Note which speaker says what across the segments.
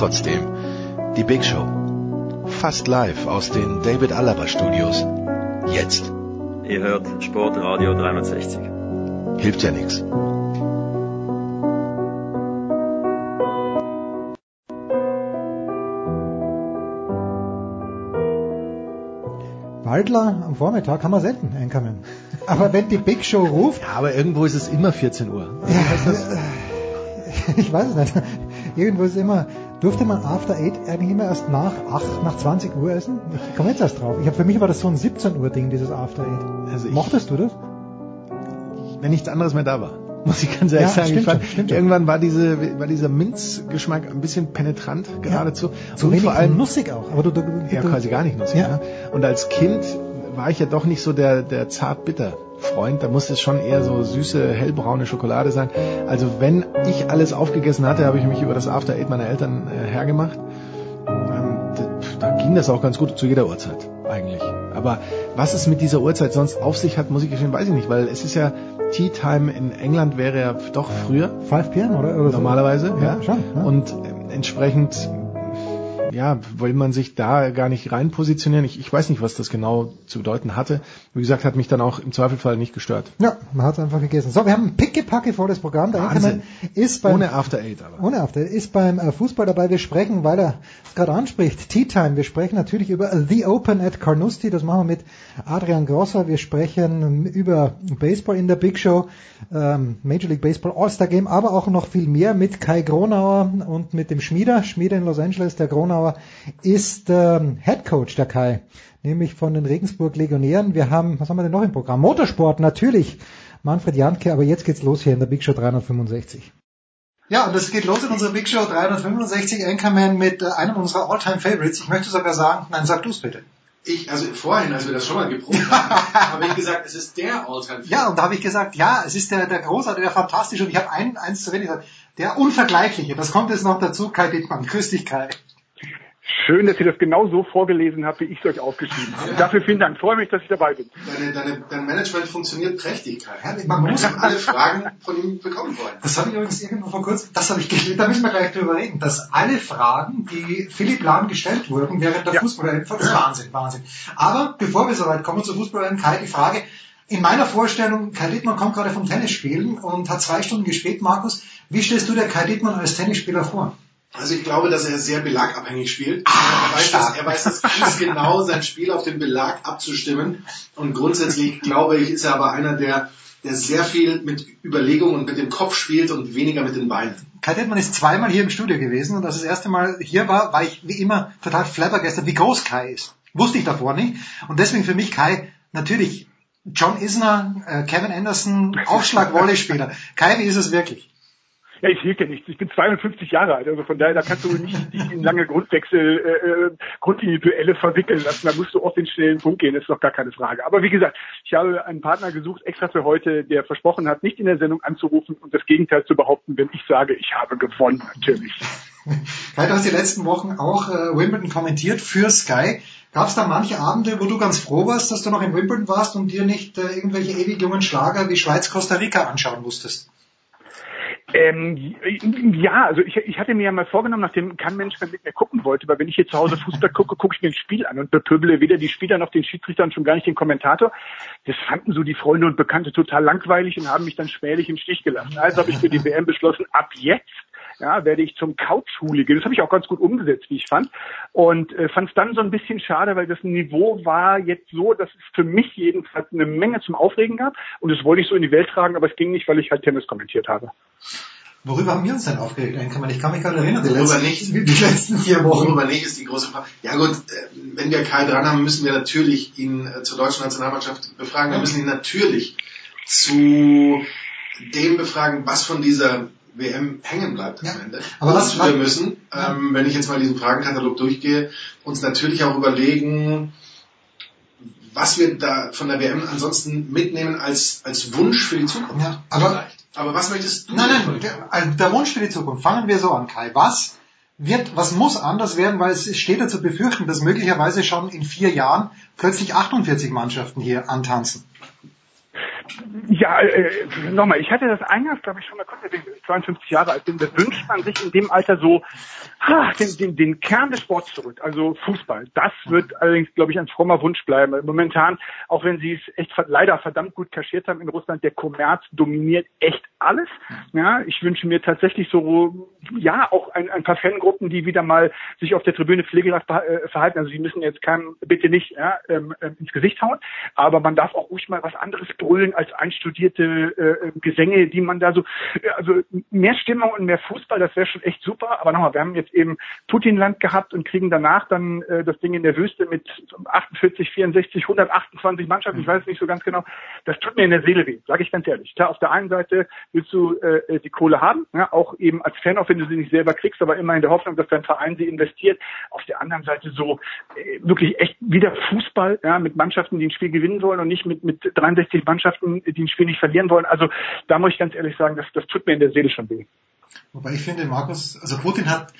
Speaker 1: Trotzdem, die Big Show. Fast live aus den David Alaba Studios. Jetzt.
Speaker 2: Ihr hört Sportradio 360.
Speaker 1: Hilft ja nichts.
Speaker 3: Waldler am Vormittag kann man selten einkommen. Aber wenn die Big Show ruft,
Speaker 4: Ja, aber irgendwo ist es immer 14 Uhr.
Speaker 3: ja, ich weiß es nicht. Irgendwo ist es immer, durfte man After Eight eigentlich immer erst nach 8, nach 20 Uhr essen? Ich komme jetzt erst drauf. Ich hab, für mich war das so ein 17 Uhr Ding, dieses After Eight.
Speaker 4: Also ich-
Speaker 3: Mochtest du das?
Speaker 4: Wenn nichts anderes mehr da war. Muss ich ganz ehrlich
Speaker 3: Ja,
Speaker 4: sagen.
Speaker 3: stimmt
Speaker 4: ich fand,
Speaker 3: stimmt
Speaker 4: irgendwann war diese, war dieser Minzgeschmack ein bisschen penetrant geradezu.
Speaker 3: Zu
Speaker 4: und
Speaker 3: wenig
Speaker 4: vor allem,
Speaker 3: nussig auch. Aber du, du,
Speaker 4: ja,
Speaker 3: du,
Speaker 4: quasi gar nicht nussig.
Speaker 3: Ja.
Speaker 4: Ja. Und als Kind war ich ja doch nicht so der, der zart-bitter Freund. Da musste es schon eher so süße, hellbraune Schokolade sein. Also wenn ich alles aufgegessen hatte, habe ich mich über das After Eight meiner Eltern äh, hergemacht. Ähm, da, da ging das auch ganz gut zu jeder Uhrzeit eigentlich. Aber was es mit dieser Uhrzeit sonst auf sich hat, muss ich gestehen, weiß ich nicht, weil es ist ja Tea Time in England wäre ja doch früher
Speaker 3: 5 p.m. oder, oder so?
Speaker 4: normalerweise, ja.
Speaker 3: Ja, schon, ja.
Speaker 4: Und ähm, entsprechend, ja, will man sich da gar nicht rein positionieren. Ich, ich weiß nicht, was das genau zu bedeuten hatte. Wie gesagt, hat mich dann auch im Zweifelfall nicht gestört.
Speaker 3: Ja, man hat es einfach gegessen. So, wir haben ein pickepacke volles Programm. Der
Speaker 4: Wahnsinn.
Speaker 3: Ist beim,
Speaker 4: Ohne After Eight aber.
Speaker 3: ohne After, ist beim äh, Fußball dabei. Wir sprechen, weil er es gerade anspricht, Tea Time. Wir sprechen natürlich über The Open at Carnoustie. Das machen wir mit Adrian Grosser. Wir sprechen über Baseball in der Big Show, ähm, Major League Baseball All-Star Game, aber auch noch viel mehr mit Kai Gronauer und mit dem Schmieder. Schmieder in Los Angeles. Der Gronauer ist ähm, Head Coach der Kai, nämlich von den Regensburg Legionären. Wir haben, was haben wir denn noch im Programm? Motorsport natürlich. Manfred Janke, aber jetzt geht's los hier in der Big Show 365. Ja, und es geht los in unserer Big Show 365 Anchorman mit äh, einem unserer All-Time Favorites. Ich möchte sogar sagen, nein, sag du es bitte.
Speaker 5: Ich, also vorhin, als wir das schon mal geprobt haben, habe ich gesagt, es ist der Alltime
Speaker 3: Ja, und da habe ich gesagt, ja, es ist der, der großartige, der fantastische, und ich habe ein, eins zu wenig gesagt, der unvergleichliche, das kommt jetzt noch dazu, Kai Dittmann. Grüß dich, Kai.
Speaker 6: Schön, dass ihr das genau so vorgelesen habt, wie ich es euch aufgeschrieben habe. Dafür vielen Dank. Freue mich, dass ich dabei bin.
Speaker 5: Deine, deine, dein Management funktioniert prächtig, Kai.
Speaker 3: Ja, man muss-
Speaker 5: alle Fragen von ihm bekommen wollen.
Speaker 3: Das habe ich übrigens irgendwo vor kurzem, das habe ich gelesen, da müssen wir gleich drüber reden, dass alle Fragen, die Philipp Lahm gestellt wurden während der
Speaker 6: Ja.
Speaker 3: Fußball-WM, das ist Wahnsinn, Wahnsinn. Aber bevor wir soweit kommen zur Fußball-WM, Kai, die Frage, in meiner Vorstellung, Kai Dittmann kommt gerade vom Tennisspielen und hat zwei Stunden gespielt, Markus. Wie stellst du dir Kai Dittmann als Tennisspieler vor?
Speaker 5: Also ich glaube, dass er sehr belagabhängig spielt.
Speaker 3: Ah,
Speaker 5: er, weiß das, er weiß das ganz genau, sein Spiel auf den Belag abzustimmen. Und grundsätzlich glaube ich, ist er aber einer, der, der sehr viel mit Überlegung und mit dem Kopf spielt und weniger mit den Beinen.
Speaker 3: Kai Dittmann ist zweimal hier im Studio gewesen und als das erste Mal hier war, war ich wie immer total flabbergastet, wie groß Kai ist. Wusste ich davor nicht. Und deswegen für mich Kai natürlich John Isner, äh, Kevin Anderson, Aufschlag-Volleyspieler. Kai, wie ist es wirklich?
Speaker 6: Ja, ich ja nichts. Ich bin 52 Jahre alt, also von daher, da kannst du nicht in lange Grundwechsel, äh, äh, Grundlinie-Duelle verwickeln lassen. Da musst du auf den schnellen Punkt gehen, ist doch gar keine Frage. Aber wie gesagt, ich habe einen Partner gesucht, extra für heute, der versprochen hat, nicht in der Sendung anzurufen und das Gegenteil zu behaupten, wenn ich sage, ich habe gewonnen, natürlich.
Speaker 3: Kai, du hast die letzten Wochen auch äh, Wimbledon kommentiert für Sky. Gab es da manche Abende, wo du ganz froh warst, dass du noch in Wimbledon warst und dir nicht äh, irgendwelche ewig jungen Schlager wie Schweiz-Costa Rica anschauen musstest?
Speaker 6: Ähm, ja, also ich, ich hatte mir ja mal vorgenommen, nachdem kein Mensch mehr mit mir gucken wollte, weil wenn ich hier zu Hause Fußball gucke, gucke ich mir ein Spiel an und bepöbele weder die Spieler noch den Schiedsrichter und schon gar nicht den Kommentator. Das fanden so die Freunde und Bekannte total langweilig und haben mich dann schmählich im Stich gelassen. Also habe ich für die WM beschlossen, ab jetzt ja, werde ich zum Couch-Hooligan. Das habe ich auch ganz gut umgesetzt, wie ich fand. Und äh, fand es dann so ein bisschen schade, weil das Niveau war jetzt so, dass es für mich jedenfalls eine Menge zum Aufregen gab. Und das wollte ich so in die Welt tragen, aber es ging nicht, weil ich halt Tennis kommentiert habe.
Speaker 3: Worüber haben wir uns denn aufgeregt? Ich kann mich gerade erinnern, die
Speaker 5: Worüber
Speaker 3: letzten,
Speaker 5: nicht?
Speaker 3: die letzten vier Wochen.
Speaker 5: Worüber nicht ist die große Frage. Ja gut, äh, wenn wir Kai dran haben, müssen wir natürlich ihn äh, zur deutschen Nationalmannschaft befragen. Wir müssen ihn natürlich zu dem befragen, was von dieser WM hängen bleibt am
Speaker 3: Ja.
Speaker 5: Ende.
Speaker 3: Aber was-
Speaker 5: wir müssen, ähm, wenn ich jetzt mal diesen Fragenkatalog durchgehe, uns natürlich auch überlegen, was wir da von der WM ansonsten mitnehmen als, als Wunsch für die Zukunft.
Speaker 3: Ja, aber-
Speaker 5: Vielleicht. aber was möchtest du?
Speaker 3: Nein, nein, der, also der Wunsch für die Zukunft. Fangen wir so an, Kai. Was wird, was muss anders werden, weil es steht ja zu befürchten, dass möglicherweise schon in vier Jahren plötzlich 48 Mannschaften hier antanzen.
Speaker 6: Ja, äh, nochmal, ich hatte das eingangs, glaube ich, schon mal kurz erwähnt, ich 52 Jahre alt bin. Da wünscht man sich in dem Alter so ah, den, den, den Kern des Sports zurück, also Fußball. Das wird allerdings, glaube ich, ein frommer Wunsch bleiben. Momentan, auch wenn sie es echt leider verdammt gut kaschiert haben in Russland, der Kommerz dominiert echt alles. Ja, ich wünsche mir tatsächlich so, ja, auch ein, ein paar Fangruppen, die wieder mal sich auf der Tribüne pflegeleicht beha- äh, verhalten. Also sie müssen jetzt keinem bitte nicht ja, ähm, ähm, ins Gesicht hauen, aber man darf auch ruhig mal was anderes brüllen als einstudierte äh, Gesänge, die man da so, äh, also mehr Stimmung und mehr Fußball, das wäre schon echt super. Aber nochmal, wir haben jetzt eben Putinland gehabt und kriegen danach dann äh, das Ding in der Wüste mit 48, 64, 128 Mannschaften, ich weiß es nicht so ganz genau. Das tut mir in der Seele weh, sage ich ganz ehrlich. Klar, auf der einen Seite willst du äh, die Kohle haben, ja, auch eben als Fan, auch wenn du sie nicht selber kriegst, aber immer in der Hoffnung, dass dein Verein sie investiert. Auf der anderen Seite so äh, wirklich echt wieder Fußball, ja, mit Mannschaften, die ein Spiel gewinnen wollen und nicht mit, mit 63 Mannschaften, die ein Spiel nicht verlieren wollen. Also da muss ich ganz ehrlich sagen, das, das tut mir in der Seele schon weh.
Speaker 3: Wobei ich finde, Markus, also Putin hat,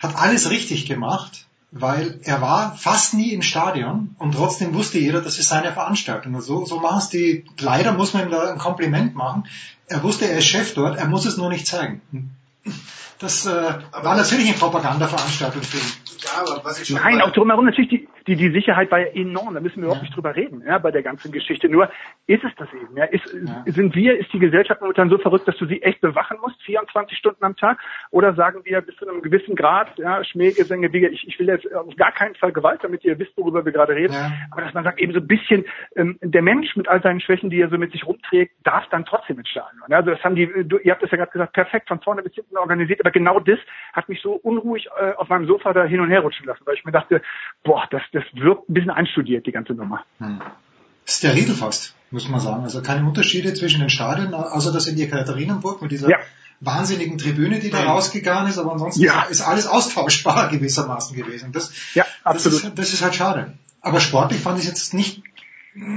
Speaker 3: hat alles richtig gemacht, weil er war fast nie im Stadion und trotzdem wusste jeder, das ist seine Veranstaltung. Und so, so machen es die, leider muss man ihm da ein Kompliment machen. Er wusste, er ist Chef dort, er muss es nur nicht zeigen. Das äh, war natürlich eine Propagandaveranstaltung für ihn.
Speaker 5: Ja, aber was ich schon
Speaker 6: Nein, auch drumherum natürlich die, die, die Sicherheit war ja enorm, da müssen wir überhaupt
Speaker 3: Ja.
Speaker 6: nicht drüber reden, ja, bei der ganzen Geschichte. Nur ist es das eben, ja, ist,
Speaker 3: Ja.
Speaker 6: sind wir, ist die Gesellschaft momentan so verrückt, dass du sie echt bewachen musst, 24 Stunden am Tag? Oder sagen wir bis zu einem gewissen Grad, ja, Schmähgesänge, wie, ich, ich will jetzt auf gar keinen Fall Gewalt, damit ihr wisst, worüber wir gerade reden,
Speaker 3: Ja.
Speaker 6: aber dass man sagt, eben so ein bisschen, ähm, der Mensch mit all seinen Schwächen, die er so mit sich rumträgt, darf dann trotzdem Stadion. Ja, Also das haben die, du, ihr habt es ja gerade gesagt, perfekt von vorne bis hinten organisiert, aber genau das hat mich so unruhig äh, auf meinem Sofa da hin und her rutschen lassen, weil ich mir dachte, boah, das, das wirkt ein bisschen einstudiert, die ganze Nummer.
Speaker 3: Steril fast, muss man sagen. Also keine Unterschiede zwischen den Stadien, außer das in die Katharinenburg mit dieser
Speaker 6: Ja.
Speaker 3: wahnsinnigen Tribüne, die da rausgegangen ist, aber ansonsten
Speaker 6: Ja.
Speaker 3: ist alles austauschbar gewissermaßen gewesen. Das,
Speaker 6: Ja,
Speaker 3: das,
Speaker 6: absolut.
Speaker 3: ist, das ist halt schade. Aber sportlich fand ich jetzt nicht,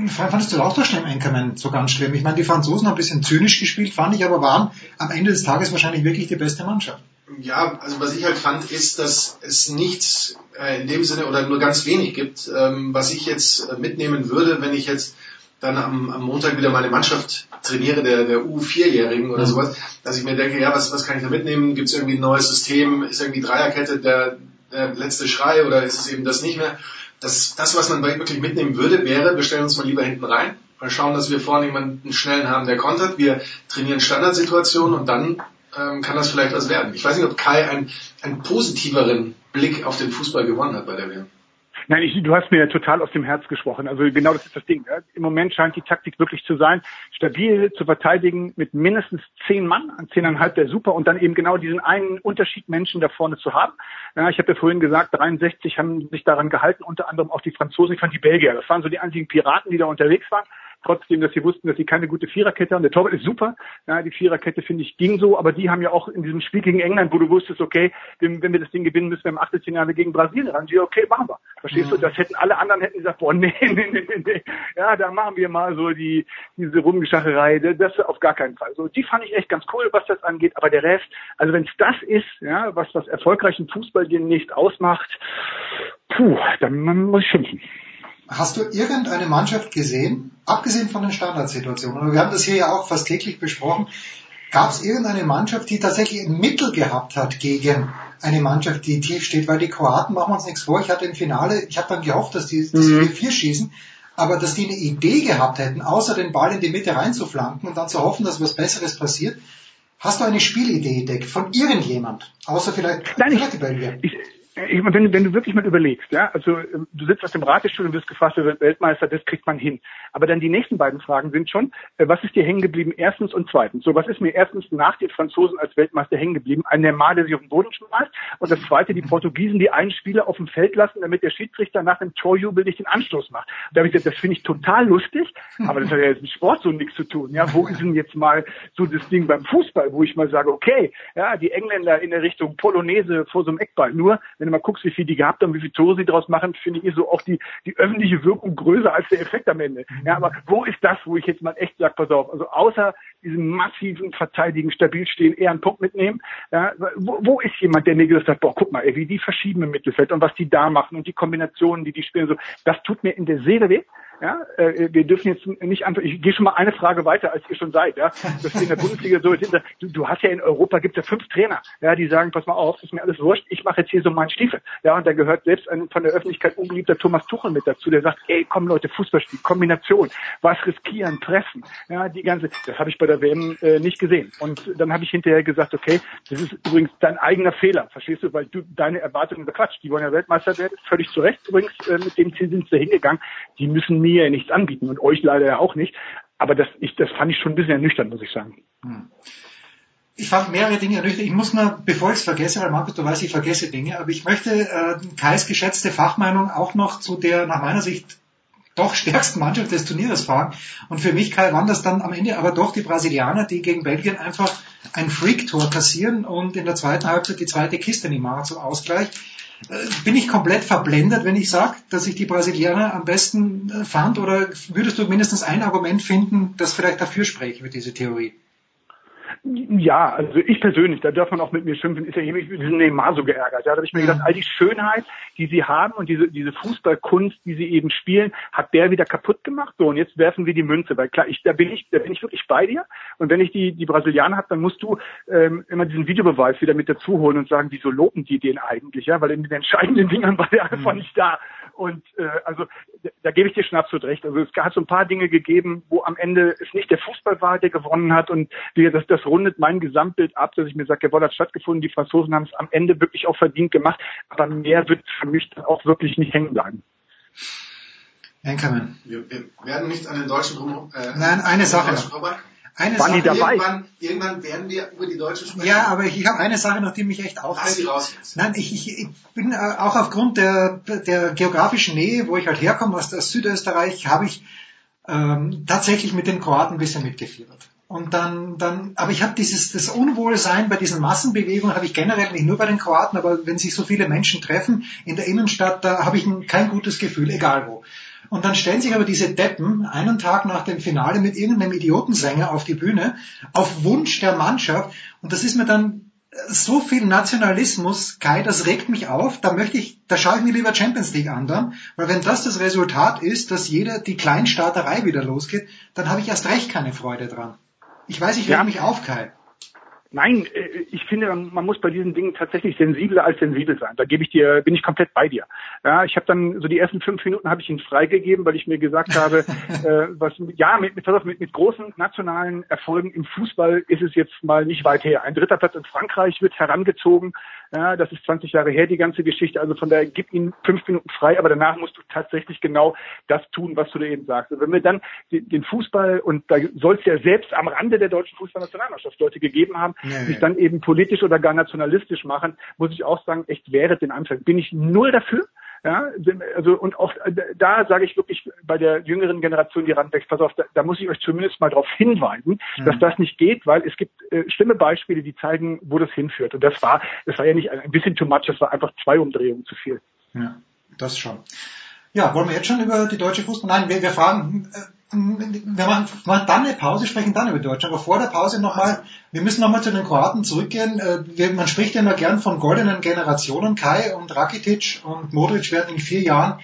Speaker 3: fandest du auch das schlimm, Enkermann, so ganz schlimm? Ich meine, die Franzosen haben ein bisschen zynisch gespielt, fand ich, aber waren am Ende des Tages wahrscheinlich wirklich die beste Mannschaft.
Speaker 5: Ja, also was ich halt fand, ist, dass es nichts äh, in dem Sinne oder nur ganz wenig gibt, ähm, was ich jetzt äh, mitnehmen würde, wenn ich jetzt dann am, am Montag wieder meine Mannschaft trainiere, der, der U4-Jährigen oder
Speaker 3: Mhm.
Speaker 5: sowas, dass ich mir denke, ja, was, was kann ich da mitnehmen? Gibt es irgendwie ein neues System? Ist irgendwie Dreierkette der, der letzte Schrei oder ist es eben das nicht mehr? Das, das, was man wirklich mitnehmen würde, wäre, wir stellen uns mal lieber hinten rein, mal schauen, dass wir vorne jemanden schnellen haben, der kontert, wir trainieren Standardsituationen und dann ähm, kann das vielleicht was werden. Ich weiß nicht, ob Kai einen, einen positiveren Blick auf den Fußball gewonnen hat bei der WM.
Speaker 6: Nein, ich, du hast mir total aus dem Herz gesprochen. Also genau das ist das Ding. Ja. Im Moment scheint die Taktik wirklich zu sein, stabil zu verteidigen mit mindestens zehn Mann, an zehneinhalb wäre super und dann eben genau diesen einen Unterschied Menschen da vorne zu haben. Ja, ich habe ja vorhin gesagt, 63 haben sich daran gehalten, unter anderem auch die Franzosen, ich fand die Belgier. Das waren so die einzigen Piraten, die da unterwegs waren. Trotzdem, dass sie wussten, dass sie keine gute Viererkette haben. Der Torwart ist super. Ja, die Viererkette finde ich ging so, aber die haben ja auch in diesem Spiel gegen England, wo du wusstest, okay, wenn, wenn wir das Ding gewinnen, müssen wir im Achtelfinale gegen Brasilien ran. Die, okay, machen wir. Verstehst du? Das hätten alle anderen hätten gesagt, boah, nee, nee, nee, nee, nee. Ja, da machen wir mal so die diese Rumgeschacherei. Das auf gar keinen Fall. So, die fand ich echt ganz cool, was das angeht. Aber der Rest, also wenn es das ist, ja, was was erfolgreichen Fußball demnächst ausmacht, puh, dann muss ich schimpfen.
Speaker 3: Hast du irgendeine Mannschaft gesehen, abgesehen von den Standardsituationen, wir haben das hier ja auch fast täglich besprochen, gab es irgendeine Mannschaft, die tatsächlich ein Mittel gehabt hat gegen eine Mannschaft, die tief steht, weil die Kroaten, machen wir uns nichts vor, ich hatte im Finale, ich habe dann gehofft, dass die, dass
Speaker 6: Mhm.
Speaker 3: vier schießen, aber dass die eine Idee gehabt hätten, außer den Ball in die Mitte reinzuflanken und dann zu hoffen, dass was Besseres passiert, Hast du eine Spielidee, Dick, von irgendjemand? Außer vielleicht,
Speaker 6: Nein,
Speaker 3: vielleicht
Speaker 6: ich,
Speaker 3: die Belgier.
Speaker 6: ich, ich, wenn, wenn du wirklich mal überlegst, ja, also ähm, du sitzt auf dem Ratestuhl und wirst gefragt, wer Weltmeister, das kriegt man hin. Aber dann die nächsten beiden Fragen sind schon, äh, was ist dir hängen geblieben, erstens und zweitens. So, was ist mir erstens nach den Franzosen als Weltmeister hängen geblieben? Ein Neymar, der sich auf den Boden schmeißt. Und das zweite, die Portugiesen, die einen Spieler auf dem Feld lassen, damit der Schiedsrichter nach dem Torjubel nicht den Anstoß macht. Da habe ich gesagt, das finde ich total lustig, aber das hat ja jetzt mit Sport so nichts zu tun. Ja, wo ist denn jetzt mal so das Ding beim Fußball, wo ich mal sage, okay, ja, die Engländer in der Richtung Polonaise vor so einem Eckball. Nur, wenn du mal guckst, wie viel die gehabt haben, wie viele Tore sie daraus machen, finde ich so auch die, die öffentliche Wirkung größer als der Effekt am Ende. Ja, aber wo ist das, wo ich jetzt mal echt sage, pass auf, also außer diesem massiven Verteidigen, stabil stehen, eher einen Punkt mitnehmen, ja, wo, wo ist jemand, der mir gesagt hat, boah, guck mal, ey, wie die verschieben im Mittelfeld und was die da machen und die Kombinationen, die die spielen, so, das tut mir in der Seele weh. Ja, äh, wir dürfen jetzt nicht einfach, ich gehe schon mal eine Frage weiter, als ihr schon seid, ja. Das in der Bundesliga so, du, du hast ja in Europa gibt es ja fünf Trainer, ja, die sagen, pass mal auf, ist mir alles wurscht, ich mache jetzt hier so meinen Stiefel. Ja, und da gehört selbst ein von der Öffentlichkeit ungeliebter Thomas Tuchel mit dazu, der sagt, ey, komm Leute, Fußballspiel, Kombination, was riskieren, treffen. Ja, die ganze, das habe ich bei der WM äh, nicht gesehen. Und dann habe ich hinterher gesagt, okay, das ist übrigens dein eigener Fehler, verstehst du, weil du deine Erwartungen bequatscht. Die wollen ja Weltmeister werden, völlig zu Recht übrigens, äh, mit dem Ziel sind sie hingegangen. Die müssen mir ja nichts anbieten und euch leider ja auch nicht. Aber das, ich, das fand ich schon ein bisschen ernüchternd, muss ich sagen.
Speaker 3: Hm. Ich fand mehrere Dinge ernüchternd. Ich muss nur, bevor ich es vergesse, weil Markus, du weißt, ich vergesse Dinge, aber ich möchte äh, Kais geschätzte Fachmeinung auch noch zu der nach meiner Sicht doch stärksten Mannschaft des Turnieres fahren. Und für mich, Kai, waren das dann am Ende aber doch die Brasilianer, die gegen Belgien einfach ein Freak-Tor kassieren und in der zweiten Halbzeit die zweite Kiste nicht machen zum Ausgleich. Äh, bin ich komplett verblendet, wenn ich sage, dass ich die Brasilianer am besten äh, fand? Oder würdest du mindestens ein Argument finden, das vielleicht dafür spricht mit dieser Theorie?
Speaker 6: Ja, also ich persönlich, da darf man auch mit mir schimpfen, ist ja ewig mit diesem Neymar so geärgert. Ja, da habe ich mir gedacht, all die Schönheit, die sie haben und diese, diese Fußballkunst, die sie eben spielen, hat der wieder kaputt gemacht. So, und jetzt werfen wir die Münze, weil klar, ich, da bin ich, da bin ich wirklich bei dir. Und wenn ich die, die Brasilianer habe, dann musst du ähm, immer diesen Videobeweis wieder mit dazu holen und sagen, wieso loben die den eigentlich? Ja, weil in den entscheidenden Dingern war der einfach mhm. nicht da. Und äh, also da, gebe ich dir schon absolut recht. Also es hat so ein paar Dinge gegeben, wo am Ende es nicht der Fußball war, der gewonnen hat und wie das, das rundet mein Gesamtbild ab, dass ich mir sage, jawohl, hat stattgefunden, die Franzosen haben es am Ende wirklich auch verdient gemacht, aber mehr wird für mich dann auch wirklich nicht hängen bleiben.
Speaker 5: Anchorman. Wir, wir werden nicht an den Deutschen rum.
Speaker 3: Äh, Nein, eine Sache.
Speaker 6: Eine Waren Sache, die dabei?
Speaker 5: Irgendwann, irgendwann werden wir über die Deutschen sprechen.
Speaker 3: Ja, aber ich, ich habe eine Sache, noch die mich echt aufregt.
Speaker 5: Lass sie raus jetzt.
Speaker 3: Nein, ich, ich, ich bin äh, auch aufgrund der, der geografischen Nähe, wo ich halt herkomme, aus, aus Südösterreich, habe ich ähm, tatsächlich mit den Kroaten ein bisschen mitgefiebert. Und dann, dann, aber ich habe dieses das Unwohlsein bei diesen Massenbewegungen habe ich generell nicht nur bei den Kroaten, aber wenn sich so viele Menschen treffen in der Innenstadt, da habe ich ein, kein gutes Gefühl, egal wo. Und dann stellen sich aber diese Deppen einen Tag nach dem Finale mit irgendeinem Idiotensänger auf die Bühne, auf Wunsch der Mannschaft. Und das ist mir dann so viel Nationalismus, Kai, das regt mich auf. Da möchte ich, da schaue ich mir lieber Champions League an dann, weil wenn das das Resultat ist, dass jeder die Kleinstaaterei wieder losgeht, dann habe ich erst recht keine Freude dran. Ich weiß, ich reg ja. mich auf, Kai.
Speaker 6: Nein, äh, ich finde, man muss bei diesen Dingen tatsächlich sensibler als sensibel sein. Da gebe ich dir, bin ich komplett bei dir. Ja, ich habe dann so die ersten fünf Minuten habe ich ihn freigegeben, weil ich mir gesagt habe, äh, was ja mit, mit, mit, mit großen nationalen Erfolgen im Fußball ist es jetzt mal nicht weit her. Ein dritter Platz in Frankreich wird herangezogen. Ja, das ist 20 Jahre her, die ganze Geschichte. Also von daher gib ihn fünf Minuten frei, aber danach musst du tatsächlich genau das tun, was du da eben sagst. Also wenn wir dann den Fußball, und da soll es ja selbst am Rande der deutschen Fußballnationalmannschaft Leute gegeben haben, nee. sich dann eben politisch oder gar nationalistisch machen, muss ich auch sagen, echt wäre den Anfang. Bin ich null dafür. Ja, also und auch da sage ich wirklich bei der jüngeren Generation, die ranwächst, pass auf, da, da muss ich euch zumindest mal darauf hinweisen, mhm. dass das nicht geht, weil es gibt äh, schlimme Beispiele, die zeigen, wo das hinführt. Und das war, das war ja nicht ein bisschen too much, das war einfach zwei Umdrehungen zu viel.
Speaker 3: Ja, das schon. Ja, wollen wir jetzt schon über die deutsche Fußball? Nein, wir, wir fragen, äh, wir machen, machen dann eine Pause, sprechen dann über Deutschland. Aber vor der Pause nochmal, wir müssen nochmal zu den Kroaten zurückgehen. Äh, man spricht ja immer gern von goldenen Generationen. Kai und Rakitic und Modric werden in vier Jahren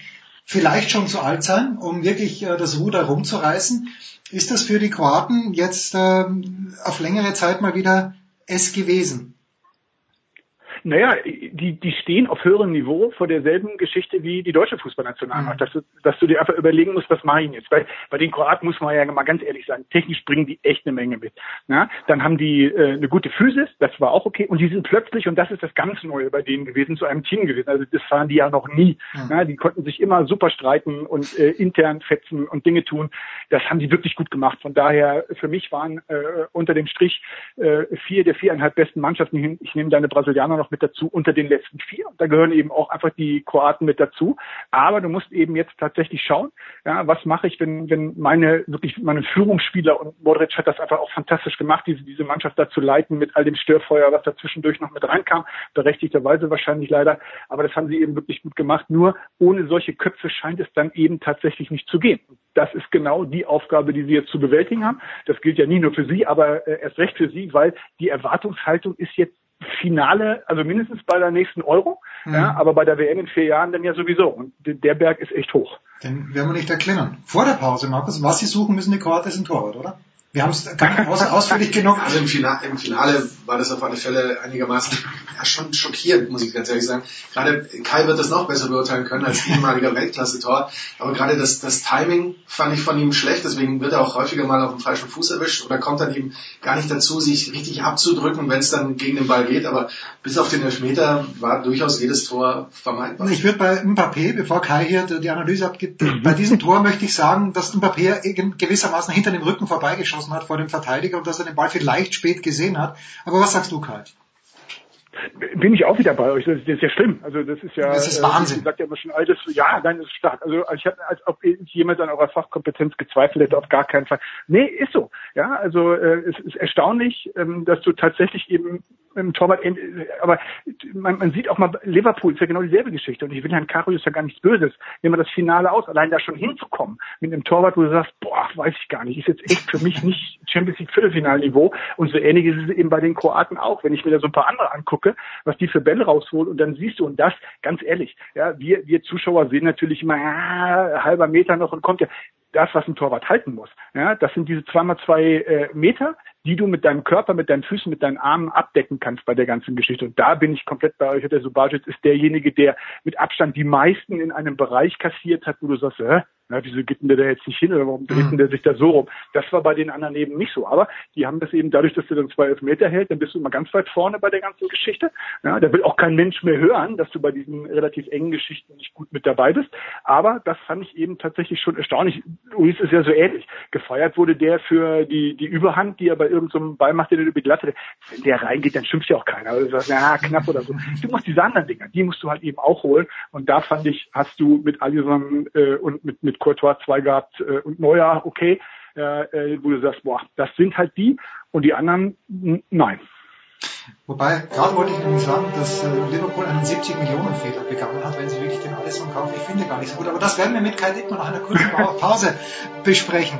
Speaker 3: vielleicht schon zu alt sein, um wirklich äh, das Ruder rumzureißen. Ist das für die Kroaten jetzt ähm, auf längere Zeit mal wieder es gewesen?
Speaker 6: Naja, die, die stehen auf höherem Niveau vor derselben Geschichte wie die deutsche Fußballnationalmannschaft, mhm. dass, du, dass du dir einfach überlegen musst, was mache ich jetzt? Weil bei den Kroaten muss man ja mal ganz ehrlich sagen, technisch bringen die echt eine Menge mit. Ja? Dann haben die äh, eine gute Physis, das war auch okay, und die sind plötzlich, und das ist das ganz Neue bei denen gewesen, zu einem Team gewesen. Also das waren die ja noch nie. Mhm. Ja? Die konnten sich immer super streiten und äh, intern fetzen und Dinge tun. Das haben die wirklich gut gemacht. Von daher, für mich waren äh, unter dem Strich äh, vier der viereinhalb besten Mannschaften, ich nehme deine Brasilianer noch mit dazu, unter den letzten vier. Da gehören eben auch einfach die Kroaten mit dazu. Aber du musst eben jetzt tatsächlich schauen, ja, was mache ich, wenn, wenn meine, wirklich meine Führungsspieler und Modric hat das einfach auch fantastisch gemacht, diese, diese Mannschaft da zu leiten mit all dem Störfeuer, was da zwischendurch noch mit reinkam, berechtigterweise wahrscheinlich leider. Aber das haben sie eben wirklich gut gemacht. Nur ohne solche Köpfe scheint es dann eben tatsächlich nicht zu gehen. Das ist genau die Aufgabe, die sie jetzt zu bewältigen haben. Das gilt ja nie nur für sie, aber äh, erst recht für sie, weil die Erwartungshaltung ist jetzt Finale, also mindestens bei der nächsten Euro, mhm. ja, aber bei der WM in vier Jahren dann ja sowieso. Und der Berg ist echt hoch.
Speaker 3: Den werden wir nicht erklären. Vor der Pause, Markus, was Sie suchen müssen, die Kroaten ist ein Torwart, oder? Wir haben es ausführlich genug.
Speaker 5: Also im Finale, im Finale war das auf alle Fälle einigermaßen ja, schon schockierend, muss ich ganz ehrlich sagen. Gerade Kai wird das noch besser beurteilen können als ehemaliger Weltklasse-Tor. Aber gerade das, das Timing fand ich von ihm schlecht, deswegen wird er auch häufiger mal auf dem falschen Fuß erwischt oder kommt dann eben gar nicht dazu, sich richtig abzudrücken, wenn es dann gegen den Ball geht. Aber bis auf den Elfmeter war durchaus jedes Tor vermeidbar.
Speaker 3: Ich würde bei Mbappé, bevor Kai hier die Analyse abgibt, bei diesem Tor möchte ich sagen, dass Mbappé gewissermaßen hinter dem Rücken vorbeigeschossen geschossen hat vor dem Verteidiger und dass er den Ball vielleicht spät gesehen hat. Aber was sagst du, Karl?
Speaker 6: Bin ich auch wieder bei euch. Das ist, das ist ja schlimm. Also das ist ja.
Speaker 3: Das ist Wahnsinn.
Speaker 6: Äh, sagt ja immer schon altes. Ja, nein, das ist stark. Also ich habe, als ob jemand an eurer Fachkompetenz gezweifelt hätte, auf gar keinen Fall. Nee, ist so. Ja, also äh, es ist erstaunlich, ähm, dass du tatsächlich eben im Torwart, aber man, man sieht auch mal, Liverpool ist ja genau dieselbe Geschichte und ich will Herrn Karius ja gar nichts Böses. Nehmen wir das Finale aus, allein da schon hinzukommen mit einem Torwart, wo du sagst, boah, weiß ich gar nicht, ist jetzt echt für mich nicht Champions League Viertelfinalniveau und so ähnlich ist es eben bei den Kroaten auch. Wenn ich mir da so ein paar andere angucke, was die für Bälle rausholen und dann siehst du und das, ganz ehrlich, ja, wir, wir Zuschauer sehen natürlich immer, ja, halber Meter noch und kommt ja, das, was ein Torwart halten muss. Ja, das sind diese zweimal zwei äh, Meter, die du mit deinem Körper, mit deinen Füßen, mit deinen Armen abdecken kannst bei der ganzen Geschichte. Und da bin ich komplett bei euch. Der Subajic ist derjenige, der mit Abstand die meisten in einem Bereich kassiert hat, wo du sagst, hä, na, wieso geht denn der da jetzt nicht hin oder warum dreht denn der sich da so rum? Das war bei den anderen eben nicht so. Aber die haben das eben dadurch, dass du dann zwei Meter hält, dann bist du immer ganz weit vorne bei der ganzen Geschichte. Ja, da will auch kein Mensch mehr hören, dass du bei diesen relativ engen Geschichten nicht gut mit dabei bist. Aber das fand ich eben tatsächlich schon erstaunlich. Luis ist ja so ähnlich. Gefeiert wurde der für die, die Überhand, die er bei irgendeinem so Ball macht, den er über die Latte. Wenn der reingeht, dann schimpft ja auch keiner. Also du sagst, na, knapp oder so. Du musst diese anderen Dinger, die musst du halt eben auch holen. Und da fand ich, hast du mit Alisson äh, und mit, mit Courtois zwei gehabt äh, und Neuer, okay, äh, wo du sagst, boah, das sind halt die und die anderen, nein.
Speaker 3: Wobei, gerade wollte ich nämlich sagen, dass äh, Liverpool einen 70 Millionen Fehler begangen hat, wenn sie wirklich den alles kaufen. Ich finde gar nicht so gut. Aber das werden wir mit Kai Dittmann nach einer kurzen Pause besprechen.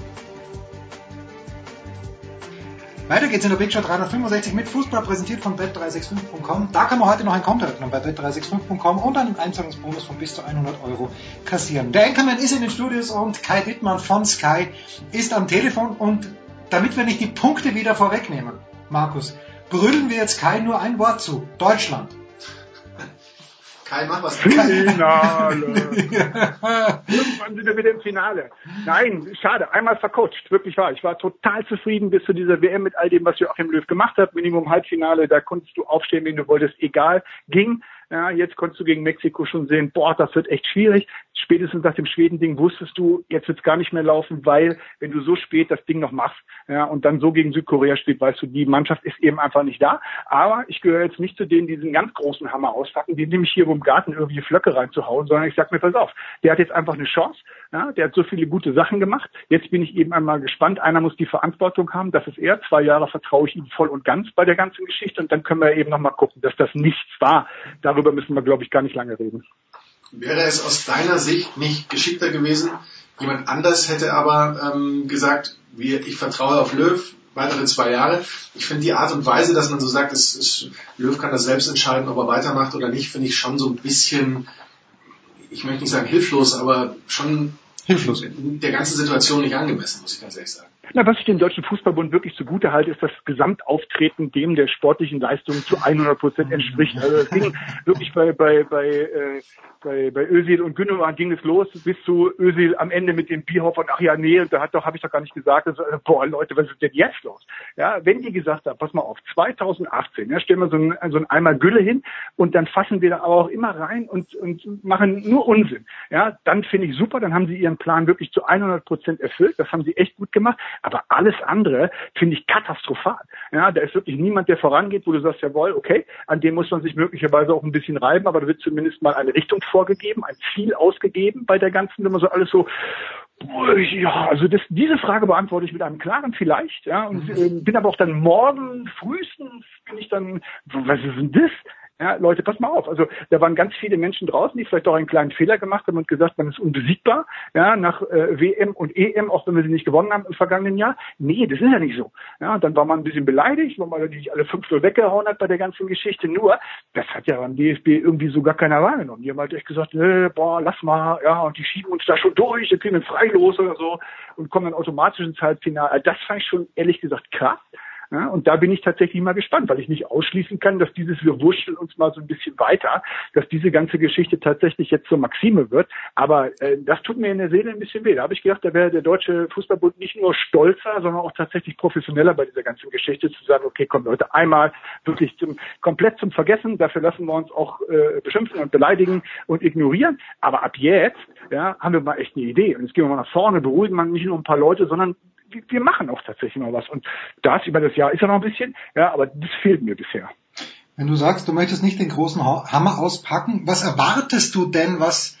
Speaker 3: Weiter geht's in der Big Show 365 mit Fußball präsentiert von bet365.com. Da kann man heute noch ein Konto öffnen bei bet365.com und einen Einzahlungsbonus von bis zu 100 Euro kassieren. Der Enkermann ist in den Studios und Kai Dittmann von Sky ist am Telefon und damit wir nicht die Punkte wieder vorwegnehmen, Markus, brüllen wir jetzt Kai nur ein Wort zu. Deutschland.
Speaker 5: Kai, mach was.
Speaker 6: Finale. Irgendwann sind wir wieder im Finale. Nein, schade. Einmal vercoacht. Wirklich wahr. Ich war total zufrieden bis zu dieser WM mit all dem, was Joachim Löw gemacht hat. Minimum Halbfinale. Da konntest du aufstehen, wenn du wolltest. Egal. Ging. Ja, jetzt konntest du gegen Mexiko schon sehen, boah, das wird echt schwierig. Spätestens nach dem Schweden-Ding wusstest du, jetzt wird es gar nicht mehr laufen, weil wenn du so spät das Ding noch machst ja, und dann so gegen Südkorea spielt, weißt du, die Mannschaft ist eben einfach nicht da. Aber ich gehöre jetzt nicht zu denen, die diesen ganz großen Hammer auspacken, die nämlich hier im Garten irgendwie Flöcke reinzuhauen, sondern ich sag mir, pass auf, der hat jetzt einfach eine Chance, ja, der hat so viele gute Sachen gemacht. Jetzt bin ich eben einmal gespannt. Einer muss die Verantwortung haben, das ist er. Zwei Jahre vertraue ich ihm voll und ganz bei der ganzen Geschichte und dann können wir eben nochmal gucken, dass das nichts war. Darüber müssen wir, glaube ich, gar nicht lange reden.
Speaker 5: Wäre es aus deiner Sicht nicht geschickter gewesen, jemand anders hätte aber ähm, gesagt, wir, ich vertraue auf Löw, weitere zwei Jahre. Ich finde die Art und Weise, dass man so sagt, es, es, Löw kann das selbst entscheiden, ob er weitermacht oder nicht, finde ich schon so ein bisschen, ich möchte nicht sagen hilflos, aber schon hilflos der ganzen Situation nicht angemessen, muss ich ganz ehrlich sagen.
Speaker 6: Na, was ich dem Deutschen Fußballbund wirklich zugute halte, ist das Gesamtauftreten dem der sportlichen Leistung zu 100 Prozent entspricht. Also es ging wirklich bei bei bei äh, bei, bei Özil und Gündogan ging es los bis zu Özil am Ende mit dem Bierhoff und ach ja nee, da hat doch habe ich doch gar nicht gesagt, also, boah Leute, was ist denn jetzt los? Ja, wenn die gesagt haben, pass mal auf, 2018, ja, stellen wir so ein, so ein Eimer Gülle hin und dann fassen wir da aber auch immer rein und und machen nur Unsinn. Ja, dann finde ich super, dann haben sie ihren Plan wirklich zu 100 Prozent erfüllt, das haben sie echt gut gemacht. Aber alles andere finde ich katastrophal. Ja, da ist wirklich niemand, der vorangeht, wo du sagst, jawohl, okay, an dem muss man sich möglicherweise auch ein bisschen reiben, aber da wird zumindest mal eine Richtung vorgegeben, ein Ziel ausgegeben bei der ganzen, wenn man so alles so ja, also das, diese Frage beantworte ich mit einem klaren vielleicht, ja, und äh, bin aber auch dann morgen frühestens bin ich dann, was ist denn das? Ja, Leute, pass mal auf. Also da waren ganz viele Menschen draußen, die vielleicht auch einen kleinen Fehler gemacht haben und gesagt, man ist unbesiegbar, ja, nach äh, WM und EM, auch wenn wir sie nicht gewonnen haben im vergangenen Jahr. Nee, das ist ja nicht so. Ja, und dann war man ein bisschen beleidigt, weil man die alle fünf Uhr weggehauen hat bei der ganzen Geschichte. Nur, das hat ja beim DFB irgendwie so gar keiner wahrgenommen. Die haben halt echt gesagt, äh, boah, lass mal, ja, und die schieben uns da schon durch, die kriegen wir freilos oder so und kommen dann automatisch ins Halbfinale. Also das fand ich schon ehrlich gesagt krass. Ja, und da bin ich tatsächlich mal gespannt, weil ich nicht ausschließen kann, dass dieses wir wurschteln uns mal so ein bisschen weiter, dass diese ganze Geschichte tatsächlich jetzt zur Maxime wird. Aber äh, das tut mir in der Seele ein bisschen weh. Da habe ich gedacht, da wäre der Deutsche Fußballbund nicht nur stolzer, sondern auch tatsächlich professioneller bei dieser ganzen Geschichte zu sagen, okay, komm Leute, einmal wirklich zum komplett zum Vergessen, dafür lassen wir uns auch äh, beschimpfen und beleidigen und ignorieren. Aber ab jetzt ja, haben wir mal echt eine Idee. Und jetzt gehen wir mal nach vorne, beruhigen wir nicht nur ein paar Leute, sondern wir machen auch tatsächlich mal was. Und das über das Jahr ist ja noch ein bisschen, ja, aber das fehlt mir bisher.
Speaker 3: Wenn du sagst, du möchtest nicht den großen Hammer auspacken, was erwartest du denn, was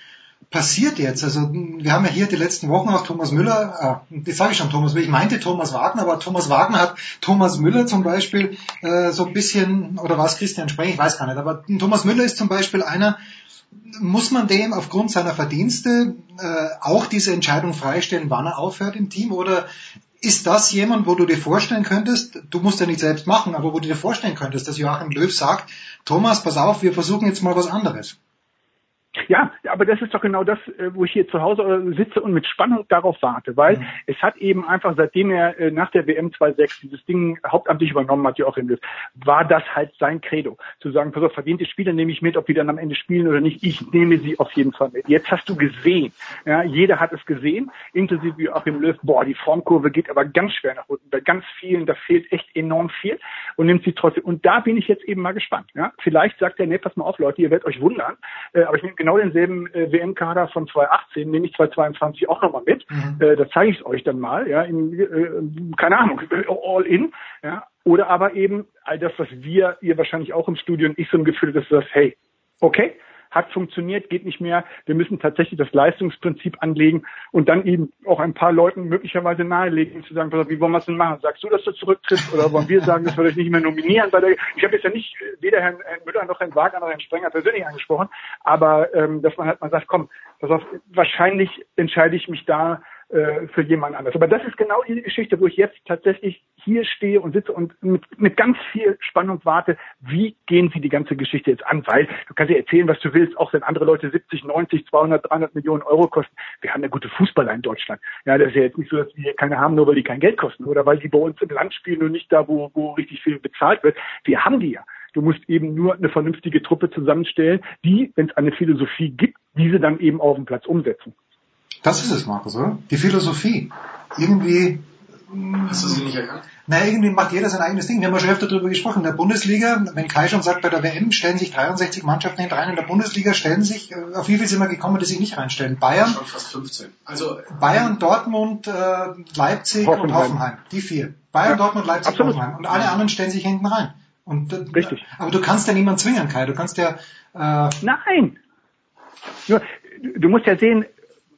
Speaker 3: passiert jetzt? Also wir haben ja hier die letzten Wochen auch Thomas Müller, äh, das sage ich schon Thomas Müller, ich meinte Thomas Wagner, aber Thomas Wagner hat Thomas Müller zum Beispiel äh, so ein bisschen, oder war es Christian Spreng, ich weiß gar nicht, aber Thomas Müller ist zum Beispiel einer, muss man dem aufgrund seiner Verdienste äh, auch diese Entscheidung freistellen, wann er aufhört im Team? Oder ist das jemand, wo du dir vorstellen könntest, du musst ja nicht selbst machen, aber wo du dir vorstellen könntest, dass Joachim Löw sagt, Thomas, pass auf, wir versuchen jetzt mal was anderes?
Speaker 6: Ja, aber das ist doch genau das, äh, wo ich hier zu Hause äh, sitze und mit Spannung darauf warte, weil mhm. es hat eben einfach, seitdem er äh, nach der WM 2.6 dieses Ding hauptamtlich übernommen hat, Joachim Löw, war das halt sein Credo. Zu sagen, pass auf, verdiente Spiele nehme ich mit, ob die dann am Ende spielen oder nicht, ich nehme sie auf jeden Fall mit. Jetzt hast du gesehen, ja, jeder hat es gesehen, inklusive Joachim Löw, boah, die Formkurve geht aber ganz schwer nach unten. Bei ganz vielen, da fehlt echt enorm viel und nimmt sie trotzdem. Und da bin ich jetzt eben mal gespannt. Ja. Vielleicht sagt er, nee, pass mal auf, Leute, ihr werdet euch wundern, aber ich nehme genau denselben äh, WM-Kader von 2018 nehme ich 2022 auch nochmal mit. Mhm. Äh, da zeige ich es euch dann mal, ja, in, äh, keine Ahnung, all in, ja. Oder aber eben all das, was wir, ihr wahrscheinlich auch im Studio und ich so ein Gefühl, dass du sagst, hey, okay, hat funktioniert, geht nicht mehr. Wir müssen tatsächlich das Leistungsprinzip anlegen und dann eben auch ein paar Leuten möglicherweise nahelegen, zu sagen, wie wollen wir es denn machen? Sagst du, dass du zurücktrittst oder wollen wir sagen, dass wir dich nicht mehr nominieren? Der, ich habe jetzt ja nicht weder Herrn, Herrn Müller noch Herrn Wagner noch Herrn Sprenger persönlich angesprochen, aber ähm, dass man halt mal sagt, komm, pass auf, wahrscheinlich entscheide ich mich da äh, für jemand anders. Aber das ist genau die Geschichte, wo ich jetzt tatsächlich hier stehe und sitze und mit, mit ganz viel Spannung warte, wie gehen Sie die ganze Geschichte jetzt an? Weil du kannst ja erzählen, was du willst, auch wenn andere Leute 70, 90, 200, 300 Millionen Euro kosten. Wir haben ja gute Fußballer in Deutschland. Ja, das ist ja jetzt nicht so, dass wir keine haben, nur weil die kein Geld kosten oder weil die bei uns im Land spielen und nicht da, wo, wo richtig viel bezahlt wird. Wir haben die ja. Du musst eben nur eine vernünftige Truppe zusammenstellen, die, wenn es eine Philosophie gibt, diese dann eben auf dem Platz umsetzen.
Speaker 3: Das ist es, Markus, oder? Die Philosophie. Irgendwie.
Speaker 5: Hast du sie nicht erkannt?
Speaker 3: Naja, irgendwie macht jeder sein eigenes Ding. Wir haben ja schon öfter darüber gesprochen. In der Bundesliga, wenn Kai schon sagt, bei der WM stellen sich 63 Mannschaften rein. In der Bundesliga stellen sich, äh, auf wie viel sind wir gekommen, die sich nicht reinstellen? Bayern?
Speaker 5: Schon fast 15. Also,
Speaker 3: Bayern, Dortmund, äh, Leipzig Hoffenheim. und Hoffenheim. Die vier. Bayern, ja, Dortmund, Leipzig, absolut. Hoffenheim. Und alle anderen stellen sich hinten rein. Und, äh,
Speaker 6: Richtig.
Speaker 3: Aber du kannst ja niemanden zwingen, Kai. Du kannst ja,
Speaker 6: äh, Nein! Nur, du musst ja sehen,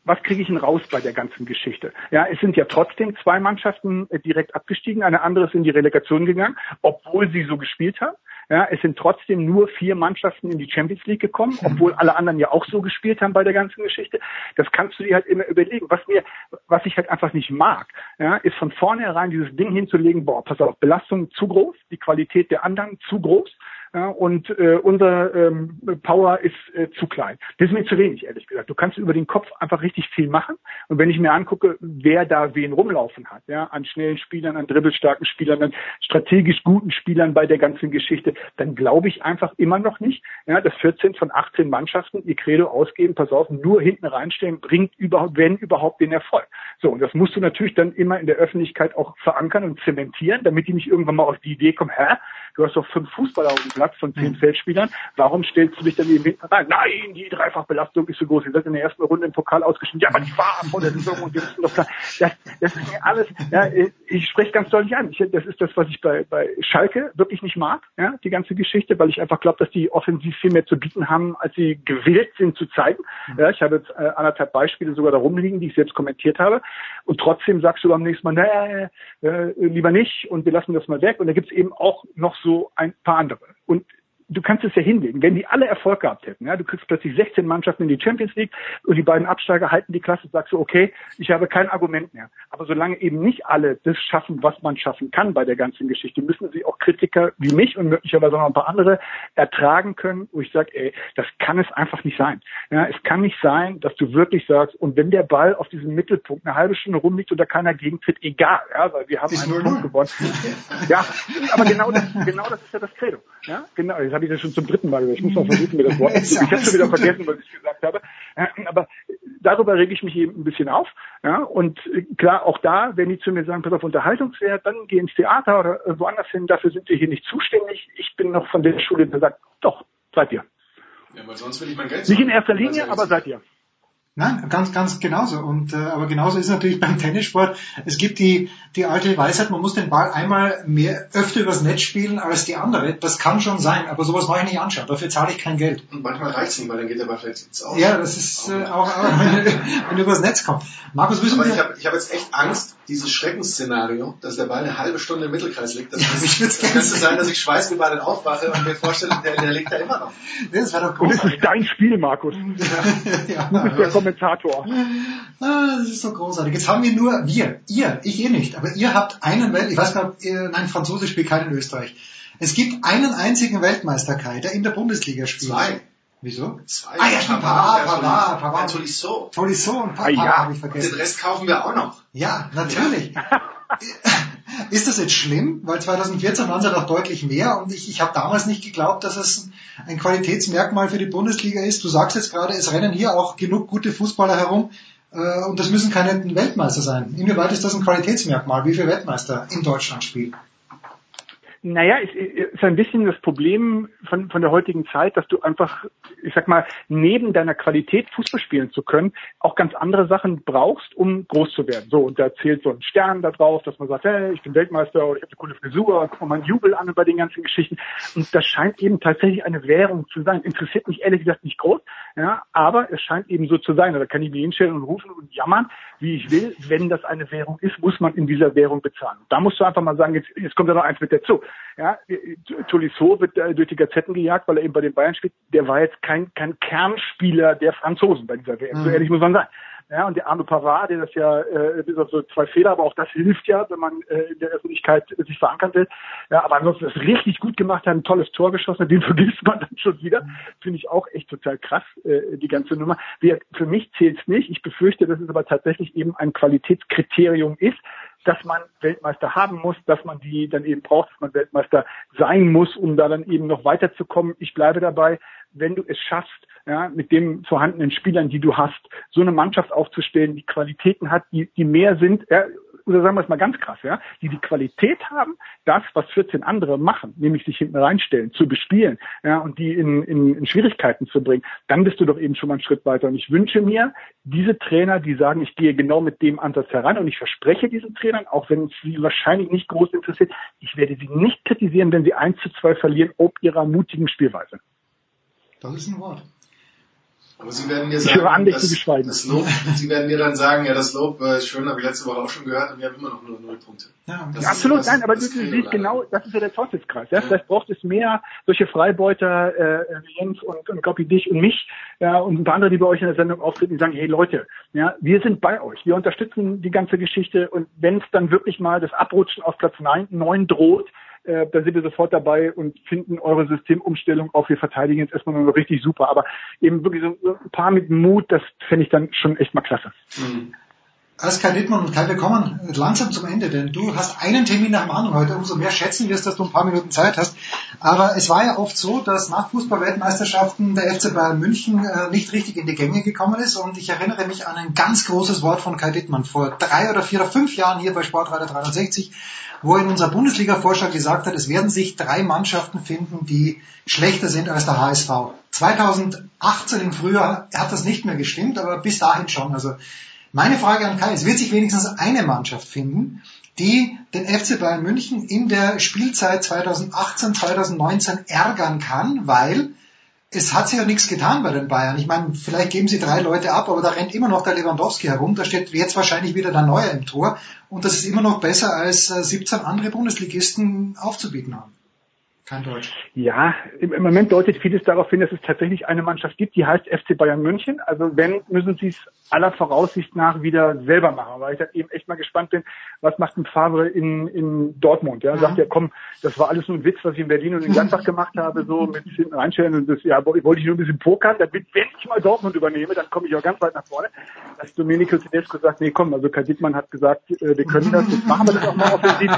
Speaker 6: was kriege ich denn raus bei der ganzen Geschichte? Ja, es sind ja trotzdem zwei Mannschaften äh, direkt abgestiegen, eine andere ist in die Relegation gegangen, obwohl sie so gespielt haben. Ja, es sind trotzdem nur vier Mannschaften in die Champions League gekommen, obwohl alle anderen ja auch so gespielt haben bei der ganzen Geschichte. Das kannst du dir halt immer überlegen. Was mir, was ich halt einfach nicht mag, ja, ist von vornherein dieses Ding hinzulegen, boah, pass auf, Belastung zu groß, die Qualität der anderen zu groß ja, und äh, unser ähm, Power ist äh, zu klein. Das ist mir zu wenig, ehrlich gesagt. Du kannst über den Kopf einfach richtig viel machen. Und wenn ich mir angucke, wer da wen rumlaufen hat, ja, an schnellen Spielern, an dribbelstarken Spielern, an strategisch guten Spielern bei der ganzen Geschichte, dann glaube ich einfach immer noch nicht, ja, dass 14 von 18 Mannschaften ihr Credo ausgeben, pass auf, nur hinten reinstellen, bringt überhaupt, wenn überhaupt, den Erfolg. So, und das musst du natürlich dann immer in der Öffentlichkeit auch verankern und zementieren, damit die nicht irgendwann mal auf die Idee kommen, hä, du hast doch fünf Fußballer auf dem Platz von zehn mhm. Feldspielern, warum stellst du dich dann eben hinten rein? Nein, die Dreifachbelastung ist so groß. Ihr seid in der ersten Runde im Pokal ausgeschieden. Ja, aber die Farben von der Saison und wir müssen doch klar. Das, das ist mir alles, ja, ich spreche ganz deutlich an. Ich, das ist das, was ich bei, bei Schalke wirklich nicht mag, ja, die ganze Geschichte, weil ich einfach glaube, dass die offensiv viel mehr zu bieten haben, als sie gewillt sind zu zeigen. Mhm. Ja, ich habe jetzt äh, anderthalb Beispiele sogar da rumliegen, die ich selbst kommentiert habe. Und trotzdem sagst du beim nächsten Mal, nee, äh, lieber nicht und wir lassen das mal weg. Und da gibt es eben auch noch so ein paar andere. Und du kannst es ja hinlegen. Wenn die alle Erfolg gehabt hätten, ja, du kriegst plötzlich 16 Mannschaften in die Champions League und die beiden Absteiger halten die Klasse, sagst du, okay, ich habe kein Argument mehr. Aber solange eben nicht alle das schaffen, was man schaffen kann bei der ganzen Geschichte, müssen sie auch Kritiker wie mich und möglicherweise noch ein paar andere ertragen können, wo ich sage, ey, das kann es einfach nicht sein. Ja, es kann nicht sein, dass du wirklich sagst, und wenn der Ball auf diesem Mittelpunkt eine halbe Stunde rumliegt und da keiner gegentritt, egal, ja, weil wir haben einen Punkt gewonnen. ja, aber genau das, genau das ist ja das Credo. Ja, genau. Jetzt habe ich das schon zum dritten Mal gesagt. Ich muss mal versuchen, mir das Wort Ich habe schon wieder vergessen, was ich gesagt habe. Aber darüber rege ich mich eben ein bisschen auf. Ja, und klar, auch da, wenn die zu mir sagen, pass auf Unterhaltungswert, dann geh ins Theater oder woanders hin. Dafür sind wir hier nicht zuständig. Ich bin noch von der Schule, der sagt, doch, seid ihr.
Speaker 5: Ja, weil sonst will ich mein Geld
Speaker 6: Nicht in erster Linie, aber seid ihr.
Speaker 3: Nein, ganz, ganz genauso. Und äh, aber genauso ist natürlich beim Tennissport. Es gibt die die alte Weisheit, man muss den Ball einmal mehr öfter übers Netz spielen als die andere. Das kann schon sein, aber sowas mache ich nicht anschauen. Dafür zahle ich kein Geld.
Speaker 5: Und manchmal reicht's nicht, weil dann geht der Ball vielleicht ins Aus.
Speaker 3: Ja, das ist äh, auch, auch wenn, wenn du übers Netz kommst. Markus, wissen
Speaker 5: aber wir? Ich habe ich hab jetzt echt Angst, dieses Schreckensszenario, dass der Ball eine halbe Stunde im Mittelkreis liegt. Das, ja, das, das könnte sein, dass ich schweißgebadet aufwache und mir vorstelle, der, der liegt da immer noch.
Speaker 6: Das wäre doch großartig. Und das ist dein Spiel, Markus. ja, du bist der Kommentator.
Speaker 3: Ah, das ist so großartig. Jetzt haben wir nur, wir, ihr, ich eh nicht, aber ihr habt einen Welt, ich weiß gar nicht, nein, Franzose spielt keinen in Österreich. Es gibt einen einzigen Weltmeister, Kai, der in der Bundesliga spielt.
Speaker 5: Zwei.
Speaker 3: Wieso?
Speaker 5: Zwei.
Speaker 3: Ah ja, stimmt, Pavard, Pavard,
Speaker 5: Pavard. Tolisso.
Speaker 3: Tolisso und Pavard
Speaker 5: ah, ja. habe ich vergessen. Den Rest kaufen wir auch noch.
Speaker 3: Ja, natürlich. Ist das jetzt schlimm? Weil 2014 waren es ja doch deutlich mehr und ich, ich habe damals nicht geglaubt, dass es ein Qualitätsmerkmal für die Bundesliga ist. Du sagst jetzt gerade, es rennen hier auch genug gute Fußballer herum äh, und das müssen keine Weltmeister sein. Inwieweit ist das ein Qualitätsmerkmal? Wie viele Weltmeister in Deutschland spielen?
Speaker 6: Naja, ist, ist ein bisschen das Problem von, von der heutigen Zeit, dass du einfach, ich sag mal, neben deiner Qualität Fußball spielen zu können, auch ganz andere Sachen brauchst, um groß zu werden. So, und da zählt so ein Stern da drauf, dass man sagt, hey, ich bin Weltmeister oder ich habe eine coole Frisur, guck mal meinen Jubel an bei den ganzen Geschichten. Und das scheint eben tatsächlich eine Währung zu sein. Interessiert mich ehrlich gesagt nicht groß, ja, aber es scheint eben so zu sein. Da kann ich mich hinstellen und rufen und jammern, wie ich will. Wenn das eine Währung ist, muss man in dieser Währung bezahlen. Da musst du einfach mal sagen, jetzt, jetzt kommt da noch eins mit dazu. Ja, Tolisso wird äh, durch die Gazetten gejagt, weil er eben bei den Bayern spielt. Der war jetzt kein, kein Kernspieler der Franzosen bei dieser WM. Mhm. So ehrlich muss man sein. Ja, und der arme Pavard, der das ja äh, bis auf so zwei Fehler, aber auch das hilft ja, wenn man äh, in der Öffentlichkeit äh, sich verankern will. Ja, aber ansonsten das richtig gut gemacht hat, ein tolles Tor geschossen, den vergisst man dann schon wieder. Finde ich auch echt total krass, äh, die ganze Nummer. Wie, für mich zählt's nicht. Ich befürchte, dass es aber tatsächlich eben ein Qualitätskriterium ist, dass man Weltmeister haben muss, dass man die dann eben braucht, dass man Weltmeister sein muss, um da dann eben noch weiterzukommen. Ich bleibe dabei, wenn du es schaffst, ja, mit den vorhandenen Spielern, die du hast, so eine Mannschaft aufzustellen, die Qualitäten hat, die, die mehr sind, ja, oder sagen wir es mal ganz krass, ja, die die Qualität haben, das, was 14 andere machen, nämlich sich hinten reinstellen, zu bespielen, ja, und die in, in, in Schwierigkeiten zu bringen, dann bist du doch eben schon mal einen Schritt weiter. Und ich wünsche mir, diese Trainer, die sagen, ich gehe genau mit dem Ansatz heran und ich verspreche diesen Trainern, auch wenn es sie wahrscheinlich nicht groß interessiert, ich werde sie nicht kritisieren, wenn sie eins zu zwei verlieren, ob ihrer mutigen Spielweise.
Speaker 3: Das ist ein Wort.
Speaker 5: Aber Sie werden mir
Speaker 6: Ich
Speaker 5: sagen,
Speaker 6: höre andächtiges
Speaker 5: das, das Lob, Sie werden mir dann sagen, ja, das Lob äh, ist schön, habe ich letzte Woche auch schon gehört und wir haben immer noch nur null Punkte.
Speaker 3: Ja,
Speaker 5: Das
Speaker 6: Ja,
Speaker 5: ist-
Speaker 6: absolut,
Speaker 5: das-
Speaker 6: nein, aber
Speaker 5: das
Speaker 6: du, du siehst genau, das ist ja der Teufelskreis. Ja? Vielleicht braucht es mehr solche Freibeuter, äh, wie Jens und, und Goppi, dich und mich, ja, und ein paar andere, die bei euch in der Sendung auftreten, die sagen, hey Leute, ja, wir sind bei euch, wir unterstützen die ganze Geschichte und wenn es dann wirklich mal das Abrutschen auf Platz 9, 9 droht, äh, da sind wir sofort dabei und finden eure Systemumstellung auf, wir verteidigen jetzt erstmal nur richtig super. Aber eben wirklich so so ein paar mit Mut, das fände ich dann schon echt mal klasse.
Speaker 5: Mhm.
Speaker 3: Alles Kai Dittmann und Kai, wir kommen langsam zum Ende, denn du hast einen Termin nach dem anderen heute. Umso mehr schätzen wir es, dass du ein paar Minuten Zeit hast. Aber es war ja oft so, dass nach Fußball-Weltmeisterschaften der FC Bayern München äh, nicht richtig in die Gänge gekommen ist. Und ich erinnere mich an ein ganz großes Wort von Kai Dittmann vor drei oder vier oder fünf Jahren hier bei Sportradar 360, wo er in unserer Bundesliga-Vorschau gesagt hat, es werden sich drei Mannschaften finden, die schlechter sind als der HSV. 2018 im Frühjahr hat das nicht mehr gestimmt, aber bis dahin schon. Also meine Frage an Kai, es wird sich wenigstens eine Mannschaft finden, die den FC Bayern München in der Spielzeit 2018, 2019 ärgern kann, weil es hat sich ja nichts getan bei den Bayern. Ich meine, vielleicht geben sie drei Leute ab, aber da rennt immer noch der Lewandowski herum. Da steht jetzt wahrscheinlich wieder der Neue im Tor. Und das ist immer noch besser, als äh, 17 andere Bundesligisten aufzubieten haben. Kein Deutsch.
Speaker 6: Ja, im, im Moment deutet vieles darauf hin, dass es tatsächlich eine Mannschaft gibt, die heißt FC Bayern München. Also wenn, müssen sie es aller Voraussicht nach wieder selber machen, weil ich da eben echt mal gespannt bin, was macht ein Favre in, in Dortmund? Ja, sagt ja, komm, das war alles nur ein Witz, was ich in Berlin und in Gladbach gemacht habe, so mit hinten reinstellen und das, ja, wollte ich nur ein bisschen pokern, damit, wenn ich mal Dortmund übernehme, dann komme ich auch ganz weit nach vorne. Dass Domenico Tedesco sagt, nee, komm, also Kai Dittmann hat gesagt, äh, wir können das, jetzt machen wir das auch mal offensiv.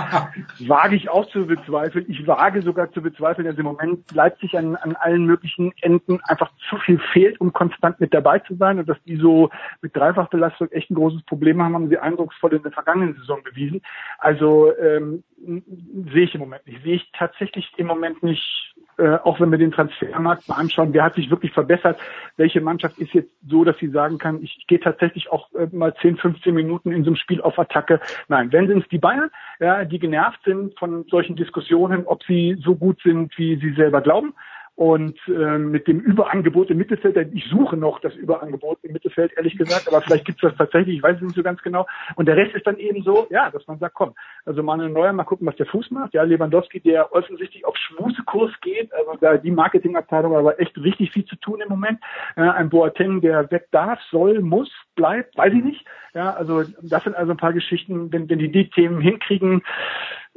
Speaker 6: Wage ich auch zu bezweifeln. Ich wage sogar zu bezweifeln, dass im Moment Leipzig an, an allen möglichen Enden einfach zu viel fehlt, um konstant mit dabei zu sein und dass die so mit Dreifachbelastung echt ein großes Problem haben, haben sie eindrucksvoll in der vergangenen Saison bewiesen. Also ähm, sehe ich im Moment nicht. Sehe ich tatsächlich im Moment nicht, äh, auch wenn wir den Transfermarkt mal anschauen, wer hat sich wirklich verbessert, welche Mannschaft ist jetzt so, dass sie sagen kann, ich, gehe tatsächlich auch äh, mal 10, 15 Minuten in so einem Spiel auf Attacke. Nein, wenn sind es die Bayern, ja, die genervt sind von solchen Diskussionen, ob sie so gut sind, wie sie selber glauben. Und äh, mit dem Überangebot im Mittelfeld, ich suche noch das Überangebot im Mittelfeld, ehrlich gesagt, aber vielleicht gibt es das tatsächlich, ich weiß es nicht so ganz genau. Und der Rest ist dann eben so, ja, dass man sagt, komm, also Manuel Neuer, mal gucken, was der Fuß macht. Ja, Lewandowski, der offensichtlich auf Schmusekurs geht, also da die Marketingabteilung aber echt richtig viel zu tun im Moment. Ja, ein Boateng, der weg darf, soll, muss, bleibt, weiß ich nicht. Ja, also das sind also ein paar Geschichten, wenn, wenn die die Themen hinkriegen,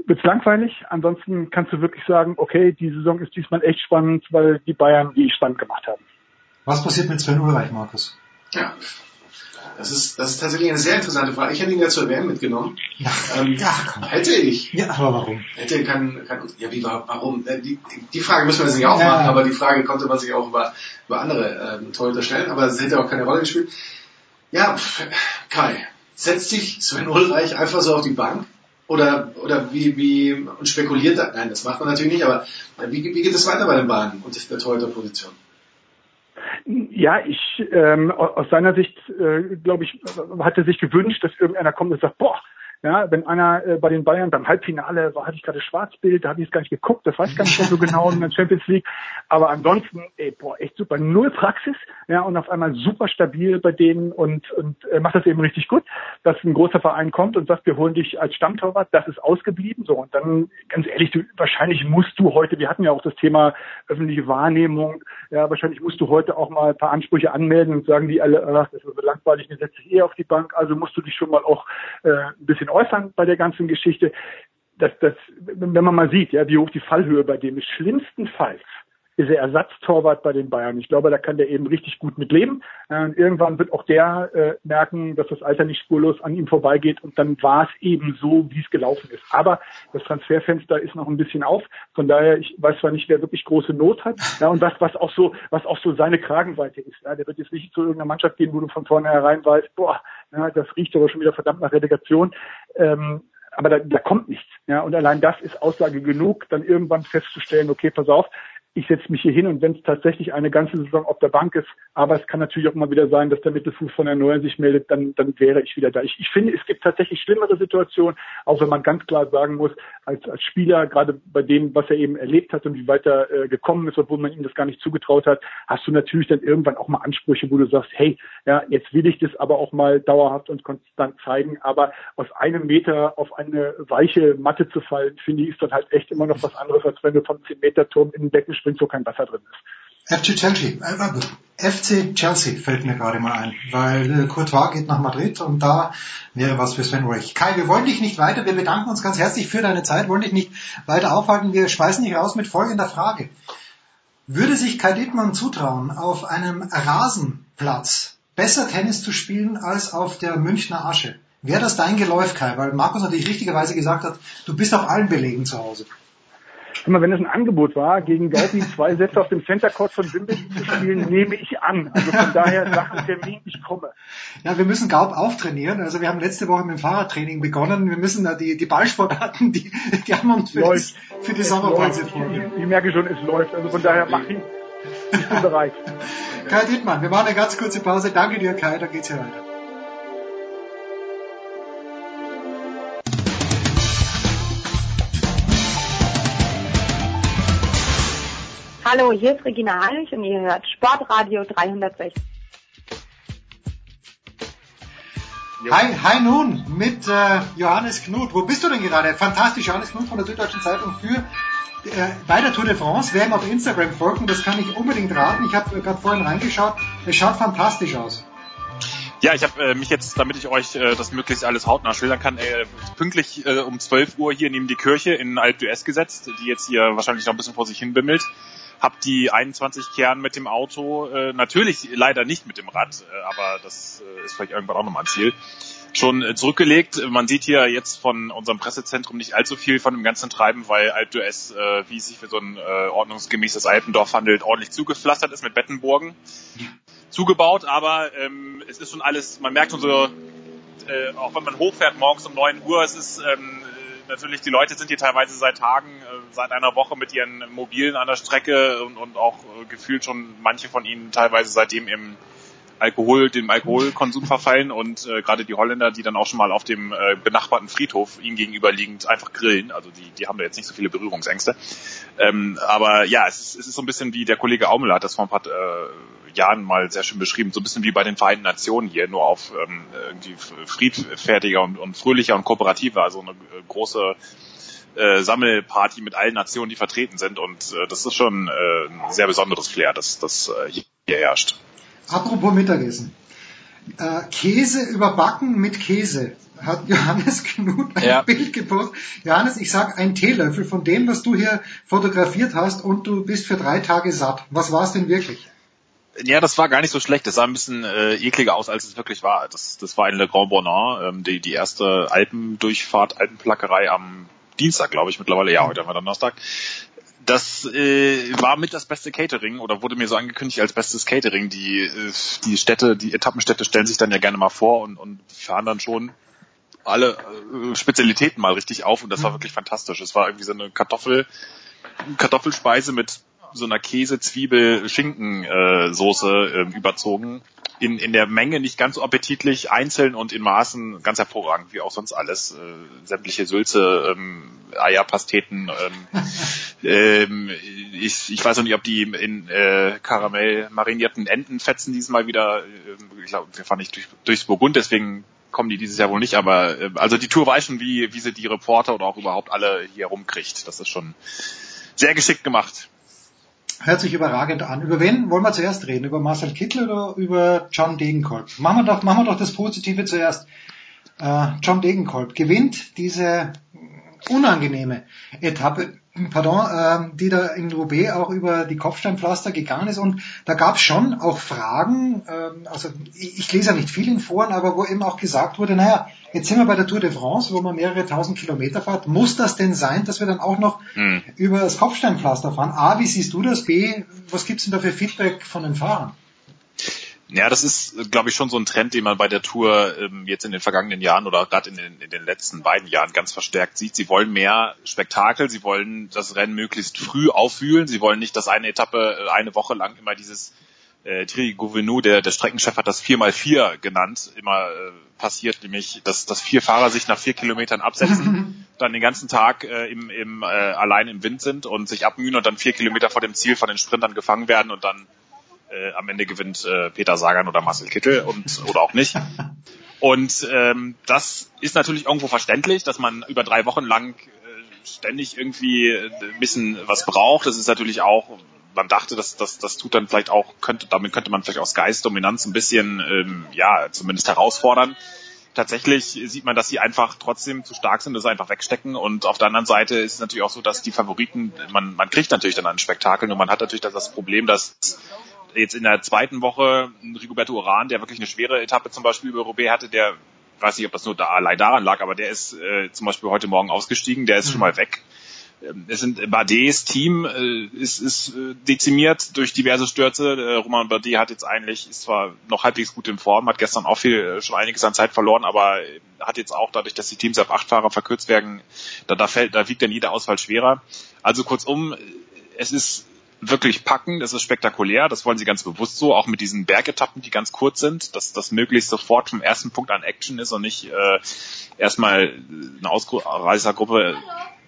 Speaker 6: wird's langweilig. Ansonsten kannst du wirklich sagen, okay, die Saison ist diesmal echt spannend, weil die Bayern die spannend gemacht haben.
Speaker 3: Was passiert mit Sven Ulreich, Markus?
Speaker 5: Ja, das ist, das ist tatsächlich eine sehr interessante Frage. Ich hätte ihn ja zur WM mitgenommen.
Speaker 3: Ja,
Speaker 5: Ähm,
Speaker 3: ja komm.
Speaker 5: hätte ich.
Speaker 3: Ja, aber warum?
Speaker 5: Hätte kann, kann ja wie wa- warum? Äh, Die, die Frage müssen wir jetzt nicht aufmachen,
Speaker 3: Ja.
Speaker 5: aber die Frage konnte man sich auch über, über andere ähm, Torhüter stellen, aber es hätte auch keine Rolle gespielt. Ja, Kai, setzt sich Sven Ulreich einfach so auf die Bank? Oder, oder wie, wie, und spekuliert da? Nein, das macht man natürlich nicht, aber wie, wie geht es weiter bei den Bayern und der Torhüterposition?
Speaker 6: Ja, ich ähm, aus seiner Sicht, äh, glaube ich, hat er sich gewünscht, dass irgendeiner kommt und sagt, boah, ja, wenn einer äh, bei den Bayern beim Halbfinale war, hatte ich gerade Schwarzbild, da hatte ich es gar nicht geguckt, das weiß ich gar nicht mehr so genau in der Champions League. Aber ansonsten, ey, boah, echt super, null Praxis, ja, und auf einmal super stabil bei denen und und äh, macht das eben richtig gut, dass ein großer Verein kommt und sagt, wir holen dich als Stammtorwart, das ist ausgeblieben, so und dann ganz ehrlich, du, wahrscheinlich musst du heute, wir hatten ja auch das Thema öffentliche Wahrnehmung, ja, wahrscheinlich musst du heute auch mal ein paar Ansprüche anmelden und sagen die alle, ach, das ist so langweilig, mir setze ich eh auf die Bank, also musst du dich schon mal auch äh, ein bisschen äußern bei der ganzen Geschichte. Das, das, wenn man mal sieht, ja, wie hoch die Fallhöhe bei dem ist, schlimmstenfalls ist er Ersatztorwart bei den Bayern. Ich glaube, da kann der eben richtig gut mit leben. Äh, irgendwann wird auch der äh, merken, dass das Alter nicht spurlos an ihm vorbeigeht und dann war es eben so, wie es gelaufen ist. Aber das Transferfenster ist noch ein bisschen auf. Von daher, ich weiß zwar nicht, wer wirklich große Not hat, ja, und was, was auch so, was auch so seine Kragenweite ist. Ja, der wird jetzt nicht zu irgendeiner Mannschaft gehen, wo du von vornherein weißt, boah, ja, das riecht aber schon wieder verdammt nach Relegation. Ähm, aber da, da kommt nichts. Ja, und allein das ist Aussage genug, dann irgendwann festzustellen, okay, pass auf, ich setze mich hier hin und wenn es tatsächlich eine ganze Saison auf der Bank ist, aber es kann natürlich auch mal wieder sein, dass der Mittelfuß von der Neuen sich meldet, dann, dann wäre ich wieder da. Ich, ich finde, es gibt tatsächlich schlimmere Situationen, auch wenn man ganz klar sagen muss, als, als Spieler, gerade bei dem, was er eben erlebt hat und wie weit er äh, gekommen ist, obwohl man ihm das gar nicht zugetraut hat, hast du natürlich dann irgendwann auch mal Ansprüche, wo du sagst, hey, ja, jetzt will ich das aber auch mal dauerhaft und konstant zeigen, aber aus einem Meter auf eine weiche Matte zu fallen, finde ich, ist dann halt echt immer noch was anderes, als wenn du vom 10 Meter Turm in den Becken springst, wo kein Wasser drin ist.
Speaker 3: FC Chelsea, äh, FC Chelsea fällt mir gerade mal ein, weil äh, Courtois geht nach Madrid und da wäre was für Sven Ulrich. Kai, wir wollen dich nicht weiter, wir bedanken uns ganz herzlich für deine Zeit, wollen dich nicht weiter aufhalten, wir schmeißen dich raus mit folgender Frage. Würde sich Kai Dittmann zutrauen, auf einem Rasenplatz besser Tennis zu spielen als auf der Münchner Asche? Wäre das dein Geläuf, Kai? Weil Markus natürlich richtigerweise gesagt hat, du bist auf allen Belegen zu Hause.
Speaker 6: Mal, wenn es ein Angebot war, gegen Gaupi zwei Sätze auf dem Center Court von Wimbledon zu spielen, nehme ich an. Also von daher Sachen Termin, ich komme.
Speaker 3: Ja, wir müssen Gaub auftrainieren. Also wir haben letzte Woche mit dem Fahrradtraining begonnen. Wir müssen da die, die Ballsportarten, die, die haben uns für. Die, für die Sommerpause
Speaker 6: vorgehen. Ich, ich, merke schon, es läuft. Also von daher mach ich. Ich bin bereit.
Speaker 3: Kai Dietmann, wir machen eine ganz kurze Pause. Danke dir, Kai. Dann geht's hier weiter.
Speaker 7: Hallo, hier ist Regina Heinrich und ihr hört Sportradio 360.
Speaker 3: Hi, hi nun mit äh, Johannes Knut. Wo bist du denn gerade? Fantastisch, Johannes Knut von der Süddeutschen Zeitung für äh, bei der Tour de France. Wer ihm auf Instagram folgt, das kann ich unbedingt raten. Ich habe äh, gerade vorhin reingeschaut. Es schaut fantastisch aus.
Speaker 8: Ja, ich habe äh, mich jetzt, damit ich euch äh, das möglichst alles hautnah schildern kann, äh, pünktlich äh, um 12 Uhr hier neben die Kirche in Alp d'Huez gesetzt, die jetzt hier wahrscheinlich noch ein bisschen vor sich hin bimmelt habe die 21 Kern mit dem Auto, äh, natürlich leider nicht mit dem Rad, äh, aber das äh, ist vielleicht irgendwann auch nochmal ein Ziel, schon äh, zurückgelegt. Man sieht hier jetzt von unserem Pressezentrum nicht allzu viel von dem ganzen Treiben, weil Alp d'Huez, äh, wie es sich für so ein äh, ordnungsgemäßes Alpendorf handelt, ordentlich zugepflastert ist mit Bettenburgen. Zugebaut, aber ähm, es ist schon alles, man merkt schon so, äh, auch wenn man hochfährt morgens um 9 Uhr, es ist ähm, natürlich, die Leute sind hier teilweise seit Tagen, äh, seit einer Woche mit ihren Mobilen an der Strecke und, und auch äh, gefühlt schon manche von ihnen teilweise seitdem im Alkohol, dem Alkoholkonsum verfallen und äh, gerade die Holländer, die dann auch schon mal auf dem äh, benachbarten Friedhof ihnen gegenüberliegend einfach grillen. Also die, die haben da jetzt nicht so viele Berührungsängste. Ähm, aber ja, es ist, es ist so ein bisschen wie der Kollege Aumel hat das vor ein paar äh, Jahren mal sehr schön beschrieben, so ein bisschen wie bei den Vereinten Nationen hier, nur auf ähm, irgendwie friedfertiger und, und fröhlicher und kooperativer, also eine äh, große äh, Sammelparty mit allen Nationen, die vertreten sind und äh, das ist schon äh, ein sehr besonderes Flair, das, das äh, hier herrscht.
Speaker 3: Apropos Mittagessen. Äh, Käse überbacken mit Käse hat Johannes Knut ein ja. Bild gepostet. Johannes, ich sag ein Teelöffel von dem, was du hier fotografiert hast und du bist für drei Tage satt. Was war es denn wirklich?
Speaker 8: Ja, das war gar nicht so schlecht. Das sah ein bisschen äh, ekliger aus, als es wirklich war. Das, das war in Le Grand Bonnard, ähm, die, die erste Alpendurchfahrt, Alpenplackerei am Dienstag, glaube ich, mittlerweile. Ja, heute haben wir Donnerstag. Das äh, war mit das beste Catering oder wurde mir so angekündigt als bestes Catering. Die, äh, die Städte, die Etappenstädte stellen sich dann ja gerne mal vor und, und fahren dann schon alle äh, Spezialitäten mal richtig auf und das war mhm. wirklich fantastisch. Es war irgendwie so eine Kartoffel, Kartoffelspeise mit so einer Käse, Zwiebel, Schinken äh, Soße äh, überzogen. In, in der Menge nicht ganz so appetitlich, einzeln und in Maßen ganz hervorragend, wie auch sonst alles. Äh, sämtliche Sülze, ähm, Eierpasteten. Ähm, ähm, ich, ich weiß noch nicht, ob die in äh, Karamell marinierten Entenfetzen diesmal wieder, äh, ich glaube, wir fahren nicht durch, durchs Burgund, deswegen kommen die dieses Jahr wohl nicht, aber äh, also die Tour weiß schon, wie, wie sie die Reporter oder auch überhaupt alle hier rumkriegt. Das ist schon sehr geschickt gemacht.
Speaker 3: Hört sich überragend an. Über wen wollen wir zuerst reden? Über Marcel Kittel oder über John Degenkolb? Machen wir doch, machen wir doch das Positive zuerst. Äh, John Degenkolb gewinnt diese unangenehme Etappe, pardon, äh, die da in Roubaix auch über die Kopfsteinpflaster gegangen ist. Und da gab es schon auch Fragen, äh, also ich, ich, lese ja nicht viel in Foren, aber wo eben auch gesagt wurde, naja, Jetzt sind wir bei der Tour de France, wo man mehrere tausend Kilometer fährt. Muss das denn sein, dass wir dann auch noch hm. über das Kopfsteinpflaster fahren? A, wie siehst du das? B, was gibt's denn da für Feedback von den Fahrern?
Speaker 8: Ja, das ist, glaube ich, schon so ein Trend, den man bei der Tour ähm, jetzt in den vergangenen Jahren oder gerade in den, in den letzten beiden Jahren ganz verstärkt sieht. Sie wollen mehr Spektakel, sie wollen das Rennen möglichst früh aufwühlen, sie wollen nicht, dass eine Etappe äh, eine Woche lang immer dieses äh, Thierry Gouvenou, der, der Streckenchef, hat das 4x4 genannt, immer äh, passiert, nämlich, dass, dass vier Fahrer sich nach vier Kilometern absetzen, dann den ganzen Tag äh, im, im, äh, allein im Wind sind und sich abmühen und dann vier Kilometer vor dem Ziel von den Sprintern gefangen werden und dann äh, am Ende gewinnt äh, Peter Sagan oder Marcel Kittel und oder auch nicht. Und ähm, das ist natürlich irgendwo verständlich, dass man über drei Wochen lang äh, ständig irgendwie ein bisschen was braucht. Das ist natürlich auch, man dachte, dass das, das tut dann vielleicht auch, könnte, damit könnte man vielleicht aus Geistdominanz ein bisschen, ähm, ja, zumindest herausfordern. Tatsächlich sieht man, dass sie einfach trotzdem zu stark sind, das einfach wegstecken. Und auf der anderen Seite ist es natürlich auch so, dass die Favoriten, man, man kriegt natürlich dann ein Spektakel, und man hat natürlich das Problem, dass jetzt in der zweiten Woche Rigoberto Uran, der wirklich eine schwere Etappe zum Beispiel über Roubaix hatte, der weiß nicht, ob das nur da allein daran lag, aber der ist äh, zum Beispiel heute Morgen ausgestiegen, der ist mhm. schon mal weg. Ähm, es sind Bardets Team äh, ist, ist äh, dezimiert durch diverse Stürze. Äh, Roman Bardet hat jetzt eigentlich ist zwar noch halbwegs gut in Form, hat gestern auch viel äh, schon einiges an Zeit verloren, aber hat jetzt auch dadurch, dass die Teams auf acht Fahrer verkürzt werden, da, da fällt, da wiegt dann jeder Ausfall schwerer. Also kurzum, es ist wirklich packen, das ist spektakulär, das wollen sie ganz bewusst so, auch mit diesen Bergetappen, die ganz kurz sind, dass das möglichst sofort vom ersten Punkt an Action ist und nicht äh, erstmal eine Ausreißergruppe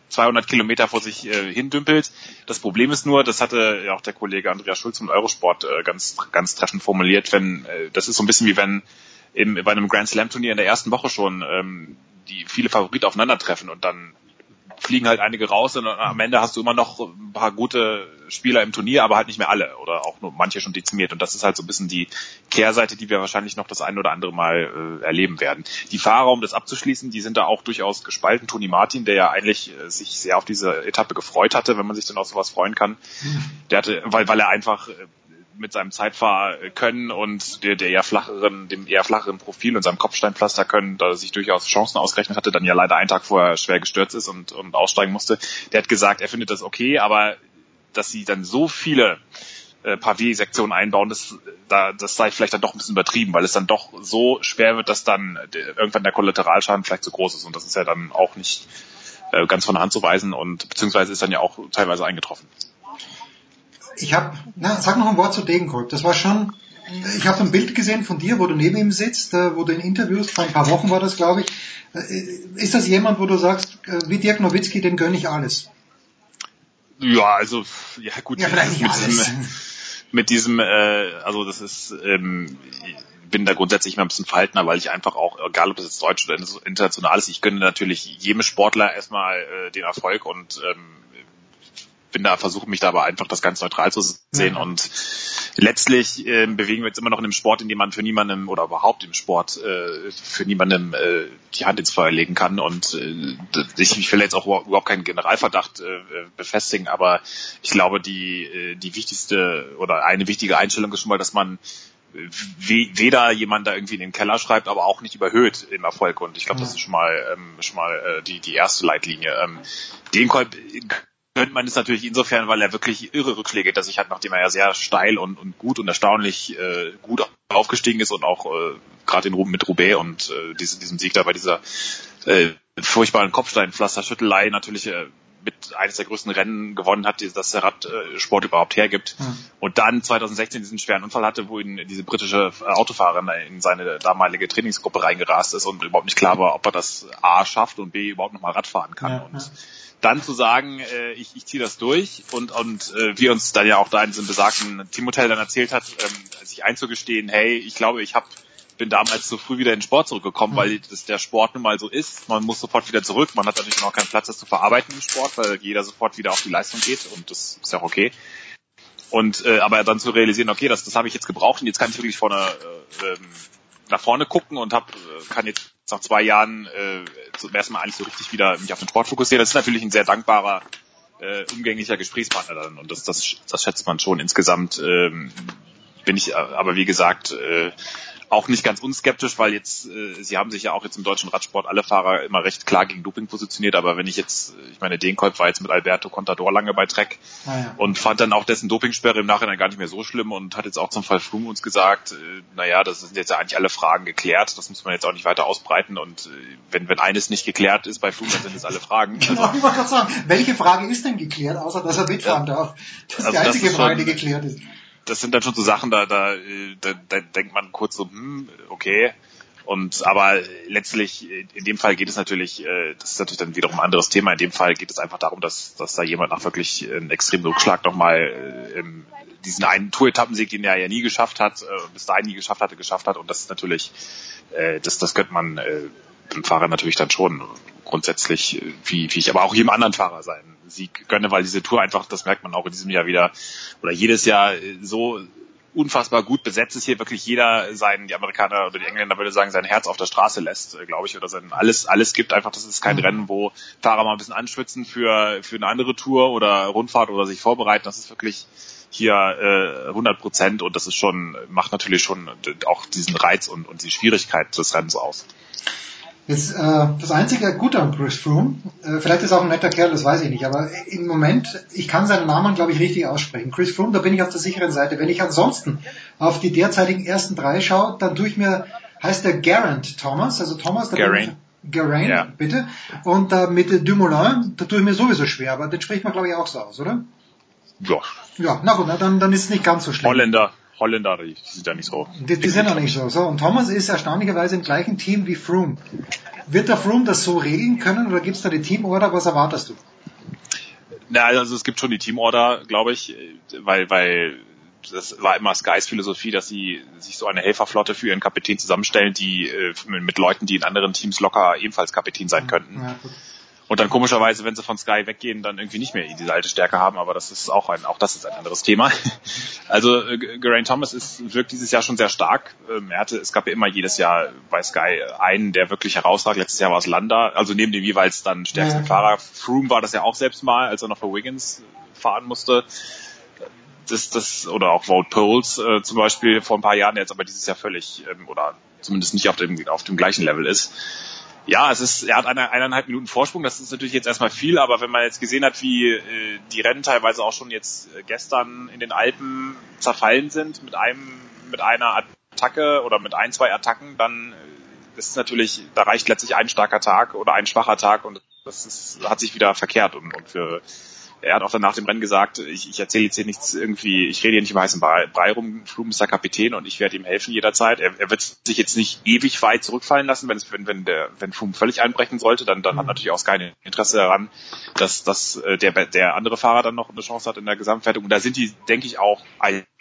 Speaker 8: 200 Kilometer vor sich äh, hindümpelt. Das Problem ist nur, das hatte ja auch der Kollege Andreas Schulz vom Eurosport äh, ganz, ganz treffend formuliert, wenn, äh, das ist so ein bisschen wie wenn im, bei einem Grand Slam Turnier in der ersten Woche schon ähm, die viele Favoriten aufeinandertreffen und dann fliegen halt einige raus und am Ende hast du immer noch ein paar gute Spieler im Turnier, aber halt nicht mehr alle oder auch nur manche schon dezimiert. Und das ist halt so ein bisschen die Kehrseite, die wir wahrscheinlich noch das ein oder andere Mal äh, erleben werden. Die Fahrer, um das abzuschließen, die sind da auch durchaus gespalten. Toni Martin, der ja eigentlich äh, sich sehr auf diese Etappe gefreut hatte, wenn man sich dann auf sowas freuen kann, der hatte, weil, weil er einfach äh, mit seinem Zeitfahrkönnen und der, der eher flacheren, dem eher flacheren Profil und seinem Kopfsteinpflaster können, da er sich durchaus Chancen ausgerechnet hatte, dann ja leider einen Tag vorher schwer gestürzt ist und, und aussteigen musste. Der hat gesagt, er findet das okay, aber dass sie dann so viele äh, Pavé-Sektionen einbauen, das, da, das sei vielleicht dann doch ein bisschen übertrieben, weil es dann doch so schwer wird, dass dann irgendwann der Kollateralschaden vielleicht zu groß ist und das ist ja dann auch nicht äh, ganz von der Hand zu weisen und beziehungsweise ist dann ja auch teilweise eingetroffen
Speaker 3: ich habe, na, sag noch ein Wort zu Degenkolb. Das war schon, ich habe ein Bild gesehen von dir, wo du neben ihm sitzt, äh, wo du ihn interviewst, vor ein paar Wochen war das, glaube ich. Äh, ist das jemand, wo du sagst, äh, wie Dirk Nowitzki, den gönne ich alles?
Speaker 8: Ja, also, ja gut.
Speaker 3: Ja, vielleicht
Speaker 8: mit
Speaker 3: alles.
Speaker 8: diesem, mit diesem äh, also das ist, ähm, bin da grundsätzlich immer ein bisschen verhaltener, weil ich einfach auch, egal ob es jetzt deutsch oder international ist, ich gönne natürlich jedem Sportler erstmal äh, den Erfolg und ähm, bin da, versuche mich da aber einfach das ganz neutral zu sehen ja. und letztlich äh, bewegen wir uns immer noch in einem Sport, in dem man für niemandem oder überhaupt im Sport äh, für niemandem äh, die Hand ins Feuer legen kann und äh, ich, ich will jetzt auch überhaupt keinen Generalverdacht äh, befestigen, aber ich glaube die äh, die wichtigste oder eine wichtige Einstellung ist schon mal, dass man weder jemand da irgendwie in den Keller schreibt, aber auch nicht überhöht im Erfolg. Und ich glaube, das ist schon mal ähm, schon mal äh, die die erste Leitlinie. Ähm, den könnte man es natürlich insofern, weil er wirklich irre Rückschläge hinter sich hat, nachdem er ja sehr steil und, und gut und erstaunlich äh, gut aufgestiegen ist und auch äh, gerade in Ruben mit Roubaix und äh, diese, diesem Sieg da bei dieser äh, furchtbaren Kopfsteinpflaster-Schüttelei natürlich äh, mit eines der größten Rennen gewonnen hat, das der Radsport überhaupt hergibt. Mhm. Und dann 2016 diesen schweren Unfall hatte, wo ihn diese britische Autofahrerin in seine damalige Trainingsgruppe reingerast ist und überhaupt nicht klar war, ob er das A schafft und B überhaupt nochmal Radfahren kann. Ja, und ja dann zu sagen, äh, ich, ich ziehe das durch und, und äh, wir uns dann ja auch da in diesem besagten Teamhotel dann erzählt hat, ähm, sich einzugestehen, hey, ich glaube, ich habe bin damals zu früh wieder in den Sport zurückgekommen, mhm. weil das der Sport nun mal so ist. Man muss sofort wieder zurück. Man hat natürlich noch keinen Platz, das zu verarbeiten im Sport, weil jeder sofort wieder auf die Leistung geht und das ist ja auch okay. Und äh, aber dann zu realisieren, okay, das, das habe ich jetzt gebraucht und jetzt kann ich wirklich vorne äh, ähm, nach vorne gucken und hab, äh, kann jetzt nach zwei Jahren äh, zum ersten Mal eigentlich so richtig wieder mich auf den Sport fokussieren. Das ist natürlich ein sehr dankbarer, äh, umgänglicher Gesprächspartner dann und das, das, das schätzt man schon. Insgesamt ähm, bin ich aber wie gesagt äh, auch nicht ganz unskeptisch, weil jetzt, äh, sie haben sich ja auch jetzt im deutschen Radsport alle Fahrer immer recht klar gegen Doping positioniert, aber wenn ich jetzt, ich meine, Dehnkolb war jetzt mit Alberto Contador lange bei Trek ah, ja. und fand dann auch dessen Dopingsperre im Nachhinein gar nicht mehr so schlimm und hat jetzt auch zum Fall Froome uns gesagt, äh, naja, das sind jetzt ja eigentlich alle Fragen geklärt, das muss man jetzt auch nicht weiter ausbreiten und äh, wenn, wenn eines nicht geklärt ist bei Froome, dann sind es alle Fragen.
Speaker 3: Genau, also, ich wollte gerade sagen, welche Frage ist denn geklärt, außer dass er mitfahren ja, darf? Das ist also die einzige Frage, die geklärt ist
Speaker 8: das sind dann schon so Sachen, da, da, da, da denkt man kurz so, hm, okay. Und aber letztlich in dem Fall geht es natürlich, äh, das ist natürlich dann wiederum ein anderes Thema. In dem Fall geht es einfach darum, dass, dass da jemand nach wirklich einen extremen Rückschlag nochmal äh, diesen einen Tour-Etappensieg, den er ja nie geschafft hat, äh, bis dahin nie geschafft hatte, geschafft hat. Und das ist natürlich, äh, das, das könnte man äh, dem Fahrer natürlich dann schon grundsätzlich, wie, wie ich aber auch jedem anderen Fahrer seinen Sieg gönne, weil diese Tour einfach, das merkt man auch in diesem Jahr wieder, oder jedes Jahr so unfassbar gut besetzt ist hier wirklich jeder sein, die Amerikaner oder die Engländer würde sagen, sein Herz auf der Straße lässt, glaube ich, oder sein alles, alles gibt einfach, das ist kein mhm. Rennen, wo Fahrer mal ein bisschen anschwitzen für, für eine andere Tour oder Rundfahrt oder sich vorbereiten, das ist wirklich hier äh, 100 Prozent und das ist schon, macht natürlich schon auch diesen Reiz und, und die Schwierigkeit des Rennens aus.
Speaker 3: Jetzt, äh, das einzige Gute an Chris Froome, äh, vielleicht ist er auch ein netter Kerl, das weiß ich nicht, aber im Moment, ich kann seinen Namen, glaube ich, richtig aussprechen. Chris Froome, da bin ich auf der sicheren Seite. Wenn ich ansonsten auf die derzeitigen ersten drei schaue, dann tue ich mir, heißt der Garant Thomas, also Thomas,
Speaker 8: Geraint.
Speaker 3: Geraint, ja. bitte. Und äh, mit Dumoulin, da tue ich mir sowieso schwer, aber den spricht man, glaube ich, auch so aus, oder?
Speaker 8: Ja.
Speaker 3: Ja, na gut, na, dann, dann ist es nicht ganz so schlimm.
Speaker 8: Holländer. Holländer, die sind ja nicht so.
Speaker 3: Die, die sind ja nicht so. so. Und Thomas ist erstaunlicherweise im gleichen Team wie Froome. Wird der Froome das so regeln können oder gibt es da die Teamorder? Was erwartest du?
Speaker 8: Na, also es gibt schon die Teamorder, glaube ich, weil, weil das war immer Skys Philosophie, dass sie sich so eine Helferflotte für ihren Kapitän zusammenstellen, die äh, mit Leuten, die in anderen Teams locker ebenfalls Kapitän sein könnten. Ja, und dann komischerweise, wenn sie von Sky weggehen, dann irgendwie nicht mehr diese alte Stärke haben, aber das ist auch ein, auch das ist ein anderes Thema. Also äh, Geraint Thomas ist, wirkt dieses Jahr schon sehr stark. Ähm, er hatte, es gab ja immer jedes Jahr bei Sky einen, der wirklich herausragt. Letztes Jahr war es Landa, also neben dem jeweils dann stärksten ja. Fahrer. Froome war das ja auch selbst mal, als er noch für Wiggins fahren musste. Das, das, oder auch Vote Poles äh, zum Beispiel vor ein paar Jahren, der jetzt aber dieses Jahr völlig, ähm, oder zumindest nicht auf dem, auf dem gleichen Level ist ja, es ist, er hat eine, eineinhalb Minuten Vorsprung, das ist natürlich jetzt erstmal viel, aber wenn man jetzt gesehen hat, wie äh, die Rennen teilweise auch schon jetzt äh, gestern in den Alpen zerfallen sind mit einem, mit einer Attacke oder mit ein, zwei Attacken, dann äh, ist natürlich, da reicht letztlich ein starker Tag oder ein schwacher Tag und das ist, hat sich wieder verkehrt und, und für er hat auch dann nach dem Rennen gesagt, ich, ich erzähle jetzt hier nichts irgendwie, ich rede hier nicht im heißen Brei rum, Flum ist der Kapitän und ich werde ihm helfen jederzeit. Er, er wird sich jetzt nicht ewig weit zurückfallen lassen, wenn es, wenn, wenn der, wenn Flum völlig einbrechen sollte, dann, dann hat mhm. natürlich auch kein Interesse daran, dass, dass äh, der, der andere Fahrer dann noch eine Chance hat in der Gesamtwertung. Und da sind die, denke ich, auch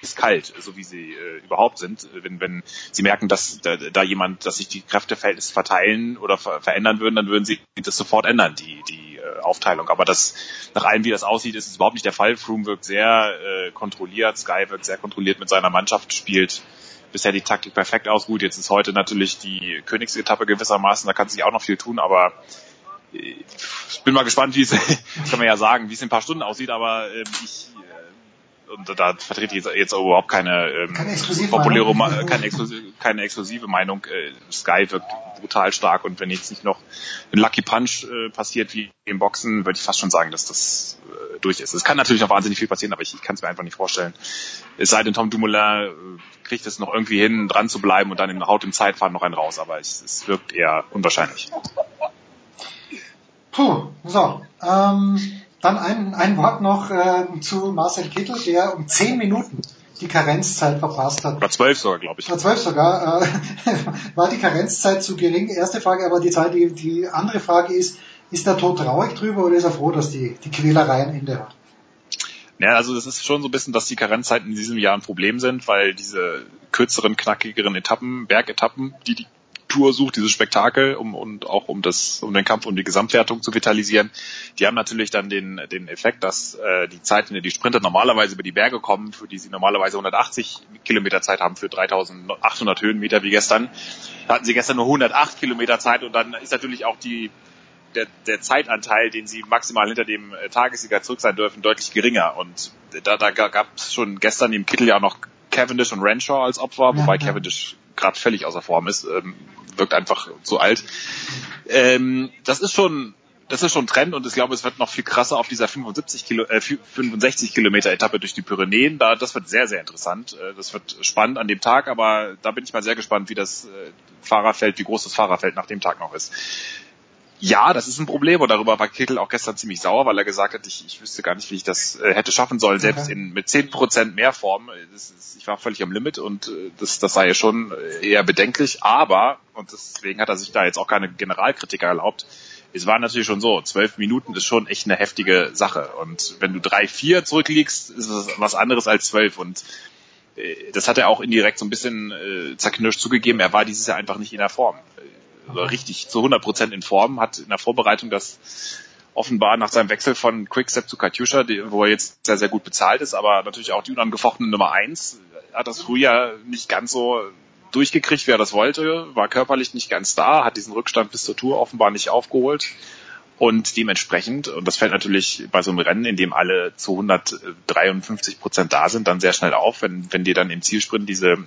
Speaker 8: eiskalt, so wie sie äh, überhaupt sind. Wenn, wenn sie merken, dass da, da jemand, dass sich die Kräfteverhältnisse verteilen oder ver verändern würden, dann würden sie das sofort ändern, die, die äh, Aufteilung. Aber das, nach allem, wie das aussieht, ist es überhaupt nicht der Fall. Froome wirkt sehr äh, kontrolliert, Sky wirkt sehr kontrolliert mit seiner Mannschaft, spielt bisher die Taktik perfekt aus. Gut, jetzt ist heute natürlich die Königsetappe gewissermaßen, da kann sich auch noch viel tun, aber äh, ich bin mal gespannt, wie es, kann man ja sagen, wie es in ein paar Stunden aussieht, aber äh, ich und da vertrete ich jetzt, jetzt überhaupt keine, ähm, keine populäre, Meinung. keine, exklusive, keine exklusive Meinung. Äh, Sky wirkt brutal stark und wenn jetzt nicht noch ein Lucky Punch äh, passiert wie im Boxen, würde ich fast schon sagen, dass das äh, durch ist. Es kann natürlich noch wahnsinnig viel passieren, aber ich, ich kann es mir einfach nicht vorstellen. Es sei denn, Tom Dumoulin äh, kriegt es noch irgendwie hin, dran zu bleiben und dann im Haut im Zeitfahren noch einen raus, aber es, es wirkt eher unwahrscheinlich.
Speaker 3: Puh, so. Ähm dann ein, ein Wort noch äh, zu Marcel Kittel, der um zehn Minuten die Karenzzeit verpasst hat.
Speaker 8: Oder zwölf sogar, glaube ich.
Speaker 3: Oder zwölf sogar. Äh, war die Karenzzeit zu gering? Erste Frage, aber die, Zeit, die, die andere Frage ist, ist der Tod traurig drüber oder ist er froh, dass die, die Quälerei ein Ende hat?
Speaker 8: Ja, also das ist schon so ein bisschen, dass die Karenzzeiten in diesem Jahr ein Problem sind, weil diese kürzeren, knackigeren Etappen, Bergetappen, die die Tour sucht, dieses Spektakel, um und auch um das, um den Kampf um die Gesamtwertung zu vitalisieren. Die haben natürlich dann den, den Effekt, dass äh, die Zeit, in der die Sprinter normalerweise über die Berge kommen, für die sie normalerweise 180 Kilometer Zeit haben für 3800 Höhenmeter wie gestern, da hatten sie gestern nur 108 Kilometer Zeit und dann ist natürlich auch die der, der Zeitanteil, den sie maximal hinter dem äh, Tagessieger zurück sein dürfen, deutlich geringer. Und da, da gab es schon gestern im Kittel ja noch Cavendish und Renshaw als Opfer, wobei ja, ja. Cavendish gerade völlig außer Form ist, ähm, wirkt einfach zu alt. Ähm, das ist schon das ist schon ein Trend und ich glaube, es wird noch viel krasser auf dieser 75 Kilo, äh, 65 Kilometer Etappe durch die Pyrenäen. Da, das wird sehr, sehr interessant. Äh, das wird spannend an dem Tag, aber da bin ich mal sehr gespannt, wie das äh, Fahrerfeld, wie groß das Fahrerfeld nach dem Tag noch ist. Ja, das ist ein Problem und darüber war Kittel auch gestern ziemlich sauer, weil er gesagt hat, ich, ich wüsste gar nicht, wie ich das äh, hätte schaffen sollen, selbst okay. in, mit zehn Prozent mehr Form. Das ist, ich war völlig am Limit und äh, das, das sei ja schon eher bedenklich, aber, und deswegen hat er sich da jetzt auch keine Generalkritiker erlaubt, es war natürlich schon so, zwölf Minuten ist schon echt eine heftige Sache. Und wenn du drei, vier zurückliegst, ist es was anderes als zwölf. Und äh, das hat er auch indirekt so ein bisschen äh, zerknirscht zugegeben. Er war dieses Jahr einfach nicht in der Form. Also richtig zu 100 Prozent in Form, hat in der Vorbereitung das offenbar nach seinem Wechsel von Quickstep zu Katjuscha, wo er jetzt sehr, sehr gut bezahlt ist, aber natürlich auch die unangefochtene Nummer eins, hat das früher nicht ganz so durchgekriegt, wer das wollte, war körperlich nicht ganz da, hat diesen Rückstand bis zur Tour offenbar nicht aufgeholt. Und dementsprechend, und das fällt natürlich bei so einem Rennen, in dem alle zu 153 Prozent da sind, dann sehr schnell auf, wenn, wenn dir dann im Zielsprint diese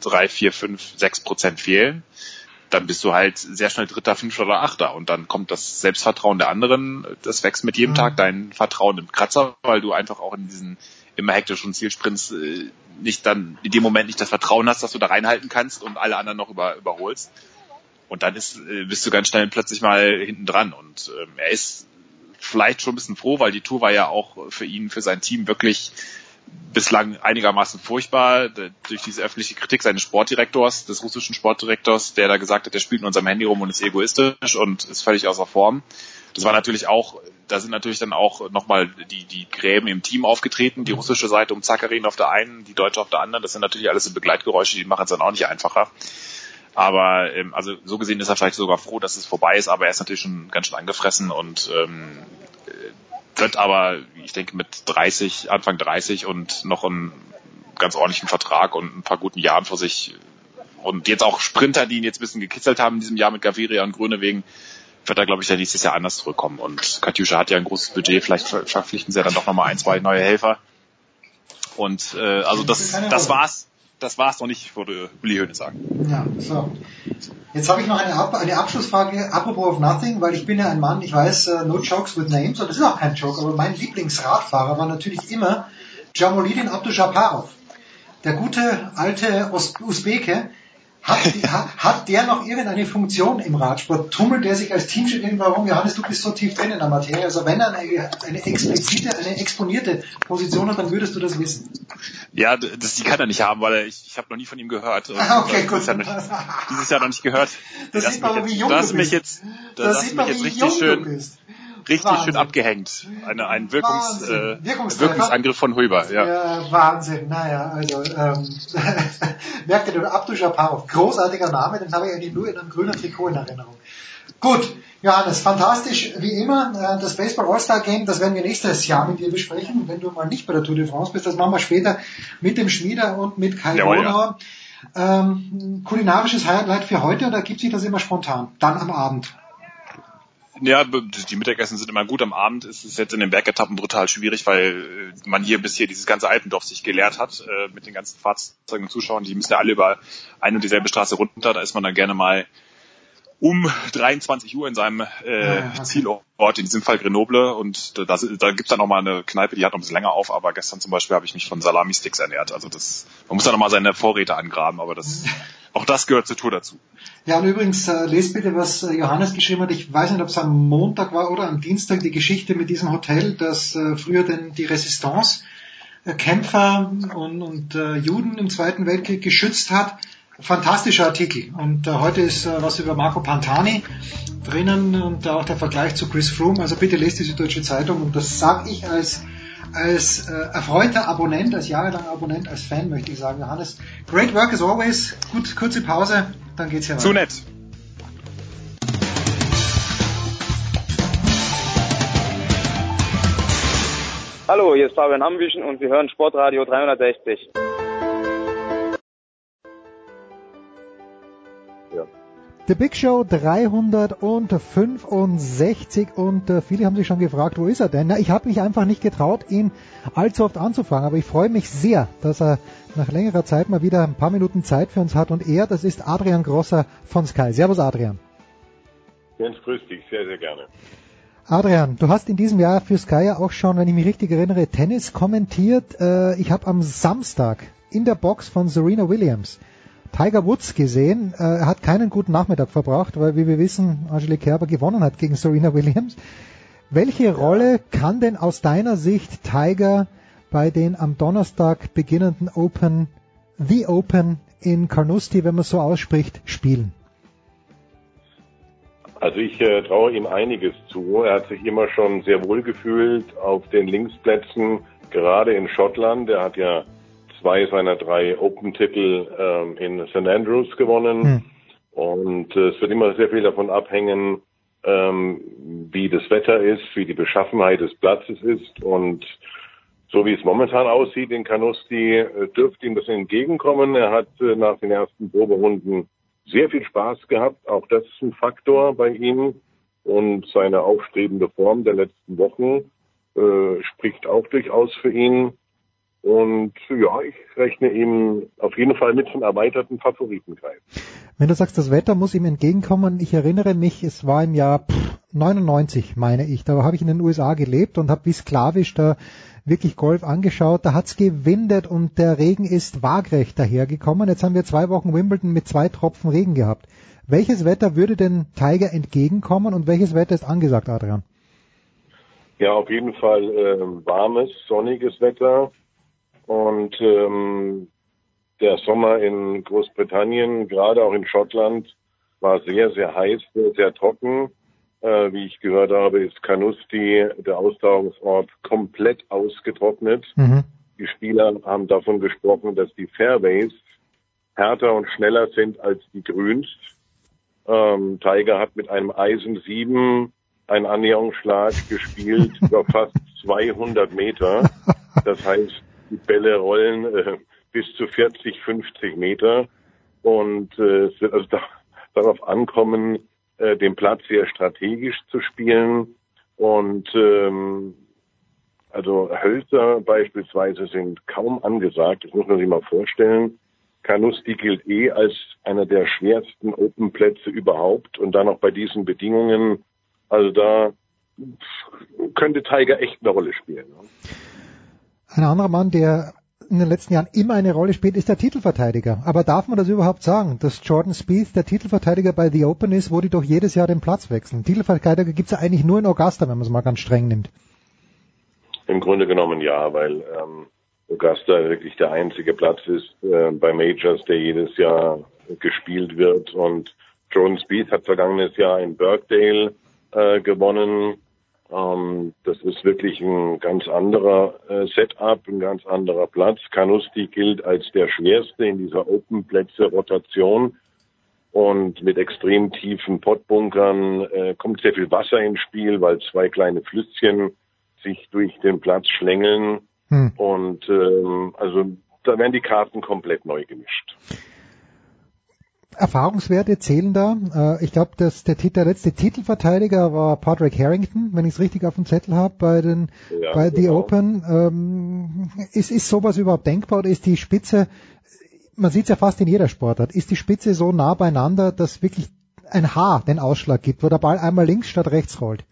Speaker 8: drei, vier, fünf, sechs Prozent fehlen, dann bist du halt sehr schnell Dritter, Fünfter oder Achter. Und dann kommt das Selbstvertrauen der anderen, das wächst mit jedem mhm. Tag dein Vertrauen im Kratzer, weil du einfach auch in diesen immer hektischen Zielsprints äh, nicht dann in dem Moment nicht das Vertrauen hast, dass du da reinhalten kannst und alle anderen noch über, überholst. Und dann ist, äh, bist du ganz schnell plötzlich mal hinten dran. Und ähm, er ist vielleicht schon ein bisschen froh, weil die Tour war ja auch für ihn, für sein Team wirklich bislang einigermaßen furchtbar durch diese öffentliche Kritik seines Sportdirektors, des russischen Sportdirektors, der da gesagt hat, der spielt in unserem Handy rum und ist egoistisch und ist völlig außer Form. Das war natürlich auch da sind natürlich dann auch nochmal die, die Gräben im Team aufgetreten, die russische Seite um Zakarin auf der einen, die deutsche auf der anderen. Das sind natürlich alles so Begleitgeräusche, die machen es dann auch nicht einfacher. Aber ähm, also so gesehen ist er vielleicht sogar froh, dass es vorbei ist, aber er ist natürlich schon ganz schön angefressen und ähm, wird aber, ich denke, mit 30, Anfang 30 und noch einen ganz ordentlichen Vertrag und ein paar guten Jahren vor sich und jetzt auch Sprinter, die ihn jetzt ein bisschen gekitzelt haben in diesem Jahr mit Gaviria und Grüne wegen, wird er, glaube ich, ja nächstes Jahr anders zurückkommen. Und Katjuscha hat ja ein großes Budget, vielleicht verpflichten sie ja dann doch nochmal ein, zwei neue Helfer. Und äh, also das, das war's. Das war's noch nicht, würde Uli Höhne sagen.
Speaker 3: Ja, so. Jetzt habe ich noch eine, Ab eine Abschlussfrage, apropos of nothing, weil ich bin ja ein Mann, ich weiß, uh, no jokes with names, und das ist auch kein Joke, aber mein Lieblingsradfahrer war natürlich immer Jamolidin Abdushaparov. Der gute alte Usbeke, hat, hat der noch irgendeine Funktion im Radsport? Tummelt der sich als Teamchef irgendwo herum? Johannes, du bist so tief drin in der Materie. Also wenn er eine, eine explizite, eine exponierte Position hat, dann würdest du das wissen.
Speaker 8: Ja, das, die kann er nicht haben, weil ich, ich habe noch nie von ihm gehört.
Speaker 3: Ah, okay, gut.
Speaker 8: Dieses Jahr, noch, dieses Jahr noch nicht gehört.
Speaker 3: Das, das sieht man aber, wie jung
Speaker 8: du
Speaker 3: bist.
Speaker 8: Jetzt,
Speaker 3: das, das sieht man, wie jung
Speaker 8: schön,
Speaker 3: du bist
Speaker 8: richtig Wahnsinn. schön abgehängt. Eine, ein Wirkungs, äh, Wirkungsangriff von Huber. Ja.
Speaker 3: ja Wahnsinn. Naja, also ähm, merkt ihr, Abdu Shaparov, großartiger Name, den habe ich eigentlich nur in einem grünen Trikot in Erinnerung. Gut, Johannes, fantastisch wie immer. Äh, das Baseball All-Star Game, das werden wir nächstes Jahr mit dir besprechen, wenn du mal nicht bei der Tour de France bist. Das machen wir später mit dem Schmieder und mit Kai Jawohl, Ja. Ähm, kulinarisches Highlight für heute oder gibt sich das immer spontan? Dann am Abend.
Speaker 8: Ja, die Mittagessen sind immer gut. Am Abend ist es jetzt in den Bergetappen brutal schwierig, weil äh, man hier bis hier dieses ganze Alpendorf sich geleert hat äh, mit den ganzen Fahrzeugen und Zuschauern. Die müssen ja alle über eine und dieselbe Straße runter. Da ist man dann gerne mal um 23 Uhr in seinem äh, ja, okay. Zielort, in diesem Fall Grenoble. Und da, da gibt's dann auch mal eine Kneipe, die hat noch ein bisschen länger auf, aber gestern zum Beispiel habe ich mich von Salami-Sticks ernährt. Also das, man muss dann noch mal seine Vorräte angraben, aber das, auch das gehört zur Tour dazu.
Speaker 3: Ja, und übrigens, äh, lest bitte, was äh, Johannes geschrieben hat. Ich weiß nicht, ob es am Montag war oder am Dienstag, die Geschichte mit diesem Hotel, das äh, früher denn die Resistance äh, Kämpfer und, und äh, Juden im Zweiten Weltkrieg geschützt hat fantastischer Artikel. Und äh, heute ist äh, was über Marco Pantani drinnen und auch der Vergleich zu Chris Froome. Also bitte lest die Süddeutsche Zeitung und das sage ich als als äh, erfreuter Abonnent, als jahrelanger Abonnent, als Fan möchte ich sagen, Johannes. Great work as always. Gut, kurze Pause, dann geht's ja weiter.
Speaker 8: Zu nett.
Speaker 9: Hallo, hier ist Fabian Ambischen und Sie hören Sportradio 360.
Speaker 3: The Big Show 365 und äh, viele haben sich schon gefragt, wo ist er denn? Na, ich habe mich einfach nicht getraut, ihn allzu oft anzufangen, aber ich freue mich sehr, dass er nach längerer Zeit mal wieder ein paar Minuten Zeit für uns hat und er, das ist Adrian Grosser von Sky. Servus Adrian.
Speaker 10: Jens, grüß dich, sehr, sehr gerne.
Speaker 3: Adrian, du hast in diesem Jahr für Sky ja auch schon, wenn ich mich richtig erinnere, Tennis kommentiert. Äh, ich habe am Samstag in der Box von Serena Williams Tiger Woods gesehen. Äh, er hat keinen guten Nachmittag verbracht, weil, wie wir wissen, Angelique Kerber gewonnen hat gegen Serena Williams. Welche Rolle kann denn aus deiner Sicht Tiger bei den am Donnerstag beginnenden Open, The Open in Carnoustie, wenn man so ausspricht, spielen?
Speaker 10: Also ich äh, traue ihm einiges zu. Er hat sich immer schon sehr wohl gefühlt auf den Linksplätzen, gerade in Schottland. Er hat ja zwei seiner drei Open-Titel ähm, in St. Andrews gewonnen. Hm. Und äh, es wird immer sehr viel davon abhängen, ähm, wie das Wetter ist, wie die Beschaffenheit des Platzes ist. Und so wie es momentan aussieht in Canusti, äh, dürfte ihm das entgegenkommen. Er hat äh, nach den ersten Proberunden sehr viel Spaß gehabt. Auch das ist ein Faktor bei ihm. Und seine aufstrebende Form der letzten Wochen äh, spricht auch durchaus für ihn. Und ja, ich rechne ihm auf jeden Fall mit zum erweiterten Favoritenkreis.
Speaker 3: Wenn du sagst, das Wetter muss ihm entgegenkommen, ich erinnere mich, es war im Jahr 99, meine ich. Da habe ich in den USA gelebt und habe wie sklavisch da wirklich Golf angeschaut. Da hat's gewindet und der Regen ist waagrecht dahergekommen. Jetzt haben wir zwei Wochen Wimbledon mit zwei Tropfen Regen gehabt. Welches Wetter würde denn Tiger entgegenkommen und welches Wetter ist angesagt, Adrian?
Speaker 10: Ja, auf jeden Fall äh, warmes, sonniges Wetter. Und ähm, der Sommer in Großbritannien, gerade auch in Schottland, war sehr, sehr heiß, sehr, sehr trocken. Äh, wie ich gehört habe, ist Canusti, der Austragungsort, komplett ausgetrocknet. Mhm. Die Spieler haben davon gesprochen, dass die Fairways härter und schneller sind als die Grüns. Ähm, Tiger hat mit einem Eisen 7 einen Annäherungsschlag gespielt über fast 200 Meter. Das heißt, die Bälle rollen äh, bis zu 40, 50 Meter. Und äh, es wird also da, darauf ankommen, äh, den Platz sehr strategisch zu spielen. Und ähm, also Hölzer beispielsweise sind kaum angesagt. Das muss man sich mal vorstellen. Canusti gilt eh als einer der schwersten Open-Plätze überhaupt und dann auch bei diesen Bedingungen. Also da könnte Tiger echt eine Rolle spielen. Ne?
Speaker 3: Ein anderer Mann, der in den letzten Jahren immer eine Rolle spielt, ist der Titelverteidiger. Aber darf man das überhaupt sagen, dass Jordan Spieth der Titelverteidiger bei The Open ist, wo die doch jedes Jahr den Platz wechseln? Titelverteidiger gibt es ja eigentlich nur in Augusta, wenn man es mal ganz streng nimmt.
Speaker 10: Im Grunde genommen ja, weil ähm, Augusta wirklich der einzige Platz ist äh, bei Majors, der jedes Jahr gespielt wird. Und Jordan Spieth hat vergangenes Jahr in Birkdale äh, gewonnen ähm, das ist wirklich ein ganz anderer äh, Setup, ein ganz anderer Platz. Canusti gilt als der schwerste in dieser Open-Plätze-Rotation. Und mit extrem tiefen Pottbunkern äh, kommt sehr viel Wasser ins Spiel, weil zwei kleine Flüsschen sich durch den Platz schlängeln. Hm. Und ähm, also da werden die Karten komplett neu gemischt.
Speaker 3: Erfahrungswerte zählen da. Äh, ich glaube, dass der, der letzte Titelverteidiger war Patrick Harrington, wenn ich es richtig auf dem Zettel habe, bei den ja, bei genau. The Open. Ähm, ist, ist sowas überhaupt denkbar oder ist die Spitze, man sieht es ja fast in jeder Sportart, ist die Spitze so nah beieinander, dass wirklich ein Haar den Ausschlag gibt, wo der Ball einmal links statt rechts rollt?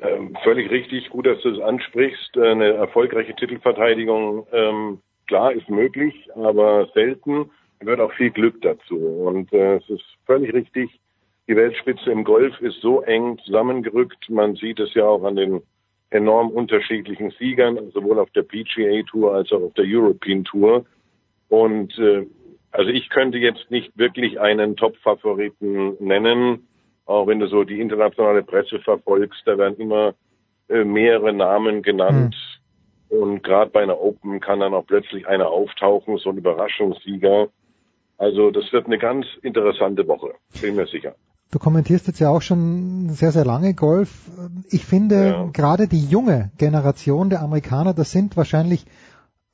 Speaker 10: Ähm, völlig richtig, gut, dass du es ansprichst. Eine erfolgreiche Titelverteidigung, ähm, klar, ist möglich, aber selten gehört auch viel Glück dazu. Und äh, es ist völlig richtig, die Weltspitze im Golf ist so eng zusammengerückt. Man sieht es ja auch an den enorm unterschiedlichen Siegern, sowohl auf der PGA Tour als auch auf der European Tour. Und äh, also ich könnte jetzt nicht wirklich einen Top-Favoriten nennen, auch wenn du so die internationale Presse verfolgst, da werden immer äh, mehrere Namen genannt. Mhm. Und gerade bei einer Open kann dann auch plötzlich einer auftauchen, so ein Überraschungssieger. Also das wird eine ganz interessante Woche, bin mir sicher.
Speaker 3: Du kommentierst jetzt ja auch schon sehr, sehr lange Golf. Ich finde ja. gerade die junge Generation der Amerikaner, das sind wahrscheinlich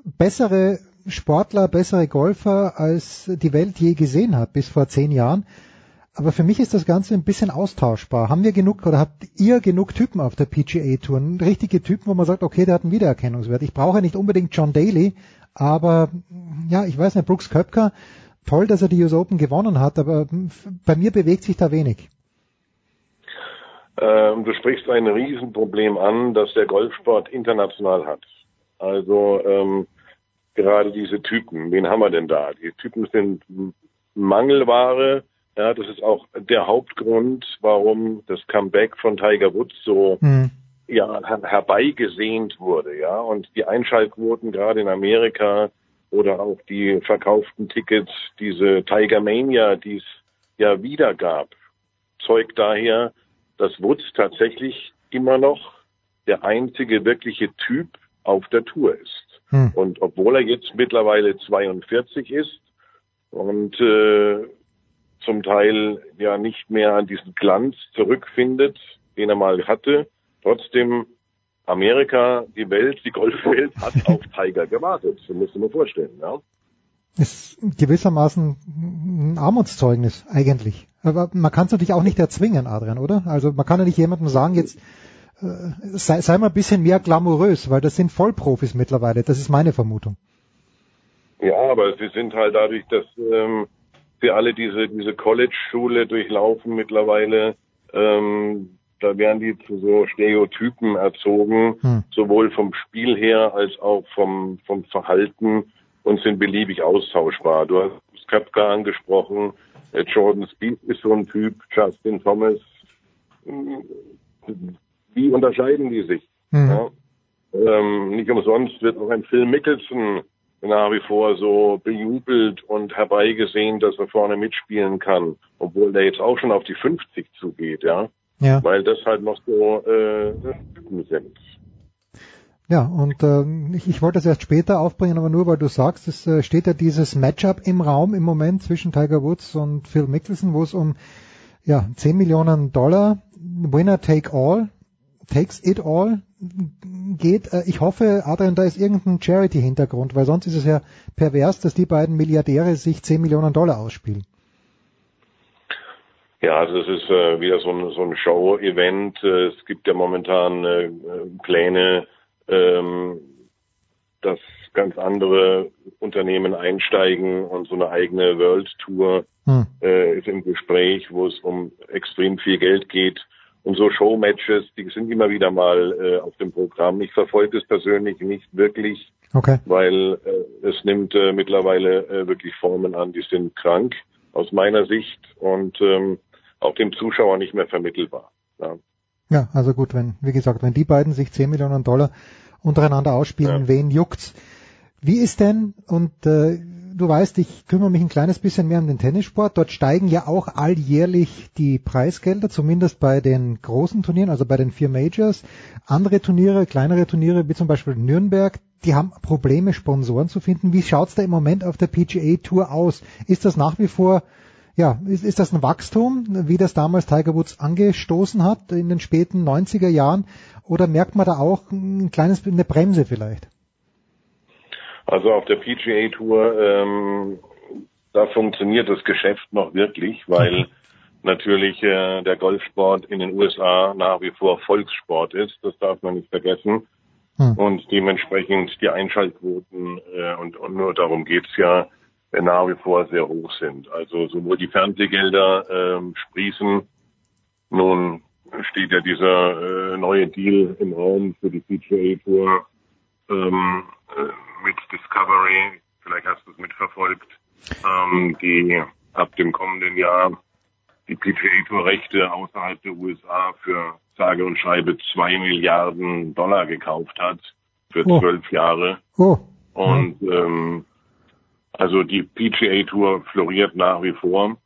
Speaker 3: bessere Sportler, bessere Golfer, als die Welt je gesehen hat bis vor zehn Jahren. aber für mich ist das Ganze ein bisschen austauschbar. Haben wir genug oder habt ihr genug Typen auf der PGA Tour? Richtige Typen, wo man sagt, okay, der hat einen Wiedererkennungswert. Ich brauche nicht unbedingt John Daly, aber ja, ich weiß nicht, Brooks Köpker, toll, dass er die US Open gewonnen hat, aber bei mir bewegt sich da wenig.
Speaker 10: Ähm, du sprichst ein Riesenproblem an, das der Golfsport international hat. Also ähm, gerade diese Typen, wen haben wir denn da? Die Typen sind Mangelware. Ja, das ist auch der Hauptgrund, warum das Comeback von Tiger Woods so mhm. ja, herbeigesehnt wurde. Ja, und die Einschaltquoten gerade in Amerika oder auch die verkauften Tickets, diese Tiger Mania, die es ja wieder gab, zeugt daher, dass Woods tatsächlich immer noch der einzige wirkliche Typ auf der Tour ist. Hm. Und obwohl er jetzt mittlerweile 42 ist und äh, zum Teil ja nicht mehr an diesen Glanz zurückfindet, den er mal hatte, trotzdem Amerika, die Welt, die Golfwelt hat auf Tiger gewartet. Das musst du mir vorstellen, ja.
Speaker 3: Ist gewissermaßen ein Armutszeugnis eigentlich. Aber man kann es natürlich auch nicht erzwingen, Adrian, oder? Also man kann ja nicht jemandem sagen, jetzt äh, sei, sei mal ein bisschen mehr glamourös, weil das sind Vollprofis mittlerweile. Das ist meine Vermutung.
Speaker 10: Ja, aber sie sind halt dadurch, dass ähm, sie alle diese diese College-Schule durchlaufen mittlerweile. Ähm, da werden die zu so Stereotypen erzogen, hm. sowohl vom Spiel her als auch vom vom Verhalten und sind beliebig austauschbar. Du hast Köpker angesprochen, äh, Jordan Speed ist so ein Typ, Justin Thomas wie unterscheiden die sich? Mhm. Ja? Ähm, nicht umsonst wird auch ein Phil Mickelson nach wie vor so bejubelt und herbeigesehen, dass er vorne mitspielen kann, obwohl der jetzt auch schon auf die 50 zugeht, ja. Ja. Weil das halt noch so äh, sind.
Speaker 3: Ja, und äh, ich, ich wollte das erst später aufbringen, aber nur weil du sagst, es äh, steht ja dieses Matchup im Raum im Moment zwischen Tiger Woods und Phil Mickelson, wo es um ja 10 Millionen Dollar Winner take all Takes It All geht. Äh, ich hoffe, Adrian, da ist irgendein Charity-Hintergrund, weil sonst ist es ja pervers, dass die beiden Milliardäre sich 10 Millionen Dollar ausspielen.
Speaker 10: Ja, also es ist äh, wieder so ein, so ein Show-Event. Äh, es gibt ja momentan äh, Pläne, ähm, dass ganz andere Unternehmen einsteigen und so eine eigene World Tour hm. äh, ist im Gespräch, wo es um extrem viel Geld geht. Und so Showmatches, die sind immer wieder mal äh, auf dem Programm. Ich verfolge es persönlich nicht wirklich, okay. weil äh, es nimmt äh, mittlerweile äh, wirklich Formen an, die sind krank aus meiner Sicht und ähm, auch dem Zuschauer nicht mehr vermittelbar.
Speaker 3: Ja. ja, also gut, wenn, wie gesagt, wenn die beiden sich 10 Millionen Dollar untereinander ausspielen, ja. wen juckt's? Wie ist denn, und äh, du weißt, ich kümmere mich ein kleines bisschen mehr um den Tennissport. Dort steigen ja auch alljährlich die Preisgelder, zumindest bei den großen Turnieren, also bei den vier Majors. Andere Turniere, kleinere Turniere, wie zum Beispiel Nürnberg, die haben Probleme, Sponsoren zu finden. Wie schaut's da im Moment auf der PGA Tour aus? Ist das nach wie vor ja, ist, ist das ein Wachstum, wie das damals Tiger Woods angestoßen hat in den späten 90er Jahren? Oder merkt man da auch ein kleines, eine Bremse vielleicht?
Speaker 10: Also auf der PGA Tour, ähm, da funktioniert das Geschäft noch wirklich, weil natürlich äh, der Golfsport in den USA nach wie vor Volkssport ist. Das darf man nicht vergessen. Hm. Und dementsprechend die Einschaltquoten, äh, und, und nur darum geht's ja, äh, nach wie vor sehr hoch sind. Also sowohl die Fernsehgelder ähm, sprießen, nun steht ja dieser äh, neue Deal im Raum für die PGA Tour. Ähm, äh, mit Discovery, vielleicht hast du es mitverfolgt, ähm, die ab dem kommenden Jahr die PGA Tour Rechte außerhalb der USA für sage und schreibe zwei Milliarden Dollar gekauft hat für oh. zwölf Jahre. Oh. Und ähm, also die PGA Tour floriert nach wie vor.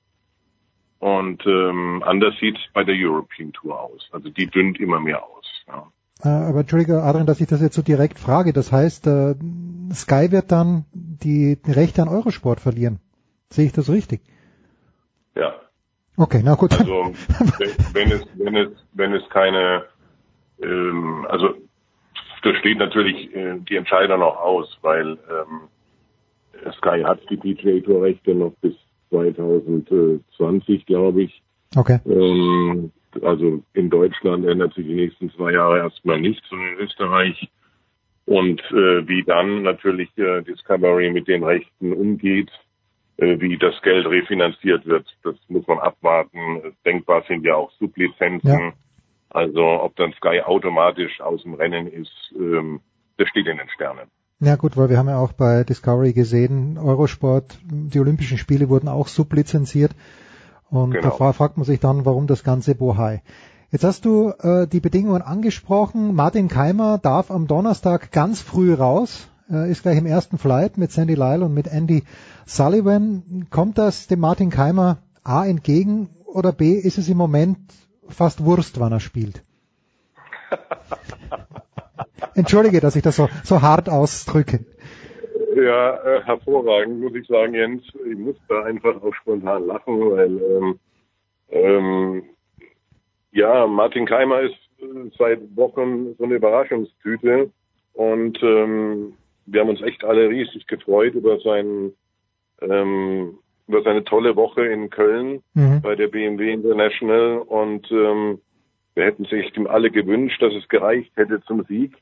Speaker 10: Und ähm, anders sieht es bei der European Tour aus. Also die dünnt immer mehr aus. Ja.
Speaker 3: Äh, aber Entschuldige, Adrian, dass ich das jetzt so direkt frage. Das heißt, äh, Sky wird dann die Rechte an Eurosport verlieren. Sehe ich das richtig?
Speaker 10: Ja.
Speaker 3: Okay, na gut.
Speaker 10: Also wenn es, wenn es, wenn es keine, ähm, also das steht natürlich äh, die Entscheider noch aus, weil ähm, Sky hat die PGA Tour Rechte noch bis 2020, glaube ich.
Speaker 3: Okay.
Speaker 10: Ähm, also in Deutschland ändert sich die nächsten zwei Jahre erstmal nichts und in Österreich. Und äh, wie dann natürlich äh, Discovery mit den Rechten umgeht, äh, wie das Geld refinanziert wird, das muss man abwarten. Denkbar sind ja auch Sublizenzen. Ja. Also ob dann Sky automatisch aus dem Rennen ist, ähm, das steht in den Sternen.
Speaker 3: Ja gut, weil wir haben ja auch bei Discovery gesehen, Eurosport, die Olympischen Spiele wurden auch sublizenziert. Und genau. da fragt man sich dann, warum das ganze Bohai. Jetzt hast du äh, die Bedingungen angesprochen. Martin Keimer darf am Donnerstag ganz früh raus, äh, ist gleich im ersten Flight mit Sandy Lyle und mit Andy Sullivan. Kommt das dem Martin Keimer A entgegen oder B ist es im Moment fast Wurst, wann er spielt? Entschuldige, dass ich das so, so hart ausdrücke.
Speaker 10: Ja, äh, hervorragend, muss ich sagen, Jens. Ich muss da einfach auch spontan lachen, weil ähm, ähm, ja, Martin Keimer ist äh, seit Wochen so eine Überraschungstüte und ähm, wir haben uns echt alle riesig gefreut über seinen ähm, über seine tolle Woche in Köln mhm. bei der BMW International und ähm, wir hätten sich ihm alle gewünscht, dass es gereicht hätte zum Sieg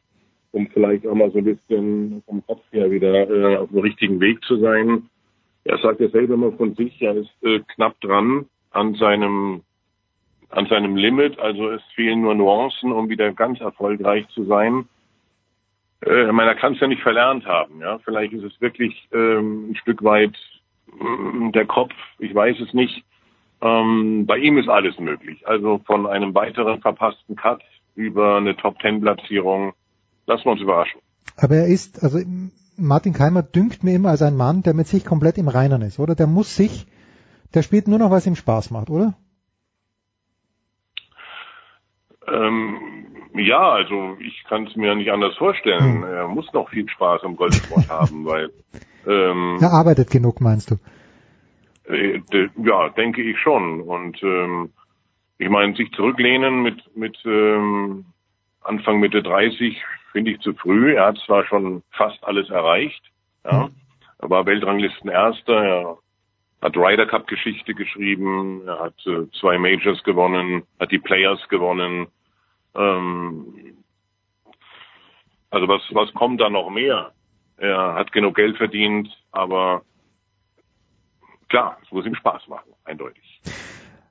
Speaker 10: um vielleicht auch mal so ein bisschen vom Kopf her wieder äh, auf dem richtigen Weg zu sein. Er sagt ja selber immer von sich, er ist äh, knapp dran an seinem an seinem Limit, also es fehlen nur Nuancen, um wieder ganz erfolgreich zu sein. Äh, ich meine, er kann es ja nicht verlernt haben, ja. Vielleicht ist es wirklich ähm, ein Stück weit äh, der Kopf, ich weiß es nicht. Ähm, bei ihm ist alles möglich. Also von einem weiteren verpassten Cut über eine Top-Ten-Platzierung Lassen wir uns überraschen.
Speaker 3: Aber er ist, also Martin Keimer dünkt mir immer als ein Mann, der mit sich komplett im Reinen ist, oder? Der muss sich, der spielt nur noch, was ihm Spaß macht, oder?
Speaker 10: Ähm, ja, also ich kann es mir nicht anders vorstellen. Hm. Er muss noch viel Spaß am Golfsport haben, weil
Speaker 3: ähm, er arbeitet genug, meinst du?
Speaker 10: Äh, de, ja, denke ich schon. Und ähm, ich meine, sich zurücklehnen mit mit ähm, Anfang Mitte 30 finde ich zu früh. Er hat zwar schon fast alles erreicht, ja. Mhm. Er war Weltranglistenerster, er hat Ryder Cup Geschichte geschrieben, er hat äh, zwei Majors gewonnen, hat die Players gewonnen. Ähm, also was, was kommt da noch mehr? Er hat genug Geld verdient, aber klar, es muss ihm Spaß machen, eindeutig.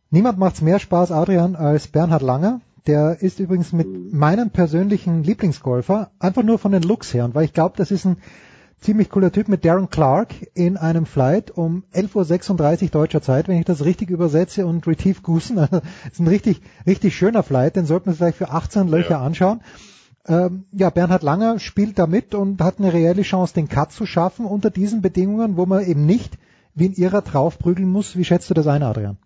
Speaker 3: Niemand macht's mehr Spaß, Adrian, als Bernhard Langer. Der ist übrigens mit meinem persönlichen Lieblingsgolfer, einfach nur von den Looks her, und weil ich glaube, das ist ein ziemlich cooler Typ mit Darren Clark in einem Flight um 11.36 Uhr deutscher Zeit, wenn ich das richtig übersetze und Retief Goosen. Also, ist ein richtig, richtig schöner Flight, den sollten wir vielleicht für 18 Löcher ja. anschauen. Ähm, ja, Bernhard Langer spielt da mit und hat eine reelle Chance, den Cut zu schaffen unter diesen Bedingungen, wo man eben nicht wie in ihrer draufprügeln muss. Wie schätzt du das ein, Adrian?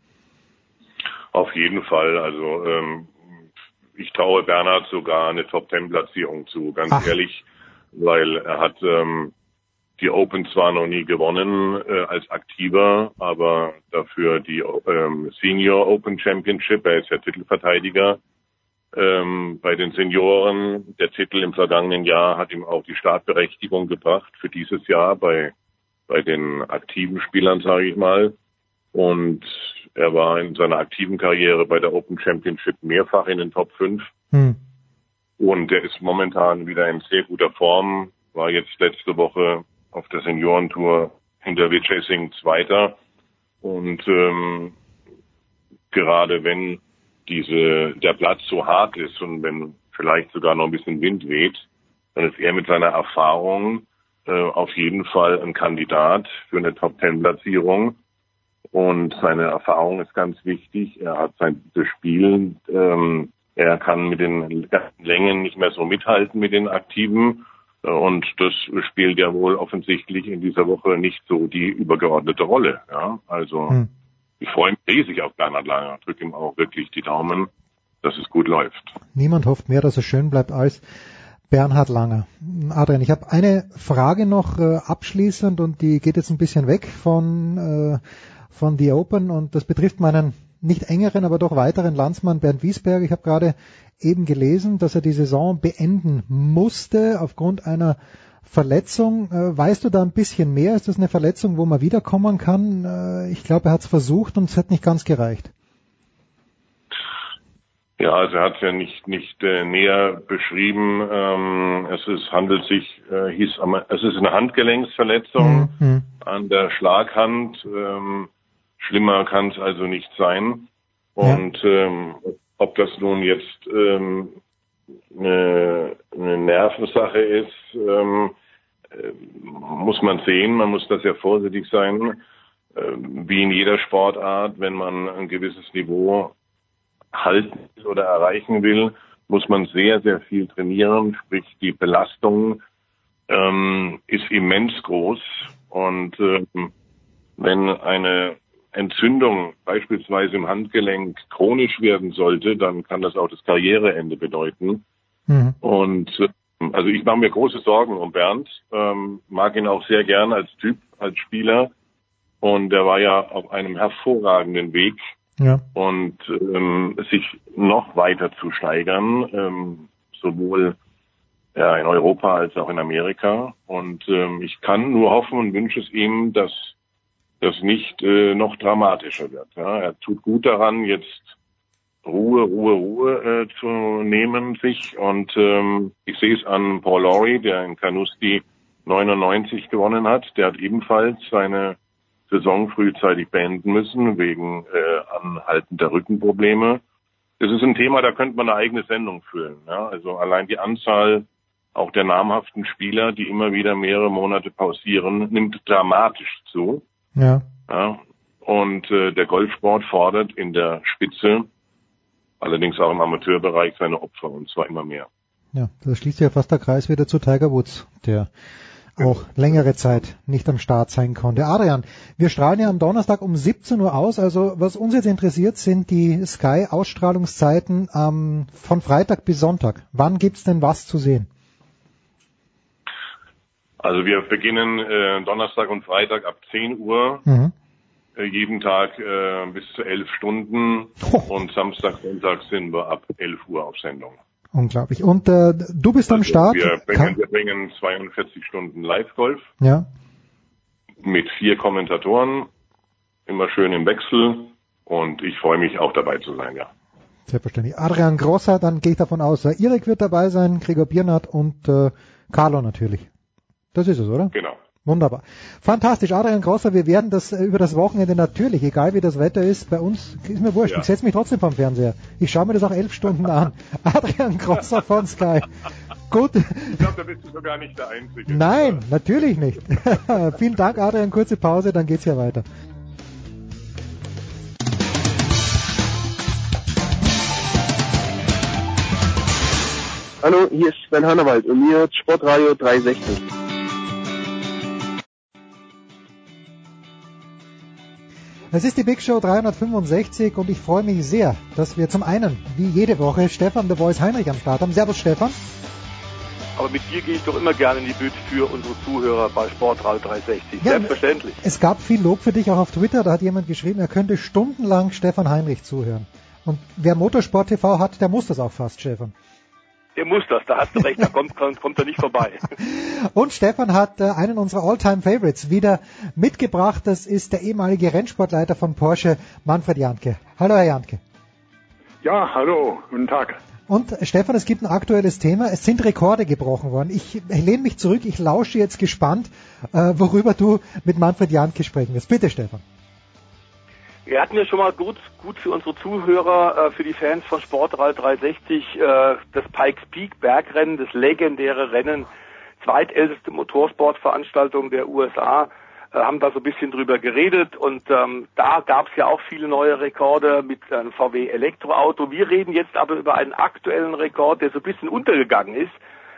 Speaker 10: Auf jeden Fall. Also ähm, ich traue Bernhard sogar eine Top-Ten-Platzierung zu, ganz Ach. ehrlich, weil er hat ähm, die Open zwar noch nie gewonnen äh, als Aktiver, aber dafür die ähm, Senior Open Championship, er ist ja Titelverteidiger ähm, bei den Senioren. Der Titel im vergangenen Jahr hat ihm auch die Startberechtigung gebracht für dieses Jahr bei, bei den aktiven Spielern, sage ich mal. Und er war in seiner aktiven Karriere bei der Open Championship mehrfach in den Top 5. Hm. Und er ist momentan wieder in sehr guter Form, war jetzt letzte Woche auf der Seniorentour hinter Vijay Singh Zweiter. Und ähm, gerade wenn diese der Platz so hart ist und wenn vielleicht sogar noch ein bisschen Wind weht, dann ist er mit seiner Erfahrung äh, auf jeden Fall ein Kandidat für eine Top Ten Platzierung. Und seine Erfahrung ist ganz wichtig. Er hat sein Spiel, ähm, er kann mit den Längen nicht mehr so mithalten mit den Aktiven. Und das spielt ja wohl offensichtlich in dieser Woche nicht so die übergeordnete Rolle. Ja, also hm. ich freue mich riesig auf Bernhard Langer. Drücke ihm auch wirklich die Daumen, dass es gut läuft.
Speaker 3: Niemand hofft mehr, dass es schön bleibt als Bernhard Langer. Adrian, ich habe eine Frage noch äh, abschließend und die geht jetzt ein bisschen weg von äh, von The Open und das betrifft meinen nicht engeren, aber doch weiteren Landsmann Bernd Wiesberg. Ich habe gerade eben gelesen, dass er die Saison beenden musste aufgrund einer Verletzung. Äh, weißt du da ein bisschen mehr? Ist das eine Verletzung, wo man wiederkommen kann? Äh, ich glaube, er hat es versucht und es hat nicht ganz gereicht.
Speaker 10: Ja, also er hat ja nicht nicht äh, näher beschrieben. Ähm, es ist handelt sich äh, hieß es ist eine Handgelenksverletzung mhm. an der Schlaghand. Ähm, schlimmer kann es also nicht sein. Und ja. ähm, ob das nun jetzt ähm, eine, eine Nervensache ist, ähm, äh, muss man sehen. Man muss da sehr vorsichtig sein. Äh, wie in jeder Sportart, wenn man ein gewisses Niveau halten oder erreichen will, muss man sehr, sehr viel trainieren. Sprich, die Belastung ähm, ist immens groß. Und ähm, wenn eine Entzündung beispielsweise im Handgelenk chronisch werden sollte, dann kann das auch das Karriereende bedeuten. Mhm. Und äh, also ich mache mir große Sorgen um Bernd, ähm, mag ihn auch sehr gern als Typ, als Spieler. Und er war ja auf einem hervorragenden Weg ja. und ähm, sich noch weiter zu steigern, ähm, sowohl ja, in Europa als auch in Amerika. Und ähm, ich kann nur hoffen und wünsche es ihm, dass das nicht äh, noch dramatischer wird. Ja. Er tut gut daran, jetzt Ruhe, Ruhe, Ruhe äh, zu nehmen sich. Und ähm, ich sehe es an Paul Laurie, der in Canusti 99 gewonnen hat. Der hat ebenfalls seine Saison frühzeitig beenden müssen wegen äh, anhaltender Rückenprobleme. Das ist ein Thema, da könnte man eine eigene Sendung füllen. Ja? Also allein die Anzahl auch der namhaften Spieler, die immer wieder mehrere Monate pausieren, nimmt dramatisch zu. Ja. ja? Und äh, der Golfsport fordert in der Spitze, allerdings auch im Amateurbereich, seine Opfer und zwar immer mehr.
Speaker 3: Ja, da schließt ja fast der Kreis wieder zu Tiger Woods, der auch längere Zeit nicht am Start sein konnte. Adrian, wir strahlen ja am Donnerstag um 17 Uhr aus. Also was uns jetzt interessiert, sind die Sky-Ausstrahlungszeiten ähm, von Freitag bis Sonntag. Wann gibt's denn was zu sehen?
Speaker 10: Also wir beginnen äh, Donnerstag und Freitag ab 10 Uhr. Mhm. Äh, jeden Tag äh, bis zu elf Stunden oh. und Samstag, Sonntag sind wir ab 11 Uhr auf Sendung.
Speaker 3: Unglaublich. Und äh, du bist also am Start?
Speaker 10: Wir bringen, wir bringen 42 Stunden Live-Golf.
Speaker 3: Ja.
Speaker 10: Mit vier Kommentatoren, immer schön im Wechsel. Und ich freue mich auch dabei zu sein, ja.
Speaker 3: Selbstverständlich. Adrian Grosser, dann gehe ich davon aus, Erik wird dabei sein, Gregor Biernat und äh, Carlo natürlich. Das ist es, oder?
Speaker 10: Genau.
Speaker 3: Wunderbar. Fantastisch. Adrian Grosser, wir werden das äh, über das Wochenende natürlich, egal wie das Wetter ist, bei uns ist mir wurscht. Ja. Ich setze mich trotzdem vom Fernseher. Ich schaue mir das auch elf Stunden an. Adrian Grosser von Sky. Gut.
Speaker 10: Ich glaube, da bist du sogar nicht der Einzige.
Speaker 3: Nein, natürlich nicht. Vielen Dank, Adrian. Kurze Pause, dann geht's ja weiter.
Speaker 11: Hallo, hier ist Sven Hannawald und mir Sportradio 360.
Speaker 3: Es ist die Big Show 365 und ich freue mich sehr, dass wir zum einen, wie jede Woche, Stefan The Voice Heinrich am Start haben. Servus Stefan.
Speaker 12: Aber mit dir gehe ich doch immer gerne in die Bütt für unsere Zuhörer bei Sportradio 360. Ja, Selbstverständlich.
Speaker 3: Es gab viel Lob für dich auch auf Twitter. Da hat jemand geschrieben, er könnte stundenlang Stefan Heinrich zuhören. Und wer Motorsport TV hat, der muss das auch fast, Stefan.
Speaker 12: Der muss das, da hast du recht, da kommt, kommt, kommt er nicht vorbei.
Speaker 3: Und Stefan hat äh, einen unserer All-Time-Favorites wieder mitgebracht. Das ist der ehemalige Rennsportleiter von Porsche, Manfred Janke. Hallo, Herr Janke.
Speaker 13: Ja, hallo, guten Tag.
Speaker 3: Und Stefan, es gibt ein aktuelles Thema. Es sind Rekorde gebrochen worden. Ich lehne mich zurück, ich lausche jetzt gespannt, äh, worüber du mit Manfred Janke sprechen wirst. Bitte, Stefan.
Speaker 12: Wir hatten ja schon mal gut, gut für unsere Zuhörer, äh, für die Fans von Sportrad 360, äh, das Pikes Peak Bergrennen, das legendäre Rennen, zweitälteste Motorsportveranstaltung der USA, äh, haben da so ein bisschen drüber geredet und ähm, da gab es ja auch viele neue Rekorde mit einem VW Elektroauto. Wir reden jetzt aber über einen aktuellen Rekord, der so ein bisschen untergegangen ist,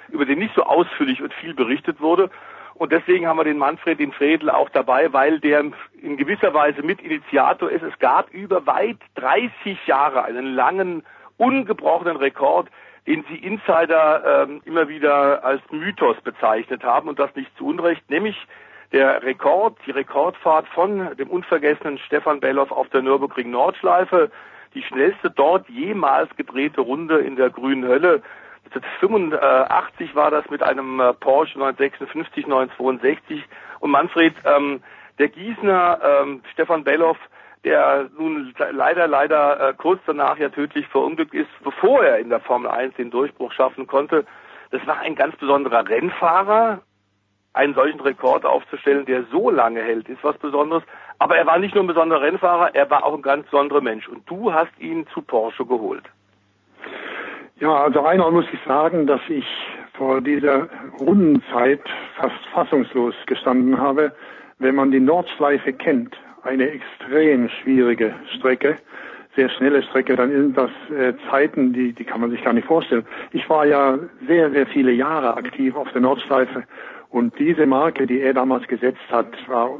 Speaker 12: über den nicht so ausführlich und viel berichtet wurde. Und deswegen haben wir den Manfred, den Fredel auch dabei, weil der in gewisser Weise Mitinitiator ist. Es gab über weit 30 Jahre einen langen, ungebrochenen Rekord, den Sie Insider ähm, immer wieder als Mythos bezeichnet haben. Und das nicht zu Unrecht, nämlich der Rekord, die Rekordfahrt von dem unvergessenen Stefan Belloff auf der Nürburgring Nordschleife, die schnellste dort jemals gedrehte Runde in der grünen Hölle 1985 war das mit einem äh, Porsche 956, 962 und Manfred, ähm, der Gießner ähm, Stefan Belloff, der nun leider, leider äh, kurz danach ja tödlich verunglückt ist, bevor er in der Formel 1 den Durchbruch schaffen konnte. Das war ein ganz besonderer Rennfahrer. Einen solchen Rekord aufzustellen, der so lange hält, ist was Besonderes. Aber er war nicht nur ein besonderer Rennfahrer, er war auch ein ganz besonderer Mensch. Und du hast ihn zu Porsche geholt.
Speaker 13: Ja, also einmal muss ich sagen, dass ich vor dieser Rundenzeit fast fassungslos gestanden habe, wenn man die Nordschleife kennt, eine extrem schwierige Strecke, sehr schnelle Strecke, dann sind das äh, Zeiten, die, die kann man sich gar nicht vorstellen. Ich war ja sehr, sehr viele Jahre aktiv auf der Nordschleife und diese Marke, die er damals gesetzt hat, war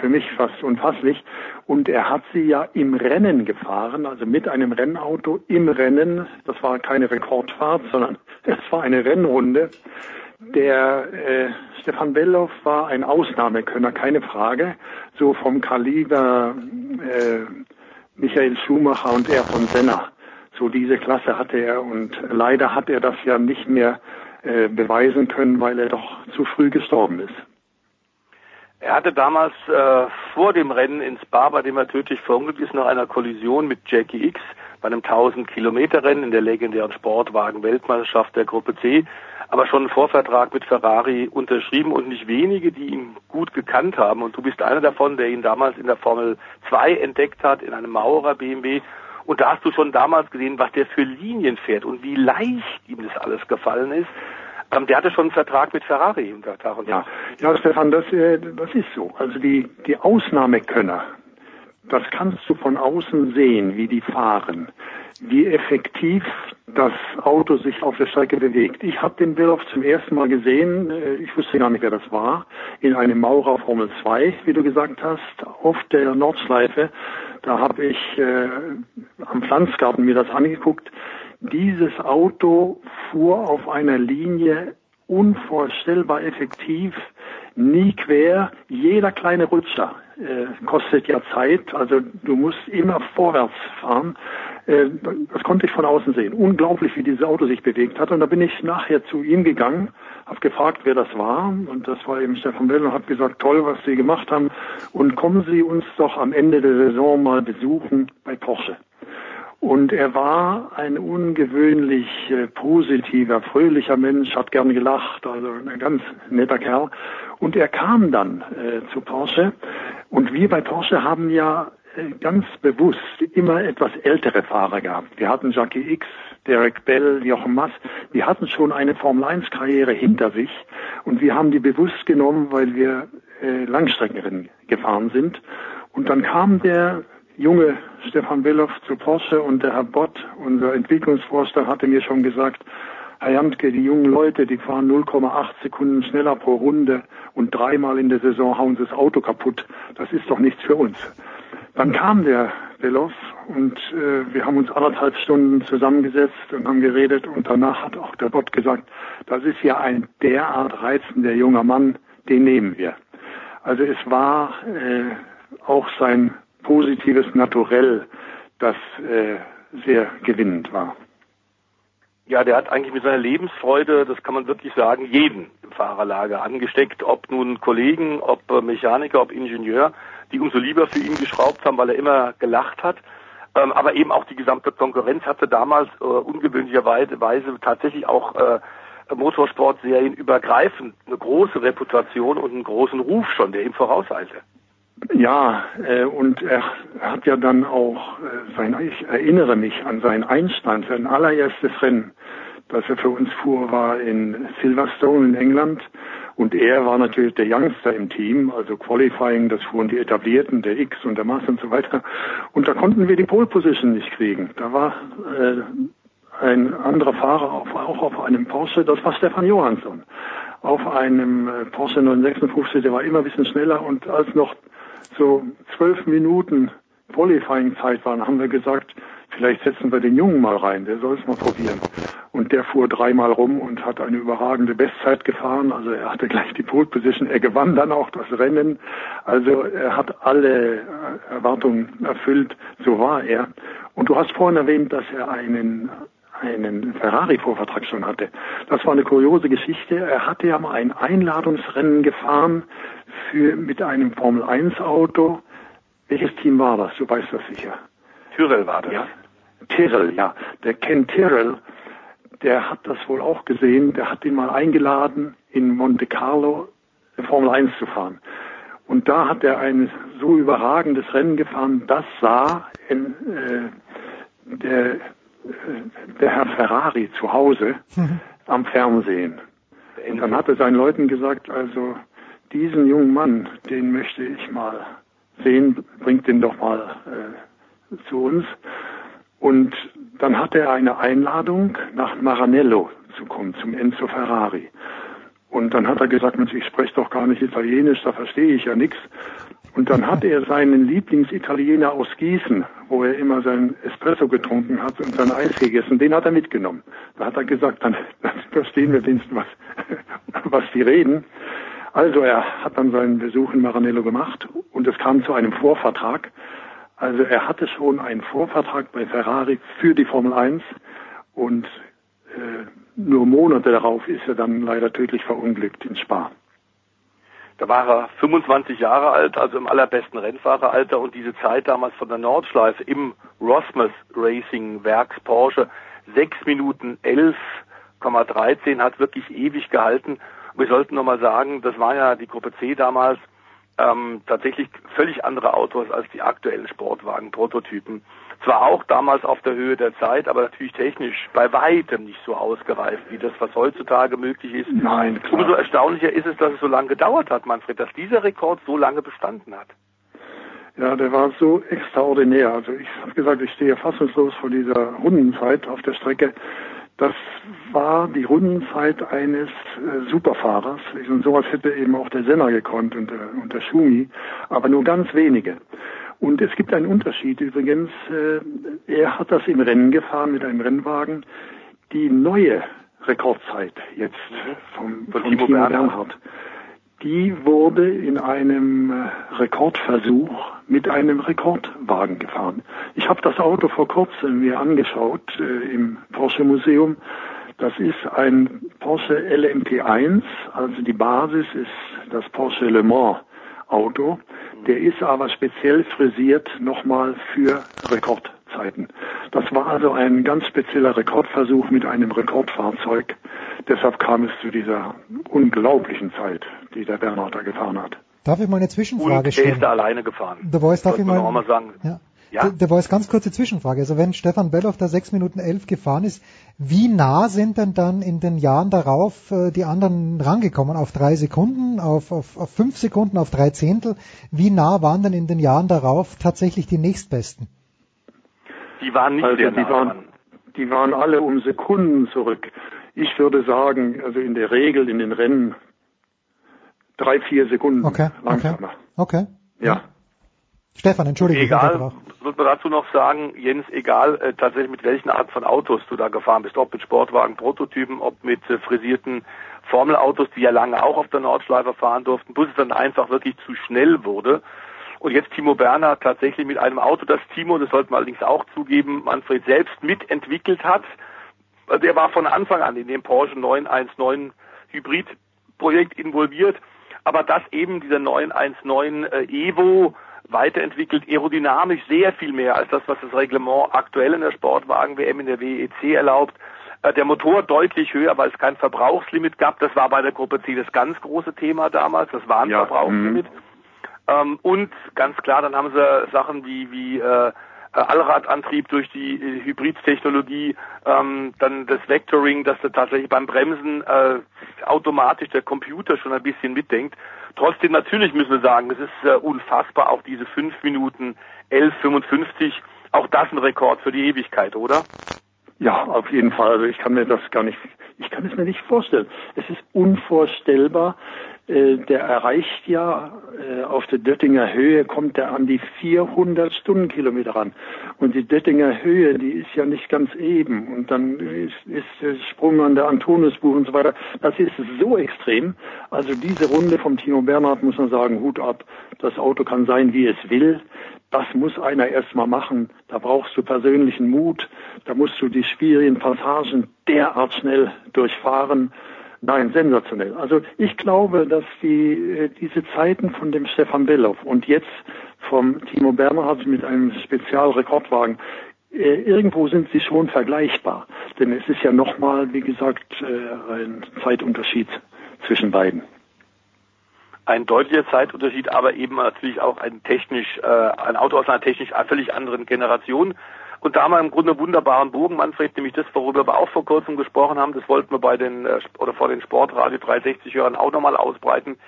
Speaker 13: für mich fast unfasslich. Und er hat sie ja im Rennen gefahren, also mit einem Rennauto im Rennen. Das war keine Rekordfahrt, sondern es war eine Rennrunde. Der äh, Stefan Belloff war ein Ausnahmekönner, keine Frage. So vom Kaliber äh, Michael Schumacher und er von Senna. So diese Klasse hatte er und leider hat er das ja nicht mehr äh, beweisen können, weil er doch zu früh gestorben ist.
Speaker 12: Er hatte damals äh, vor dem Rennen ins Spa, bei dem er tödlich verunglückt ist, nach einer Kollision mit Jackie X bei einem 1000 Kilometer Rennen in der legendären Sportwagen-Weltmeisterschaft der Gruppe C, aber schon einen Vorvertrag mit Ferrari unterschrieben und nicht wenige, die ihn gut gekannt haben. Und du bist einer davon, der ihn damals in der Formel 2 entdeckt hat, in einem Maurer BMW. Und da hast du schon damals gesehen, was der für Linien fährt und wie leicht ihm das alles gefallen ist. Ähm, der hatte schon einen Vertrag mit Ferrari unter Tag und
Speaker 13: Ja, ja Stefan, das, äh, das ist so. Also die, die Ausnahmekönner, das kannst du von außen sehen, wie die fahren, wie effektiv das Auto sich auf der Strecke bewegt. Ich habe den Willoff zum ersten Mal gesehen, äh, ich wusste gar nicht, wer das war, in einem Maurer Formel 2, wie du gesagt hast, auf der Nordschleife. Da habe ich äh, am Pflanzgarten mir das angeguckt. Dieses Auto fuhr auf einer Linie unvorstellbar effektiv, nie quer. Jeder kleine Rutscher äh, kostet ja Zeit, also du musst immer vorwärts fahren. Äh, das konnte ich von außen sehen. Unglaublich, wie dieses Auto sich bewegt hat. Und da bin ich nachher zu ihm gegangen, habe gefragt, wer das war. Und das war eben Stefan Bell und habe gesagt, toll, was Sie gemacht haben. Und kommen Sie uns doch am Ende der Saison mal besuchen bei Porsche. Und er war ein ungewöhnlich äh, positiver, fröhlicher Mensch, hat gern gelacht, also ein ganz netter Kerl. Und er kam dann äh, zu Porsche. Und wir bei Porsche haben ja äh, ganz bewusst immer etwas ältere Fahrer gehabt. Wir hatten Jackie X, Derek Bell, Jochen Mass, die hatten schon eine Formel 1 Karriere hinter sich und wir haben die bewusst genommen, weil wir äh, Langstreckenrennen gefahren sind. Und dann kam der junge Stefan Willow zu Porsche und der Herr Bott, unser Entwicklungsvorstand, hatte mir schon gesagt, Herr Jamtke, die jungen Leute, die fahren 0,8 Sekunden schneller pro Runde und dreimal in der Saison hauen sie das Auto kaputt. Das ist doch nichts für uns. Dann kam der Veloz und äh, wir haben uns anderthalb Stunden zusammengesetzt und haben geredet und danach hat auch der Bott gesagt, das ist ja ein derart reizender junger Mann, den nehmen wir. Also es war äh, auch sein positives Naturell, das äh, sehr gewinnend war.
Speaker 12: Ja, der hat eigentlich mit seiner Lebensfreude, das kann man wirklich sagen, jeden im Fahrerlager angesteckt, ob nun Kollegen, ob Mechaniker, ob Ingenieur, die umso lieber für ihn geschraubt haben, weil er immer gelacht hat. Ähm, aber eben auch die gesamte Konkurrenz hatte damals äh, ungewöhnlicherweise tatsächlich auch äh, Motorsportserien übergreifend eine große Reputation und einen großen Ruf schon, der ihm vorauseilte.
Speaker 13: Ja, äh, und er hat ja dann auch äh, sein, ich erinnere mich an seinen Einstand, sein allererstes Rennen, das er für uns fuhr, war in Silverstone in England. Und er war natürlich der Youngster im Team, also Qualifying, das fuhren die Etablierten, der X und der Mass und so weiter. Und da konnten wir die Pole Position nicht kriegen. Da war äh, ein anderer Fahrer auf, auch auf einem Porsche, das war Stefan Johansson. Auf einem äh, Porsche 956, der war immer ein bisschen schneller und als noch so zwölf Minuten Qualifying-Zeit waren, haben wir gesagt, vielleicht setzen wir den Jungen mal rein, der soll es mal probieren. Und der fuhr dreimal rum und hat eine überragende Bestzeit gefahren. Also er hatte gleich die Pole Position. Er gewann dann auch das Rennen. Also er hat alle Erwartungen erfüllt. So war er. Und du hast vorhin erwähnt, dass er einen einen Ferrari-Vorvertrag schon hatte. Das war eine kuriose Geschichte. Er hatte ja mal ein Einladungsrennen gefahren für, mit einem Formel-1-Auto. Welches Team war das? Du weißt das sicher.
Speaker 12: Tyrrell war das.
Speaker 13: Ja. Tyrrell, ja. Der Ken Tyrrell, der hat das wohl auch gesehen. Der hat ihn mal eingeladen, in Monte Carlo Formel 1 zu fahren. Und da hat er ein so überragendes Rennen gefahren, das sah in, äh, der, äh, der Herr Ferrari zu Hause
Speaker 3: Mhm.
Speaker 13: am Fernsehen. Und dann hat er seinen Leuten gesagt, also diesen jungen Mann, den möchte ich mal sehen, bringt den doch mal äh, zu uns. Und dann hatte er eine Einladung nach Maranello zu kommen, zum Enzo Ferrari. Und dann hat er gesagt, Mensch, ich spreche doch gar nicht Italienisch, da verstehe ich ja nichts. Und dann hat er seinen Lieblingsitaliener aus Gießen, wo er immer seinen Espresso getrunken hat und sein Eis gegessen, den hat er mitgenommen. Da hat er gesagt, dann, dann verstehen wir wenigstens, was, was die reden. Also er hat dann seinen Besuch in Maranello gemacht und es kam zu einem Vorvertrag. Also er hatte schon einen Vorvertrag bei Ferrari für die Formel 1 und äh, nur Monate darauf ist er dann leider tödlich verunglückt in Spa.
Speaker 12: Da war er 25 Jahre alt, also im allerbesten Rennfahreralter und diese Zeit damals von der Nordschleife im Rosmus Racing Werks Porsche 6 Minuten 11,13 hat wirklich ewig gehalten. Wir sollten nochmal sagen, das war ja die Gruppe C damals ähm, tatsächlich völlig andere Autos als die aktuellen Sportwagen-Prototypen. Zwar auch damals auf der Höhe der Zeit, aber natürlich technisch bei weitem nicht so ausgereift, wie das, was heutzutage möglich ist.
Speaker 13: Nein, klar.
Speaker 12: Umso erstaunlicher ist es, dass es so lange gedauert hat, Manfred, dass dieser Rekord so lange bestanden hat.
Speaker 13: Ja, der war so extraordinär. Also ich habe gesagt, ich stehe fassungslos vor dieser Rundenzeit auf der Strecke. Das war die Rundenzeit eines äh, Superfahrers. Und sowas hätte eben auch der Senna gekonnt und der, und der Schumi, aber nur ganz wenige. Und es gibt einen Unterschied übrigens. Äh, er hat das im Rennen gefahren mit einem Rennwagen. Die neue Rekordzeit jetzt vom,
Speaker 12: Von Timo Bernhard.
Speaker 13: Bernhard, die wurde in einem äh, Rekordversuch mit einem Rekordwagen gefahren. Ich habe das Auto vor kurzem mir angeschaut äh, im Porsche Museum. Das ist ein Porsche LMP1, also die Basis ist das Porsche Le Mans Auto. Der ist aber speziell frisiert nochmal für Rekordzeiten. Das war also ein ganz spezieller Rekordversuch mit einem Rekordfahrzeug. Deshalb kam es zu dieser unglaublichen Zeit, die der Bernhard da gefahren hat.
Speaker 3: Darf ich mal eine
Speaker 12: Und
Speaker 3: Zwischenfrage
Speaker 12: er ist
Speaker 3: stellen?
Speaker 12: da alleine gefahren.
Speaker 3: Der Voice, darf
Speaker 12: Sollte
Speaker 3: ich mal,
Speaker 12: mal sagen.
Speaker 3: Ja.
Speaker 12: Ja?
Speaker 3: Der, der Voice, ganz kurze Zwischenfrage. Also wenn Stefan Belloff da 6 Minuten 11 gefahren ist, wie nah sind denn dann in den Jahren darauf äh, die anderen rangekommen? Auf drei Sekunden, auf, auf, auf fünf Sekunden, auf drei Zehntel? Wie nah waren denn in den Jahren darauf tatsächlich die nächstbesten?
Speaker 12: Die waren nicht
Speaker 13: Also
Speaker 12: sehr
Speaker 13: die
Speaker 12: nah
Speaker 13: waren, die waren alle um Sekunden zurück. Ich würde sagen, also in der Regel in den Rennen drei, vier Sekunden
Speaker 3: Okay, okay,
Speaker 13: langsamer.
Speaker 3: okay.
Speaker 13: Ja.
Speaker 3: Stefan, entschuldige, ich
Speaker 12: Egal,
Speaker 3: unterbrach.
Speaker 12: sollte man dazu noch sagen, Jens, egal äh, tatsächlich mit welchen Art von Autos du da gefahren bist, ob mit Sportwagen, Prototypen, ob mit äh, frisierten Formelautos, die ja lange auch auf der Nordschleife fahren durften, bis es dann einfach wirklich zu schnell wurde. Und jetzt Timo Berner tatsächlich mit einem Auto, das Timo, das sollte man allerdings auch zugeben, Manfred selbst mitentwickelt hat. Der war von Anfang an in dem Porsche 919 Hybrid-Projekt involviert, aber dass eben dieser 919 äh, Evo weiterentwickelt, aerodynamisch sehr viel mehr als das, was das Reglement aktuell in der Sportwagen-WM in der WEC erlaubt. Äh, Der Motor deutlich höher, weil es kein Verbrauchslimit gab. Das war bei der Gruppe C das ganz große Thema damals. Das war ein
Speaker 13: Ja,
Speaker 12: Verbrauchslimit. Ähm, und ganz klar, dann haben sie Sachen wie, wie äh, Allradantrieb durch die äh, Hybridtechnologie, ähm, dann das Vectoring, dass da tatsächlich beim Bremsen äh, automatisch der Computer schon ein bisschen mitdenkt. Trotzdem natürlich müssen wir sagen, es ist äh, unfassbar, auch diese 5 Minuten 11,55, auch das ein Rekord für die Ewigkeit, oder?
Speaker 13: Ja, auf jeden Fall. Also ich kann mir das gar nicht, ich kann es mir nicht vorstellen. Es ist unvorstellbar, äh, der erreicht ja äh, auf der Döttinger Höhe kommt er an die 400 Stundenkilometer ran. Und die Döttinger Höhe, die ist ja nicht ganz eben. Und dann ist, ist der Sprung an der Antoniusbuch und so weiter. Das ist so extrem. Also diese Runde vom Timo Bernhard muss man sagen, Hut ab. Das Auto kann sein, wie es will. Das muss einer erstmal machen. Da brauchst du persönlichen Mut. Da musst du die schwierigen Passagen derart schnell durchfahren. Nein, sensationell. Also ich glaube, dass die äh, diese Zeiten von dem Stefan Bellow und jetzt vom Timo Bernhard mit einem Spezialrekordwagen äh, irgendwo sind sie schon vergleichbar. Denn es ist ja nochmal, wie gesagt, äh, ein Zeitunterschied zwischen beiden.
Speaker 12: Ein deutlicher Zeitunterschied, aber eben natürlich auch ein technisch, ein Auto aus einer technisch völlig anderen Generation. Und da haben wir im Grunde einen wunderbaren Bogen, Manfred, nämlich das, worüber wir auch vor kurzem gesprochen haben, das wollten wir bei den, äh, oder vor den Sportradio 360 Hörern auch nochmal ausbreiten.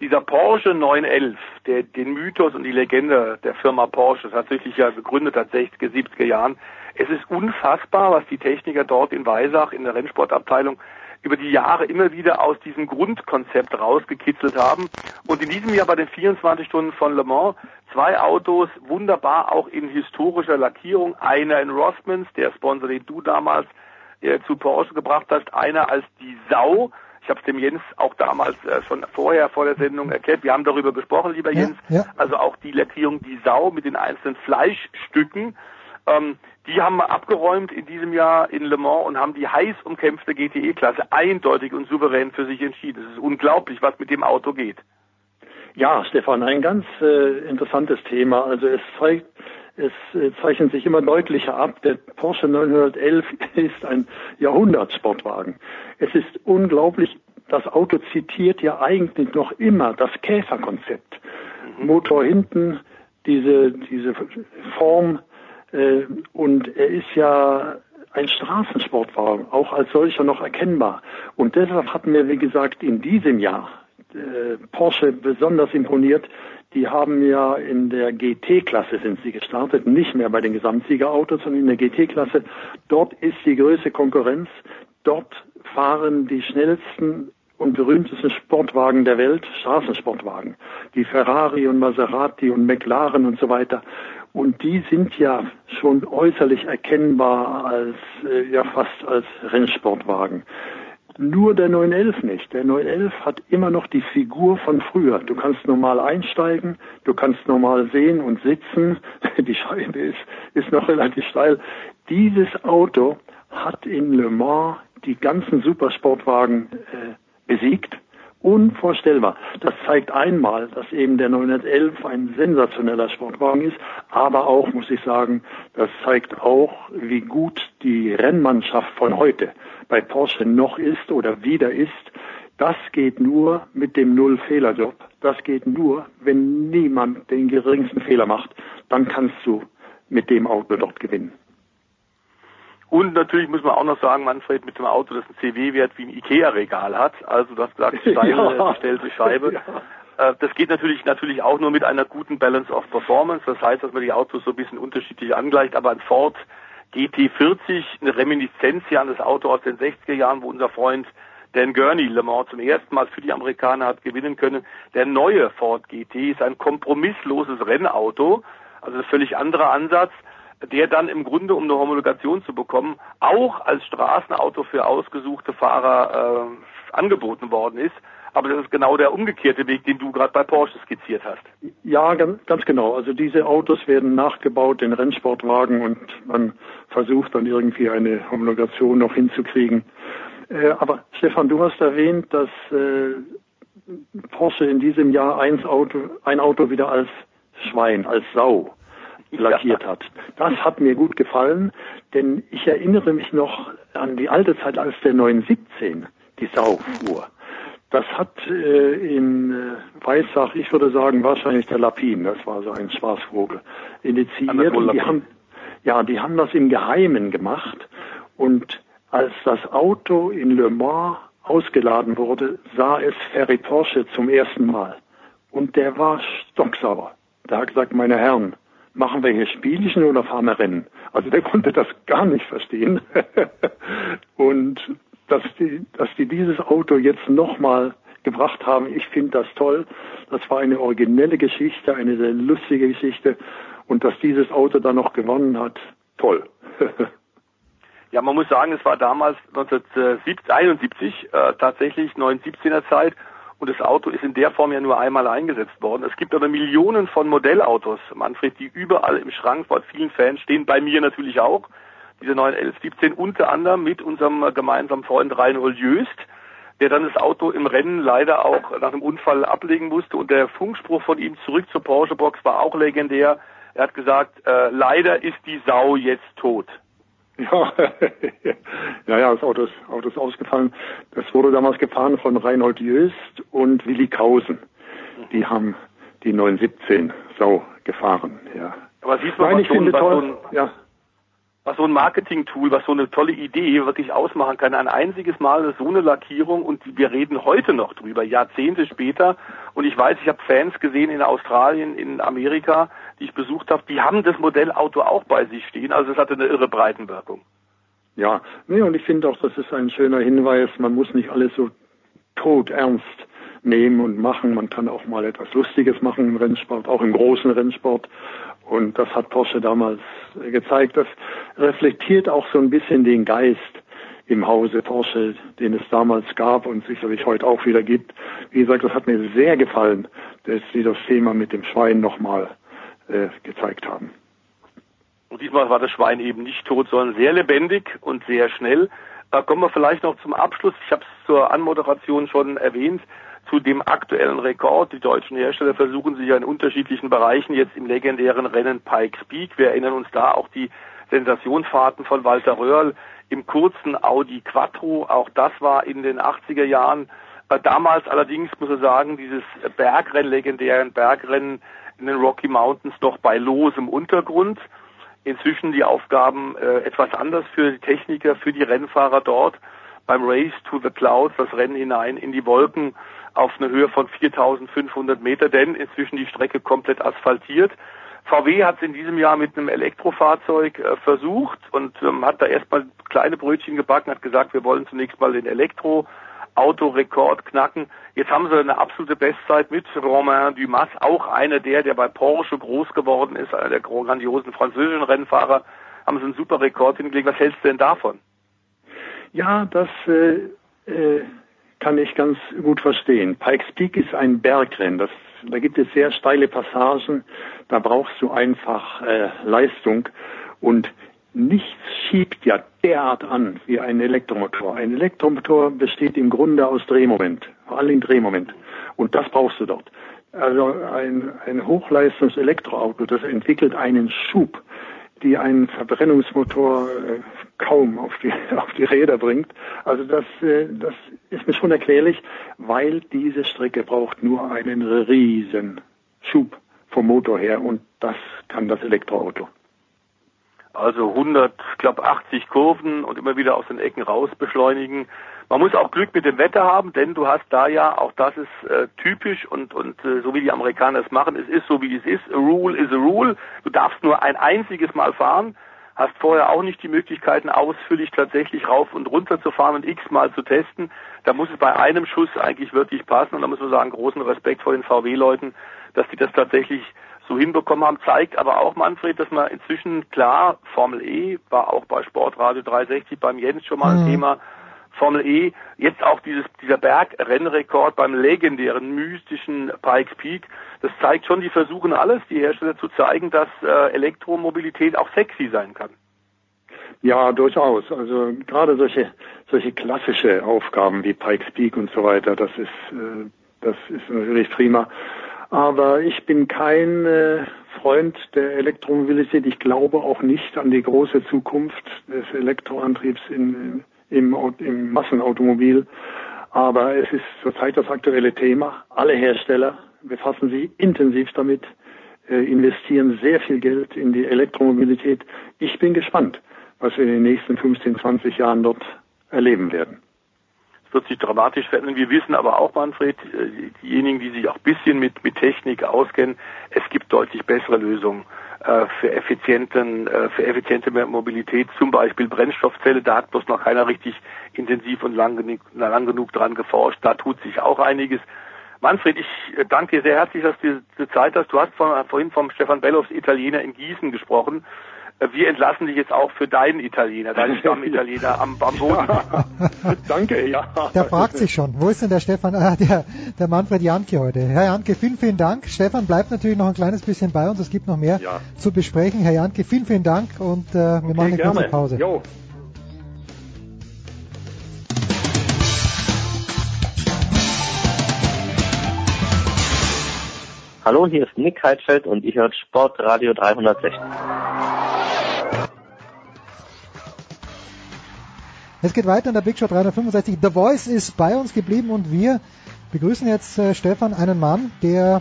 Speaker 12: Dieser Porsche 911, der den Mythos und die Legende der Firma Porsche tatsächlich ja gegründet hat, 60er, 70er Jahren. Es ist unfassbar, was die Techniker dort in Weisach in der Rennsportabteilung über die Jahre immer wieder aus diesem Grundkonzept rausgekitzelt haben. Und in diesem Jahr bei den 24 Stunden von Le Mans zwei Autos wunderbar auch in historischer Lackierung. Einer in Rossmans, der Sponsor, den du damals äh, zu Porsche gebracht hast. Einer als die Sau. Ich habe es dem Jens auch damals äh, schon vorher vor der Sendung erklärt. Wir haben darüber gesprochen, lieber
Speaker 3: Ja,
Speaker 12: Jens.
Speaker 3: ja.
Speaker 12: Also auch die Lackierung die Sau mit den einzelnen Fleischstücken. Ähm, die haben wir abgeräumt in diesem Jahr in Le Mans und haben die heiß umkämpfte GTE-Klasse eindeutig und souverän für sich entschieden. Es ist unglaublich, was mit dem Auto geht.
Speaker 13: Ja, Stefan, ein ganz äh, interessantes Thema. Also es zeigt, es äh, zeichnet sich immer deutlicher ab, der Porsche 911 ist ein Jahrhundertsportwagen. Es ist unglaublich, das Auto zitiert ja eigentlich noch immer das Käferkonzept. Motor hinten, diese, diese Form, und er ist ja ein Straßensportwagen, auch als solcher noch erkennbar. Und deshalb hat mir, wie gesagt, in diesem Jahr äh, Porsche besonders imponiert. Die haben ja in der GT-Klasse sind sie gestartet, nicht mehr bei den Gesamtsiegerautos, sondern in der GT-Klasse. Dort ist die größte Konkurrenz. Dort fahren die schnellsten und berühmtesten Sportwagen der Welt, Straßensportwagen. Die Ferrari und Maserati und McLaren und so weiter. Und die sind ja schon äußerlich erkennbar als, äh, ja fast als Rennsportwagen. Nur der 911 nicht. Der 911 hat immer noch die Figur von früher. Du kannst normal einsteigen, du kannst normal sehen und sitzen. Die Scheibe ist, ist noch relativ steil. Dieses Auto hat in Le Mans die ganzen Supersportwagen äh, besiegt. Unvorstellbar. Das zeigt einmal, dass eben der 911 ein sensationeller Sportwagen ist, aber auch, muss ich sagen, das zeigt auch, wie gut die Rennmannschaft von heute bei Porsche noch ist oder wieder ist. Das geht nur mit dem Null-Fehler-Job. Das geht nur, wenn niemand den geringsten Fehler macht. Dann kannst du mit dem Auto dort gewinnen.
Speaker 12: Und natürlich muss man auch noch sagen, Manfred, mit dem Auto, das einen CW-Wert wie ein Ikea-Regal hat. Also du hast gesagt, steile,
Speaker 13: Ja.
Speaker 12: gestellte Scheibe. Äh, Das geht natürlich natürlich auch nur mit einer guten Balance of Performance. Das heißt, dass man die Autos so ein bisschen unterschiedlich angleicht. Aber ein Ford GT40, eine Reminiszenz hier an das Auto aus den 60er Jahren, wo unser Freund Dan Gurney Le Mans zum ersten Mal für die Amerikaner hat gewinnen können. Der neue Ford GT ist ein kompromissloses Rennauto, also ein völlig anderer Ansatz, der dann im Grunde, um eine Homologation zu bekommen, auch als Straßenauto für ausgesuchte Fahrer äh, angeboten worden ist. Aber das ist genau der umgekehrte Weg, den du gerade bei Porsche skizziert hast.
Speaker 13: Ja, ganz, genau. Also diese Autos werden nachgebaut in Rennsportwagen und man versucht dann irgendwie eine Homologation noch hinzukriegen. Äh, aber Stefan, du hast erwähnt, dass äh, Porsche in diesem Jahr eins Auto, ein Auto wieder als Schwein, als Sau lackiert hat. Das hat mir gut gefallen, denn ich erinnere mich noch an die alte Zeit, als der 917 die Sau fuhr. Das hat äh, in äh, Weissach, ich würde sagen, wahrscheinlich der Lapin, das war so ein Spaßvogel, initiiert. Und die haben, ja, die haben das im Geheimen gemacht. Und als das Auto in Le Mans ausgeladen wurde, sah es Ferry Porsche zum ersten Mal. Und der war stocksauer. Der hat gesagt, meine Herren, machen wir hier Spielchen oder fahren wir Rennen? Also der konnte das gar nicht verstehen. und dass die, dass die dieses Auto jetzt nochmal gebracht haben. Ich finde das toll. Das war eine originelle Geschichte, eine sehr lustige Geschichte. Und dass dieses Auto dann noch gewonnen hat, toll.
Speaker 12: ja, man muss sagen, es war damals 1971 äh, tatsächlich 917er Zeit und das Auto ist in der Form ja nur einmal eingesetzt worden. Es gibt aber Millionen von Modellautos, Manfred, die überall im Schrank vor vielen Fans stehen, bei mir natürlich auch. Diese 91117 unter anderem mit unserem gemeinsamen Freund Reinhold Jöst, der dann das Auto im Rennen leider auch nach einem Unfall ablegen musste. Und der Funkspruch von ihm zurück zur Porsche-Box war auch legendär. Er hat gesagt, äh, leider ist die Sau jetzt tot.
Speaker 13: Ja, ja, ja, das Auto ist, Auto ist ausgefallen. Das wurde damals gefahren von Reinhold Jöst und Willi Kausen. Die haben die 917 Sau gefahren, ja.
Speaker 12: Aber siehst du, Nein, was, ich so, finde was, toll, so ein, ja. was so ein Marketing-Tool, was so eine tolle Idee wirklich ausmachen kann. Ein einziges Mal so eine Lackierung und wir reden heute noch drüber, Jahrzehnte später. Und ich weiß, ich habe Fans gesehen in Australien, in Amerika, die ich besucht habe, die haben das Modellauto auch bei sich stehen. Also es hatte eine irre Breitenwirkung.
Speaker 13: Ja, nee, und ich finde auch, das ist ein schöner Hinweis. Man muss nicht alles so tot ernst nehmen und machen. Man kann auch mal etwas Lustiges machen im Rennsport, auch im großen Rennsport. Und das hat Porsche damals gezeigt. Das reflektiert auch so ein bisschen den Geist im Hause Porsche, den es damals gab und sicherlich heute auch wieder gibt. Wie gesagt, das hat mir sehr gefallen, dass Sie das Thema mit dem Schwein nochmal äh, gezeigt haben.
Speaker 12: Und diesmal war das Schwein eben nicht tot, sondern sehr lebendig und sehr schnell. Da kommen wir vielleicht noch zum Abschluss. Ich habe es zur Anmoderation schon erwähnt. Zu dem aktuellen Rekord. Die deutschen Hersteller versuchen sich ja in unterschiedlichen Bereichen jetzt im legendären Rennen Pikes Peak. Wir erinnern uns da auch die Sensationsfahrten von Walter Röhrl im kurzen Audi Quattro. Auch das war in den 80er Jahren. Äh, damals allerdings, muss ich sagen, dieses Bergrennen, legendären Bergrennen in den Rocky Mountains noch bei losem Untergrund. Inzwischen die Aufgaben äh, etwas anders für die Techniker, für die Rennfahrer dort. Beim Race to the Clouds, das Rennen hinein in die Wolken auf eine Höhe von 4500 Meter, denn inzwischen die Strecke komplett asphaltiert. VW hat es in diesem Jahr mit einem Elektrofahrzeug äh, versucht und ähm, hat da erstmal kleine Brötchen gebacken, hat gesagt, wir wollen zunächst mal den Elektro Autorekord knacken. Jetzt haben sie eine absolute Bestzeit mit Romain Dumas, auch einer der, der bei Porsche groß geworden ist, einer der grandiosen französischen Rennfahrer, haben sie einen super Rekord hingelegt. Was hältst du denn davon?
Speaker 13: Ja, das äh, äh, kann ich ganz gut verstehen. Pikes Peak ist ein Bergrennen. Das, da gibt es sehr steile Passagen. Da brauchst du einfach äh, Leistung. Und nichts schiebt ja derart an wie ein Elektromotor. Ein Elektromotor besteht im Grunde aus Drehmoment, vor allem Drehmoment. Und das brauchst du dort. Also ein, ein Hochleistungs-Elektroauto, das entwickelt einen Schub, die einen Verbrennungsmotor äh, kaum auf die, auf die Räder bringt. Also das, äh, das ist mir schon erklärlich, weil diese Strecke braucht nur einen riesen Schub vom Motor her und das kann das Elektroauto.
Speaker 12: Also 100, ich glaube 80 Kurven und immer wieder aus den Ecken raus beschleunigen. Man muss auch Glück mit dem Wetter haben, denn du hast da ja, auch das ist äh, typisch und, und äh, so wie die Amerikaner es machen, es ist so wie es ist. A rule is a rule. Du darfst nur ein einziges Mal fahren, hast vorher auch nicht die Möglichkeiten, ausführlich tatsächlich rauf und runter zu fahren und x-mal zu testen. Da muss es bei einem Schuss eigentlich wirklich passen und da muss man sagen, großen Respekt vor den VW-Leuten, dass die das tatsächlich so hinbekommen haben, zeigt aber auch, Manfred, dass man inzwischen klar, Formel E war auch bei Sportradio 360 beim Jens schon mal ein mhm. Thema, Formel E, jetzt auch dieses, dieser Bergrennrekord beim legendären, mystischen Pikes Peak, das zeigt schon, die versuchen alles, die Hersteller zu zeigen, dass äh, Elektromobilität auch sexy sein kann.
Speaker 13: Ja, durchaus. Also gerade solche solche klassische Aufgaben wie Pikes Peak und so weiter, das ist äh, das ist natürlich prima. Aber ich bin kein äh, Freund der Elektromobilität. Ich glaube auch nicht an die große Zukunft des Elektroantriebs in, im, im Massenautomobil. Aber es ist zurzeit das aktuelle Thema. Alle Hersteller befassen sich intensiv damit, äh, investieren sehr viel Geld in die Elektromobilität. Ich bin gespannt, was wir in den nächsten 15, 20 Jahren dort erleben werden.
Speaker 12: Wird sich dramatisch verändern. Wir wissen aber auch, Manfred, äh, diejenigen, die sich auch ein bisschen mit, mit Technik auskennen, es gibt deutlich bessere Lösungen äh, für effizienten, äh, für effiziente Mobilität, zum Beispiel Brennstoffzelle. Da hat bloß noch keiner richtig intensiv und lang genug, lang genug dran geforscht. Da tut sich auch einiges. Manfred, ich äh, danke dir sehr herzlich, dass du diese Zeit hast. Du hast vorhin vom Stefan Bellows Italiener in Gießen gesprochen. Wir entlassen dich jetzt auch für deinen Italiener, deinen Stammitaliener am, am Boden.
Speaker 13: Ja. Danke, ja.
Speaker 3: Der fragt sich schon, wo ist denn der Stefan, äh, der, der Manfred Janke heute? Herr Janke, vielen, vielen Dank. Stefan bleibt natürlich noch ein kleines bisschen bei uns, es gibt noch mehr
Speaker 13: ja.
Speaker 3: zu besprechen. Herr Janke, vielen, vielen Dank und äh, wir
Speaker 13: okay,
Speaker 3: machen eine
Speaker 13: gerne.
Speaker 3: kurze Pause.
Speaker 13: Jo.
Speaker 14: Hallo, hier ist Nick Heidfeld und ihr hört Sportradio 360.
Speaker 3: Es geht weiter in der Big Show 365. The Voice ist bei uns geblieben und wir begrüßen jetzt äh, Stefan, einen Mann, der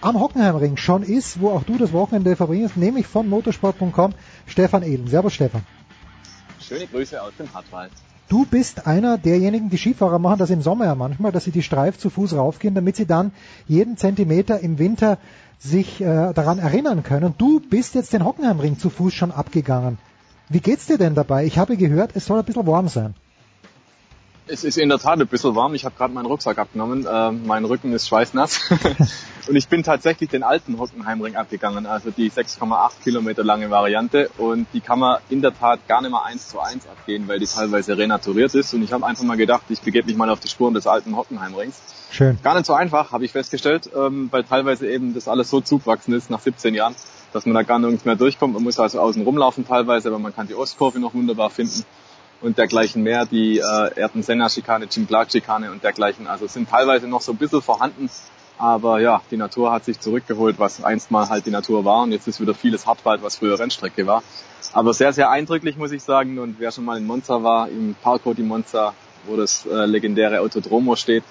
Speaker 3: am Hockenheimring schon ist, wo auch du das Wochenende verbringst, nämlich von motorsport.com, Stefan Ehlen. Servus Stefan.
Speaker 15: Schöne Grüße aus dem Hartwald.
Speaker 3: Du bist einer derjenigen, die Skifahrer machen das im Sommer ja manchmal, dass sie die Streif zu Fuß raufgehen, damit sie dann jeden Zentimeter im Winter sich äh, daran erinnern können. Du bist jetzt den Hockenheimring zu Fuß schon abgegangen. Wie geht's dir denn dabei? Ich habe gehört, es soll ein bisschen warm sein.
Speaker 15: Es ist in der Tat ein bisschen warm. Ich habe gerade meinen Rucksack abgenommen. Äh, mein Rücken ist schweißnass. und ich bin tatsächlich den alten Hockenheimring abgegangen, also die 6,8 Kilometer lange Variante. Und die kann man in der Tat gar nicht mal eins zu eins abgehen, weil die teilweise renaturiert ist. Und ich habe einfach mal gedacht, ich begebe mich mal auf die Spuren des alten Hockenheimrings.
Speaker 3: Schön.
Speaker 15: Gar nicht so einfach, habe ich festgestellt, ähm, weil teilweise eben das alles so zugewachsen ist nach 17 Jahren, dass man da gar nirgends mehr durchkommt. Man muss also außen rumlaufen teilweise, aber man kann die Ostkurve noch wunderbar finden und dergleichen mehr, die äh, Erden-Senna-Schikane, Jim Clark-Schikane und dergleichen. Also sind teilweise noch so ein bisschen vorhanden, aber ja, die Natur hat sich zurückgeholt, was einst mal halt die Natur war und jetzt ist wieder vieles Hartwald, was früher Rennstrecke war. Aber sehr, sehr eindrücklich, muss ich sagen. Und wer schon mal in Monza war, im Parco di Monza, wo das äh, legendäre Autodromo steht,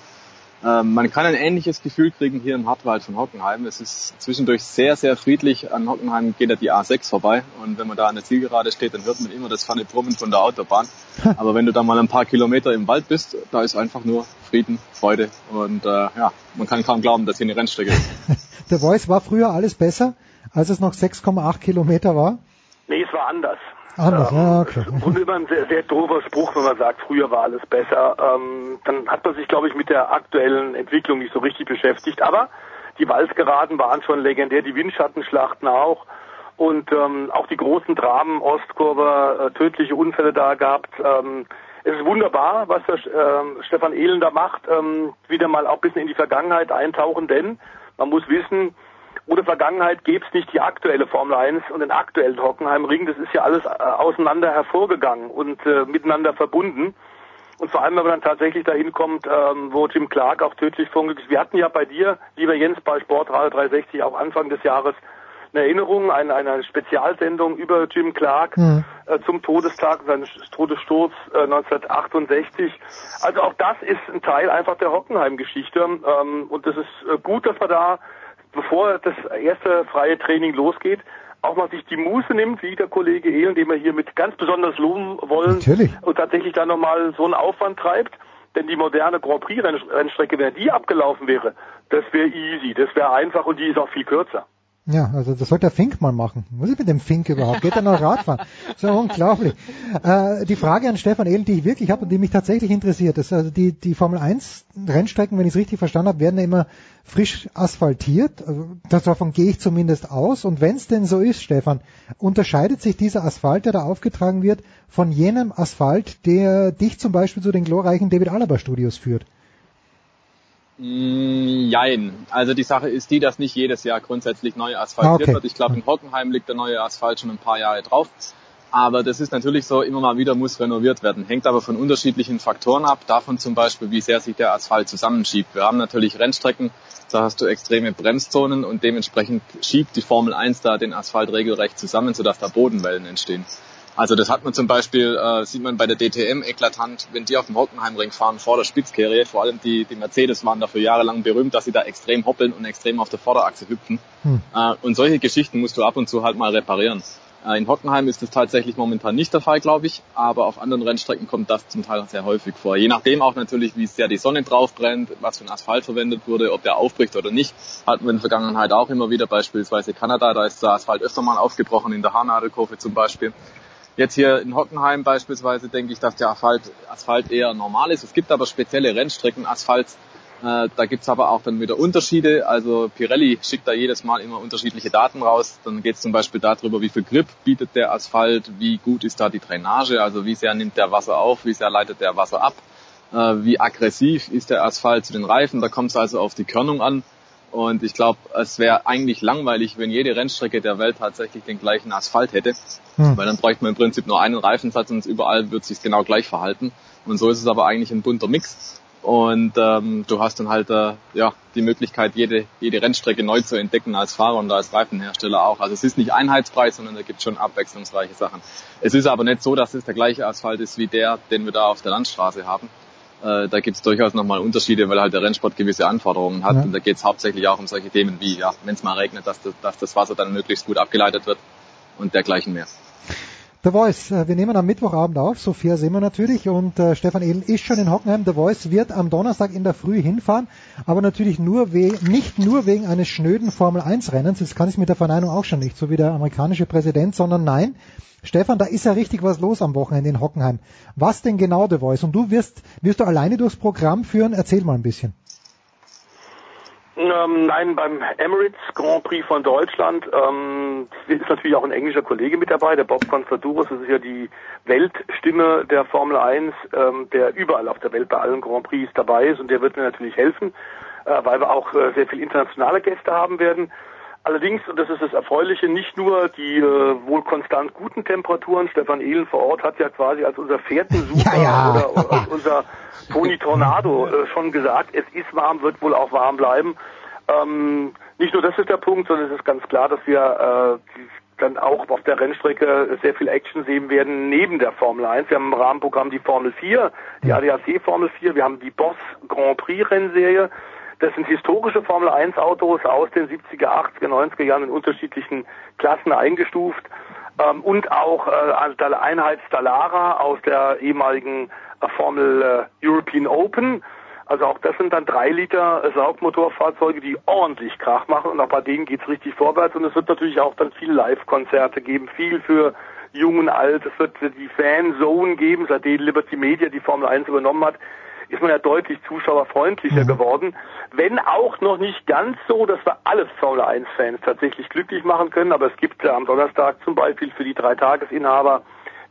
Speaker 15: ähm, man kann ein ähnliches Gefühl kriegen hier im Hartwald von Hockenheim. Es ist zwischendurch sehr, sehr friedlich. An Hockenheim geht ja die A6 vorbei und wenn man da an der Zielgerade steht, dann hört man immer das Pfanne Brummen von der Autobahn. Aber wenn du da mal ein paar Kilometer im Wald bist, da ist einfach nur Frieden, Freude und äh, ja, man kann kaum glauben, dass hier eine Rennstrecke ist.
Speaker 3: Der Voice war früher alles besser, als es noch 6,8 Kilometer war?
Speaker 12: Nee, es war anders.
Speaker 3: Anders, ähm, ja, okay.
Speaker 12: Und immer ein sehr, sehr doofer Spruch, wenn man sagt, früher war alles besser. Ähm, dann hat man sich, glaube ich, mit der aktuellen Entwicklung nicht so richtig beschäftigt. Aber die Waldgeraden waren schon legendär, die Windschattenschlachten auch. Und ähm, auch die großen Dramen, Ostkurve, äh, tödliche Unfälle da gehabt. Ähm, es ist wunderbar, was der ähm, Stefan Ehlen da macht, ähm, wieder mal auch ein bisschen in die Vergangenheit eintauchen, denn man muss wissen, ohne Vergangenheit gäbe es nicht die aktuelle Formel 1 und den aktuellen Hockenheimring. Das ist ja alles äh, auseinander hervorgegangen und äh, miteinander verbunden. Und vor allem, wenn man dann tatsächlich dahin kommt, ähm, wo Jim Clark auch tödlich verunglückt ist. Wir hatten ja bei dir, lieber Jens, bei Sportradio 360 auch Anfang des Jahres eine Erinnerung, eine, eine Spezialsendung über Jim Clark
Speaker 3: Mhm.
Speaker 12: äh, zum Todestag seines Todessturz äh, 1968. Also auch das ist ein Teil einfach der Hockenheim-Geschichte ähm, und das ist äh, gut, dass wir da bevor das erste freie Training losgeht, auch mal sich die Muße nimmt, wie der Kollege Ehlen, den wir hier mit ganz besonders loben wollen
Speaker 3: Natürlich.
Speaker 12: und tatsächlich dann nochmal so einen Aufwand treibt. Denn die moderne Grand Prix-Rennstrecke, wenn die abgelaufen wäre, das wäre easy, das wäre einfach und die ist auch viel kürzer.
Speaker 3: Ja, also das sollte der Fink mal machen. Was ist mit dem Fink überhaupt? Geht er noch Radfahren? So unglaublich. Äh, die Frage an Stefan Ehl, die ich wirklich habe und die mich tatsächlich interessiert, ist also die, die Formel 1 Rennstrecken, wenn ich es richtig verstanden habe, werden ja immer frisch asphaltiert. Also davon gehe ich zumindest aus. Und wenn es denn so ist, Stefan, unterscheidet sich dieser Asphalt, der da aufgetragen wird, von jenem Asphalt, der dich zum Beispiel zu den glorreichen David Alaba Studios führt?
Speaker 15: Mm, Jein. Also die Sache ist die, dass nicht jedes Jahr grundsätzlich neu asphaltiert
Speaker 3: Ah, okay.
Speaker 15: wird. Ich glaube, in Hockenheim liegt der neue Asphalt schon ein paar Jahre drauf. Aber das ist natürlich so, immer mal wieder muss renoviert werden. Hängt aber von unterschiedlichen Faktoren ab. Davon zum Beispiel, wie sehr sich der Asphalt zusammenschiebt. Wir haben natürlich Rennstrecken, da hast du extreme Bremszonen und dementsprechend schiebt die Formel 1 da den Asphalt regelrecht zusammen, sodass da Bodenwellen entstehen. Also das hat man zum Beispiel, äh, sieht man bei der DTM eklatant, wenn die auf dem Hockenheimring fahren vor der Spitzkehre. Vor allem die, die Mercedes waren dafür jahrelang berühmt, dass sie da extrem hoppeln und extrem auf der Vorderachse hüpfen.
Speaker 3: Hm.
Speaker 15: Äh, und solche Geschichten musst du ab und zu halt mal reparieren. Äh, in Hockenheim ist das tatsächlich momentan nicht der Fall, glaube ich, aber auf anderen Rennstrecken kommt das zum Teil sehr häufig vor. Je nachdem auch natürlich, wie sehr die Sonne drauf brennt, was für ein Asphalt verwendet wurde, ob der aufbricht oder nicht, hatten wir in der Vergangenheit auch immer wieder, beispielsweise Kanada, da ist der Asphalt öfter mal aufgebrochen, in der Haarnadelkurve zum Beispiel. Jetzt hier in Hockenheim beispielsweise denke ich, dass der Asphalt, Asphalt eher normal ist. Es gibt aber spezielle Rennstrecken, Asphalt, äh, da gibt's aber auch dann wieder Unterschiede. Also Pirelli schickt da jedes Mal immer unterschiedliche Daten raus. Dann geht's zum Beispiel darüber, wie viel Grip bietet der Asphalt, wie gut ist da die Drainage, also wie sehr nimmt der Wasser auf, wie sehr leitet der Wasser ab, äh, wie aggressiv ist der Asphalt zu den Reifen. Da kommt es also auf die Körnung an. Und ich glaube, es wäre eigentlich langweilig, wenn jede Rennstrecke der Welt tatsächlich den gleichen Asphalt hätte. Hm. Weil dann bräuchte man im Prinzip nur einen Reifensatz und überall wird sich genau gleich verhalten. Und so ist es aber eigentlich ein bunter Mix. Und ähm, du hast dann halt äh, ja die Möglichkeit, jede, jede Rennstrecke neu zu entdecken als Fahrer und als Reifenhersteller auch. Also es ist nicht Einheitspreis, sondern da gibt schon abwechslungsreiche Sachen. Es ist aber nicht so, dass es der gleiche Asphalt ist wie der, den wir da auf der Landstraße haben. Äh, da gibt es durchaus nochmal Unterschiede, weil halt der Rennsport gewisse Anforderungen hat. Ja. Und da geht es hauptsächlich auch um solche Themen wie, ja, wenn es mal regnet, dass das, dass das Wasser dann möglichst gut abgeleitet wird und dergleichen mehr.
Speaker 3: The Voice, äh, wir nehmen am Mittwochabend auf, Sophia sehen wir natürlich und äh, Stefan Ehlen ist schon in Hockenheim. The Voice wird am Donnerstag in der Früh hinfahren, aber natürlich nur nicht nur wegen eines schnöden Formel 1 Rennens, das kann ich mit der Verneinung auch schon nicht, so wie der amerikanische Präsident, sondern nein, Stefan, da ist ja richtig was los am Wochenende in Hockenheim. Was denn genau The Voice? Und du wirst, wirst du alleine durchs Programm führen? Erzähl mal ein bisschen.
Speaker 12: Ähm, nein, beim Emirates Grand Prix von Deutschland ähm, ist natürlich auch ein englischer Kollege mit dabei, der Bob Constantouros, das ist ja die Weltstimme der Formel 1, ähm, der überall auf der Welt bei allen Grand Prix dabei ist und der wird mir natürlich helfen, äh, weil wir auch äh, sehr viele internationale Gäste haben werden. Allerdings, und das ist das Erfreuliche, nicht nur die äh, wohl konstant guten Temperaturen. Stefan Ehlen vor Ort hat ja quasi als unser Fährtensucher ja, ja. oder als unser Toni Tornado äh, schon gesagt, es ist warm, wird wohl auch warm bleiben. Ähm, nicht nur das ist der Punkt, sondern es ist ganz klar, dass wir äh, dann auch auf der Rennstrecke sehr viel Action sehen werden neben der Formel 1. Wir haben im Rahmenprogramm die Formel 4, die ADAC Formel 4, wir haben die Boss Grand Prix Rennserie. Das sind historische Formel 1 Autos aus den 70er, 80er, 90er Jahren in unterschiedlichen Klassen eingestuft. Ähm, und auch äh, Einheit Stalara aus der ehemaligen Formel äh, European Open. Also auch das sind dann drei Liter Saugmotorfahrzeuge, die ordentlich Krach machen und auch bei denen geht's richtig vorwärts und es wird natürlich auch dann viel Live-Konzerte geben, viel für Jung und Alt. Es wird die Fanzone geben, seitdem Liberty Media die Formel 1 übernommen hat ist man ja deutlich zuschauerfreundlicher mhm. geworden. Wenn auch noch nicht ganz so, dass wir alle Formel 1 Fans tatsächlich glücklich machen können, aber es gibt ja am Donnerstag zum Beispiel für die drei Tagesinhaber,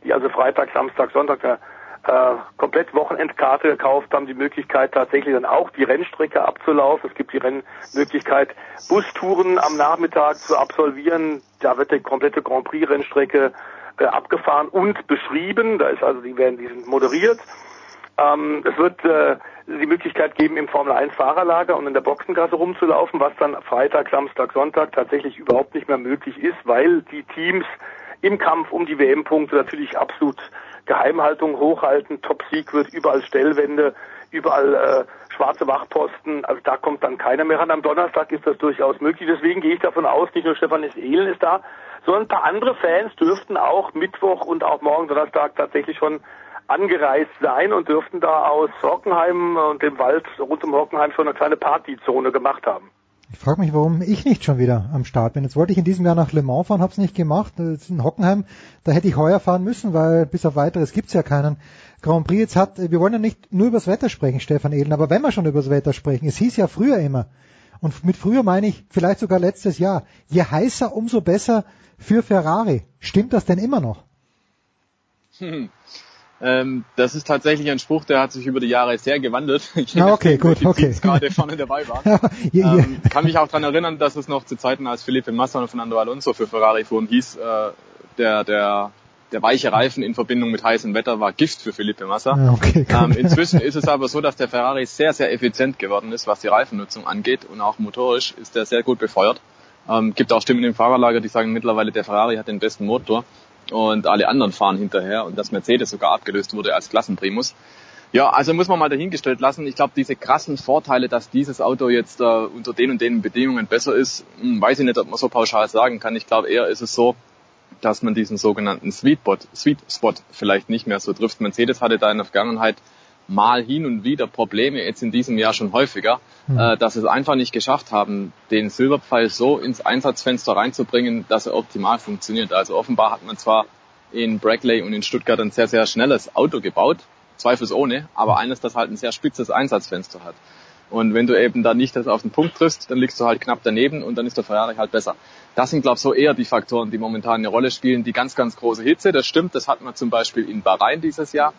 Speaker 12: die also Freitag, Samstag, Sonntag äh, komplett Wochenendkarte gekauft haben, die Möglichkeit tatsächlich dann auch die Rennstrecke abzulaufen. Es gibt die Rennmöglichkeit, Bustouren am Nachmittag zu absolvieren. Da wird die komplette Grand Prix Rennstrecke äh, abgefahren und beschrieben. Da ist also, die werden, die sind moderiert. Ähm, es wird äh, die Möglichkeit geben, im Formel 1 Fahrerlager und in der Boxengasse rumzulaufen, was dann Freitag, Samstag, Sonntag tatsächlich überhaupt nicht mehr möglich ist, weil die Teams im Kampf um die WM-Punkte natürlich absolut Geheimhaltung hochhalten, Top Secret, überall Stellwände, überall äh, schwarze Wachposten, also da kommt dann keiner mehr ran. Am Donnerstag ist das durchaus möglich, deswegen gehe ich davon aus, nicht nur Stefan Ehlen ist da, sondern ein paar andere Fans dürften auch Mittwoch und auch morgen Donnerstag tatsächlich schon angereist sein und dürften da aus Hockenheim und dem Wald rund um Hockenheim schon eine kleine Partyzone gemacht haben.
Speaker 3: Ich frage mich, warum ich nicht schon wieder am Start bin. Jetzt wollte ich in diesem Jahr nach Le Mans fahren, habe es nicht gemacht. Jetzt in Hockenheim, da hätte ich heuer fahren müssen, weil bis auf weiteres gibt's ja keinen Grand Prix. Jetzt hat, wir wollen ja nicht nur übers Wetter sprechen, Stefan Ehlen, aber wenn wir schon übers Wetter sprechen, es hieß ja früher immer, und mit früher meine ich vielleicht sogar letztes Jahr, je heißer, umso besser für Ferrari. Stimmt das denn immer noch?
Speaker 15: Hm. Ähm, das ist tatsächlich ein Spruch, der hat sich über die Jahre sehr gewandelt.
Speaker 3: Ich ah, okay, gut, okay.
Speaker 15: gerade vorne dabei waren. ja, ja. Ähm, kann mich auch daran erinnern, dass es noch zu Zeiten, als Felipe Massa und Fernando Alonso für Ferrari fuhren, hieß, äh, der, der, der weiche Reifen in Verbindung mit heißem Wetter war Gift für Felipe Massa.
Speaker 3: Ah, okay,
Speaker 15: ähm, inzwischen ist es aber so, dass der Ferrari sehr, sehr effizient geworden ist, was die Reifennutzung angeht und auch motorisch ist er sehr gut befeuert. Ähm, gibt auch Stimmen im Fahrerlager, die sagen mittlerweile, der Ferrari hat den besten Motor und alle anderen fahren hinterher und dass Mercedes sogar abgelöst wurde als Klassenprimus. Ja, also muss man mal dahingestellt lassen. Ich glaube, diese krassen Vorteile, dass dieses Auto jetzt äh, unter den und den Bedingungen besser ist, hm, weiß ich nicht, ob man so pauschal sagen kann. Ich glaube, eher ist es so, dass man diesen sogenannten Sweet Spot, Sweet Spot vielleicht nicht mehr so trifft. Mercedes hatte da in der Vergangenheit mal hin und wieder Probleme, jetzt in diesem Jahr schon häufiger, mhm. äh, dass es einfach nicht geschafft haben, den Silberpfeil so ins Einsatzfenster reinzubringen, dass er optimal funktioniert. Also offenbar hat man zwar in Brackley und in Stuttgart ein sehr, sehr schnelles Auto gebaut, zweifelsohne, aber eines, das halt ein sehr spitzes Einsatzfenster hat. Und wenn du eben da nicht das auf den Punkt triffst, dann liegst du halt knapp daneben und dann ist der Ferrari halt besser. Das sind, glaube ich, so eher die Faktoren, die momentan eine Rolle spielen. Die ganz, ganz große Hitze, das stimmt, das hat man zum Beispiel in Bahrain dieses Jahr.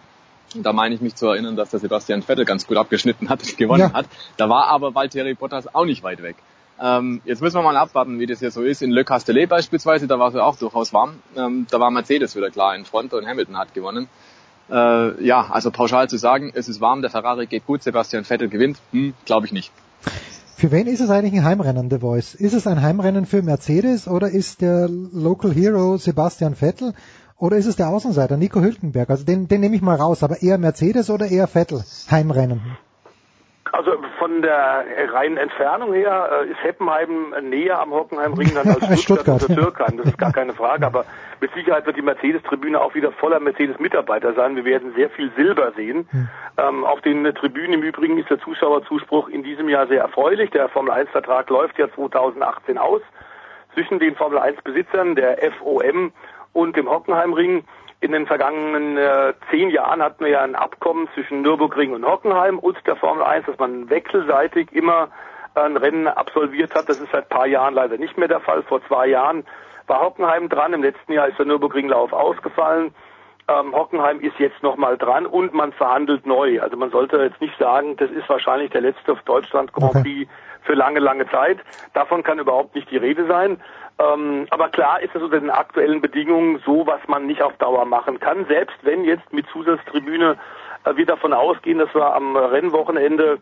Speaker 15: Da meine ich mich zu erinnern, dass der Sebastian Vettel ganz gut abgeschnitten hat und gewonnen ja. hat. Da war aber Valtteri Bottas auch nicht weit weg. Ähm, jetzt müssen wir mal abwarten, wie das hier so ist. In Le Castellet beispielsweise, da war es ja auch durchaus warm. Ähm, da war Mercedes wieder klar in Front und Hamilton hat gewonnen. Äh, ja, also pauschal zu sagen, es ist warm, der Ferrari geht gut, Sebastian Vettel gewinnt, hm, glaube ich nicht.
Speaker 3: Für wen ist es eigentlich ein Heimrennen, The Voice? Ist es ein Heimrennen für Mercedes oder ist der Local Hero Sebastian Vettel oder ist es der Außenseiter Nico Hülkenberg? Also den, den nehme ich mal raus, aber eher Mercedes oder eher Vettel Heimrennen?
Speaker 12: Also von der reinen Entfernung her äh, ist Heppenheim näher am Hockenheimring dann als Stuttgart, Stuttgart oder Türkheim. Das ist gar keine Frage. Aber mit Sicherheit wird die Mercedes-Tribüne auch wieder voller Mercedes-Mitarbeiter sein. Wir werden sehr viel Silber sehen. Hm. Ähm, auf den Tribünen im Übrigen ist der Zuschauerzuspruch in diesem Jahr sehr erfreulich. Der Formel-1-Vertrag läuft ja 2018 aus. Zwischen den Formel-1-Besitzern, der FOM und dem Hockenheimring in den vergangenen äh, zehn Jahren hatten wir ja ein Abkommen zwischen Nürburgring und Hockenheim und der Formel 1, dass man wechselseitig immer ein Rennen absolviert hat. Das ist seit paar Jahren leider nicht mehr der Fall. Vor zwei Jahren war Hockenheim dran. Im letzten Jahr ist der Nürburgringlauf ausgefallen. Ähm, Hockenheim ist jetzt nochmal dran und man verhandelt neu. Also man sollte jetzt nicht sagen, das ist wahrscheinlich der letzte Deutschland Grand Prix okay. für lange, lange Zeit. Davon kann überhaupt nicht die Rede sein. Ähm, aber klar ist es unter den aktuellen Bedingungen so, was man nicht auf Dauer machen kann. Selbst wenn jetzt mit Zusatztribüne äh, wir davon ausgehen, dass wir am Rennwochenende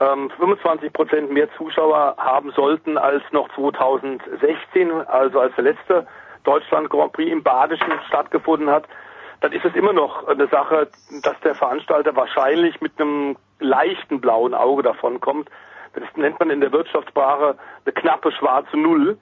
Speaker 12: ähm, 25 Prozent mehr Zuschauer haben sollten als noch 2016, also als der letzte Deutschland Grand Prix im Badischen stattgefunden hat, dann ist es immer noch eine Sache, dass der Veranstalter wahrscheinlich mit einem leichten blauen Auge davonkommt. Das nennt man in der Wirtschaftssprache eine knappe schwarze Null.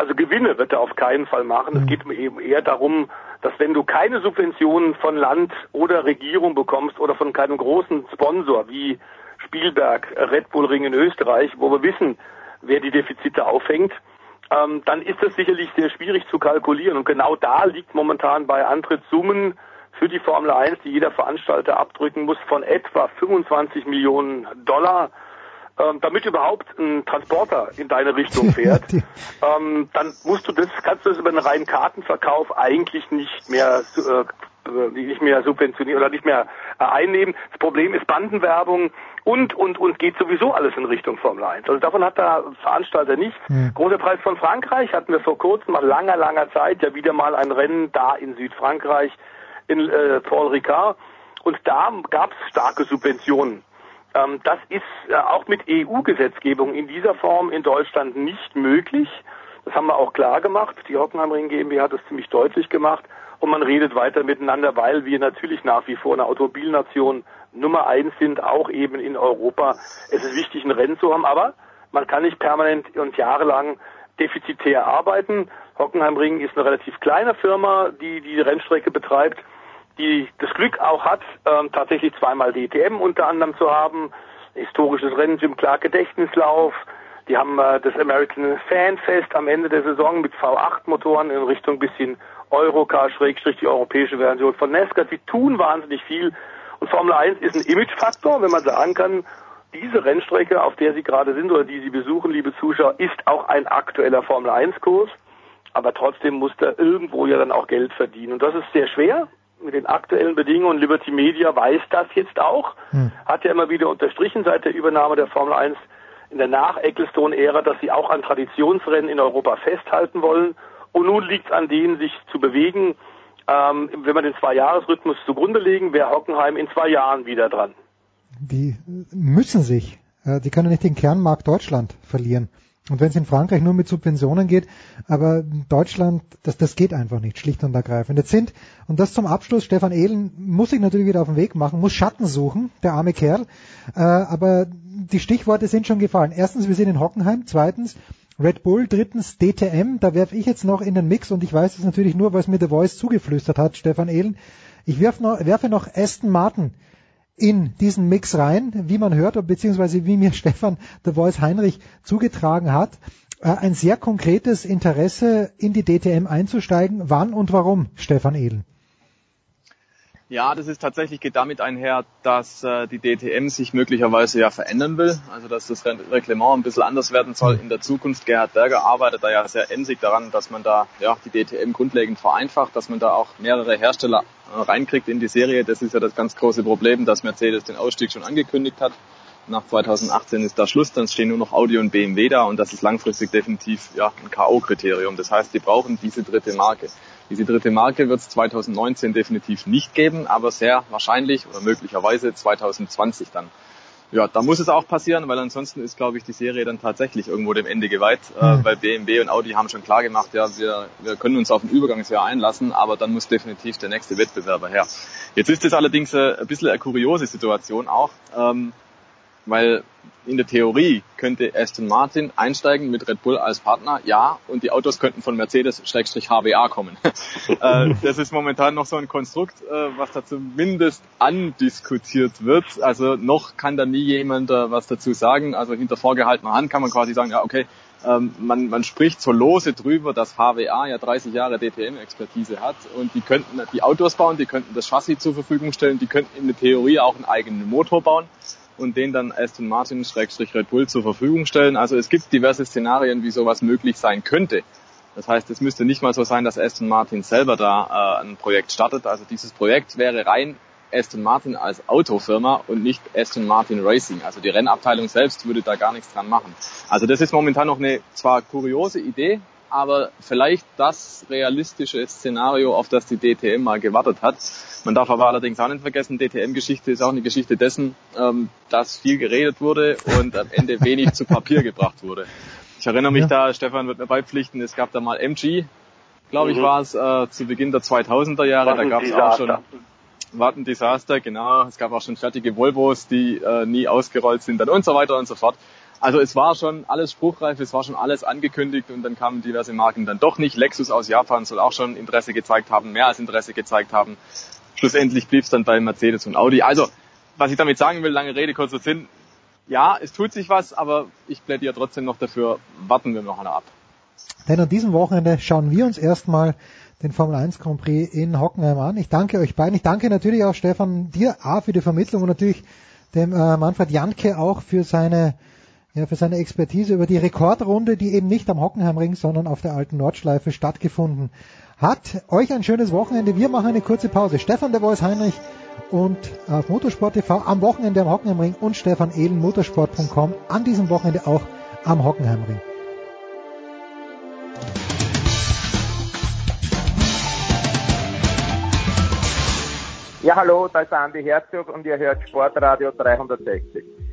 Speaker 12: Also Gewinne wird er auf keinen Fall machen. Es mhm. geht eben eher darum, dass wenn du keine Subventionen von Land oder Regierung bekommst oder von keinem großen Sponsor wie Spielberg, Red Bull Ring in Österreich, wo wir wissen, wer die Defizite aufhängt, ähm, dann ist das sicherlich sehr schwierig zu kalkulieren. Und genau da liegt momentan bei Antrittssummen für die Formel 1, die jeder Veranstalter abdrücken muss, von etwa 25 Millionen Dollar ähm, damit überhaupt ein Transporter in deine Richtung fährt, ähm, dann musst du das, kannst du das über einen reinen Kartenverkauf eigentlich nicht mehr äh, nicht mehr subventionieren oder nicht mehr äh, einnehmen. Das Problem ist Bandenwerbung und und und geht sowieso alles in Richtung Formel 1. Also davon hat der Veranstalter nichts. Mhm. Großer Preis von Frankreich hatten wir vor kurzem nach langer langer Zeit ja wieder mal ein Rennen da in Südfrankreich in äh, Paul Ricard und da gab es starke Subventionen das ist äh, auch mit EU-Gesetzgebung in dieser Form in Deutschland nicht möglich. Das haben wir auch klar gemacht. Die Hockenheimring GmbH hat das ziemlich deutlich gemacht. Und man redet weiter miteinander, weil wir natürlich nach wie vor eine Automobilnation Nummer eins sind, auch eben in Europa. Es ist wichtig, ein Rennen zu haben, aber man kann nicht permanent und jahrelang defizitär arbeiten. Hockenheimring ist eine relativ kleine Firma, die die Rennstrecke betreibt die das Glück auch hat, ähm, tatsächlich zweimal DTM unter anderem zu haben, historisches Rennen, Jim Clark Gedächtnislauf, die haben äh, das American Fan Fest am Ende der Saison mit V8-Motoren in Richtung bisschen Eurocar, Schrägstrich die europäische Version von NASCAR. Die tun wahnsinnig viel. Und Formel 1 ist ein Imagefaktor, wenn man sagen kann, diese Rennstrecke, auf der Sie gerade sind oder die Sie besuchen, liebe Zuschauer, ist auch ein aktueller Formel 1-Kurs. Aber trotzdem muss da irgendwo ja dann auch Geld verdienen. Und das ist sehr schwer mit den aktuellen Bedingungen. Liberty Media weiß das jetzt auch, hm. hat ja immer wieder unterstrichen seit der Übernahme der Formel 1 in der Nach-Ecclestone-Ära, dass sie auch an Traditionsrennen in Europa festhalten wollen. Und nun liegt es an denen, sich zu bewegen. Ähm, wenn wir den Zwei-Jahres-Rhythmus zugrunde legen, wäre Hockenheim in zwei Jahren wieder dran.
Speaker 3: Die müssen sich. Äh, die können nicht den Kernmarkt Deutschland verlieren. Und wenn es in Frankreich nur mit Subventionen geht, aber Deutschland, das, das geht einfach nicht, schlicht und ergreifend. Jetzt sind, und das zum Abschluss, Stefan Ehlen muss sich natürlich wieder auf den Weg machen, muss Schatten suchen, der arme Kerl, äh, aber die Stichworte sind schon gefallen. Erstens, wir sind in Hockenheim. Zweitens, Red Bull, drittens DTM, da werfe ich jetzt noch in den Mix und ich weiß es natürlich nur, weil es mir The Voice zugeflüstert hat, Stefan Ehlen. Ich werf noch, werfe noch Aston Martin in diesen Mix rein, wie man hört, beziehungsweise wie mir Stefan The Voice Heinrich zugetragen hat. Äh, ein sehr konkretes Interesse, in die DTM einzusteigen. Wann und warum, Stefan Ehlen?
Speaker 15: Ja, das ist tatsächlich geht damit einher, dass äh, die DTM sich möglicherweise ja verändern will, also dass das Reglement ein bisschen anders werden soll in der Zukunft. Gerhard Berger arbeitet da ja sehr emsig daran, dass man da ja die DTM grundlegend vereinfacht, dass man da auch mehrere Hersteller äh, reinkriegt in die Serie. Das ist ja das ganz große Problem, dass Mercedes den Ausstieg schon angekündigt hat. Nach 2018 ist da Schluss, dann stehen nur noch Audi und BMW da und das ist langfristig definitiv ja ein K.O.-Kriterium. Das heißt, die brauchen diese dritte Marke. Diese dritte Marke wird es 2019 definitiv nicht geben, aber sehr wahrscheinlich oder möglicherweise 2020 dann. Ja, da muss es auch passieren, weil ansonsten ist, glaube ich, die Serie dann tatsächlich irgendwo dem Ende geweiht, mhm. äh, weil BMW und Audi haben schon klar gemacht, ja, wir, wir können uns auf ein Übergangsjahr einlassen, aber dann muss definitiv der nächste Wettbewerber her. Jetzt ist es allerdings äh, ein bisschen eine kuriose Situation auch. Ähm, weil in der Theorie könnte Aston Martin einsteigen mit Red Bull als Partner, ja, und die Autos könnten von Mercedes-HBA kommen. Äh, das ist momentan noch so ein Konstrukt, äh, was da zumindest andiskutiert wird. Also noch kann da nie jemand äh, was dazu sagen. Also hinter vorgehaltener Hand kann man quasi sagen, ja, okay, ähm, man, man spricht so lose drüber, dass HWA ja 30 Jahre DTM-Expertise hat und die könnten die Autos bauen, die könnten das Chassis zur Verfügung stellen, die könnten in der Theorie auch einen eigenen Motor bauen und den dann Aston Martin Schrägstrich Red Bull zur Verfügung stellen. Also es gibt diverse Szenarien, wie sowas möglich sein könnte. Das heißt, es müsste nicht mal so sein, dass Aston Martin selber da äh, ein Projekt startet. Also dieses Projekt wäre rein Aston Martin als Autofirma und nicht Aston Martin Racing. Also die Rennabteilung selbst würde da gar nichts dran machen. Also das ist momentan noch eine zwar kuriose Idee, aber vielleicht das realistische Szenario, auf das die DTM mal gewartet hat. Man darf aber allerdings auch nicht vergessen, DTM-Geschichte ist auch eine Geschichte dessen, ähm, dass viel geredet wurde und am Ende wenig zu Papier gebracht wurde. Ich erinnere mich ja. da, Stefan wird mir beipflichten, es gab da mal MG, glaube ich mhm. war es, äh, zu Beginn der 2000er Jahre, da gab es auch schon war ein Desaster, genau. Es gab auch schon fertige Volvos, die äh, nie ausgerollt sind dann und so weiter und so fort. Also es war schon alles spruchreif, es war schon alles angekündigt und dann kamen diverse Marken dann doch nicht. Lexus aus Japan soll auch schon Interesse gezeigt haben, mehr als Interesse gezeigt haben. Schlussendlich blieb es dann bei Mercedes und Audi. Also, was ich damit sagen will, lange Rede, kurzer Sinn. Ja, es tut sich was, aber ich plädiere trotzdem noch dafür, warten wir noch einmal ab.
Speaker 3: Denn an diesem Wochenende schauen wir uns erstmal den Formel 1 Grand Prix in Hockenheim an. Ich danke euch beiden. Ich danke natürlich auch Stefan dir A für die Vermittlung und natürlich dem äh, Manfred Janke auch für seine ja, für seine Expertise über die Rekordrunde, die eben nicht am Hockenheimring, sondern auf der alten Nordschleife stattgefunden hat. Euch ein schönes Wochenende. Wir machen eine kurze Pause. Stefan der Voice Heinrich und auf Motorsport TV am Wochenende am Hockenheimring und Stefan Ehlen motorsport.com an diesem Wochenende auch am Hockenheimring.
Speaker 16: Ja, hallo, da ist Andi Herzog und ihr hört Sportradio 360.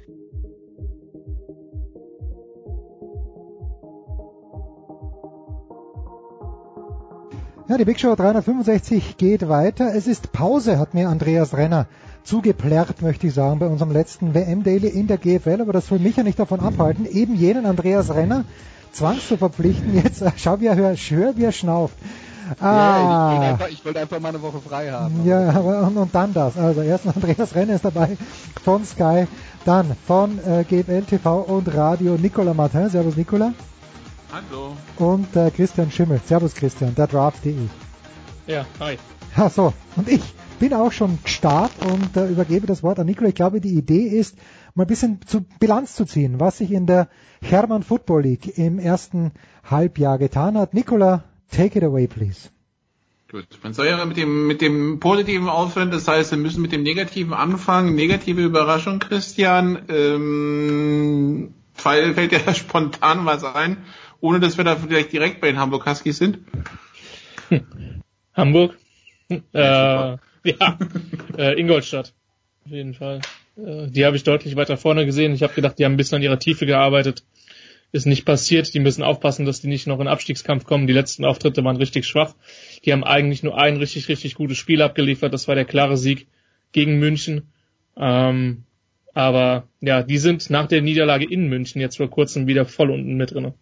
Speaker 3: Ja, die Big Show 365 geht weiter. Es ist Pause, hat mir Andreas Renner zugeplärrt, möchte ich sagen, bei unserem letzten WM-Daily in der GFL. Aber das soll mich ja nicht davon abhalten, eben jenen Andreas Renner zwangs zu verpflichten. Jetzt äh, schau, wie er hört, hör, wie er schnauft.
Speaker 4: Ah. Ja, ich, einfach, ich, wollte einfach mal eine Woche frei haben.
Speaker 3: Ja, aber und, und dann das. Also erstmal Andreas Renner ist dabei von Sky, dann von äh, GFL TV und Radio Nicola Martin. Servus Nicola.
Speaker 17: Hallo.
Speaker 3: Und äh, Christian Schimmel. Servus Christian, der Draft.de.
Speaker 17: Ja, hi.
Speaker 3: Ach so, und ich bin auch schon gestarrt und äh, übergebe das Wort an Nikola. Ich glaube, die Idee ist, mal ein bisschen zu Bilanz zu ziehen, was sich in der Hermann Football League im ersten Halbjahr getan hat. Nikola, take it away, please.
Speaker 17: Gut, man soll ja mit dem, mit dem Positiven aufhören, das heißt, wir müssen mit dem Negativen anfangen. Negative Überraschung, Christian. Ähm, fällt dir spontan was ein? Ohne dass wir da vielleicht direkt bei den Hamburg Huskies sind?
Speaker 18: Hamburg? äh, ja, äh, Ingolstadt. Auf jeden Fall. Äh, die habe ich deutlich weiter vorne gesehen. Ich habe gedacht, die haben ein bisschen an ihrer Tiefe gearbeitet. Ist nicht passiert. Die müssen aufpassen, dass die nicht noch in Abstiegskampf kommen. Die letzten Auftritte waren richtig schwach. Die haben eigentlich nur ein richtig, richtig gutes Spiel abgeliefert. Das war der klare Sieg gegen München. Ähm, aber ja, die sind nach der Niederlage in München jetzt vor kurzem wieder voll unten mit drinne.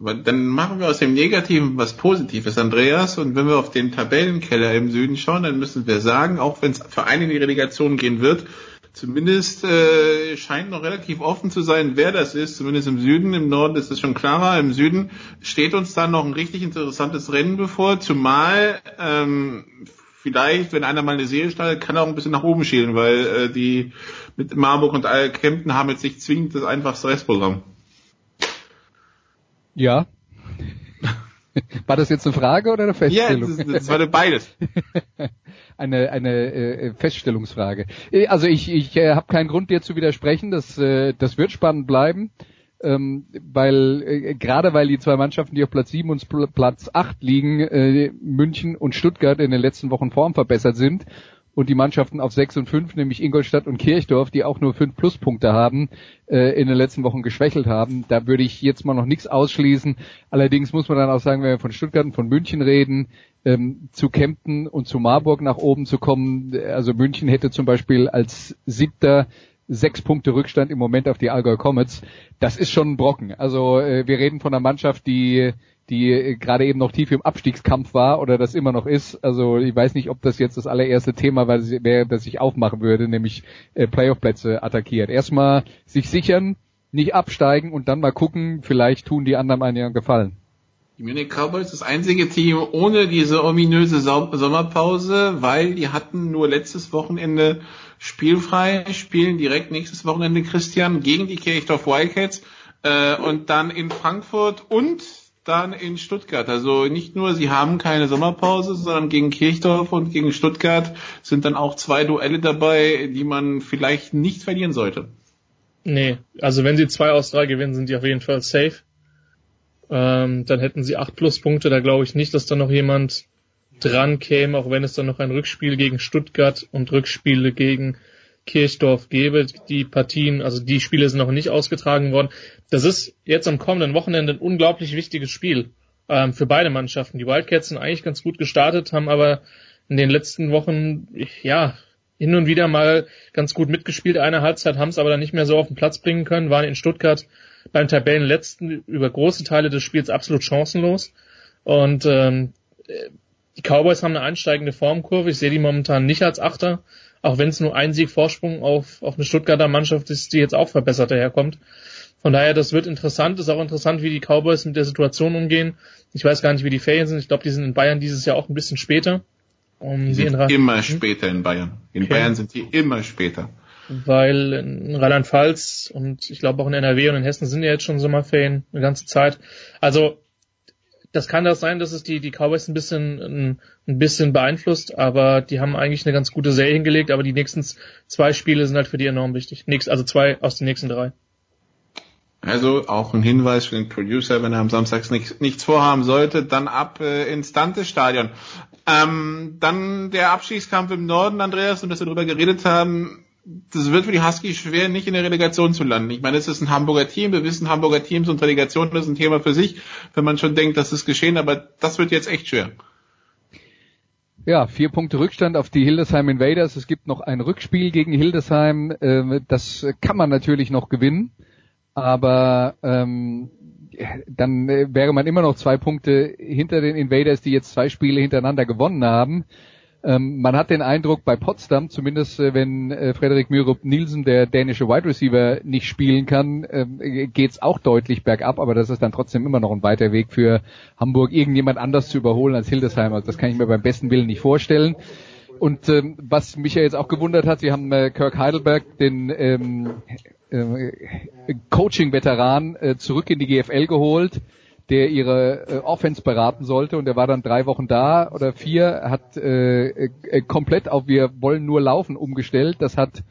Speaker 17: Dann machen wir aus dem Negativen was Positives, Andreas. Und wenn wir auf den Tabellenkeller im Süden schauen, dann müssen wir sagen, auch wenn es für einen in die Relegation gehen wird, zumindest äh, scheint noch relativ offen zu sein, wer das ist. Zumindest im Süden, im Norden ist es schon klarer. Im Süden steht uns da noch ein richtig interessantes Rennen bevor, zumal ähm, vielleicht, wenn einer mal eine Serie startet, kann er auch ein bisschen nach oben schielen, weil äh, die mit Marburg und Kempten haben jetzt nicht zwingend das einfachste Restprogramm.
Speaker 19: Ja. War das jetzt eine Frage oder eine Feststellung?
Speaker 17: Ja, das, das war beides.
Speaker 19: eine eine äh, Feststellungsfrage. Äh, also ich, ich äh, habe keinen Grund dir zu widersprechen. Das, äh, das wird spannend bleiben, ähm, weil äh, gerade weil die zwei Mannschaften, die auf Platz 7 und Platz 8 liegen, äh, München und Stuttgart in den letzten Wochen Form verbessert sind und die Mannschaften auf 6 und 5, nämlich Ingolstadt und Kirchdorf, die auch nur 5 Pluspunkte haben, äh, in den letzten Wochen geschwächelt haben. Da würde ich jetzt mal noch nichts ausschließen. Allerdings muss man dann auch sagen, wenn wir von Stuttgart und von München reden, ähm, zu Kempten und zu Marburg nach oben zu kommen. Also München hätte zum Beispiel als siebter sechs Punkte Rückstand im Moment auf die Allgäu Comets. Das ist schon ein Brocken. Also äh, wir reden von einer Mannschaft, die die gerade eben noch tief im Abstiegskampf war oder das immer noch ist. Also ich weiß nicht, ob das jetzt das allererste Thema wäre, das ich aufmachen würde, nämlich äh, Playoff-Plätze attackiert. Erstmal sich sichern, nicht absteigen und dann mal gucken, vielleicht tun die anderen einen Gefallen.
Speaker 17: Die Munich Cowboys das einzige Team ohne diese ominöse Sommerpause, weil die hatten nur letztes Wochenende spielfrei, spielen direkt nächstes Wochenende Christian gegen die Kirchdorf Wildcats äh, und dann in Frankfurt und dann in Stuttgart. Also nicht nur, sie haben keine Sommerpause, sondern gegen Kirchdorf und gegen Stuttgart sind dann auch zwei Duelle dabei, die man vielleicht nicht verlieren sollte.
Speaker 18: Nee, also wenn sie zwei aus drei gewinnen, sind die auf jeden Fall safe. Ähm, dann hätten sie acht Pluspunkte. Da glaube ich nicht, dass da noch jemand dran käme, auch wenn es dann noch ein Rückspiel gegen Stuttgart und Rückspiele gegen Kirchdorf gäbe. Die Partien, also die Spiele sind noch nicht ausgetragen worden. Das ist jetzt am kommenden Wochenende ein unglaublich wichtiges Spiel ähm, für beide Mannschaften. Die Wildcats sind eigentlich ganz gut gestartet, haben aber in den letzten Wochen ja hin und wieder mal ganz gut mitgespielt. Eine Halbzeit haben es aber dann nicht mehr so auf den Platz bringen können, waren in Stuttgart beim Tabellenletzten über große Teile des Spiels absolut chancenlos. Und ähm, die Cowboys haben eine ansteigende Formkurve. Ich sehe die momentan nicht als Achter, auch wenn es nur ein Sieg Vorsprung auf, auf eine Stuttgarter Mannschaft ist, die jetzt auch verbessert daherkommt. Von daher, das wird interessant. Ist auch interessant, wie die Cowboys mit der Situation umgehen. Ich weiß gar nicht, wie die Ferien sind. Ich glaube, die sind in Bayern dieses Jahr auch ein bisschen später.
Speaker 17: Um die sind immer später in Bayern. In okay. Bayern sind die immer später.
Speaker 18: Weil in Rheinland-Pfalz und ich glaube auch in NRW und in Hessen sind ja jetzt schon Sommerferien eine ganze Zeit. Also das kann das sein, dass es die, die Cowboys ein bisschen, ein, ein bisschen beeinflusst, aber die haben eigentlich eine ganz gute Serie hingelegt, aber die nächsten zwei Spiele sind halt für die enorm wichtig. Nächst, also zwei aus den nächsten drei.
Speaker 17: Also auch ein Hinweis für den Producer, wenn er am Samstag nicht, nichts vorhaben sollte, dann ab äh, ins Dante-Stadion. Ähm, dann der Abschiedskampf im Norden, Andreas, und dass wir darüber geredet haben, das wird für die Huskies schwer, nicht in der Relegation zu landen. Ich meine, es ist ein Hamburger Team. Wir wissen, Hamburger Teams und Relegation ist ein Thema für sich, wenn man schon denkt, das ist geschehen, aber das wird jetzt echt schwer.
Speaker 19: Ja, vier Punkte Rückstand auf die Hildesheim Invaders. Es gibt noch ein Rückspiel gegen Hildesheim. Ähm, das kann man natürlich noch gewinnen, aber ähm, dann äh, wäre man immer noch zwei Punkte hinter den Invaders, die jetzt zwei Spiele hintereinander gewonnen haben. Ähm, man hat den Eindruck bei Potsdam, zumindest äh, wenn äh, Frederik Myrup Nielsen, der dänische Wide Receiver, nicht spielen kann, äh, geht's auch deutlich bergab, aber das ist dann trotzdem immer noch ein weiter Weg für Hamburg, irgendjemand anders zu überholen als Hildesheim. Also das kann ich mir beim besten Willen nicht vorstellen. Und ähm, was mich ja jetzt auch gewundert hat, Sie haben äh, Kirk Heidelberg, den ähm, äh, Coaching-Veteran, äh, zurück in die GFL geholt der ihre äh, Offense beraten sollte und der war dann drei Wochen da oder vier, hat äh, äh, komplett auf wir wollen nur laufen umgestellt. Das hat,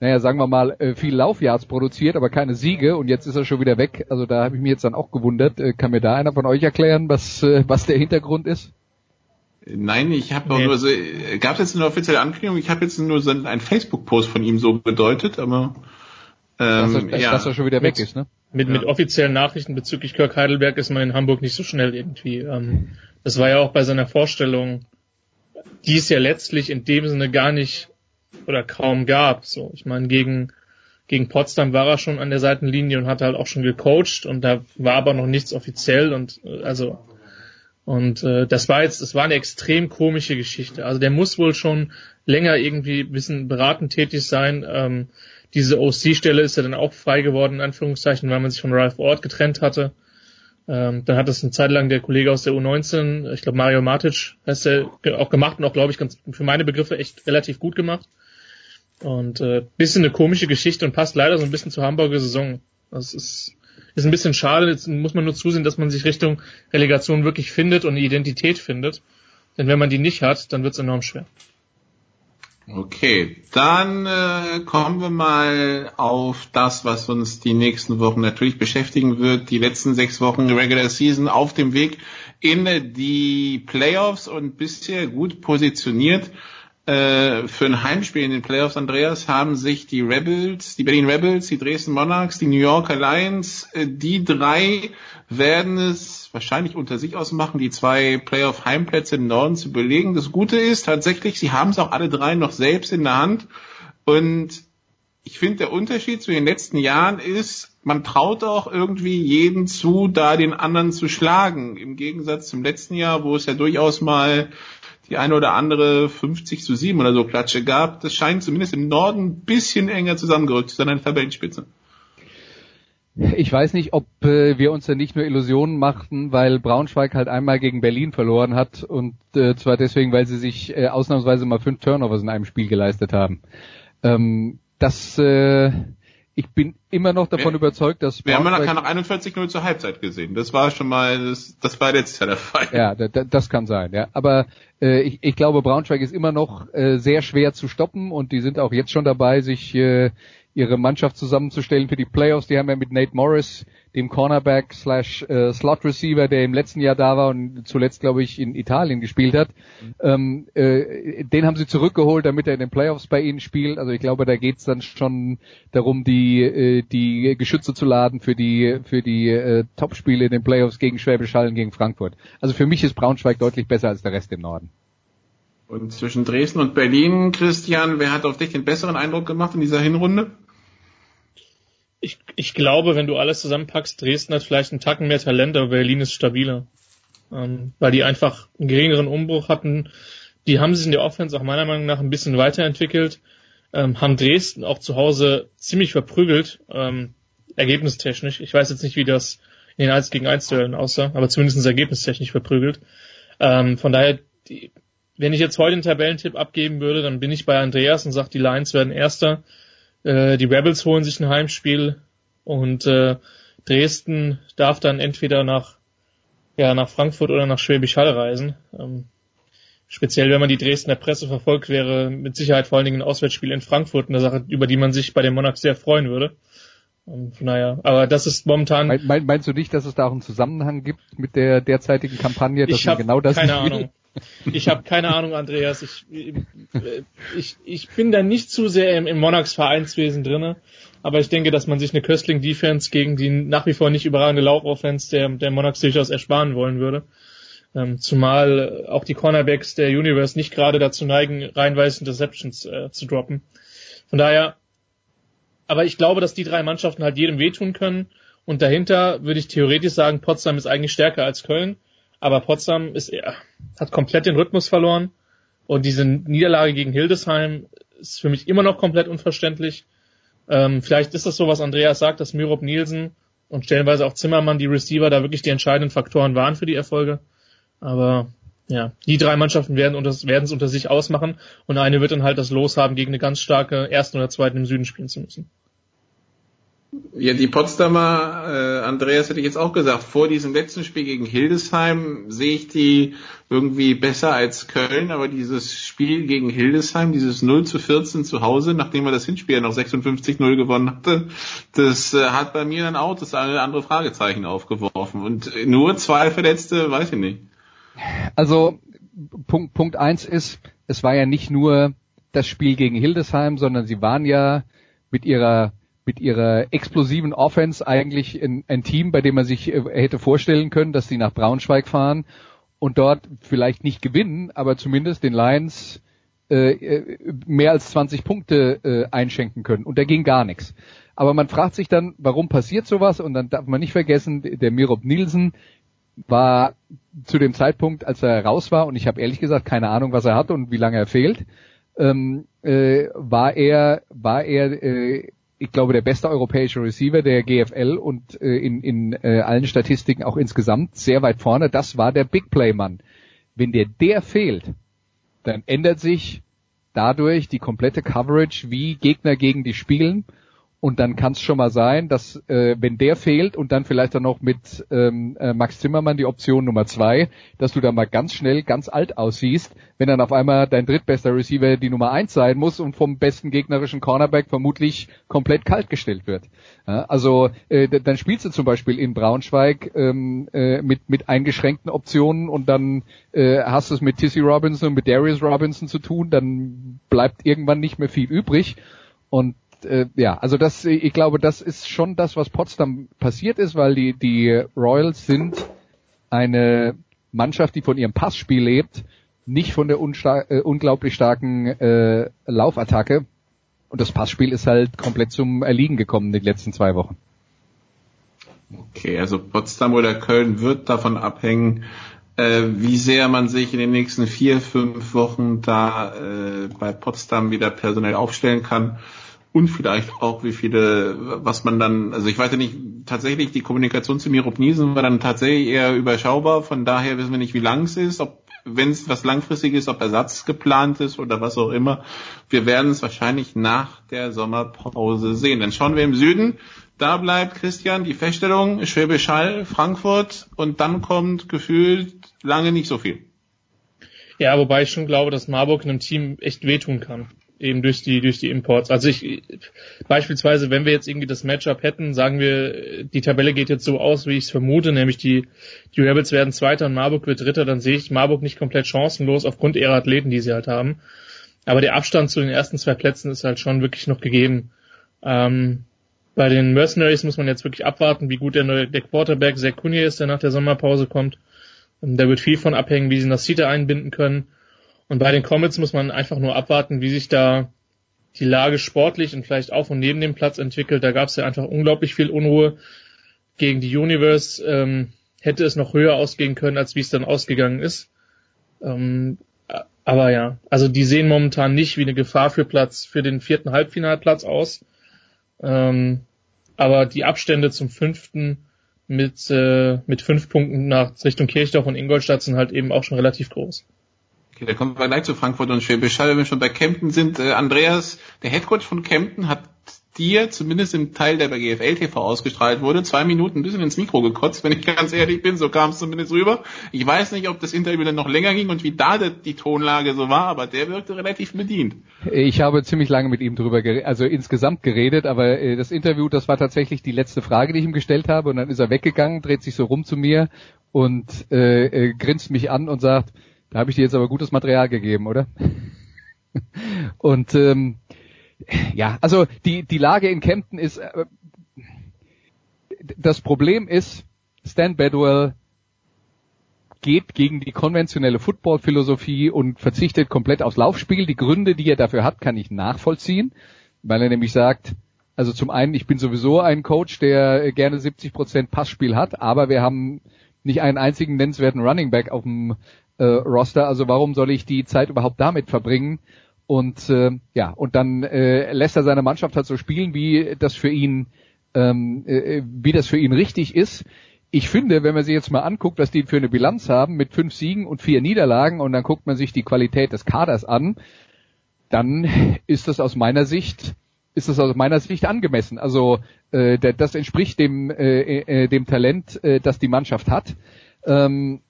Speaker 19: naja, sagen wir mal, äh, viel Laufjahrs produziert, aber keine Siege und jetzt ist er schon wieder weg. Also da habe ich mich jetzt dann auch gewundert. Äh, kann mir da einer von euch erklären, was, äh, was der Hintergrund ist?
Speaker 17: Nein, ich habe nee. nur so, gab es jetzt eine offizielle Ankündigung? Ich habe jetzt nur so einen Facebook-Post von ihm so bedeutet, aber
Speaker 19: ähm, dass, er, ja. dass er schon wieder weg ist, ne?
Speaker 18: Mit, ja. mit offiziellen Nachrichten bezüglich Kirk Heidelberg ist man in Hamburg nicht so schnell irgendwie. Ähm, das war ja auch bei seiner Vorstellung, die es ja letztlich in dem Sinne gar nicht oder kaum gab. So, ich meine, gegen gegen Potsdam war er schon an der Seitenlinie und hat halt auch schon gecoacht und da war aber noch nichts offiziell und äh, also und äh, das war jetzt, das war eine extrem komische Geschichte. Also der muss wohl schon länger irgendwie ein bisschen beratend tätig sein. Ähm, diese OC-Stelle ist ja dann auch frei geworden, in Anführungszeichen, weil man sich von Ralph Ort getrennt hatte. Ähm, dann hat das eine Zeit lang der Kollege aus der U19, ich glaube Mario Matic, heißt er, auch gemacht und auch, glaube ich, ganz für meine Begriffe echt relativ gut gemacht. Und äh, bisschen eine komische Geschichte und passt leider so ein bisschen zur Hamburger Saison. Das ist, ist ein bisschen schade. Jetzt muss man nur zusehen, dass man sich Richtung Relegation wirklich findet und eine Identität findet. Denn wenn man die nicht hat, dann wird es enorm schwer.
Speaker 17: Okay, dann äh, kommen wir mal auf das, was uns die nächsten Wochen natürlich beschäftigen wird. Die letzten sechs Wochen Regular Season auf dem Weg in die Playoffs und bisher gut positioniert äh, für ein Heimspiel in den Playoffs, Andreas, haben sich die Rebels, die Berlin Rebels, die Dresden Monarchs, die New York Alliance, äh, die drei werden es wahrscheinlich unter sich ausmachen, die zwei Playoff-Heimplätze im Norden zu belegen. Das Gute ist tatsächlich, sie haben es auch alle drei noch selbst in der Hand. Und ich finde, der Unterschied zu den letzten Jahren ist, man traut auch irgendwie jeden zu, da den anderen zu schlagen. Im Gegensatz zum letzten Jahr, wo es ja durchaus mal die eine oder andere 50 zu 7 oder so Klatsche gab. Das scheint zumindest im Norden ein bisschen enger zusammengerückt zu sein an Tabellenspitze.
Speaker 19: Ich weiß nicht, ob äh, wir uns da nicht nur Illusionen machten, weil Braunschweig halt einmal gegen Berlin verloren hat und äh, zwar deswegen, weil sie sich äh, ausnahmsweise mal fünf Turnovers in einem Spiel geleistet haben. Ähm, das, äh, ich bin immer noch davon wir, überzeugt, dass
Speaker 17: wir haben ja nach 41-0 zur Halbzeit gesehen. Das war schon mal, das, das war jetzt ja der Fall.
Speaker 19: Ja, da, da, das kann sein. Ja, aber äh, ich, ich glaube, Braunschweig ist immer noch äh, sehr schwer zu stoppen und die sind auch jetzt schon dabei, sich äh, ihre Mannschaft zusammenzustellen für die Playoffs. Die haben ja mit Nate Morris, dem Cornerback slash äh, Slot Receiver, der im letzten Jahr da war und zuletzt, glaube ich, in Italien gespielt hat, mhm. ähm, äh, den haben sie zurückgeholt, damit er in den Playoffs bei ihnen spielt. Also ich glaube, da geht's dann schon darum, die äh, die Geschütze zu laden für die für die äh, Topspiele in den Playoffs gegen Schwäbisch Hall und gegen Frankfurt. Also für mich ist Braunschweig deutlich besser als der Rest im Norden.
Speaker 17: Und zwischen Dresden und Berlin, Christian, wer hat auf dich den besseren Eindruck gemacht in dieser Hinrunde?
Speaker 18: Ich, ich glaube, wenn du alles zusammenpackst, Dresden hat vielleicht einen Tacken mehr Talent, aber Berlin ist stabiler. Ähm, weil die einfach einen geringeren Umbruch hatten. Die haben sich in der Offense auch meiner Meinung nach ein bisschen weiterentwickelt, ähm, haben Dresden auch zu Hause ziemlich verprügelt, ähm, ergebnistechnisch. Ich weiß jetzt nicht, wie das in den 1 gegen 1 Duellen aussah, aber zumindest ergebnistechnisch verprügelt. Ähm, von daher, die, wenn ich jetzt heute einen Tabellentipp abgeben würde, dann bin ich bei Andreas und sage, die Lions werden Erster. Äh, die Rebels holen sich ein Heimspiel und äh, Dresden darf dann entweder nach ja nach Frankfurt oder nach Schwäbisch Hall reisen. Ähm, speziell wenn man die Dresdner Presse verfolgt, wäre mit Sicherheit vor allen Dingen ein Auswärtsspiel in Frankfurt eine Sache, über die man sich bei den Monarchs sehr freuen würde. Und, ähm, naja, aber das ist momentan.
Speaker 19: Mein, meinst du nicht, dass es da auch einen Zusammenhang gibt mit der derzeitigen Kampagne,
Speaker 18: dass ich genau das keine Ahnung. Ich habe keine Ahnung, Andreas. Ich, ich, ich bin da nicht zu sehr im, im Monarchs Vereinswesen drinne, aber ich denke, dass man sich eine Köstling Defense gegen die nach wie vor nicht überragende Laufoffense der, der Monarchs durchaus ersparen wollen würde. Ähm, zumal auch die Cornerbacks der Universe nicht gerade dazu neigen, reihenweise Interceptions äh, zu droppen. Von daher, aber ich glaube, dass die drei Mannschaften halt jedem wehtun können. Und dahinter würde ich theoretisch sagen, Potsdam ist eigentlich stärker als Köln. Aber Potsdam ist, ja, hat komplett den Rhythmus verloren. Und diese Niederlage gegen Hildesheim ist für mich immer noch komplett unverständlich. Ähm, vielleicht ist das so, was Andreas sagt, dass Myrob Nielsen und stellenweise auch Zimmermann, die Receiver, da wirklich die entscheidenden Faktoren waren für die Erfolge. Aber ja, die drei Mannschaften werden es unter sich ausmachen und eine wird dann halt das Los haben, gegen eine ganz starke ersten oder zweiten im Süden spielen zu müssen.
Speaker 17: Ja, die Potsdamer, äh, Andreas hätte ich jetzt auch gesagt, vor diesem letzten Spiel gegen Hildesheim sehe ich die irgendwie besser als Köln, aber dieses Spiel gegen Hildesheim, dieses 0 zu 14 zu Hause, nachdem er das Hinspiel noch 56-0 gewonnen hatte, das äh, hat bei mir dann auch das eine andere Fragezeichen aufgeworfen. Und nur zwei Verletzte, weiß ich nicht.
Speaker 19: Also Punkt, Punkt eins ist, es war ja nicht nur das Spiel gegen Hildesheim, sondern sie waren ja mit ihrer mit ihrer explosiven Offense eigentlich ein, ein, Team, bei dem man sich äh, hätte vorstellen können, dass sie nach Braunschweig fahren und dort vielleicht nicht gewinnen, aber zumindest den Lions äh, äh mehr als 20 Punkte äh, einschenken können. Und da ging gar nichts. Aber man fragt sich dann, warum passiert sowas? Und dann darf man nicht vergessen, der Mirob Nielsen war zu dem Zeitpunkt, als er raus war, und ich habe ehrlich gesagt keine Ahnung, was er hat und wie lange er fehlt, ähm, äh, war er, war er, äh, ich glaube, der beste europäische Receiver der GFL und äh, in, in äh, allen Statistiken auch insgesamt sehr weit vorne. Das war der Big Play Mann. Wenn der der fehlt, dann ändert sich dadurch die komplette Coverage, wie Gegner gegen die spielen. Und dann kann es schon mal sein, dass äh, wenn der fehlt und dann vielleicht dann noch mit ähm, äh, Max Zimmermann die Option Nummer zwei, dass du da mal ganz schnell ganz alt aussiehst, wenn dann auf einmal dein drittbester Receiver die Nummer eins sein muss und vom besten gegnerischen Cornerback vermutlich komplett kalt gestellt wird. Ja, also äh, dann spielst du zum Beispiel in Braunschweig ähm, äh, mit mit eingeschränkten Optionen und dann äh, hast du es mit Tissy Robinson und mit Darius Robinson zu tun, dann bleibt irgendwann nicht mehr viel übrig. Und äh, ja, also das, ich glaube, das ist schon das, was Potsdam passiert ist, weil die, die Royals sind eine Mannschaft, die von ihrem Passspiel lebt, nicht von der äh, unglaublich starken äh, Laufattacke. Und das Passspiel ist halt komplett zum Erliegen gekommen in den letzten zwei Wochen.
Speaker 17: Okay, also Potsdam oder Köln wird davon abhängen, äh, wie sehr man sich in den nächsten vier, fünf Wochen da äh, bei Potsdam wieder personell aufstellen kann und vielleicht auch wie viele, was man dann, also ich weiß ja nicht, tatsächlich die Kommunikation zu Mirop Niesen war dann tatsächlich eher überschaubar, von daher wissen wir nicht, wie lang es ist, ob wenn es was langfristig ist, ob Ersatz geplant ist oder was auch immer. Wir werden es wahrscheinlich nach der Sommerpause sehen. Dann schauen wir im Süden. Da bleibt Christian die Feststellung Schwäbisch Hall, Frankfurt und dann kommt gefühlt lange nicht so viel.
Speaker 18: Ja, wobei ich schon glaube, dass Marburg einem Team echt wehtun kann eben durch die durch die Imports. Also ich beispielsweise, wenn wir jetzt irgendwie das Matchup hätten, sagen wir, die Tabelle geht jetzt so aus, wie ich es vermute, nämlich die die Rebels werden Zweiter und Marburg wird Dritter, dann sehe ich Marburg nicht komplett chancenlos aufgrund ihrer Athleten, die sie halt haben. Aber der Abstand zu den ersten zwei Plätzen ist halt schon wirklich noch gegeben. Ähm, bei den Mercenaries muss man jetzt wirklich abwarten, wie gut der neue der Quarterback Zach Kunye ist, der nach der Sommerpause kommt. Da wird viel von abhängen, wie sie Nasita einbinden können. Und bei den Comets muss man einfach nur abwarten, wie sich da die Lage sportlich und vielleicht auf und neben dem Platz entwickelt. Da gab es ja einfach unglaublich viel Unruhe gegen die Universe. Ähm, hätte es noch höher ausgehen können, als wie es dann ausgegangen ist. Ähm, aber ja, also die sehen momentan nicht wie eine Gefahr für Platz, für den vierten Halbfinalplatz aus. Ähm, aber die Abstände zum fünften mit, äh, mit fünf Punkten nach Richtung Kirchdorf und Ingolstadt sind halt eben auch schon relativ groß.
Speaker 17: Okay, kommen wir gleich zu Frankfurt und Schwäbisch Hall, wenn wir schon bei Kempten sind. Äh, Andreas, der Headcoach von Kempten hat dir, zumindest im Teil, der bei GFL TV ausgestrahlt wurde, zwei Minuten ein bisschen ins Mikro gekotzt, wenn ich ganz ehrlich bin, so kam es zumindest rüber. Ich weiß nicht, ob das Interview dann noch länger ging und wie da die Tonlage so war, aber der wirkte relativ bedient.
Speaker 19: Ich habe ziemlich lange mit ihm drüber also insgesamt geredet, aber äh, das Interview, das war tatsächlich die letzte Frage, die ich ihm gestellt habe und dann ist er weggegangen, dreht sich so rum zu mir und äh, äh, grinst mich an und sagt, da habe ich dir jetzt aber gutes Material gegeben, oder? Und ähm, ja, also die, die Lage in Kempten ist, äh, das Problem ist, Stan Bedwell geht gegen die konventionelle Football-Philosophie und verzichtet komplett aufs Laufspiel. Die Gründe, die er dafür hat, kann ich nachvollziehen, weil er nämlich sagt, also zum einen, ich bin sowieso ein Coach, der gerne 70 Prozent Passspiel hat, aber wir haben nicht einen einzigen nennenswerten Running Back auf dem äh, Roster. Also warum soll ich die Zeit überhaupt damit verbringen? Und äh, ja, und dann äh, lässt er seine Mannschaft halt so spielen, wie das für ihn, ähm, äh, wie das für ihn richtig ist. Ich finde, wenn man sich jetzt mal anguckt, was die für eine Bilanz haben mit fünf Siegen und vier Niederlagen und dann guckt man sich die Qualität des Kaders an, dann ist das aus meiner Sicht ist das aus meiner Sicht angemessen. Also äh, das entspricht dem äh, äh, dem Talent, äh, das die Mannschaft hat. Ähm,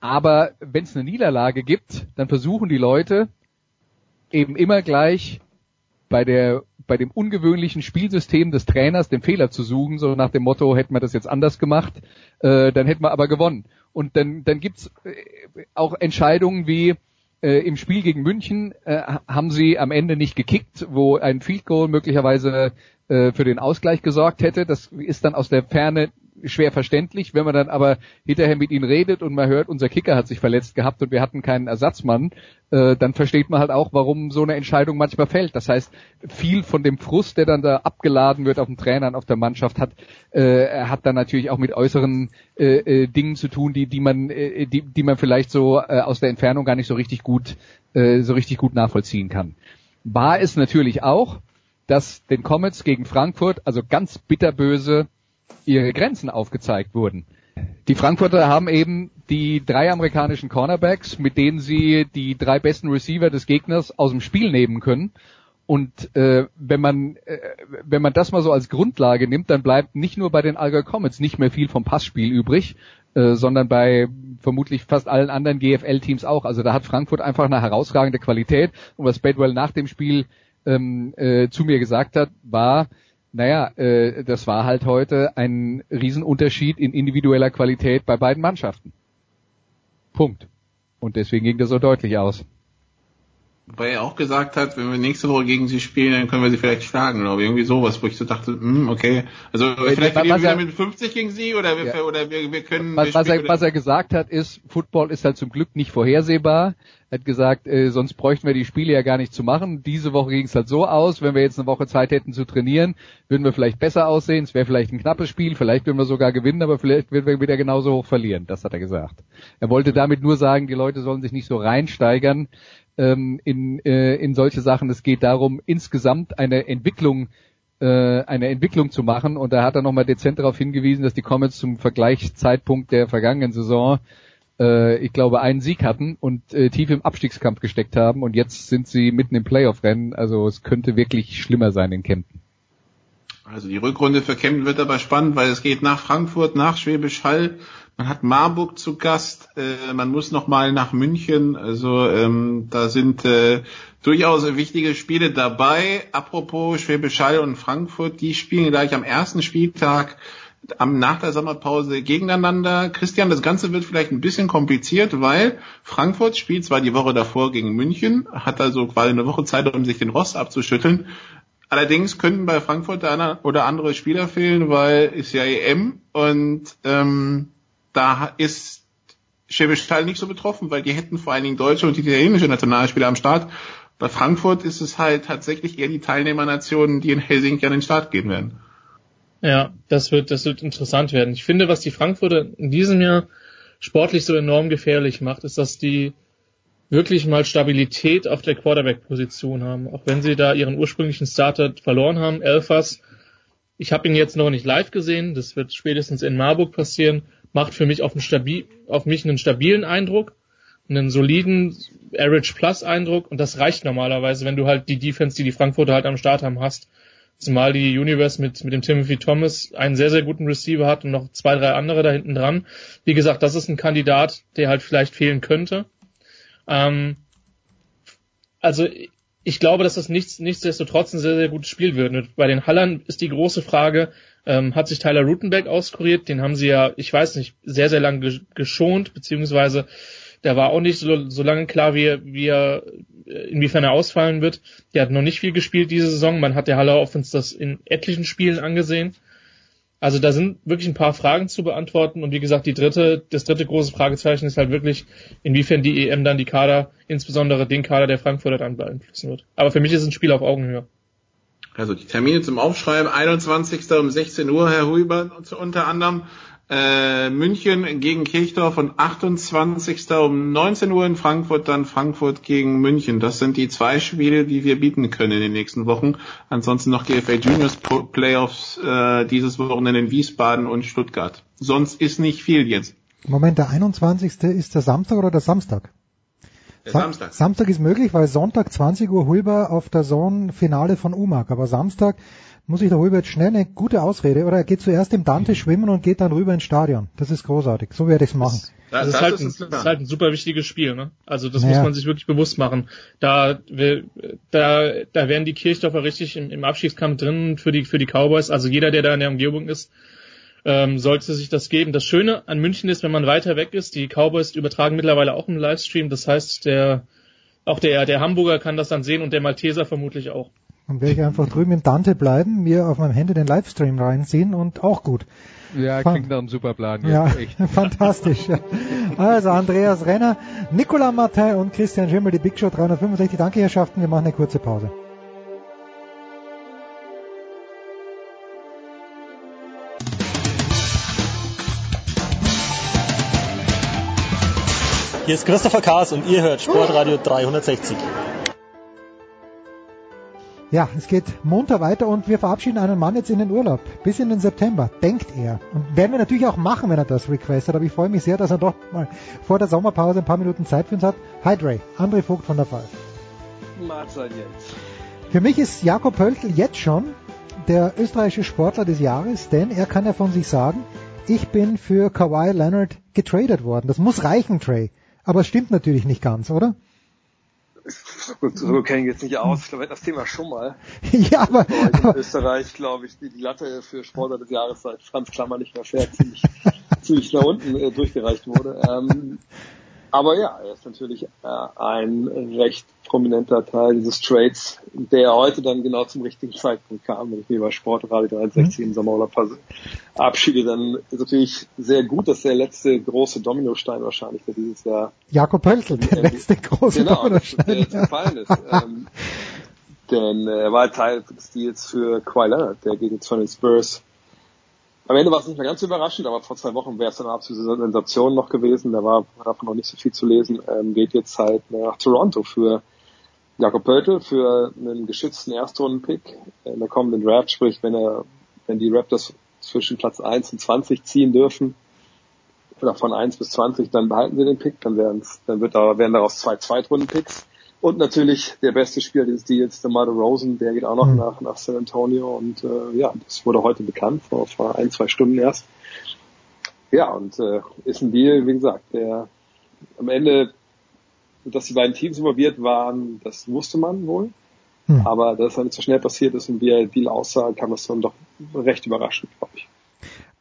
Speaker 19: aber wenn es eine Niederlage gibt, dann versuchen die Leute eben immer gleich bei der bei dem ungewöhnlichen Spielsystem des Trainers den Fehler zu suchen, so nach dem Motto, hätten wir das jetzt anders gemacht, äh, dann hätten wir aber gewonnen. Und dann, dann gibt's äh, auch Entscheidungen wie äh, im Spiel gegen München äh, haben sie am Ende nicht gekickt, wo ein Field Goal möglicherweise äh, für den Ausgleich gesorgt hätte. Das ist dann aus der Ferne schwer verständlich. Wenn man dann aber hinterher mit ihnen redet und man hört, unser Kicker hat sich verletzt gehabt und wir hatten keinen Ersatzmann, äh, dann versteht man halt auch, warum so eine Entscheidung manchmal fällt. Das heißt, viel von dem Frust, der dann da abgeladen wird auf den Trainern, auf der Mannschaft, hat äh, hat dann natürlich auch mit äußeren äh, äh, Dingen zu tun, die die man äh, die die man vielleicht so äh, aus der Entfernung gar nicht so richtig gut äh, so richtig gut nachvollziehen kann. War es natürlich auch, dass den Comets gegen Frankfurt also ganz bitterböse ihre Grenzen aufgezeigt wurden. Die Frankfurter haben eben die drei amerikanischen Cornerbacks, mit denen sie die drei besten Receiver des Gegners aus dem Spiel nehmen können. Und äh, wenn man äh, wenn man das mal so als Grundlage nimmt, dann bleibt nicht nur bei den Allgäu Comets nicht mehr viel vom Passspiel übrig, äh, sondern bei vermutlich fast allen anderen GFL-Teams auch. Also da hat Frankfurt einfach eine herausragende Qualität. Und was Bedwell nach dem Spiel ähm, äh, zu mir gesagt hat, war, naja, äh, das war halt heute ein Riesenunterschied in individueller Qualität bei beiden Mannschaften. Punkt. Und deswegen ging das so deutlich aus.
Speaker 17: Wobei er auch gesagt hat, wenn wir nächste Woche gegen sie spielen, dann können wir sie vielleicht schlagen, glaube ich. Irgendwie sowas, wo ich so dachte, hm, okay. Also
Speaker 19: Äh,
Speaker 17: vielleicht
Speaker 19: was
Speaker 17: wir
Speaker 19: er-
Speaker 17: mit 50 gegen sie oder wir,
Speaker 19: Ja.
Speaker 17: oder wir, wir können...
Speaker 19: Was, was, er, was er gesagt hat, ist, Football ist halt zum Glück nicht vorhersehbar. Er hat gesagt, äh, sonst bräuchten wir die Spiele ja gar nicht zu machen. Diese Woche ging es halt so aus, wenn wir jetzt eine Woche Zeit hätten zu trainieren, würden wir vielleicht besser aussehen. Es wäre vielleicht ein knappes Spiel, vielleicht würden wir sogar gewinnen, aber vielleicht würden wir wieder genauso hoch verlieren. Das hat er gesagt. Er wollte damit nur sagen, die Leute sollen sich nicht so reinsteigern ähm, in, äh, in solche Sachen. Es geht darum, insgesamt eine Entwicklung äh, eine Entwicklung zu machen. Und da hat er nochmal dezent darauf hingewiesen, dass die Comets zum Vergleichszeitpunkt der vergangenen Saison, äh, ich glaube, einen Sieg hatten und äh, tief im Abstiegskampf gesteckt haben. Und jetzt sind sie mitten im Playoff-Rennen. Also es könnte wirklich schlimmer sein in Kempten.
Speaker 17: Also die Rückrunde für Kempten wird aber spannend, weil es geht nach Frankfurt, nach Schwäbisch Hall. Man hat Marburg zu Gast. Äh, man muss noch mal nach München. Also ähm, da sind äh, durchaus wichtige Spiele dabei. Apropos Schwäbisch Hall und Frankfurt, die spielen gleich am ersten Spieltag am nach der Sommerpause gegeneinander. Christian, das Ganze wird vielleicht ein bisschen kompliziert, weil Frankfurt spielt zwar die Woche davor gegen München, hat also quasi eine Woche Zeit, um sich den Rost abzuschütteln. Allerdings könnten bei Frankfurt oder andere Spieler fehlen, weil ist ja EM und ähm, da ist Schwäbisch Hall nicht so betroffen, weil die hätten vor allen Dingen deutsche und italienische Nationalspieler am Start. Bei Frankfurt ist es halt tatsächlich eher die Teilnehmernationen, die in Helsinki an den Start gehen werden.
Speaker 18: Ja, das wird, das wird interessant werden. Ich finde, was die Frankfurter in diesem Jahr sportlich so enorm gefährlich macht, ist, dass die wirklich mal Stabilität auf der Quarterback-Position haben. Auch wenn sie da ihren ursprünglichen Starter verloren haben, Elfas. Ich habe ihn jetzt noch nicht live gesehen, das wird spätestens in Marburg passieren. Macht für mich auf, einen stabil, auf mich einen stabilen Eindruck, einen soliden Average Plus Eindruck und das reicht normalerweise, wenn du halt die Defense, die die Frankfurter halt am Start haben, hast. Zumal die Universe mit, mit dem Timothy Thomas einen sehr, sehr guten Receiver hat und noch zwei, drei andere da hinten dran. Wie gesagt, das ist ein Kandidat, der halt vielleicht fehlen könnte. Ähm, also ich glaube, dass das nichts, nichtsdestotrotz ein sehr, sehr gutes Spiel wird. Und bei den Hallern ist die große Frage, ähm, hat sich Tyler Rutenbeck auskuriert? Den haben sie ja, ich weiß nicht, sehr, sehr lange ge- geschont, beziehungsweise da war auch nicht so, so lange klar, wie er, wie er, äh, inwiefern er ausfallen wird. Der hat noch nicht viel gespielt diese Saison. Man hat der Haller Offense das in etlichen Spielen angesehen. Also da sind wirklich ein paar Fragen zu beantworten und wie gesagt, die dritte, das dritte große Fragezeichen ist halt wirklich, inwiefern die EM dann die Kader, insbesondere den Kader der Frankfurter dann beeinflussen wird. Aber für mich ist es ein Spiel auf Augenhöhe.
Speaker 17: Also die Termine zum Aufschreiben, 21. um 16 Uhr, Herr Huber unter anderem. Äh, München gegen Kirchdorf und 28. um 19 Uhr in Frankfurt, dann Frankfurt gegen München. Das sind die zwei Spiele, die wir bieten können in den nächsten Wochen. Ansonsten noch GFA Juniors Playoffs äh, dieses Wochenende in Wiesbaden und Stuttgart. Sonst ist nicht viel jetzt.
Speaker 3: Moment, der 21. ist der Samstag oder der Samstag?
Speaker 17: Der
Speaker 3: Sa-
Speaker 17: Samstag.
Speaker 3: Samstag ist möglich, weil Sonntag 20 Uhr Hulber auf der Zone Finale von UMAG. Aber Samstag muss ich der Hulber jetzt schnell eine gute Ausrede oder er geht zuerst im Dante schwimmen und geht dann rüber ins Stadion. Das ist großartig. So werde ich es machen.
Speaker 18: Das, ist, halt ein, das ist halt ein super wichtiges Spiel, ne? Also das
Speaker 3: Naja.
Speaker 18: muss man sich wirklich bewusst machen. Da, da, da wären die Kirchdorfer richtig im, im Abstiegskampf drin für die, für die Cowboys. Also jeder, der da in der Umgebung ist, ähm, sollte sich das geben. Das Schöne an München ist, wenn man weiter weg ist, die Cowboys übertragen mittlerweile auch im Livestream. Das heißt, der, auch der, der Hamburger kann das dann sehen und der Malteser vermutlich auch.
Speaker 3: Dann werde ich einfach drüben im Dante bleiben, mir auf meinem Handy den Livestream reinziehen und auch gut.
Speaker 19: Ja,
Speaker 3: Fan-
Speaker 19: klingt nach einem super Plan. Jetzt,
Speaker 3: Ja,
Speaker 19: echt.
Speaker 3: fantastisch. Ja. Also Andreas Renner, Nicolas Martin und Christian Schimmel, die Big Show 365. Danke, Herrschaften. Wir machen eine kurze Pause.
Speaker 20: Hier ist Christopher Kaas und ihr hört Sportradio 360.
Speaker 3: Ja, es geht munter weiter und wir verabschieden einen Mann jetzt in den Urlaub. Bis in den September, denkt er. Und werden wir natürlich auch machen, wenn er das requestet. Aber ich freue mich sehr, dass er doch mal vor der Sommerpause ein paar Minuten Zeit für uns hat. Hi Dre, André Vogt von der Fall.
Speaker 21: Mahlzeit jetzt.
Speaker 3: Für mich ist Jakob Pöltl jetzt schon der österreichische Sportler des Jahres, denn er kann ja von sich sagen, ich bin für Kawhi Leonard getradet worden. Das muss reichen, Trey. Aber es stimmt natürlich nicht ganz, oder?
Speaker 21: Gut, so kenne ich jetzt nicht aus. Ich glaube, wir das Thema schon mal.
Speaker 3: ja, aber,
Speaker 21: in
Speaker 3: aber
Speaker 21: Österreich, glaube ich, die, die Latte für Sportler des Jahres seit Franz Klammer nicht mehr fair ziemlich, ziemlich nach unten äh, durchgereicht wurde. Ähm, aber ja, er ist natürlich äh, ein recht prominenter Teil dieses Trades, der heute dann genau zum richtigen Zeitpunkt kam, wenn ich mir bei Sportradio 63 im Sommerurlaub verabschiede, dann ist natürlich sehr gut, dass der letzte große Dominostein wahrscheinlich, der dieses Jahr
Speaker 3: Jakob Pöltl, der letzte große
Speaker 21: genau, der
Speaker 3: Dominostein.
Speaker 21: jetzt gefallen ist. ähm, denn äh, er war Teil des Deals für Kawhi Leonard, der ging jetzt von den Spurs. Am Ende war es nicht mehr ganz überraschend, aber vor zwei Wochen wäre es eine absolute Sensation noch gewesen. Da war davon noch nicht so viel zu lesen. Ähm, geht jetzt halt nach Toronto für Jakob Pöltl für einen geschützten Erstrundenpick in der kommenden Draft, sprich wenn er, wenn die Raptors zwischen Platz 1 und 20 ziehen dürfen, oder von 1 bis 20, dann behalten sie den Pick, dann werden dann wird da, werden daraus zwei Zweitrunden-Picks. Und natürlich der beste Spieler dieses Deals, der Marder Rosen, der geht auch noch
Speaker 3: Mhm.
Speaker 21: nach, nach San Antonio und äh, ja, das wurde heute bekannt, vor, vor ein, zwei Stunden erst. Ja, und äh, ist ein Deal, wie gesagt, der am Ende, dass die beiden Teams involviert waren, das wusste man wohl.
Speaker 3: Hm.
Speaker 21: Aber dass das nicht so schnell passiert ist und wie der Deal aussah, kam das dann doch recht überraschend, glaube ich.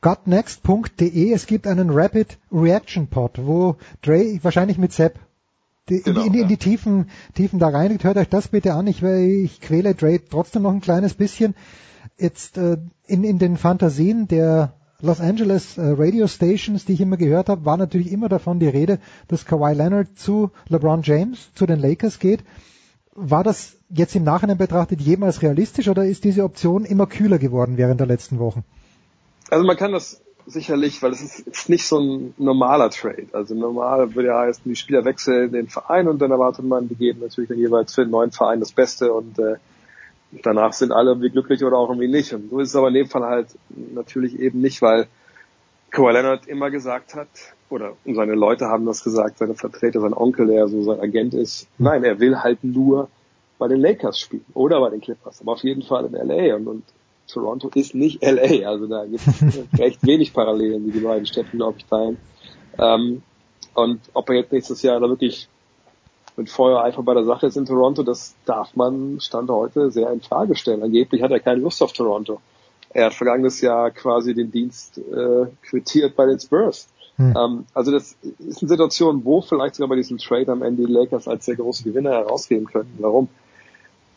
Speaker 3: gotnext.de, es gibt einen Rapid Reaction Pod, wo Dre wahrscheinlich mit Sepp die,
Speaker 21: Genau,
Speaker 3: in, die, in
Speaker 21: ja.
Speaker 3: die Tiefen, Tiefen da reinigt. Hört euch das bitte an. Ich, ich quäle Dre trotzdem noch ein kleines bisschen. Jetzt äh, in, in den Fantasien der Los Angeles äh, Radio Stations, die ich immer gehört habe, war natürlich immer davon die Rede, dass Kawhi Leonard zu LeBron James, zu den Lakers geht. War das jetzt im Nachhinein betrachtet jemals realistisch oder ist diese Option immer kühler geworden während der letzten Wochen?
Speaker 21: Also man kann das sicherlich, weil es ist, ist nicht so ein normaler Trade. Also normal würde ja heißen, die Spieler wechseln den Verein und dann erwartet man, die geben natürlich dann jeweils für den neuen Verein das Beste und äh, danach sind alle irgendwie glücklich oder auch irgendwie nicht. Und so ist es aber in dem Fall halt natürlich eben nicht, weil Kawhi Leonard immer gesagt hat, oder seine Leute haben das gesagt, seine Vertreter, sein Onkel, der so sein Agent ist, nein, er will halt nur bei den Lakers spielen oder bei den Clippers, aber auf jeden Fall in LA und, und Toronto ist nicht LA, also da gibt es recht wenig Parallelen, die die beiden Städte, glaube ich, teilen. Ähm, und ob er jetzt nächstes Jahr da wirklich mit Feuer einfach bei der Sache ist in Toronto, das darf man Stand heute sehr in Frage stellen. Angeblich hat er keine Lust auf Toronto. Er hat vergangenes Jahr quasi den Dienst äh, quittiert bei den Spurs.
Speaker 3: Hm.
Speaker 21: Ähm, also das ist eine Situation, wo vielleicht sogar bei diesem Trade am Ende die Lakers als sehr große Gewinner herausgehen könnten. Warum?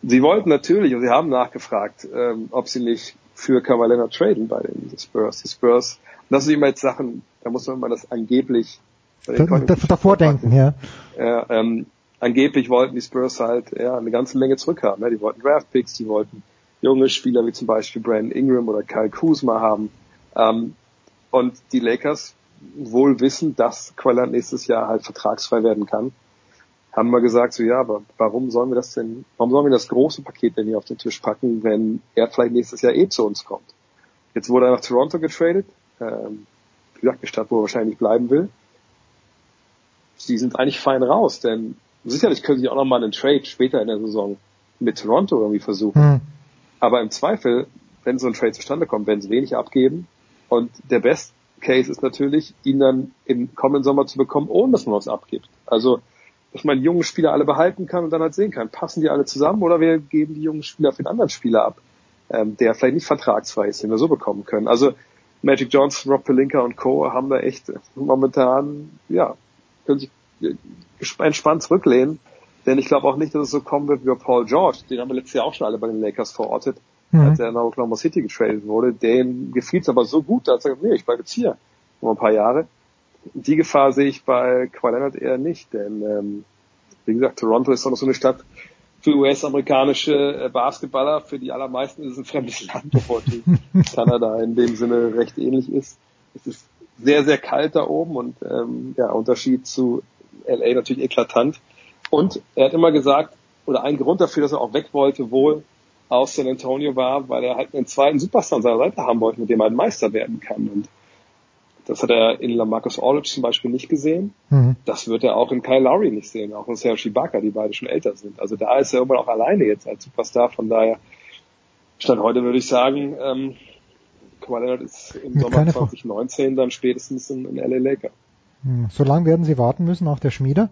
Speaker 21: Sie wollten natürlich, und sie haben nachgefragt, ähm, ob sie nicht für Cavalena traden bei den Spurs. Die Spurs, das sind immer jetzt Sachen, da muss man immer das angeblich
Speaker 3: davor denken, ja.
Speaker 21: ja, ähm, angeblich wollten die Spurs halt ja, eine ganze Menge zurückhaben. Ne? Die wollten Draftpicks, die wollten junge Spieler wie zum Beispiel Brandon Ingram oder Kyle Kuzma haben. Ähm, und die Lakers, wohl wissen, dass Quelland nächstes Jahr halt vertragsfrei werden kann, haben wir gesagt, so ja, aber warum sollen wir das denn, warum sollen wir das große Paket denn hier auf den Tisch packen, wenn er vielleicht nächstes Jahr eh zu uns kommt? Jetzt wurde er nach Toronto getradet, ähm, wie gesagt, eine Stadt, wo er wahrscheinlich bleiben will. Sie sind eigentlich fein raus, denn sicherlich können sie auch nochmal einen Trade später in der Saison mit Toronto irgendwie versuchen.
Speaker 3: Hm.
Speaker 21: Aber im Zweifel, wenn so ein Trade zustande kommt, werden sie wenig abgeben. Und der Best Case ist natürlich, ihn dann im kommenden Sommer zu bekommen, ohne dass man was abgibt. Also, dass man die jungen Spieler alle behalten kann und dann halt sehen kann, passen die alle zusammen oder wir geben die jungen Spieler für den anderen Spieler ab, ähm, der vielleicht nicht vertragsfrei ist, den wir so bekommen können. Also Magic Johnson, Rob Pelinka und Co. haben da echt momentan, ja, können sich entspannt zurücklehnen, Denn ich glaube auch nicht, dass es so kommen wird wie bei Paul George. Den haben wir letztes Jahr auch schon alle bei den Lakers verortet,
Speaker 3: Mhm.
Speaker 21: als er nach Oklahoma City getradet wurde. Dem gefiel es aber so gut, dass er gesagt hat, nee, ich bleibe jetzt hier noch ein paar Jahre. Die Gefahr sehe ich bei Kawhi Leonard eher nicht, denn ähm, wie gesagt, Toronto ist doch noch so eine Stadt für US-amerikanische äh, Basketballer. Für die allermeisten ist es ein fremdes Land, obwohl Kanada in dem Sinne recht ähnlich ist. Es ist sehr, sehr kalt da oben und ähm, ja, Unterschied zu LA natürlich eklatant. Und er hat immer gesagt, oder ein Grund dafür, dass er auch weg wollte, wohl aus San Antonio war, weil er halt einen zweiten Superstar an seiner Seite haben wollte, mit dem er ein Meister werden kann. Und das hat er in Lamarcus Aldridge zum Beispiel nicht gesehen.
Speaker 3: Mhm.
Speaker 21: Das wird er auch in Kyle Lowry nicht sehen, auch in Serge Ibaka, die beide schon älter sind. Also da ist er irgendwann auch alleine jetzt als Superstar. Von daher, Stand heute würde ich sagen, ähm, Kawhi Leonard ist im Sommer
Speaker 3: keine Frage.
Speaker 21: 2019 dann spätestens in, in LA Laker.
Speaker 3: Hm, So lange werden sie warten müssen, auch der Schmieder.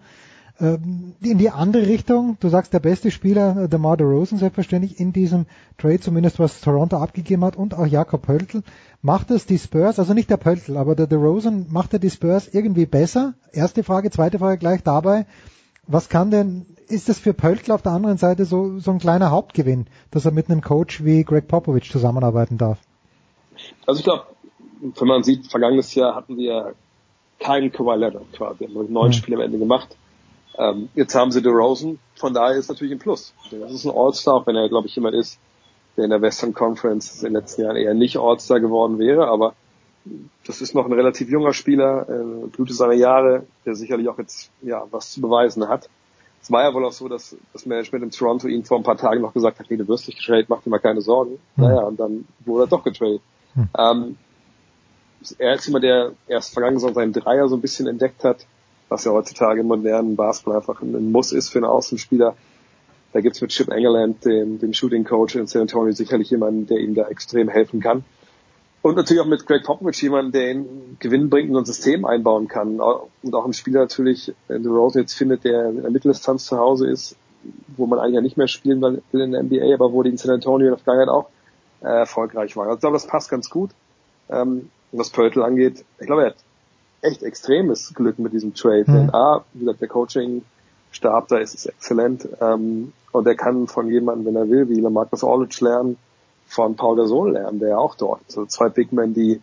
Speaker 3: Ähm, In die andere Richtung, du sagst der beste Spieler, äh, der Mar Rosen selbstverständlich in diesem Trade, zumindest was Toronto abgegeben hat und auch Jakob Pöltl. Macht es die Spurs, also nicht der Pöltl, aber der DeRozan, macht er die Spurs irgendwie besser? Erste Frage, zweite Frage gleich dabei. Was kann denn, ist das für Pöltl auf der anderen Seite so, so ein kleiner Hauptgewinn, dass er mit einem Coach wie Greg Popovich zusammenarbeiten darf?
Speaker 21: Also ich glaube, wenn man sieht, vergangenes Jahr hatten wir keinen Kawhi Leonard quasi. Wir haben neun
Speaker 3: Mhm.
Speaker 21: Spiele am Ende gemacht. Ähm, jetzt haben sie DeRozan, von daher ist natürlich ein Plus. Das ist ein All-Star, wenn er, glaube ich, jemand ist, der in der Western Conference in den letzten Jahren eher nicht All-Star geworden wäre, aber das ist noch ein relativ junger Spieler, äh, Blüte seiner Jahre, der sicherlich auch jetzt ja was zu beweisen hat. Es war ja wohl auch so, dass das Management in Toronto ihn vor ein paar Tagen noch gesagt hat, nee, du wirst nicht getradet, mach dir mal keine Sorgen. Naja, und dann wurde er doch getradet. Ähm, er ist immer der erst vergangene Saison seinen Dreier so ein bisschen entdeckt hat, was ja heutzutage im modernen Basketball einfach ein, Muss ist für einen Außenspieler. Da gibt's mit Chip Engerland, dem, dem Shooting Coach in San Antonio, sicherlich jemanden, der ihm da extrem helfen kann. Und natürlich auch mit Greg Popovich jemanden, der ihn Gewinn bringt und System einbauen kann. Und auch ein Spieler natürlich, wenn du Rose jetzt findet, der in der Mitteldistanz zu Hause ist, wo man eigentlich ja nicht mehr spielen will in der NBA, aber wo die in San Antonio in der Vergangenheit auch äh, erfolgreich waren. Also ich glaube, das passt ganz gut. Ähm, was Pörtl angeht, ich glaube, er hat echt extremes Glück mit diesem Trade.
Speaker 3: Mhm.
Speaker 21: Denn A, wie gesagt, der Coaching-Stab da ist, ist exzellent. Ähm, und er kann von jemandem, wenn er will, wie Marcus Aldridge lernen, von Paul Gasol lernen, der ja auch dort. So zwei Big Men, die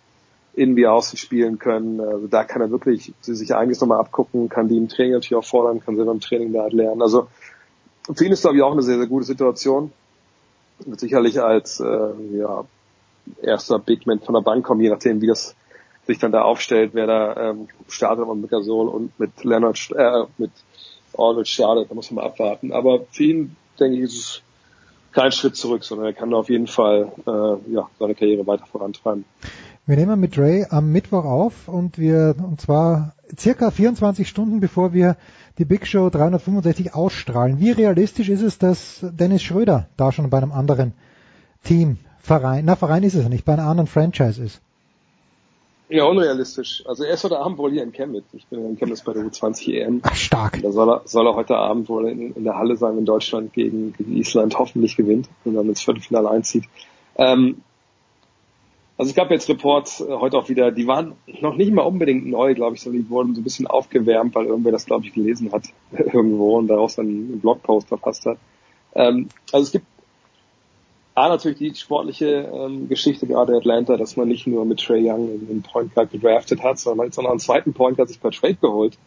Speaker 21: innen wie außen spielen können. Also da kann er wirklich sich einiges nochmal abgucken, kann die im Training natürlich auch fordern, kann selber im Training da lernen. Also für ihn ist, glaube ich, auch eine sehr, sehr gute Situation. Wird sicherlich als äh, ja, erster Big Man von der Bank kommen, je nachdem, wie das sich dann da aufstellt, wer da ähm, startet, mit Gasol und mit Leonard, äh, mit Aldridge startet, da muss man mal abwarten. Aber für ihn, denke ich, ist es kein Schritt zurück, sondern er kann auf jeden Fall äh, ja, seine Karriere weiter vorantreiben.
Speaker 3: Wir nehmen mit Ray am Mittwoch auf und wir, und zwar circa 24 Stunden bevor wir die Big Show 365 ausstrahlen. Wie realistisch ist es, dass Dennis Schröder da schon bei einem anderen Team, Verein, na Verein ist es ja nicht, bei einem anderen Franchise ist?
Speaker 21: Ja, unrealistisch. Also er ist heute Abend wohl hier in Chemnitz. Ich bin in Chemnitz bei der U20 EM.
Speaker 3: Ach, stark.
Speaker 21: Da soll er, soll er heute Abend wohl in, in der Halle sein, wenn Deutschland gegen, gegen Island hoffentlich gewinnt und dann ins Viertelfinale einzieht. Ähm, also es gab jetzt Reports äh, heute auch wieder, die waren noch nicht mal unbedingt neu, glaube ich, sondern die wurden so ein bisschen aufgewärmt, weil irgendwer das, glaube ich, gelesen hat irgendwo und daraus dann einen Blogpost verfasst hat. Ähm, also es gibt A, natürlich die sportliche ähm, Geschichte gerade Atlanta, dass man nicht nur mit Trey Young einen Point Guard gedraftet hat, sondern man hat auch noch einen zweiten Point Guard sich per Trade geholt.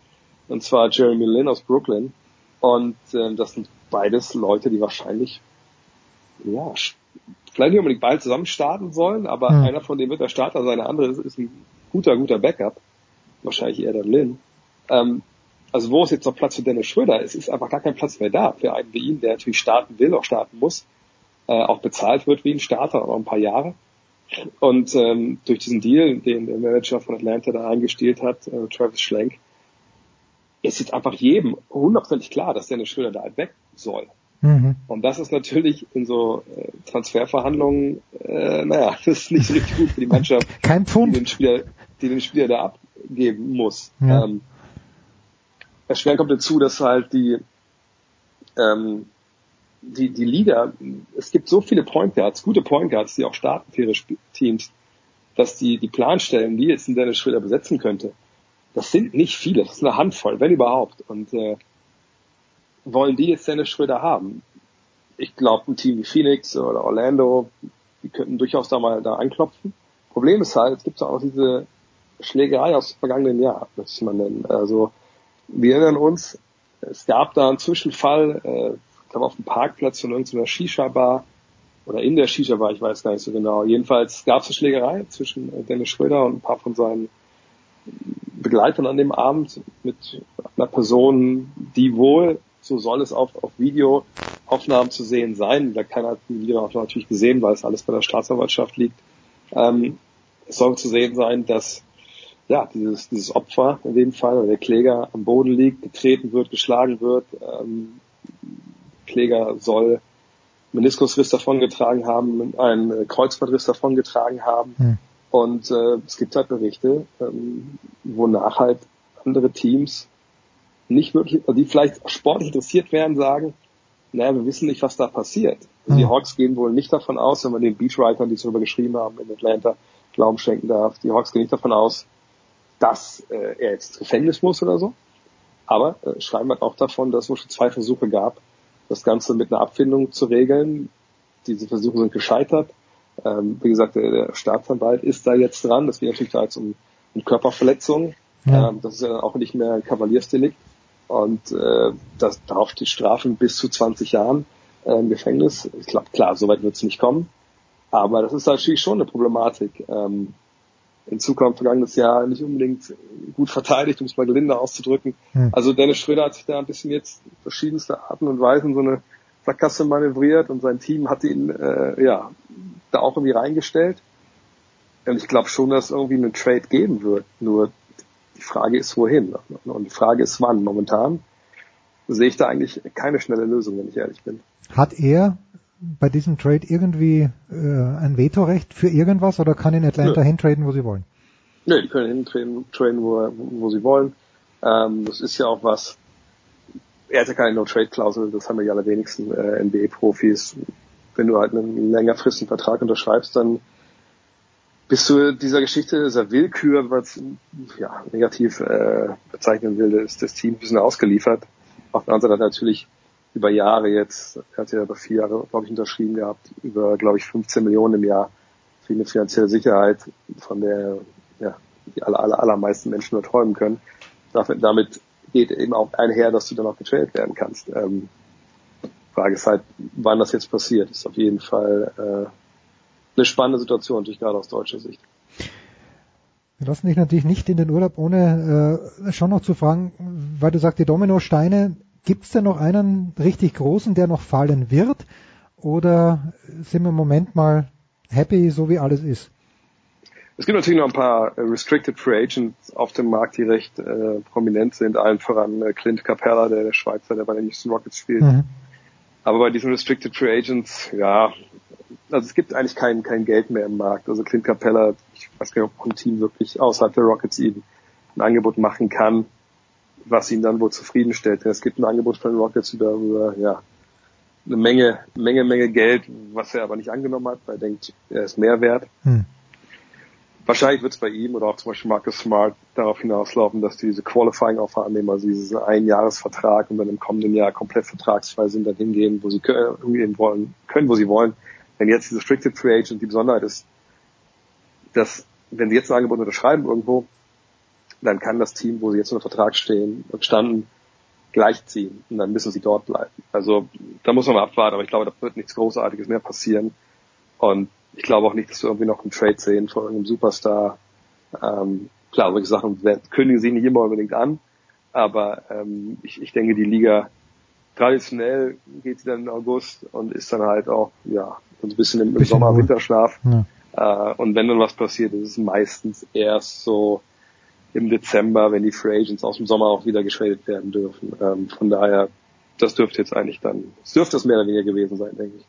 Speaker 21: Und zwar Jeremy Lin aus Brooklyn. Und ähm, das sind beides Leute, die wahrscheinlich, ja, vielleicht nicht unbedingt beide zusammen starten sollen, aber
Speaker 3: Mhm.
Speaker 21: einer von denen wird der Starter sein, der andere ist, ist ein guter, guter Backup. Wahrscheinlich eher der Lin. Ähm, also wo ist jetzt noch Platz für Dennis Schröder? Es ist einfach gar kein Platz mehr da für einen wie ihn, der natürlich starten will, auch starten muss, äh, auch bezahlt wird wie ein Starter, aber ein paar Jahre. Und ähm, durch diesen Deal, den der Manager von Atlanta da eingestielt hat, äh, Travis Schlenk, ist jetzt einfach jedem hundertprozentig klar, dass Dennis Schröder da halt weg soll.
Speaker 3: Mhm.
Speaker 21: Und das ist natürlich in so äh, Transferverhandlungen, äh, naja, das ist nicht so richtig gut für die Mannschaft,
Speaker 3: Kein
Speaker 21: die
Speaker 3: Pfund.
Speaker 21: den Spieler, die den Spieler da abgeben muss.
Speaker 3: Ja.
Speaker 21: Ähm, erschwerend kommt dazu, dass halt die, ähm, die, die Liga, es gibt so viele Point Guards, gute Point Guards, die auch starten für ihre Teams, dass die, die Planstellen, die jetzt ein Dennis Schröder besetzen könnte, das sind nicht viele, das ist eine Handvoll, wenn überhaupt. Und äh, wollen die jetzt Dennis Schröder haben? Ich glaube, ein Team wie Phoenix oder Orlando, die könnten durchaus da mal da anklopfen. Problem ist halt, es gibt auch diese Schlägerei aus dem vergangenen Jahr, möchte ich mal nennen. Also wir erinnern uns, es gab da einen Zwischenfall, äh, ich glaube auf dem Parkplatz von irgendeiner Shisha-Bar oder in der Shisha-Bar, ich weiß gar nicht so genau. Jedenfalls gab es eine Schlägerei zwischen äh, Dennis Schröder und ein paar von seinen Begleitern an dem Abend mit einer Person, die wohl, so soll es auf, auf Videoaufnahmen zu sehen sein. Da keiner hat die Videoaufnahmen natürlich gesehen, weil es alles bei der Staatsanwaltschaft liegt. Ähm, es soll zu sehen sein, dass ja, dieses, dieses Opfer in dem Fall, oder der Kläger am Boden liegt, getreten wird, geschlagen wird. Ähm, Kläger soll Meniskusriss davongetragen haben, einen Kreuzbandriss davongetragen haben. Hm. Und äh, es gibt halt Berichte, ähm, wonach halt andere Teams nicht wirklich, die vielleicht sportlich interessiert werden, sagen, naja, wir wissen nicht, was da passiert. Also die hm. Hawks gehen wohl nicht davon aus, wenn man den Beachwritern, die darüber geschrieben haben in Atlanta, Glauben schenken darf, die Hawks gehen nicht davon aus, dass äh, er jetzt Gefängnis muss oder so. Aber äh, schreiben halt auch davon, dass es wohl schon zwei Versuche gab, das Ganze mit einer Abfindung zu regeln. Diese Versuche sind gescheitert. Ähm, wie gesagt, der, der Staatsanwalt ist da jetzt dran. Das geht natürlich da jetzt um, um Körperverletzung. Ja. Ähm, das ist ja auch nicht mehr ein Kavaliersdelikt. Und äh, das, darauf die Strafen bis zu 20 Jahren äh, im Gefängnis. Ich glaube, klar, soweit wird es nicht kommen. Aber das ist natürlich schon eine Problematik. Ähm, in Zukunft vergangenes Jahr nicht unbedingt gut verteidigt, um es mal gelinde auszudrücken. Hm. Also Dennis Schröder hat sich da ein bisschen jetzt verschiedenste Arten und Weisen so eine Sackgasse manövriert und sein Team hat ihn äh, ja da auch irgendwie reingestellt. Und ich glaube schon, dass es irgendwie einen Trade geben wird. Nur die Frage ist wohin und die Frage ist wann. Momentan sehe ich da eigentlich keine schnelle Lösung, wenn ich ehrlich bin.
Speaker 3: Hat er bei diesem Trade irgendwie äh, ein Vetorecht für irgendwas oder kann in Atlanta Nö. hintraden, wo sie wollen?
Speaker 21: Nö, die können hintraden, traden, wo, wo sie wollen. Ähm, das ist ja auch was, er hat ja keine No-Trade-Klausel, das haben ja die allerwenigsten äh, NBA-Profis. Wenn du halt einen längerfristigen Vertrag unterschreibst, dann bist du dieser Geschichte, dieser Willkür, was ja, negativ äh, bezeichnen will, ist das Team ein bisschen ausgeliefert. Auf der anderen Seite natürlich über Jahre jetzt, er hat ja über vier Jahre, glaube ich, unterschrieben gehabt, über, glaube ich, 15 Millionen im Jahr für eine finanzielle Sicherheit, von der ja, die aller, aller, allermeisten Menschen nur träumen können. Damit geht eben auch einher, dass du dann auch getradet werden kannst. Ähm, Frage ist halt, wann das jetzt passiert. Ist auf jeden Fall äh, eine spannende Situation, natürlich gerade aus deutscher Sicht.
Speaker 3: Wir lassen dich natürlich nicht in den Urlaub, ohne äh, schon noch zu fragen, weil du sagst, die Dominosteine Gibt es denn noch einen richtig großen, der noch fallen wird? Oder sind wir im Moment mal happy, so wie alles ist?
Speaker 21: Es gibt natürlich noch ein paar äh, Restricted Free Agents auf dem Markt, die recht äh, prominent sind. Allen voran äh, Clint Capella, der, der Schweizer, der bei den Houston Rockets spielt. Mhm. Aber bei diesen Restricted Free Agents, ja, also es gibt eigentlich kein, kein Geld mehr im Markt. Also Clint Capella, ich weiß gar nicht, ob ein Team wirklich außerhalb der Rockets ihm ein Angebot machen kann was ihn dann wohl zufriedenstellt. Es gibt ein Angebot von den Rockets über, ja, eine Menge, Menge, Menge Geld, was er aber nicht angenommen hat, weil er denkt, er ist mehr wert. Hm. Wahrscheinlich wird es bei ihm oder auch zum Beispiel Marcus Smart darauf hinauslaufen, dass die diese Qualifying Offer annehmen, also diesen Einjahresvertrag und dann im kommenden Jahr komplett vertragsfrei sind, dann hingehen, wo sie können, wollen, können, wo sie wollen. Wenn jetzt diese Restricted Free Agent die Besonderheit ist, dass wenn sie jetzt ein Angebot unterschreiben irgendwo, dann kann das Team, wo sie jetzt unter Vertrag stehen und standen, gleichziehen und dann müssen sie dort bleiben. Also da muss man mal abwarten, aber ich glaube, da wird nichts Großartiges mehr passieren. Und ich glaube auch nicht, dass wir irgendwie noch einen Trade sehen von irgendeinem Superstar. Ähm, klar, solche Sachen kündigen sie nicht immer unbedingt an, aber ähm, ich, ich denke, die Liga traditionell geht sie dann im August und ist dann halt auch ja so ein bisschen im, im Sommer Winterschlaf. Ja. Äh, und wenn dann was passiert, ist es meistens erst so im Dezember, wenn die Free Agents aus dem Sommer auch wieder getradet werden dürfen. Ähm, von daher, das dürfte jetzt eigentlich dann, es dürfte es mehr oder weniger gewesen sein, denke ich.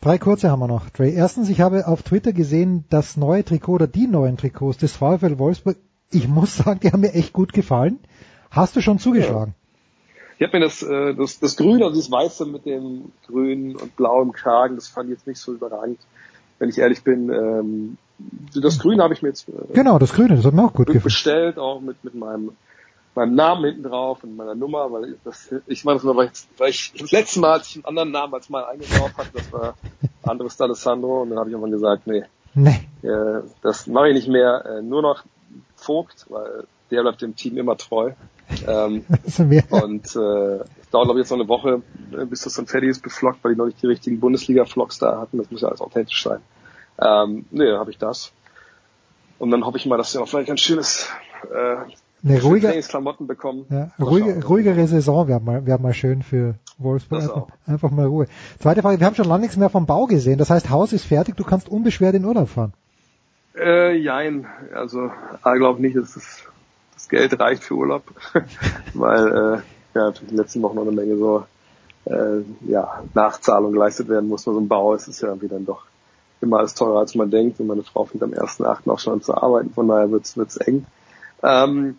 Speaker 3: Drei kurze haben wir noch, Trey. Erstens, ich habe auf Twitter gesehen, das neue Trikot oder die neuen Trikots des VfL Wolfsburg, ich muss sagen, die haben mir echt gut gefallen. Hast du schon zugeschlagen?
Speaker 21: Ja. Ich habe mir das, äh, das, das Grüne, also das Weiße mit dem grünen und blauen Kragen, das fand ich jetzt nicht so überragend. Wenn ich ehrlich bin, ähm, das Grüne habe ich mir jetzt
Speaker 3: äh, genau das Grüne, das hat mir auch gut gefallen.
Speaker 21: Bestellt auch mit mit meinem meinem Namen hinten drauf und meiner Nummer, weil ich das, ich meine das nur, weil ich, weil ich das letzte Mal, als ich einen anderen Namen als meinen eigenen drauf hatte, das war Andres D'Alessandro und dann habe ich irgendwann gesagt, nee,
Speaker 3: nee.
Speaker 21: Äh, das mache ich nicht mehr, äh, nur noch Vogt, weil der bleibt dem Team immer treu. Ähm, und äh, es dauert glaube ich jetzt noch eine Woche, bis das dann fertig ist, beflockt, weil die noch nicht die richtigen Bundesliga-Vlogs da hatten. Das muss ja alles authentisch sein. Ähm, nee, habe ich das. Und dann hoffe ich mal, dass wir auch vielleicht ein schönes äh,
Speaker 3: eine ruhige,
Speaker 21: Klamotten bekommen.
Speaker 3: Ja, ruhige, ruhigere Saison wäre mal, wär mal schön für Wolfsburg. Einfach, einfach, mal Ruhe. Zweite Frage, wir haben schon lange nichts mehr vom Bau gesehen. Das heißt, Haus ist fertig, du kannst unbeschwert in Urlaub fahren.
Speaker 21: Äh, jein. Also, ich glaube nicht, dass das, das Geld reicht für Urlaub. Weil, äh, ja, die letzten Wochen noch eine Menge so, äh, ja, Nachzahlung geleistet werden muss. bei so ein Bau ist es ja irgendwie dann doch immer alles teurer, als man denkt. Und meine Frau fängt am 1.8. auch schon an zu arbeiten. Von daher wird's, wird's eng. Ähm,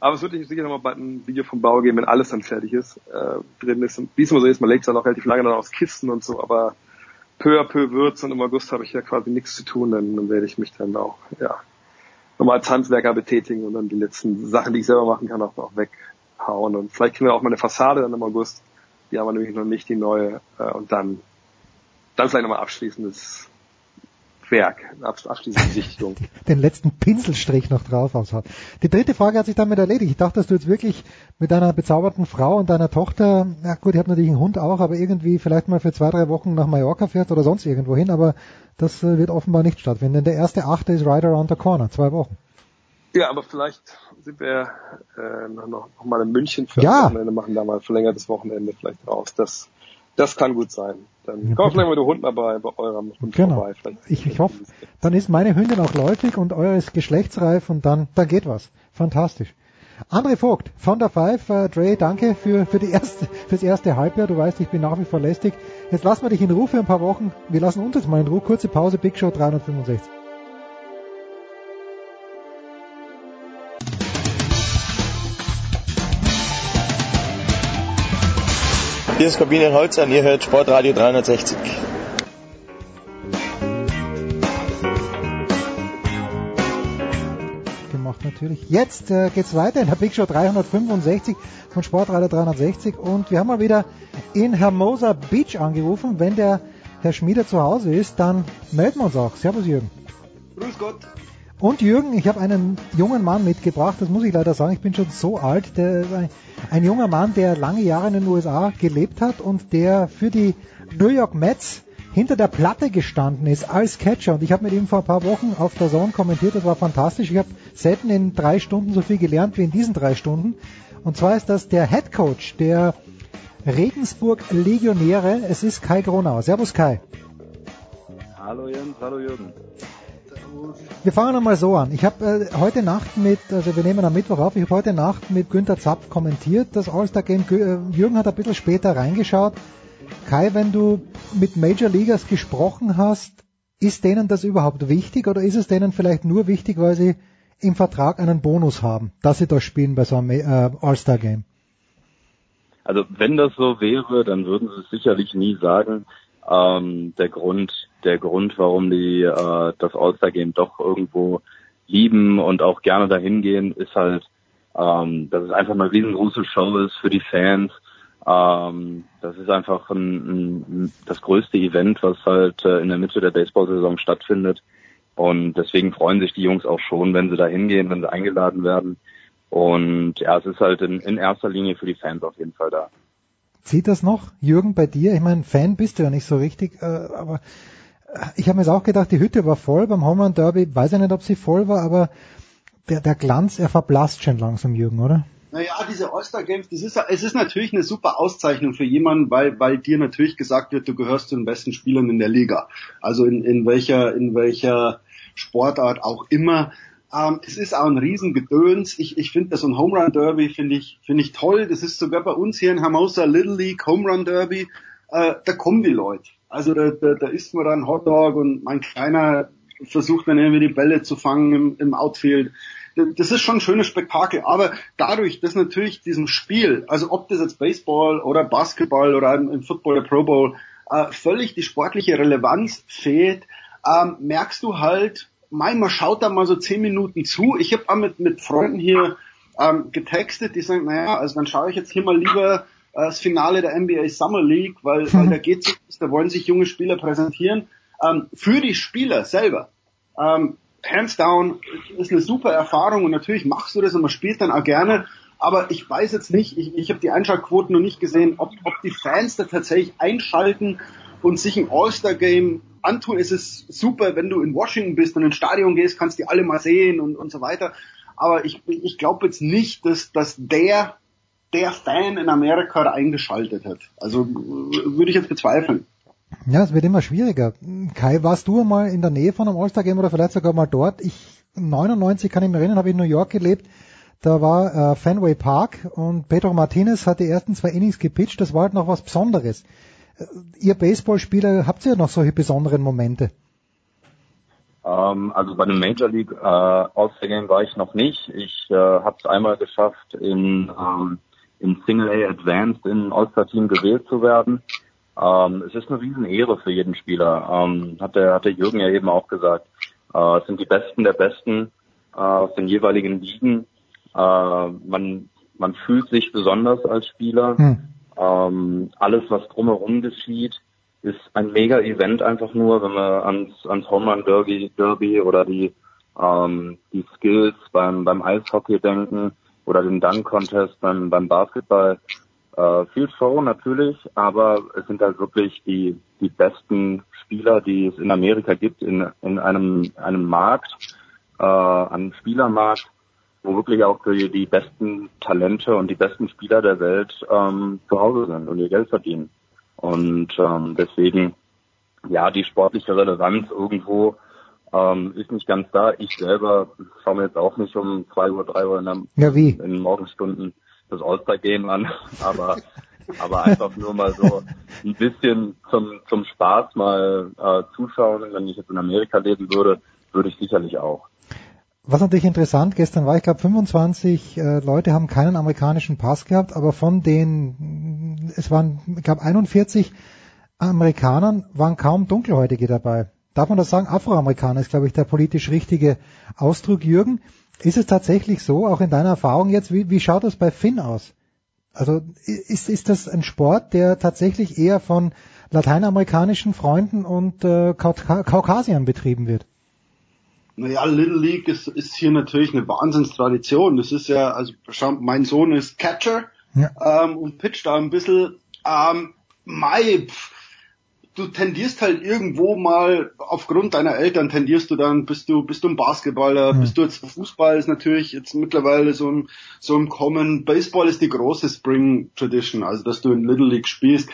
Speaker 21: aber es wird sicher nochmal bald ein Video vom Bau geben, wenn alles dann fertig ist. Äh, drin ist. Immer so ist, man legt es dann auch relativ lange dann aus Kisten und so, aber peu à peu wird's und im August habe ich ja quasi nichts zu tun, dann, dann werde ich mich dann auch, ja, nochmal als Handwerker betätigen und dann die letzten Sachen, die ich selber machen kann, auch noch weghauen. Und vielleicht kriegen wir auch mal eine Fassade dann im August. Die haben wir nämlich noch nicht, die neue. Äh, und dann, dann vielleicht nochmal abschließendes Werk, abschließende Sichtung.
Speaker 3: Den letzten Pinselstrich noch drauf aushaut. Die dritte Frage hat sich damit erledigt. Ich dachte, dass du jetzt wirklich mit deiner bezauberten Frau und deiner Tochter, ja gut, ich habe natürlich einen Hund auch, aber irgendwie vielleicht mal für zwei, drei Wochen nach Mallorca fährst oder sonst irgendwo hin, aber das äh, wird offenbar nicht stattfinden. Denn der erste Achte ist right around the corner, zwei Wochen.
Speaker 21: Ja, aber vielleicht sind wir äh, noch, noch mal in München für
Speaker 3: ja.
Speaker 21: Wochenende, machen da mal ein verlängertes Wochenende vielleicht raus. Das, das kann gut sein. Dann ja, komm vielleicht mal der Hund mal bei, bei eurem Hund
Speaker 3: genau.
Speaker 21: vorbei.
Speaker 3: Vielleicht ich, ich hoffe, dann ist meine Hündin auch läufig und eures geschlechtsreif und dann, dann geht was. Fantastisch. André Vogt von der Five, äh, Dre, danke für, für die erste, fürs erste Halbjahr. Du weißt, ich bin nach wie vor lästig. Jetzt lassen wir dich in Ruhe für ein paar Wochen. Wir lassen uns jetzt mal in Ruhe. Kurze Pause, Big Show 365.
Speaker 22: Hier ist Corbinian Holzer und ihr hört Sportradio 360.
Speaker 3: Gemacht natürlich. Jetzt äh, geht's weiter in der Big Show 365 von Sportradio 360 und wir haben mal wieder in Hermosa Beach angerufen. Wenn der Herr Schmieder zu Hause ist, dann melden wir uns auch. Servus Jürgen.
Speaker 23: Grüß Gott.
Speaker 3: Und Jürgen, ich habe einen jungen Mann mitgebracht, das muss ich leider sagen, ich bin schon so alt, der, ein junger Mann, der lange Jahre in den USA gelebt hat und der für die New York Mets hinter der Platte gestanden ist als Catcher. Und ich habe mit ihm vor ein paar Wochen auf der Zone kommentiert, das war fantastisch. Ich habe selten in drei Stunden so viel gelernt wie in diesen drei Stunden. Und zwar ist das der Head Coach der Regensburg Legionäre. Es ist Kai Gronauer. Servus Kai.
Speaker 23: Hallo Jens, hallo Jürgen.
Speaker 3: Wir fangen einmal so an. Ich habe äh, heute Nacht mit, also wir nehmen am Mittwoch auf, ich habe heute Nacht mit Günther Zapf kommentiert, das All-Star-Game. Äh, Jürgen hat ein bisschen später reingeschaut. Kai, wenn du mit Major Leaguers gesprochen hast, ist denen das überhaupt wichtig oder ist es denen vielleicht nur wichtig, weil sie im Vertrag einen Bonus haben, dass sie da spielen bei so einem äh, All-Star-Game?
Speaker 23: Also wenn das so wäre, dann würden sie es sicherlich nie sagen. Ähm, der Grund, der Grund, warum die äh, das All-Star-Game doch irgendwo lieben und auch gerne dahin gehen, ist halt, ähm, dass es einfach eine riesengroße Show ist für die Fans. Ähm, das ist einfach ein, ein, das größte Event, was halt äh, in der Mitte der Baseball-Saison stattfindet. Und deswegen freuen sich die Jungs auch schon, wenn sie da hingehen, wenn sie eingeladen werden. Und ja, es ist halt in, in erster Linie für die Fans auf jeden Fall da.
Speaker 3: Zieht das noch, Jürgen, bei dir? Ich meine, Fan bist du ja nicht so richtig, äh, aber ich habe mir jetzt auch gedacht, die Hütte war voll beim Home Run Derby. Weiß ich nicht, ob sie voll war, aber der, der Glanz, er verblasst schon langsam, Jürgen, oder?
Speaker 24: Naja, diese All-Star Games, das ist, es ist natürlich eine super Auszeichnung für jemanden, weil, weil dir natürlich gesagt wird, du gehörst zu den besten Spielern in der Liga. Also in, in welcher, in welcher Sportart auch immer. Ähm, es ist auch ein Riesengedöns. Ich, ich finde so ein Home Run Derby finde ich, finde ich toll. Das ist sogar bei uns hier in Hermosa Little League Home Run Derby. Äh, da kommen die Leute. Also da, da, da isst man dann Hotdog und mein Kleiner versucht dann irgendwie die Bälle zu fangen im, im Outfield. Das ist schon ein schönes Spektakel, aber dadurch, dass natürlich diesem Spiel, also ob das jetzt Baseball oder Basketball oder im, Football oder Pro Bowl, äh, völlig die sportliche Relevanz fehlt, ähm, merkst du halt, mein, man schaut da mal so zehn Minuten zu. Ich habe auch mit, mit Freunden hier ähm, getextet, die sagen, naja, also dann schaue ich jetzt hier mal lieber das Finale der NBA Summer League, weil, weil da geht's, da wollen sich junge Spieler präsentieren. Ähm, für die Spieler selber, ähm, hands down, ist eine super Erfahrung und natürlich machst du das und man spielt dann auch gerne. Aber ich weiß jetzt nicht, ich, ich habe die Einschaltquoten noch nicht gesehen, ob, ob die Fans da tatsächlich einschalten und sich ein All-Star-Game antun. Es ist super, wenn du in Washington bist und ins Stadion gehst, kannst die alle mal sehen und, und so weiter. Aber ich, ich glaube jetzt nicht, dass, dass der, der Fan in Amerika da eingeschaltet hat. Also würde ich jetzt bezweifeln.
Speaker 3: Ja, es wird immer schwieriger. Kai, warst du mal in der Nähe von einem All-Star-Game oder vielleicht sogar mal dort? Ich, 99 kann ich mich erinnern, habe in New York gelebt. Da war äh, Fenway Park und Pedro Martinez hat die ersten zwei Innings gepitcht. Das war halt noch was Besonderes. Äh, ihr Baseballspieler, habt ihr noch solche besonderen Momente?
Speaker 23: Ähm, also bei dem Major League äh, All-Star Game war ich noch nicht. Ich äh, habe es einmal geschafft, in, ähm, in Single A Advanced in All-Star-Team gewählt zu werden. Ähm, es ist eine Riesenehre für jeden Spieler. Ähm, hat, der, hat der Jürgen ja eben auch gesagt. Äh, es sind die Besten der Besten äh, aus den jeweiligen Ligen. Äh, man, man fühlt sich besonders als Spieler. Hm. Ähm, alles, was drumherum geschieht, ist ein Mega-Event einfach nur, wenn wir ans, ans Home Run Derby, Derby oder die, ähm, die Skills beim, beim Eishockey denken oder den Dunk Contest beim, beim Basketball. Äh, viel Show natürlich, aber es sind halt wirklich die, die besten Spieler, die es in Amerika gibt, in, in einem, einem Markt, äh, einem Spielermarkt, wo wirklich auch die, die besten Talente und die besten Spieler der Welt ähm, zu Hause sind und ihr Geld verdienen. Und ähm, deswegen, ja, die sportliche Relevanz irgendwo ähm, ist nicht ganz da. Ich selber schaue mir jetzt auch nicht um zwei Uhr, drei Uhr in, der,
Speaker 3: ja, wie?
Speaker 23: in den Morgenstunden das All-Star-Game an, aber aber einfach nur mal so ein bisschen zum zum Spaß mal äh, zuschauen. Wenn ich jetzt in Amerika leben würde, würde ich sicherlich auch.
Speaker 3: Was natürlich interessant, gestern war ich glaube 25 äh, Leute haben keinen amerikanischen Pass gehabt, aber von den, es waren, ich glaube 41 Amerikanern waren kaum Dunkelhäutige dabei. Darf man das sagen? Afroamerikaner ist, glaube ich, der politisch richtige Ausdruck. Jürgen, ist es tatsächlich so, auch in deiner Erfahrung jetzt, wie, wie schaut das bei Finn aus? Also ist, ist das ein Sport, der tatsächlich eher von lateinamerikanischen Freunden und äh, Kaukasiern betrieben wird?
Speaker 24: Naja, Little League ist, ist hier natürlich eine Wahnsinnstradition. Das ist ja, also mein Sohn ist Catcher ja. ähm, und pitcht da ein bisschen. Ähm, Mai, pff, du tendierst halt irgendwo mal, aufgrund deiner Eltern tendierst du dann, bist du, bist du ein Basketballer, mhm. bist du jetzt Fußball ist natürlich jetzt mittlerweile so ein, so ein Kommen. Baseball ist die große Spring Tradition, also dass du in Little League spielst.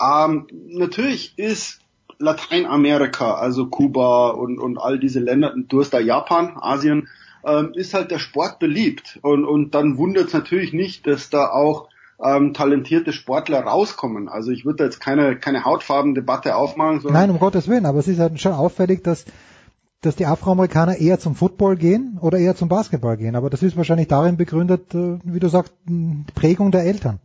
Speaker 24: Ähm, natürlich ist Lateinamerika, also Kuba und, und all diese Länder, du hast da Japan, Asien, ähm, ist halt der Sport beliebt. Und, und dann wundert es natürlich nicht, dass da auch ähm, talentierte Sportler rauskommen. Also ich würde jetzt keine, keine Hautfarbendebatte aufmachen.
Speaker 3: Nein, um Gottes Willen, aber es ist halt schon auffällig, dass dass die Afroamerikaner eher zum Football gehen oder eher zum Basketball gehen. Aber das ist wahrscheinlich darin begründet, äh, wie du sagst, Prägung der Eltern.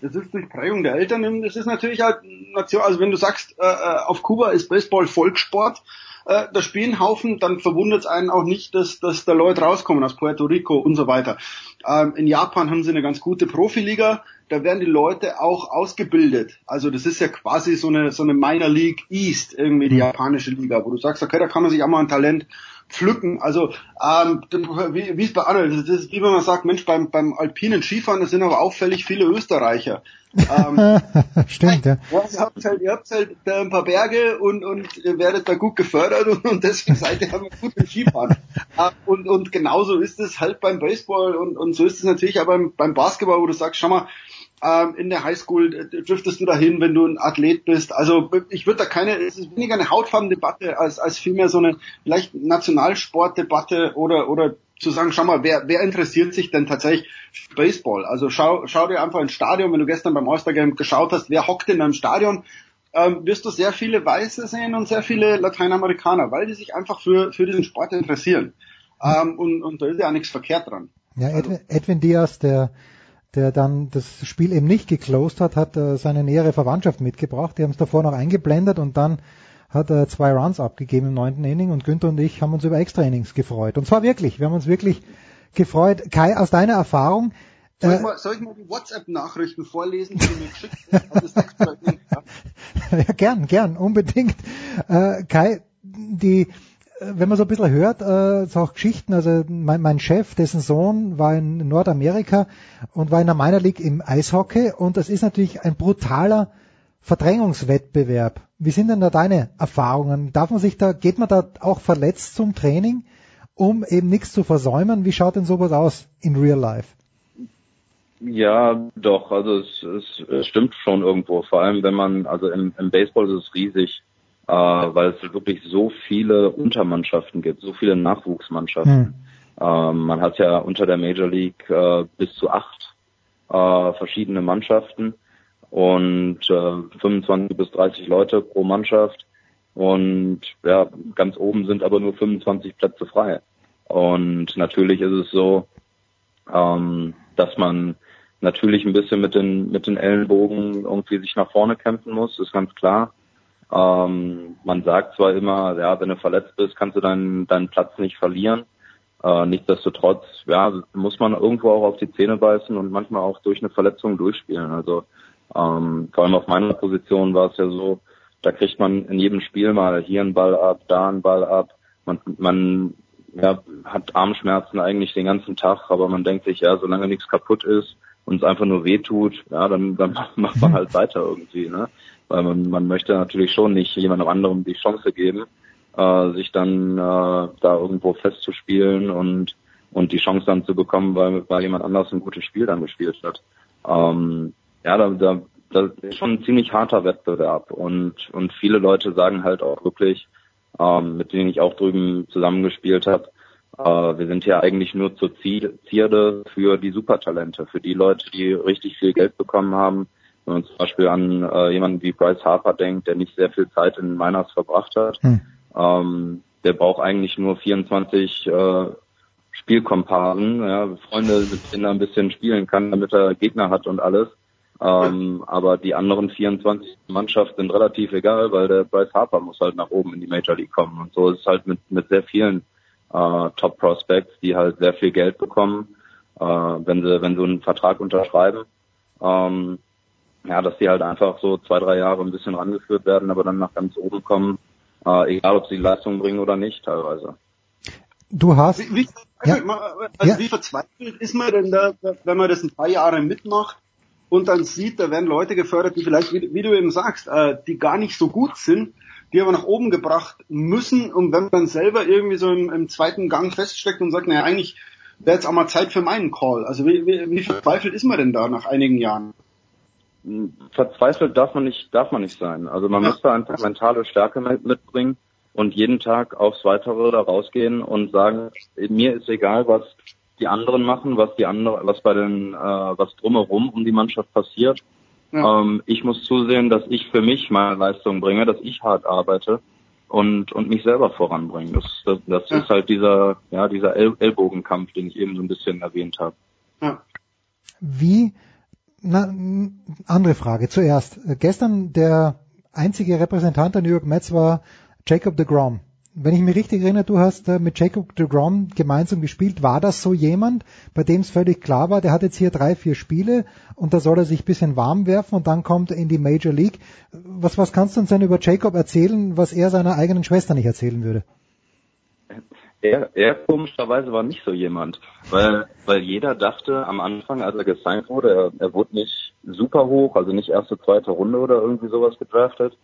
Speaker 24: Das ist durch Prägung der Eltern das ist natürlich halt Nation, also wenn du sagst, äh, äh auf Kuba ist Baseball Volkssport, äh, da spielen Haufen, dann verwundert es einen auch nicht, dass, dass da Leute rauskommen aus Puerto Rico und so weiter. Ähm, in Japan haben sie eine ganz gute Profiliga, da werden die Leute auch ausgebildet. Also das ist ja quasi so eine, so eine Minor League East, irgendwie die japanische Liga, wo du sagst, okay, da kann man sich auch mal ein Talent pflücken. Also ähm, wie, wie es bei anderen, das ist wie wenn man sagt, Mensch, beim, beim alpinen Skifahren, das sind aber auffällig viele Österreicher. Ähm,
Speaker 3: Stimmt, ja.
Speaker 24: ja. Ihr habt halt, ihr habt halt äh, ein paar Berge und, und ihr werdet da gut gefördert und, und deswegen seid ihr aber gut im Skifahren. äh, und, und genauso ist es halt beim Baseball und, und so ist es natürlich auch beim, beim Basketball, wo du sagst, schau mal, ähm, in der Highschool äh, driftest du dahin, wenn du ein Athlet bist. Also ich würde da keine, es ist weniger eine Hautfarbendebatte als, als vielmehr so eine vielleicht Nationalsportdebatte oder, oder zu sagen, schau mal, wer, wer interessiert sich denn tatsächlich für Baseball? Also schau, schau dir einfach ins Stadion, wenn du gestern beim All-Star Game geschaut hast, wer hockt in einem Stadion, ähm, wirst du sehr viele Weiße sehen und sehr viele Lateinamerikaner, weil die sich einfach für, für diesen Sport interessieren. Ähm, und, und da ist ja nichts verkehrt dran.
Speaker 3: Ja, Edwin, Edwin Diaz, der der dann das Spiel eben nicht geclosed hat, hat äh, seine nähere Verwandtschaft mitgebracht. Die haben es davor noch eingeblendet und dann hat er zwei Runs abgegeben im neunten Inning und Günther und ich haben uns über Extra Innings gefreut. Und zwar wirklich, wir haben uns wirklich gefreut. Kai, aus deiner Erfahrung,
Speaker 24: Soll ich,
Speaker 3: äh,
Speaker 24: mal, soll ich mal die WhatsApp-Nachrichten vorlesen, die du mir geschickt mir, ja.
Speaker 3: ja, gern, gern, unbedingt. Äh, Kai, die, wenn man so ein bisschen hört, äh, auch Geschichten, also mein, mein Chef, dessen Sohn war in Nordamerika und war in der Minor League im Eishockey und das ist natürlich ein brutaler Verdrängungswettbewerb. Wie sind denn da deine Erfahrungen? Darf man sich da, geht man da auch verletzt zum Training, um eben nichts zu versäumen? Wie schaut denn sowas aus in real life?
Speaker 23: Ja, doch, also es, es, es stimmt schon irgendwo. Vor allem, wenn man, also im, im Baseball ist es riesig, äh, weil es wirklich so viele Untermannschaften gibt, so viele Nachwuchsmannschaften. Ähm, man hat ja unter der Major League äh, bis zu acht äh, verschiedene Mannschaften und äh, 25 bis 30 Leute pro Mannschaft. Und ja, ganz oben sind aber nur 25 Plätze frei. Und natürlich ist es so, ähm, dass man natürlich ein bisschen mit den mit den Ellenbogen irgendwie sich nach vorne kämpfen muss, ist ganz klar. Ähm, man sagt zwar immer, ja, wenn du verletzt bist, kannst du deinen deinen Platz nicht verlieren. Äh, nichtsdestotrotz, ja, muss man irgendwo auch auf die Zähne beißen und manchmal auch durch eine Verletzung durchspielen. Also ähm, vor allem auf meiner Position war es ja so, da kriegt man in jedem Spiel mal hier einen Ball ab, da einen Ball ab. Man, man ja, hat Armschmerzen eigentlich den ganzen Tag, aber man denkt sich, ja, solange nichts kaputt ist und es einfach nur weh tut, ja, dann, dann macht man halt weiter irgendwie, ne? Weil man, man möchte natürlich schon nicht jemandem anderem die Chance geben, äh, sich dann äh, da irgendwo festzuspielen und und die Chance dann zu bekommen, weil, weil jemand anders ein gutes Spiel dann gespielt hat. Ähm, ja, da, da, das ist schon ein ziemlich harter Wettbewerb und und viele Leute sagen halt auch wirklich, ähm, mit denen ich auch drüben zusammengespielt habe, äh, wir sind hier eigentlich nur zur Zierde für die Supertalente, für die Leute, die richtig viel Geld bekommen haben. Wenn man zum Beispiel an äh, jemanden wie Bryce Harper denkt, der nicht sehr viel Zeit in Miners verbracht hat,
Speaker 3: Hm.
Speaker 23: ähm, der braucht eigentlich nur 24 äh, Spielkomparsen, ja, Freunde, mit denen er ein bisschen spielen kann, damit er Gegner hat und alles. Ähm, aber die anderen 24 Mannschaften sind relativ egal, weil der Bryce Harper muss halt nach oben in die Major League kommen. Und so ist es halt mit, mit sehr vielen äh, Top Prospects, die halt sehr viel Geld bekommen, äh, wenn sie, wenn sie einen Vertrag unterschreiben. Ähm, ja, dass die halt einfach so zwei, drei Jahre ein bisschen rangeführt werden, aber dann nach ganz oben kommen, äh, egal ob sie Leistung bringen oder nicht teilweise.
Speaker 3: Du hast,
Speaker 24: Wie, wie, also
Speaker 3: Ja.
Speaker 24: wie verzweifelt ist man denn da, wenn man das ein paar Jahre mitmacht und dann sieht, da werden Leute gefördert, die vielleicht, wie, wie du eben sagst, äh, die gar nicht so gut sind, die aber nach oben gebracht müssen und wenn man dann selber irgendwie so im, im zweiten Gang feststeckt und sagt, naja, eigentlich wäre jetzt auch mal Zeit für meinen Call. Also wie, wie, wie verzweifelt ist man denn da nach einigen Jahren?
Speaker 23: Verzweifelt darf man nicht, darf man nicht sein. Also man muss da einfach mentale Stärke mit- mitbringen und jeden Tag aufs Weitere da rausgehen und sagen, mir ist egal, was die anderen machen, was die andere, was bei den, äh, was drumherum um die Mannschaft passiert. Ähm, ich muss zusehen, dass ich für mich meine Leistung bringe, dass ich hart arbeite und und mich selber voranbringe. Das, das, das ist halt dieser, ja, dieser El Ellbogenkampf, den ich eben so ein bisschen erwähnt habe.
Speaker 3: Wie, na, andere Frage zuerst. Äh, Gestern der einzige Repräsentant der New York Mets war Jacob de Grom. Wenn ich mich richtig erinnere, du hast äh, mit Jacob de Grom gemeinsam gespielt. War das so jemand, bei dem es völlig klar war, der hat jetzt hier drei, vier Spiele und da soll er sich bisschen warm werfen und dann kommt er in die Major League. Was, was kannst du uns denn über Jacob erzählen, was er seiner eigenen Schwester nicht erzählen würde?
Speaker 23: Er, er komischerweise war nicht so jemand, weil, weil jeder dachte am Anfang, als er gesigned wurde, er, er wurde nicht super hoch, also nicht erste, zweite Runde oder irgendwie sowas gedraftet.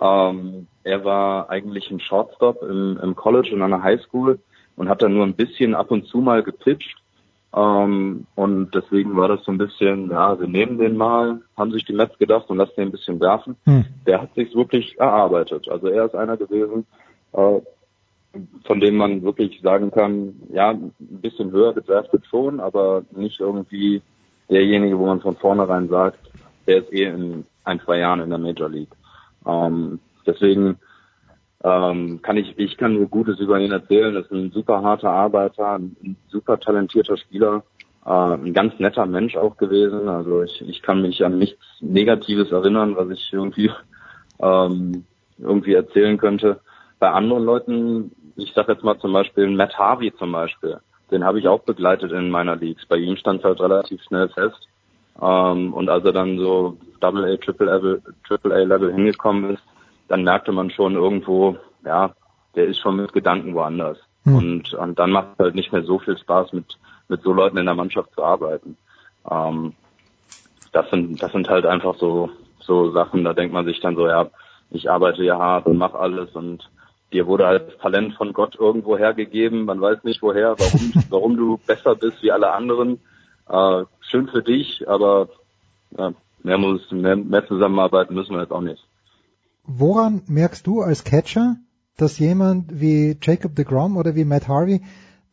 Speaker 23: Ähm, er war eigentlich ein Shortstop im, im College und an der Highschool und hat dann nur ein bisschen ab und zu mal gepitcht. Ähm, und deswegen war das so ein bisschen, ja, wir nehmen den mal, haben sich die Mets gedacht und lassen den ein bisschen werfen. Der hat sich wirklich erarbeitet. Also er ist einer gewesen, äh, von dem man wirklich sagen kann, ja, ein bisschen höher gedraftet schon, aber nicht irgendwie derjenige, wo man von vornherein sagt, der ist eh in ein, zwei Jahren in der Major League. Ähm, deswegen ähm, kann ich, ich kann nur Gutes über ihn erzählen. Das ist ein super harter Arbeiter, ein, ein super talentierter Spieler, äh, ein ganz netter Mensch auch gewesen. Also ich, ich kann mich an nichts Negatives erinnern, was ich irgendwie ähm, irgendwie erzählen könnte. Bei anderen Leuten, ich sage jetzt mal zum Beispiel Matt Harvey zum Beispiel, den habe ich auch begleitet in meiner Leagues. Bei ihm stand halt relativ schnell fest. Ähm, und als er dann so Double A, Triple A, Triple A Level hingekommen ist, dann merkte man schon irgendwo, ja, der ist schon mit Gedanken woanders.
Speaker 3: Hm.
Speaker 23: Und, und dann macht es halt nicht mehr so viel Spaß, mit, mit so Leuten in der Mannschaft zu arbeiten. Ähm, das sind, das sind halt einfach so, so Sachen, da denkt man sich dann so, ja, ich arbeite ja hart und mache alles und dir wurde halt Talent von Gott irgendwo hergegeben, man weiß nicht woher, warum, warum du besser bist wie alle anderen. Äh, schön für dich, aber ja, mehr muss, mehr, mehr zusammenarbeiten müssen wir jetzt auch nicht.
Speaker 3: Woran merkst du als Catcher, dass jemand wie Jacob de Grom oder wie Matt Harvey,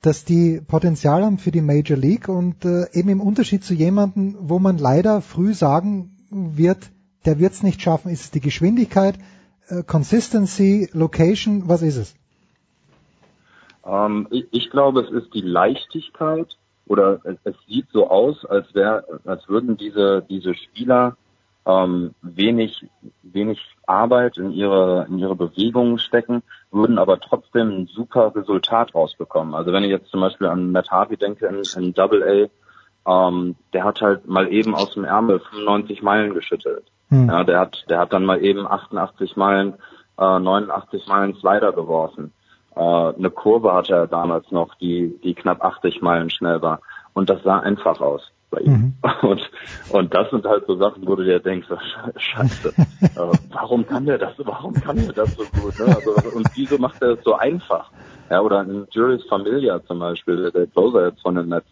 Speaker 3: dass die Potenzial haben für die Major League und äh, eben im Unterschied zu jemandem, wo man leider früh sagen wird, der wird es nicht schaffen, ist es die Geschwindigkeit, Consistency, Location, was ist es?
Speaker 23: Ähm, ich, ich glaube, es ist die Leichtigkeit oder es, es sieht so aus, als wäre, als würden diese diese Spieler ähm, wenig wenig Arbeit in ihre in ihre Bewegungen stecken, würden aber trotzdem ein super Resultat rausbekommen. Also wenn ich jetzt zum Beispiel an Matt Harvey denke in, in Double A, ähm, der hat halt mal eben aus dem Ärmel 95 Meilen geschüttelt.
Speaker 3: Hm.
Speaker 23: Ja, der hat der hat dann mal eben 88 Meilen, äh, 89 Meilen Slider geworfen. Äh, eine Kurve hatte er damals noch, die die knapp 80 Meilen schnell war. Und das sah einfach aus bei ihm.
Speaker 3: Mhm.
Speaker 23: Und, und das sind halt so Sachen, wo du dir denkst, scheiße, äh, warum kann der das, warum kann der das so gut? Ne? Also, und wieso macht er das so einfach? Ja, oder ein Juris Familia zum Beispiel, der Closer jetzt von den Nets,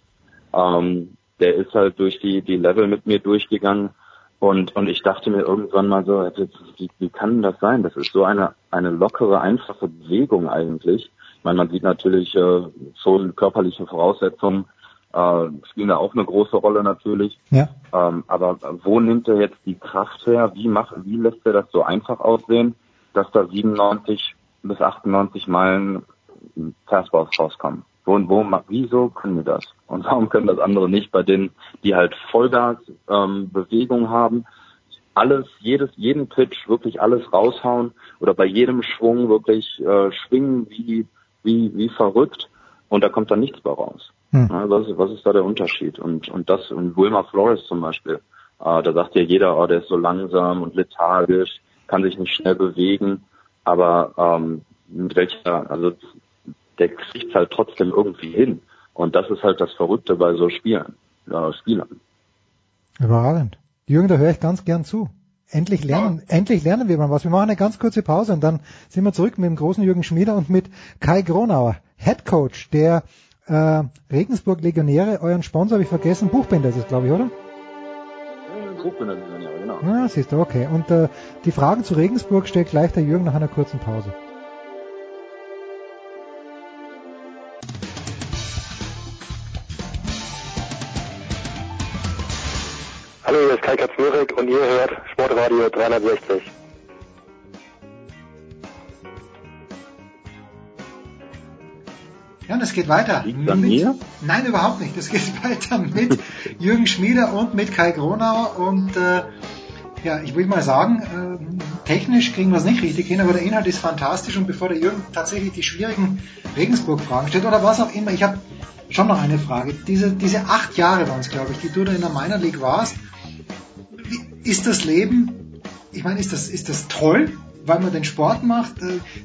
Speaker 23: ähm, der ist halt durch die, die Level mit mir durchgegangen und, und ich dachte mir irgendwann mal so, wie, wie kann das sein? Das ist so eine, eine lockere, einfache Bewegung eigentlich. Ich meine, man sieht natürlich äh, schon körperliche Voraussetzungen, äh, spielen da auch eine große Rolle natürlich.
Speaker 3: Ja.
Speaker 23: Ähm, aber wo nimmt er jetzt die Kraft her? Wie macht, wie lässt er das so einfach aussehen, dass da 97 bis 98 Meilen Fastballs rauskommen? Wo, wo, wieso können wir das? Und warum können das andere nicht bei denen, die halt Vollgas ähm, Bewegung haben, alles, jedes, jeden Pitch wirklich alles raushauen oder bei jedem Schwung wirklich äh, schwingen wie, wie, wie verrückt und da kommt dann nichts bei raus.
Speaker 3: Hm.
Speaker 23: Ja, was, ist, was ist da der Unterschied? Und, und das, und Wilmar Flores zum Beispiel, äh, da sagt ja jeder, oh, der ist so langsam und lethargisch, kann sich nicht schnell bewegen, aber ähm, mit welcher, also der kriegt halt trotzdem irgendwie hin. Und das ist halt das Verrückte bei so Spielen, ja, Spielern.
Speaker 3: Überragend. Jürgen, da höre ich ganz gern zu. Endlich lernen, ja. endlich lernen wir mal was. Wir machen eine ganz kurze Pause und dann sind wir zurück mit dem großen Jürgen Schmieder und mit Kai Gronauer, Head Coach der äh, Regensburg Legionäre, euren Sponsor habe ich vergessen, Buchbinder ist es, glaube ich, oder?
Speaker 23: Buchbinder Legionäre, genau.
Speaker 3: Ja, siehst du, okay. Und äh, die Fragen zu Regensburg stellt gleich der Jürgen nach einer kurzen Pause.
Speaker 11: Hallo, hier ist Kai Katzmurek und ihr hört Sportradio 360.
Speaker 3: Ja, und es geht weiter.
Speaker 23: Liegt an mir?
Speaker 3: Nein, überhaupt nicht. Es geht weiter mit Jürgen Schmieder und mit Kai Gronauer und äh, ja, ich will mal sagen, äh, technisch kriegen wir es nicht richtig hin, aber der Inhalt ist fantastisch und bevor der Jürgen tatsächlich die schwierigen Regensburg-Fragen stellt oder was auch immer, ich habe schon noch eine Frage. Diese, diese acht Jahre waren es, glaube ich, die du da in der Minor League warst. Ist das Leben, ich meine, ist das, ist das toll? weil man den Sport macht.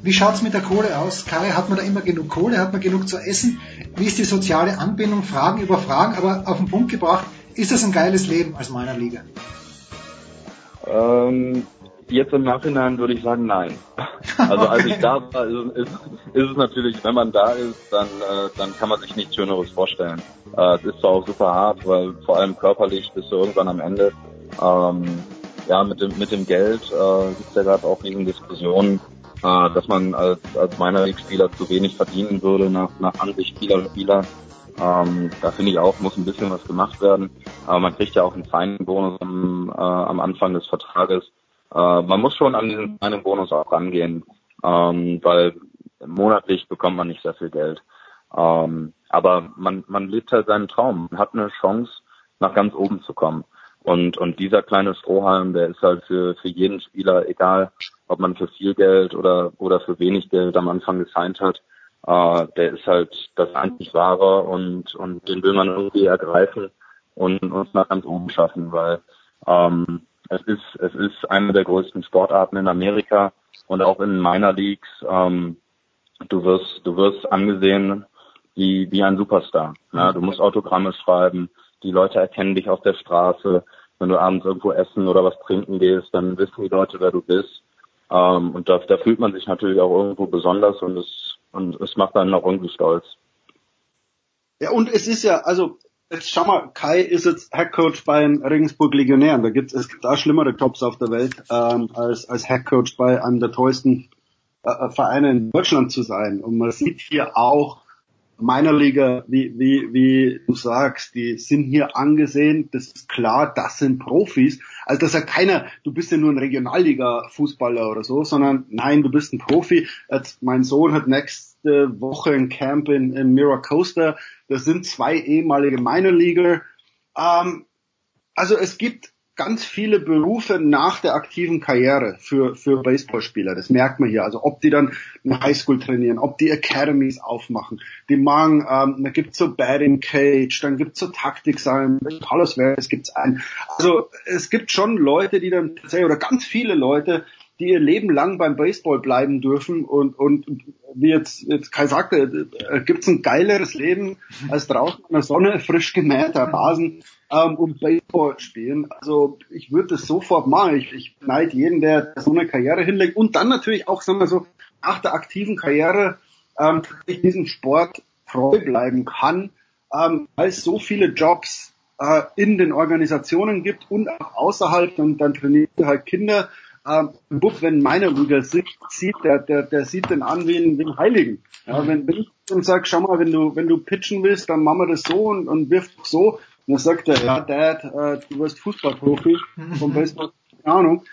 Speaker 3: Wie schaut's mit der Kohle aus? Kai, hat man da immer genug Kohle? Hat man genug zu essen? Wie ist die soziale Anbindung? Fragen über Fragen, aber auf den Punkt gebracht, ist das ein geiles Leben als meiner Liga?
Speaker 23: Ähm, jetzt im Nachhinein würde ich sagen, nein. Also als ich da war, ist, ist, es natürlich, wenn man da ist, dann, äh, dann kann man sich nichts Schöneres vorstellen. Äh, es ist zwar auch super hart, weil vor allem körperlich bist du irgendwann am Ende. Ähm, ja, mit dem, mit dem Geld äh, gibt es ja gerade auch riesen Diskussionen, äh, dass man als, als meiner League-Spieler zu wenig verdienen würde nach, nach Ansicht vieler Spieler. Ähm, da finde ich auch, muss ein bisschen was gemacht werden. Aber man kriegt ja auch einen Signing-Bonus am, äh, am Anfang des Vertrages. Äh, man muss schon an diesen Signing-Bonus auch rangehen, ähm, weil monatlich bekommt man nicht sehr viel Geld. Ähm, aber man, man lebt halt seinen Traum. Man hat eine Chance, nach ganz oben zu kommen. Und, und dieser kleine Strohhalm, der ist halt für, für jeden Spieler, egal ob man für viel Geld oder, oder für wenig Geld am Anfang gesigned hat, äh, der ist halt das einzig wahre und, und den will man irgendwie ergreifen und uns nach ganz oben schaffen, weil ähm, es ist, es ist eine der größten Sportarten in Amerika und auch in meiner Leagues. Ähm, du wirst, du wirst angesehen wie, wie ein Superstar. Ja, du musst Autogramme schreiben, die Leute erkennen dich auf der Straße. Wenn du abends irgendwo essen oder was trinken gehst, dann wissen die Leute, wer du bist. Ähm, und da, da fühlt man sich natürlich auch irgendwo besonders und es, und es macht einen auch irgendwie stolz.
Speaker 24: Ja, und es ist ja, also jetzt schau mal, Kai ist jetzt Headcoach bei den Regensburg Legionären. Da gibt es gibt da schlimmere Jobs auf der Welt, ähm, als, als Headcoach bei einem der teuersten äh, Vereine in Deutschland zu sein. Und man sieht hier auch meiner Liga, wie, wie, wie du sagst, die sind hier angesehen, das ist klar, das sind Profis. Also das sagt keiner, du bist ja nur ein Regionalliga-Fußballer oder so, sondern nein, du bist ein Profi. Jetzt, mein Sohn hat nächste Woche ein Camp in, in Mira Costa. Das sind zwei ehemalige Minor Leaguer. Ähm, also es gibt ganz viele Berufe nach der aktiven Karriere für, für Baseballspieler. Das merkt man hier. Also ob die dann eine Highschool trainieren, ob die Academies aufmachen. Die machen, ähm, da gibt's so Batting Cage, dann gibt's so Taktik sein, Carlos Veras gibt's ein. Also es gibt schon Leute, die dann oder ganz viele Leute, die ihr Leben lang beim Baseball bleiben dürfen und, und wie jetzt, jetzt Kai sagte, äh, gibt's ein geileres Leben als draußen in der Sonne, frisch gemähter Rasen ähm, und Baseball spielen. Also ich würde das sofort machen. Ich, ich neide jeden, der so eine Karriere hinlegt und dann natürlich auch, sagen wir so, nach der aktiven Karriere ähm, diesen Sport treu bleiben kann, ähm, weil es so viele Jobs äh, in den Organisationen gibt und auch außerhalb. Und dann trainiert halt Kinder ähm, Bub, wenn meiner Liga sieht, der, der, der sieht den an wie ein, wie ein Heiligen. Ja, wenn, wenn ich dann sage, schau mal, wenn du, wenn du pitchen willst, dann machen wir das so und, und wirf so. Und dann sagt er, ja, Dad, äh, du wirst Fußballprofi vom Baseball, keine Ahnung.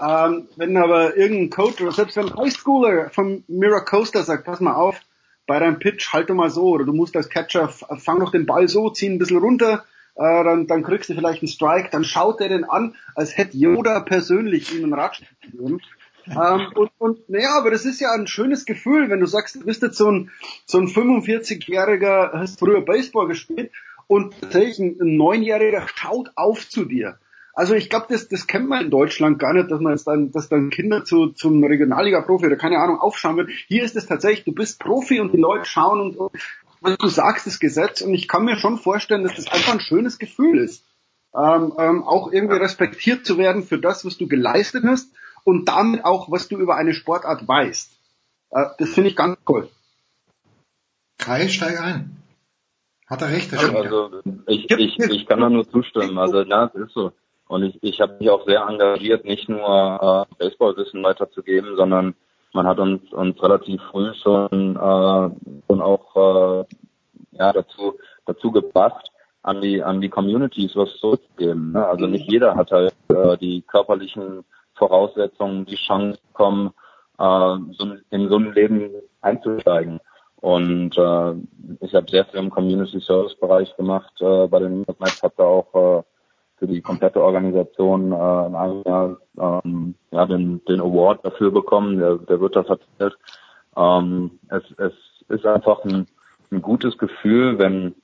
Speaker 24: Ähm, wenn aber irgendein Coach oder selbst ein Highschooler von Mira Coaster sagt, pass mal auf, bei deinem Pitch halt du mal so oder du musst als Catcher fang doch den Ball so, zieh ein bisschen runter, äh, dann, dann kriegst du vielleicht einen Strike, dann schaut er den an, als hätte Yoda persönlich ihm einen Ratschlag gegeben. ähm, und, und naja, aber das ist ja ein schönes Gefühl, wenn du sagst, du bist jetzt so ein, so ein 45-Jähriger, hast früher Baseball gespielt und tatsächlich ein, Neunjähriger schaut auf zu dir. Also ich glaube, das, das kennt man in Deutschland gar nicht, dass man jetzt dann, dass dann Kinder zu, zum Regionalliga-Profi oder keine Ahnung aufschauen wird. Hier ist es tatsächlich, du bist Profi und die Leute schauen und, und du sagst, das Gesetz. Und ich kann mir schon vorstellen, dass das einfach ein schönes Gefühl ist. Ähm, ähm, auch irgendwie respektiert zu werden für das, was du geleistet hast und damit auch, was du über eine Sportart weißt. Äh, das finde ich ganz toll.
Speaker 3: Kai, steig ein. Hat er recht?
Speaker 23: Also, also ich, ich, ich kann da nur zustimmen. Also ja, es ist so. Und ich, ich habe mich auch sehr engagiert, nicht nur äh, Baseballwissen weiterzugeben, sondern man hat uns, uns relativ früh schon, äh, schon auch äh, ja, dazu, dazu gebracht, an die, an die Communities was zurückzugeben. Ne? Also nicht jeder hat halt äh, die körperlichen Voraussetzungen, die Chance bekommen, äh, so in so ein Leben einzusteigen. Und äh, ich habe sehr viel im Community Service Bereich gemacht äh, bei den Mets, habe da auch äh, für die komplette Organisation äh, in einem Jahr ähm, ja, den, den Award dafür bekommen. Der, der wird das erzählt. Ähm, es, es ist einfach ein, ein gutes Gefühl, wenn,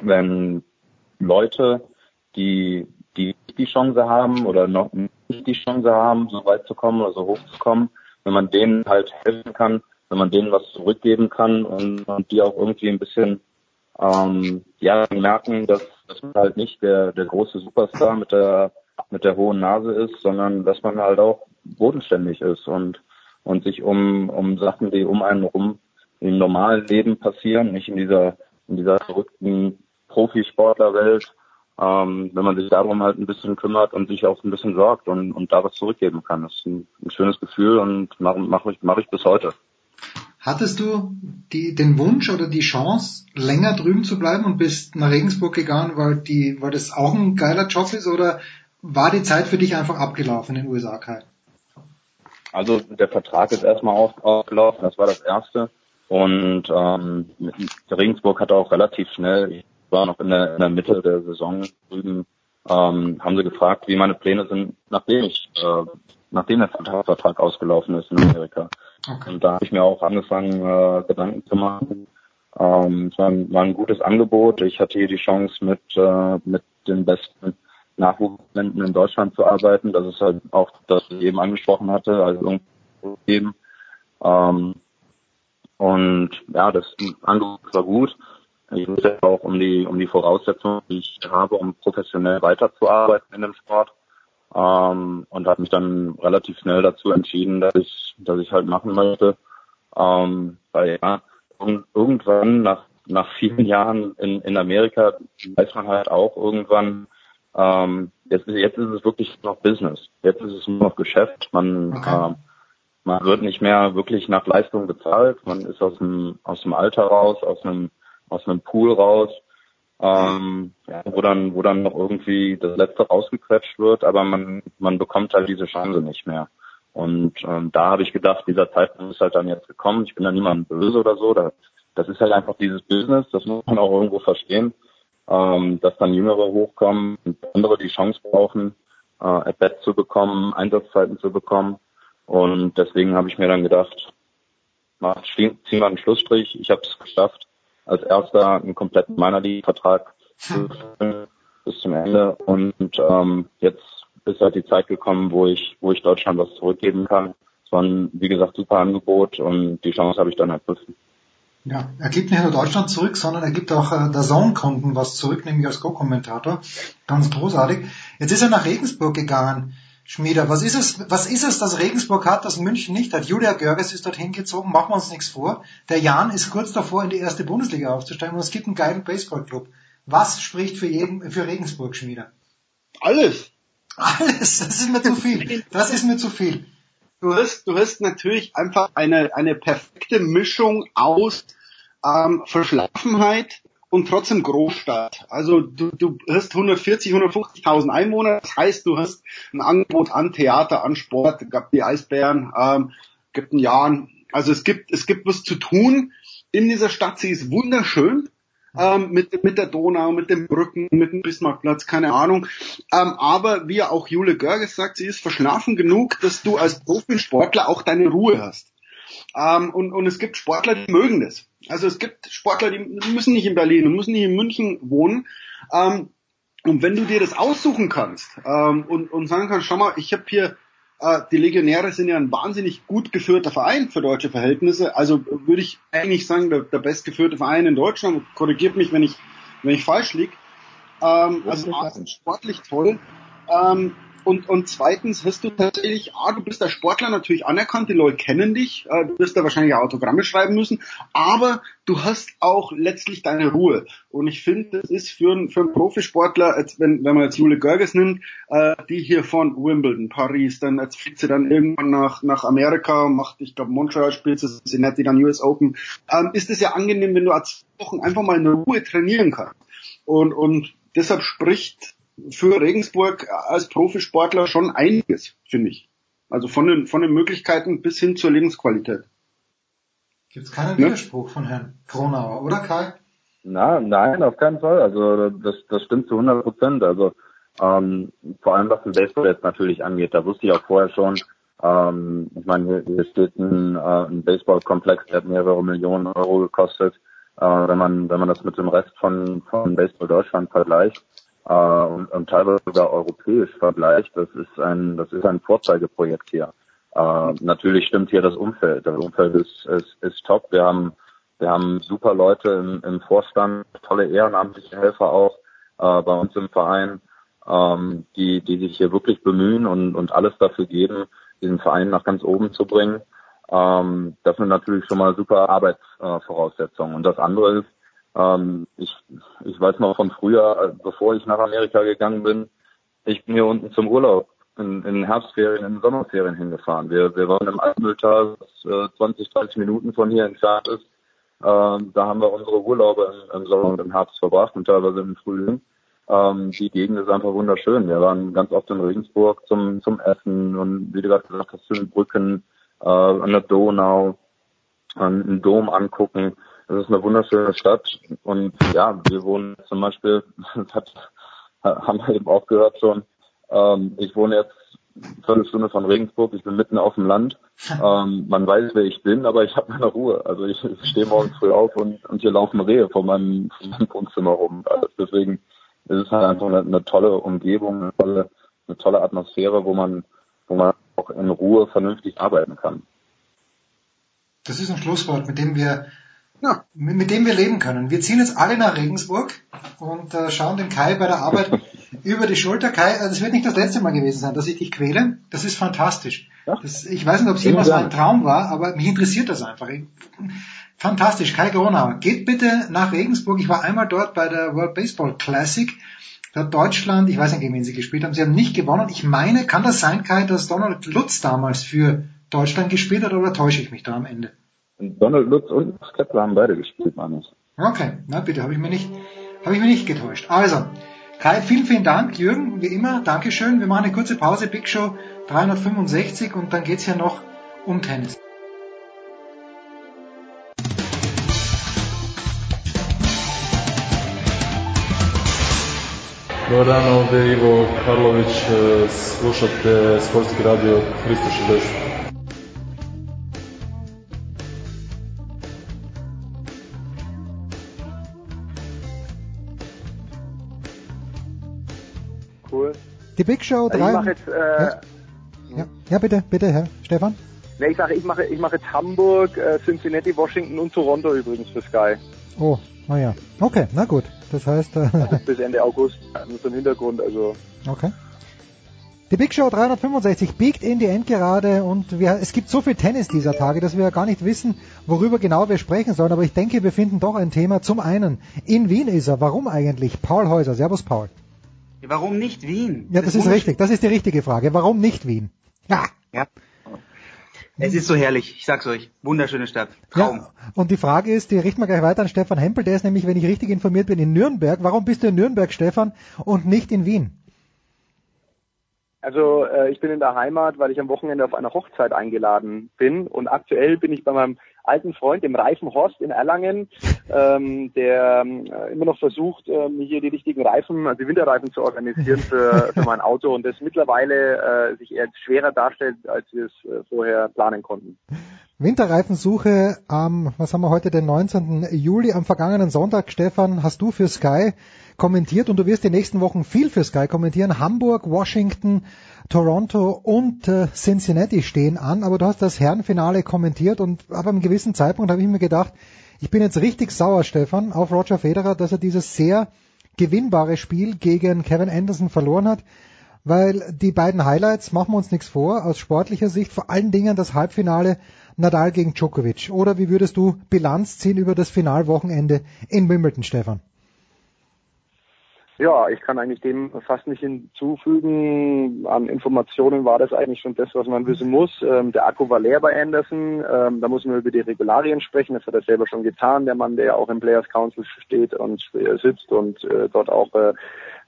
Speaker 23: wenn Leute, die, die die Chance haben oder noch nicht die Chance haben, so weit zu kommen oder so hoch zu kommen, wenn man denen halt helfen kann, wenn man denen was zurückgeben kann und, und die auch irgendwie ein bisschen ähm, ja merken, dass, dass man halt nicht der, der große Superstar mit der mit der hohen Nase ist, sondern dass man halt auch bodenständig ist und und sich um um Sachen, die um einen rum im normalen Leben passieren, nicht in dieser in dieser verrückten Profisportlerwelt, ähm, wenn man sich darum halt ein bisschen kümmert und sich auch ein bisschen sorgt und, und da was zurückgeben kann. Das ist ein, ein schönes Gefühl und mache mach ich, mach ich bis heute.
Speaker 3: Hattest du die, den Wunsch oder die Chance, länger drüben zu bleiben und bist nach Regensburg gegangen, weil, die, weil das auch ein geiler Job ist oder war die Zeit für dich einfach abgelaufen in den USA, Kai?
Speaker 23: Also der Vertrag ist erstmal aufgelaufen, das war das erste. Und ähm, Regensburg hatte auch relativ schnell, ich war noch in der, in der Mitte der Saison drüben, ähm, haben sie gefragt, wie meine Pläne sind, nachdem ich, äh, nachdem der Vertrag ausgelaufen ist in Amerika. Okay. Und da habe ich mir auch angefangen, äh, Gedanken zu machen. Ähm, es war ein, war ein gutes Angebot. Ich hatte hier die Chance, mit, äh, mit den besten Nachwuchstalenten in Deutschland zu arbeiten. Das ist halt auch das, was ich eben angesprochen hatte, also eben. Ähm, und ja, das Angebot war gut. Ich wusste auch um die, um die Voraussetzungen, die ich habe, um professionell weiterzuarbeiten in dem Sport. Ähm, und habe mich dann relativ schnell dazu entschieden, dass ich, dass ich halt machen möchte. Ähm, weil ja, irgendwann nach, nach vielen Jahren in, in Amerika weiß man halt auch irgendwann, ähm, jetzt, jetzt ist es wirklich noch Business. Jetzt ist es nur noch Geschäft. Man, okay. ähm, man wird nicht mehr wirklich nach Leistung bezahlt. Man ist aus dem, aus dem Alter raus, aus einem, aus einem Pool raus, ähm, ja, wo dann, wo dann noch irgendwie das Letzte rausgequetscht wird, aber man, man bekommt halt diese Chance nicht mehr. Und ähm, da habe ich gedacht, dieser Zeitpunkt ist halt dann jetzt gekommen. Ich bin da niemand böse oder so. Das, das ist halt einfach dieses Business, das muss man auch irgendwo verstehen, ähm, dass dann Jüngere hochkommen und andere die Chance brauchen, äh, At-Bat zu bekommen, Einsatzzeiten zu bekommen. Und deswegen habe ich mir dann gedacht, mach, zieh mal einen Schlussstrich. Ich habe es geschafft, als erster einen kompletten Minor League-Vertrag zu bis zum Ende. Und ähm, jetzt ist halt die Zeit gekommen, wo ich, wo ich Deutschland was zurückgeben kann. Es war ein, wie gesagt, super Angebot und die Chance habe ich dann ergriffen.
Speaker 3: Ja, er gibt nicht nur Deutschland zurück, sondern er gibt auch äh, der Zone-Kunden was zurück, nämlich als Co-Kommentator. Ganz großartig. Jetzt ist er nach Regensburg gegangen. Schmieder, was ist es, was ist es, dass Regensburg hat, das München nicht hat? Julia Görges ist dorthin gezogen, machen wir uns nichts vor. Der Jan ist kurz davor, in die erste Bundesliga aufzusteigen und es gibt einen geilen Baseballclub. Was spricht für jeden, für Regensburg, Schmieder?
Speaker 24: Alles.
Speaker 3: Alles, das ist mir zu viel. Das ist mir zu viel.
Speaker 24: Du hast, du hast natürlich einfach eine, eine perfekte Mischung aus ähm, Verschlafenheit und trotzdem Großstadt. Also du, du hast 140, 150.000 Einwohner, das heißt, du hast ein Angebot an Theater, an Sport, gab die Eisbären, ähm, gibt ein Jahr. Also es gibt, es gibt was zu tun in dieser Stadt. Sie ist wunderschön ähm, mit, mit der Donau, mit den Brücken, mit dem Bismarckplatz, keine Ahnung. Ähm, aber wie auch Jule Görges sagt, sie ist verschlafen genug, dass du als Profisportler auch deine Ruhe hast. Ähm, und, und es gibt Sportler, die mögen das. Also es gibt Sportler, die müssen nicht in Berlin und müssen nicht in München wohnen. Ähm, und wenn du dir das aussuchen kannst ähm, und, und sagen kannst, schau mal, ich habe hier äh, die Legionäre sind ja ein wahnsinnig gut geführter Verein für deutsche Verhältnisse. Also würde ich eigentlich sagen, der, der bestgeführte Verein in Deutschland. Korrigiert mich, wenn ich, wenn ich falsch liege. Ähm, also sportlich toll. Ähm, und, und zweitens hast du tatsächlich, ah, du bist der Sportler natürlich anerkannt, die Leute kennen dich, äh, du wirst da wahrscheinlich Autogramme schreiben müssen, aber du hast auch letztlich deine Ruhe. Und ich finde, das ist für, einen für einen Profisportler, als wenn, wenn man jetzt Jule Görges nimmt, äh, die hier von Wimbledon, Paris, dann als fliegt sie dann irgendwann nach, nach Amerika, macht, ich glaube, Montreal spielt sie, die dann US Open, ähm, ist es ja angenehm, wenn du als Wochen einfach mal in Ruhe trainieren kannst. Und, und deshalb spricht für Regensburg als Profisportler schon einiges, finde ich. Also von den, von den Möglichkeiten bis hin zur Lebensqualität.
Speaker 3: Gibt es keinen Widerspruch von Herrn Kronauer, oder Kai?
Speaker 23: Na, nein, auf keinen Fall. Also das, das stimmt zu 100 Prozent. Also ähm, vor allem was den Baseball jetzt natürlich angeht, da wusste ich auch vorher schon. Ähm, ich meine, hier, steht ein, äh, ein Baseballkomplex, der hat mehrere Millionen Euro gekostet. Äh, wenn man wenn man das mit dem Rest von von Baseball Deutschland vergleicht, äh, und, und teilweise sogar europäisch vergleicht, das ist ein, das ist ein Vorzeigeprojekt hier. Äh, natürlich stimmt hier das Umfeld. Das Umfeld ist, ist, ist top. Wir haben, wir haben super Leute im, im Vorstand, tolle ehrenamtliche Helfer auch äh, bei uns im Verein, ähm, die, die sich hier wirklich bemühen und, und alles dafür geben, diesen Verein nach ganz oben zu bringen. Ähm, das sind natürlich schon mal super Arbeitsvoraussetzungen. Und das andere ist, ähm, ich, ich weiß noch von früher, äh, bevor ich nach Amerika gegangen bin, ich bin hier unten zum Urlaub in, in Herbstferien, in Sommerferien hingefahren. Wir, wir waren im Altmühltal, das äh, 20, 30 Minuten von hier entfernt ist. Ähm, da haben wir unsere Urlaube im, im, Sommer und im Herbst verbracht und teilweise im Frühling. Ähm, die Gegend ist einfach wunderschön. Wir waren ganz oft in Regensburg zum, zum Essen und wie du gerade gesagt hast, zu den Brücken, äh, an der Donau, an den Dom angucken. Das ist eine wunderschöne Stadt und ja, wir wohnen zum Beispiel, das hat, haben wir eben auch gehört schon, ähm, ich wohne jetzt Viertelstunde von Regensburg, ich bin mitten auf dem Land. Ähm, man weiß, wer ich bin, aber ich habe meine Ruhe. Also ich, ich stehe morgens früh auf und, und hier laufen Rehe vor meinem, vor meinem Wohnzimmer rum. Also deswegen ist es halt einfach eine, eine tolle Umgebung, eine tolle, eine tolle Atmosphäre, wo man, wo man auch in Ruhe vernünftig arbeiten kann.
Speaker 3: Das ist ein Schlusswort, mit dem wir ja, mit, dem wir leben können. Wir ziehen jetzt alle nach Regensburg und äh, schauen dem Kai bei der Arbeit über die Schulter. Kai, äh, das wird nicht das letzte Mal gewesen sein, dass ich dich quäle. Das ist fantastisch. Das, ich weiß nicht, ob es jemals mein Traum war, aber mich interessiert das einfach. Ich, fantastisch. Kai Gronauer, geht bitte nach Regensburg. Ich war einmal dort bei der World Baseball Classic. Da hat Deutschland, ich weiß nicht, gegen wen sie gespielt haben, sie haben nicht gewonnen. Ich meine, kann das sein, Kai, dass Donald Lutz damals für Deutschland gespielt hat oder täusche ich mich da am Ende?
Speaker 23: Und Donald Lutz und Max Kepler haben beide gespielt, meine ich.
Speaker 3: Okay, na bitte, habe ich mir nicht, habe ich mir nicht getäuscht. Also, Kai, vielen, vielen Dank. Jürgen, wie immer, Dankeschön. Wir machen eine kurze Pause, Big Show 365 und dann geht's ja noch um Tennis.
Speaker 25: Dobar dan, ovdje je Ivo Karlović, slušate Sportski radio 360.
Speaker 3: Die Big Show 3.
Speaker 16: Ich mache jetzt, äh,
Speaker 3: ja? Ja. bitte, bitte, Herr Stefan.
Speaker 16: Ne, ich sage, ich mache, ich mache jetzt Hamburg, äh, Cincinnati, Washington und Toronto übrigens für Sky.
Speaker 3: Oh, naja. Okay, na gut. Das heißt. Äh,
Speaker 16: bis Ende August, nur so im Hintergrund, also.
Speaker 3: Okay. Die Big Show 365 biegt in die Endgerade und wir, es gibt so viel Tennis dieser Tage, dass wir ja gar nicht wissen, worüber genau wir sprechen sollen. Aber ich denke, wir finden doch ein Thema. Zum einen, in Wien ist er. Warum eigentlich? Paul Häuser. Servus, Paul.
Speaker 26: Warum nicht Wien?
Speaker 3: Ja, das, das ist richtig. Das ist die richtige Frage. Warum nicht Wien? Ja.
Speaker 26: Ja. Es ist so herrlich. Ich sag's euch. Wunderschöne Stadt. Traum. Ja,
Speaker 3: und die Frage ist, die richten wir gleich weiter an Stefan Hempel. Der ist nämlich, wenn ich richtig informiert bin, in Nürnberg. Warum bist du in Nürnberg, Stefan, und nicht in Wien?
Speaker 16: Also äh, ich bin in der Heimat, weil ich am Wochenende auf einer Hochzeit eingeladen bin und aktuell bin ich bei meinem alten Freund, dem Reifen Horst in Erlangen, ähm, der äh, immer noch versucht, ähm, hier die richtigen Reifen, also die Winterreifen zu organisieren für, für mein Auto und das mittlerweile äh, sich eher schwerer darstellt, als wir es äh, vorher planen konnten.
Speaker 3: Winterreifensuche am, was haben wir heute, den 19. Juli, am vergangenen Sonntag, Stefan, hast du für Sky kommentiert und du wirst die nächsten Wochen viel für Sky kommentieren. Hamburg, Washington, Toronto und äh, Cincinnati stehen an, aber du hast das Herrenfinale kommentiert und ab einem gewissen Zeitpunkt habe ich mir gedacht, ich bin jetzt richtig sauer, Stefan, auf Roger Federer, dass er dieses sehr gewinnbare Spiel gegen Kevin Anderson verloren hat, weil die beiden Highlights, machen wir uns nichts vor, aus sportlicher Sicht, vor allen Dingen das Halbfinale Nadal gegen Djokovic. Oder wie würdest du Bilanz ziehen über das Finalwochenende in Wimbledon, Stefan?
Speaker 16: Ja, ich kann eigentlich dem fast nicht hinzufügen. An Informationen war das eigentlich schon das, was man wissen muss. Ähm, der Akku war leer bei Anderson. Ähm, da muss man über die Regularien sprechen. Das hat er selber schon getan. Der Mann, der auch im Players Council steht und äh, sitzt und äh, dort auch äh,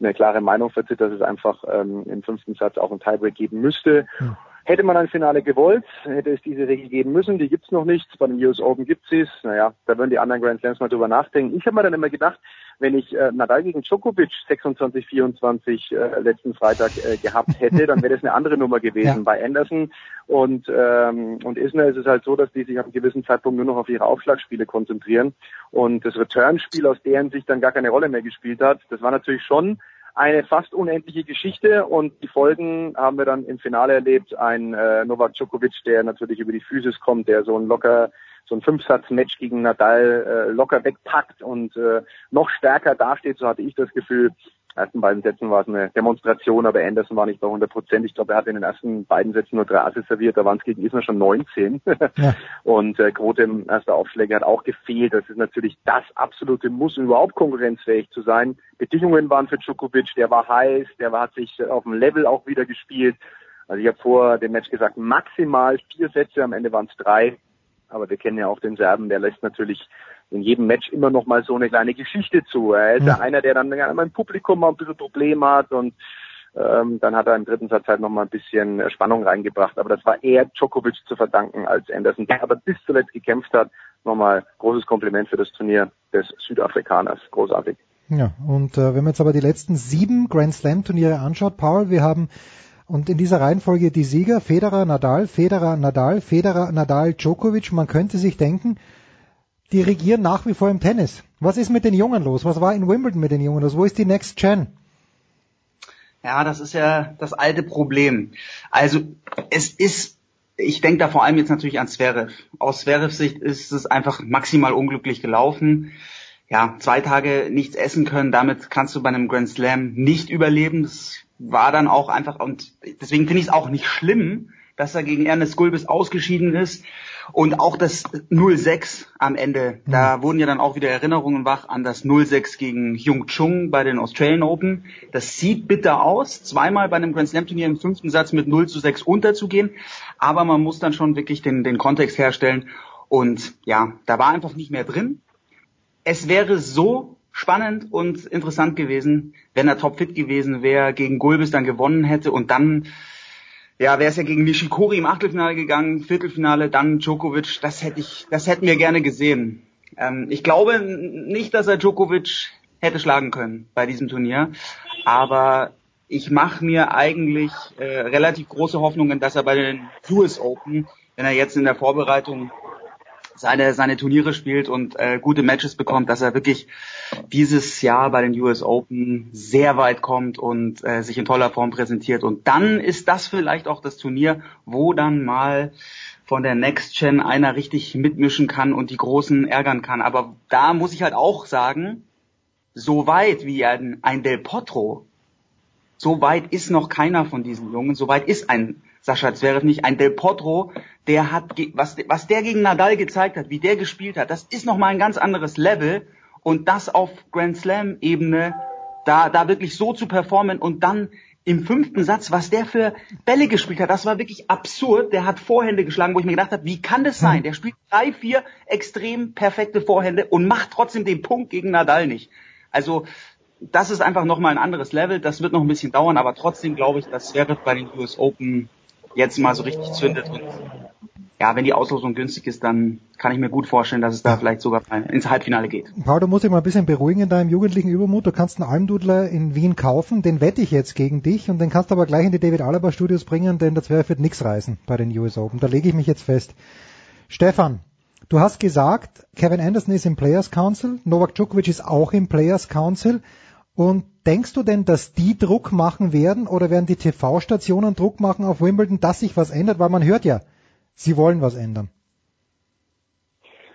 Speaker 16: eine klare Meinung vertritt, dass es einfach ähm, im fünften Satz auch ein Tiebreak geben müsste. Hm. Hätte man ein Finale gewollt, hätte es diese Regel geben müssen. Die gibt's noch nicht. Bei den US Open gibt's es. Naja, da würden die anderen Grand Slams mal drüber nachdenken. Ich habe mir dann immer gedacht, wenn ich äh, Nadal gegen Djokovic 26, 24 äh, letzten Freitag äh, gehabt hätte, dann wäre das eine andere Nummer gewesen. Ja. Bei Anderson und ähm, und Isner ist es halt so, dass die sich ab einem gewissen Zeitpunkt nur noch auf ihre Aufschlagspiele konzentrieren und das Returnspiel aus deren Sicht dann gar keine Rolle mehr gespielt hat. Das war natürlich schon eine fast unendliche Geschichte und die Folgen haben wir dann im Finale erlebt. Ein äh, Novak Djokovic, der natürlich über die Physis kommt, der so ein locker so ein Fünfsatz-Match gegen Nadal äh, locker wegpackt und äh, noch stärker dasteht, so hatte ich das Gefühl. ersten beiden Sätzen war es eine Demonstration, aber Anderson war nicht bei 100 Prozent. Ich glaube, er hat in den ersten beiden Sätzen nur drei Asses serviert, da waren es gegen Isner schon 19. ja. Und äh, Grote im ersten Aufschläge hat auch gefehlt. Das ist natürlich das absolute Muss, um überhaupt konkurrenzfähig zu sein. Bedingungen waren für Djokovic, der war heiß, der hat sich auf dem Level auch wieder gespielt. Also ich habe vor dem Match gesagt, maximal vier Sätze, am Ende waren es drei. Aber wir kennen ja auch den Serben, der lässt natürlich in jedem Match immer noch mal so eine kleine Geschichte zu. Er ist ja mhm. einer, der dann im Publikum mal ein bisschen Probleme hat und ähm, dann hat er im dritten Satz halt noch mal ein bisschen Spannung reingebracht. Aber das war eher Djokovic zu verdanken als Anderson, der aber bis zuletzt gekämpft hat. Nochmal großes Kompliment für das Turnier des Südafrikaners. Großartig.
Speaker 3: Ja, und äh, wenn man jetzt aber die letzten sieben Grand Slam Turniere anschaut, Paul, wir haben Und in dieser Reihenfolge die Sieger Federer, Nadal, Federer, Nadal, Federer, Nadal, Djokovic. Man könnte sich denken, die regieren nach wie vor im Tennis. Was ist mit den Jungen los? Was war in Wimbledon mit den Jungen los? Wo ist die Next Gen?
Speaker 26: Ja, das ist ja das alte Problem. Also es ist, ich denke da vor allem jetzt natürlich an Zverev. Aus Zverevs Sicht ist es einfach maximal unglücklich gelaufen. Ja, zwei Tage nichts essen können, damit kannst du bei einem Grand Slam nicht überleben. Das war dann auch einfach, und deswegen finde ich es auch nicht schlimm, dass er gegen Ernest Gulbis ausgeschieden ist. Und auch das 0-6 am Ende, mhm. da wurden ja dann auch wieder Erinnerungen wach an das 0-6 gegen Jung Chung bei den Australian Open. Das sieht bitter aus, zweimal bei einem Grand Slam Turnier im fünften Satz mit 0 zu 6 unterzugehen. Aber man muss dann schon wirklich den, den Kontext herstellen. Und ja, da war einfach nicht mehr drin. Es wäre so spannend und interessant gewesen, wenn er topfit gewesen wäre, gegen Gulbis dann gewonnen hätte und dann ja, wäre es ja gegen Nishikori im Achtelfinale gegangen, Viertelfinale, dann Djokovic, das hätte ich, das hätten wir gerne gesehen. Ähm, ich glaube nicht, dass er Djokovic hätte schlagen können bei diesem Turnier, aber ich mache mir eigentlich äh, relativ große Hoffnungen, dass er bei den US Open, wenn er jetzt in der Vorbereitung seine, seine Turniere spielt und äh, gute Matches bekommt, dass er wirklich dieses Jahr bei den US Open sehr weit kommt und äh, sich in toller Form präsentiert. Und dann ist das vielleicht auch das Turnier, wo dann mal von der Next Gen einer richtig mitmischen kann und die Großen ärgern kann. Aber da muss ich halt auch sagen, so weit wie ein, ein Del Potro, so weit ist noch keiner von diesen Jungen, so weit ist ein Sascha Zverev nicht, ein Del Potro, der hat, was, was der gegen Nadal gezeigt hat, wie der gespielt hat, das ist nochmal ein ganz anderes Level und das auf Grand Slam Ebene, da, da wirklich so zu performen und dann im fünften Satz, was der für Bälle gespielt hat, das war wirklich absurd. Der hat Vorhände geschlagen, wo ich mir gedacht habe, wie kann das sein? Der spielt drei, vier extrem perfekte Vorhände und macht trotzdem den Punkt gegen Nadal nicht. Also das ist einfach nochmal ein anderes Level. Das wird noch ein bisschen dauern, aber trotzdem glaube ich, dass Zverev bei den US Open jetzt mal so richtig zündet. Und ja, wenn die Auslosung günstig ist, dann kann ich mir gut vorstellen, dass es da vielleicht sogar ins Halbfinale geht.
Speaker 3: Paul, du musst dich mal ein bisschen beruhigen in deinem jugendlichen Übermut. Du kannst einen Almdudler in Wien kaufen, den wette ich jetzt gegen dich und den kannst du aber gleich in die David Alaba Studios bringen, denn das wäre wird nichts reißen bei den US Open. Da lege ich mich jetzt fest. Stefan, du hast gesagt, Kevin Anderson ist im Players Council, Novak Djokovic ist auch im Players Council. Und denkst du denn, dass die Druck machen werden oder werden die TV-Stationen Druck machen auf Wimbledon, dass sich was ändert? Weil man hört ja, sie wollen was ändern.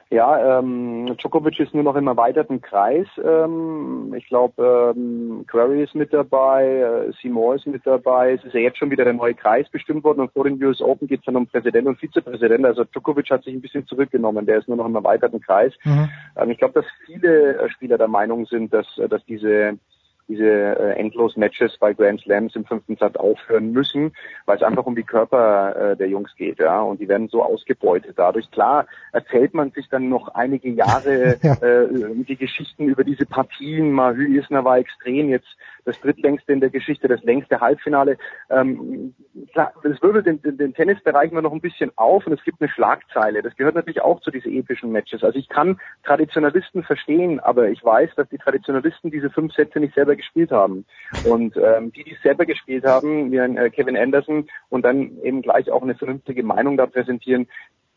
Speaker 16: Ja, ähm, Djokovic ist nur noch im erweiterten Kreis. Ähm, ich glaube, ähm, Query ist mit dabei, äh, Seymour ist mit dabei. Es ist ja jetzt schon wieder der neue Kreis bestimmt worden und vor den US Open geht es dann um Präsident und Vizepräsident. Also Djokovic hat sich ein bisschen zurückgenommen. Der ist nur noch im erweiterten Kreis. Mhm. Ähm, ich glaube, dass viele äh, Spieler der Meinung sind, dass, äh, dass diese diese äh, endlos Matches bei Grand Slams im fünften Satz aufhören müssen, weil es einfach um die Körper äh, der Jungs geht, ja, und die werden so ausgebeutet. Dadurch klar erzählt man sich dann noch einige Jahre ja. äh, die Geschichten über diese Partien. Mahü Isner war extrem, jetzt das drittlängste in der Geschichte, das längste Halbfinale. Ähm, klar, das wirbelt den, den, den Tennisbereich immer noch ein bisschen auf und es gibt eine Schlagzeile. Das gehört natürlich auch zu diesen epischen Matches. Also ich kann Traditionalisten verstehen, aber ich weiß, dass die Traditionalisten diese fünf Sätze nicht selber gespielt haben. Und ähm, die, die es selber gespielt haben, wie ein äh, Kevin Anderson und dann eben gleich auch eine vernünftige Meinung da präsentieren,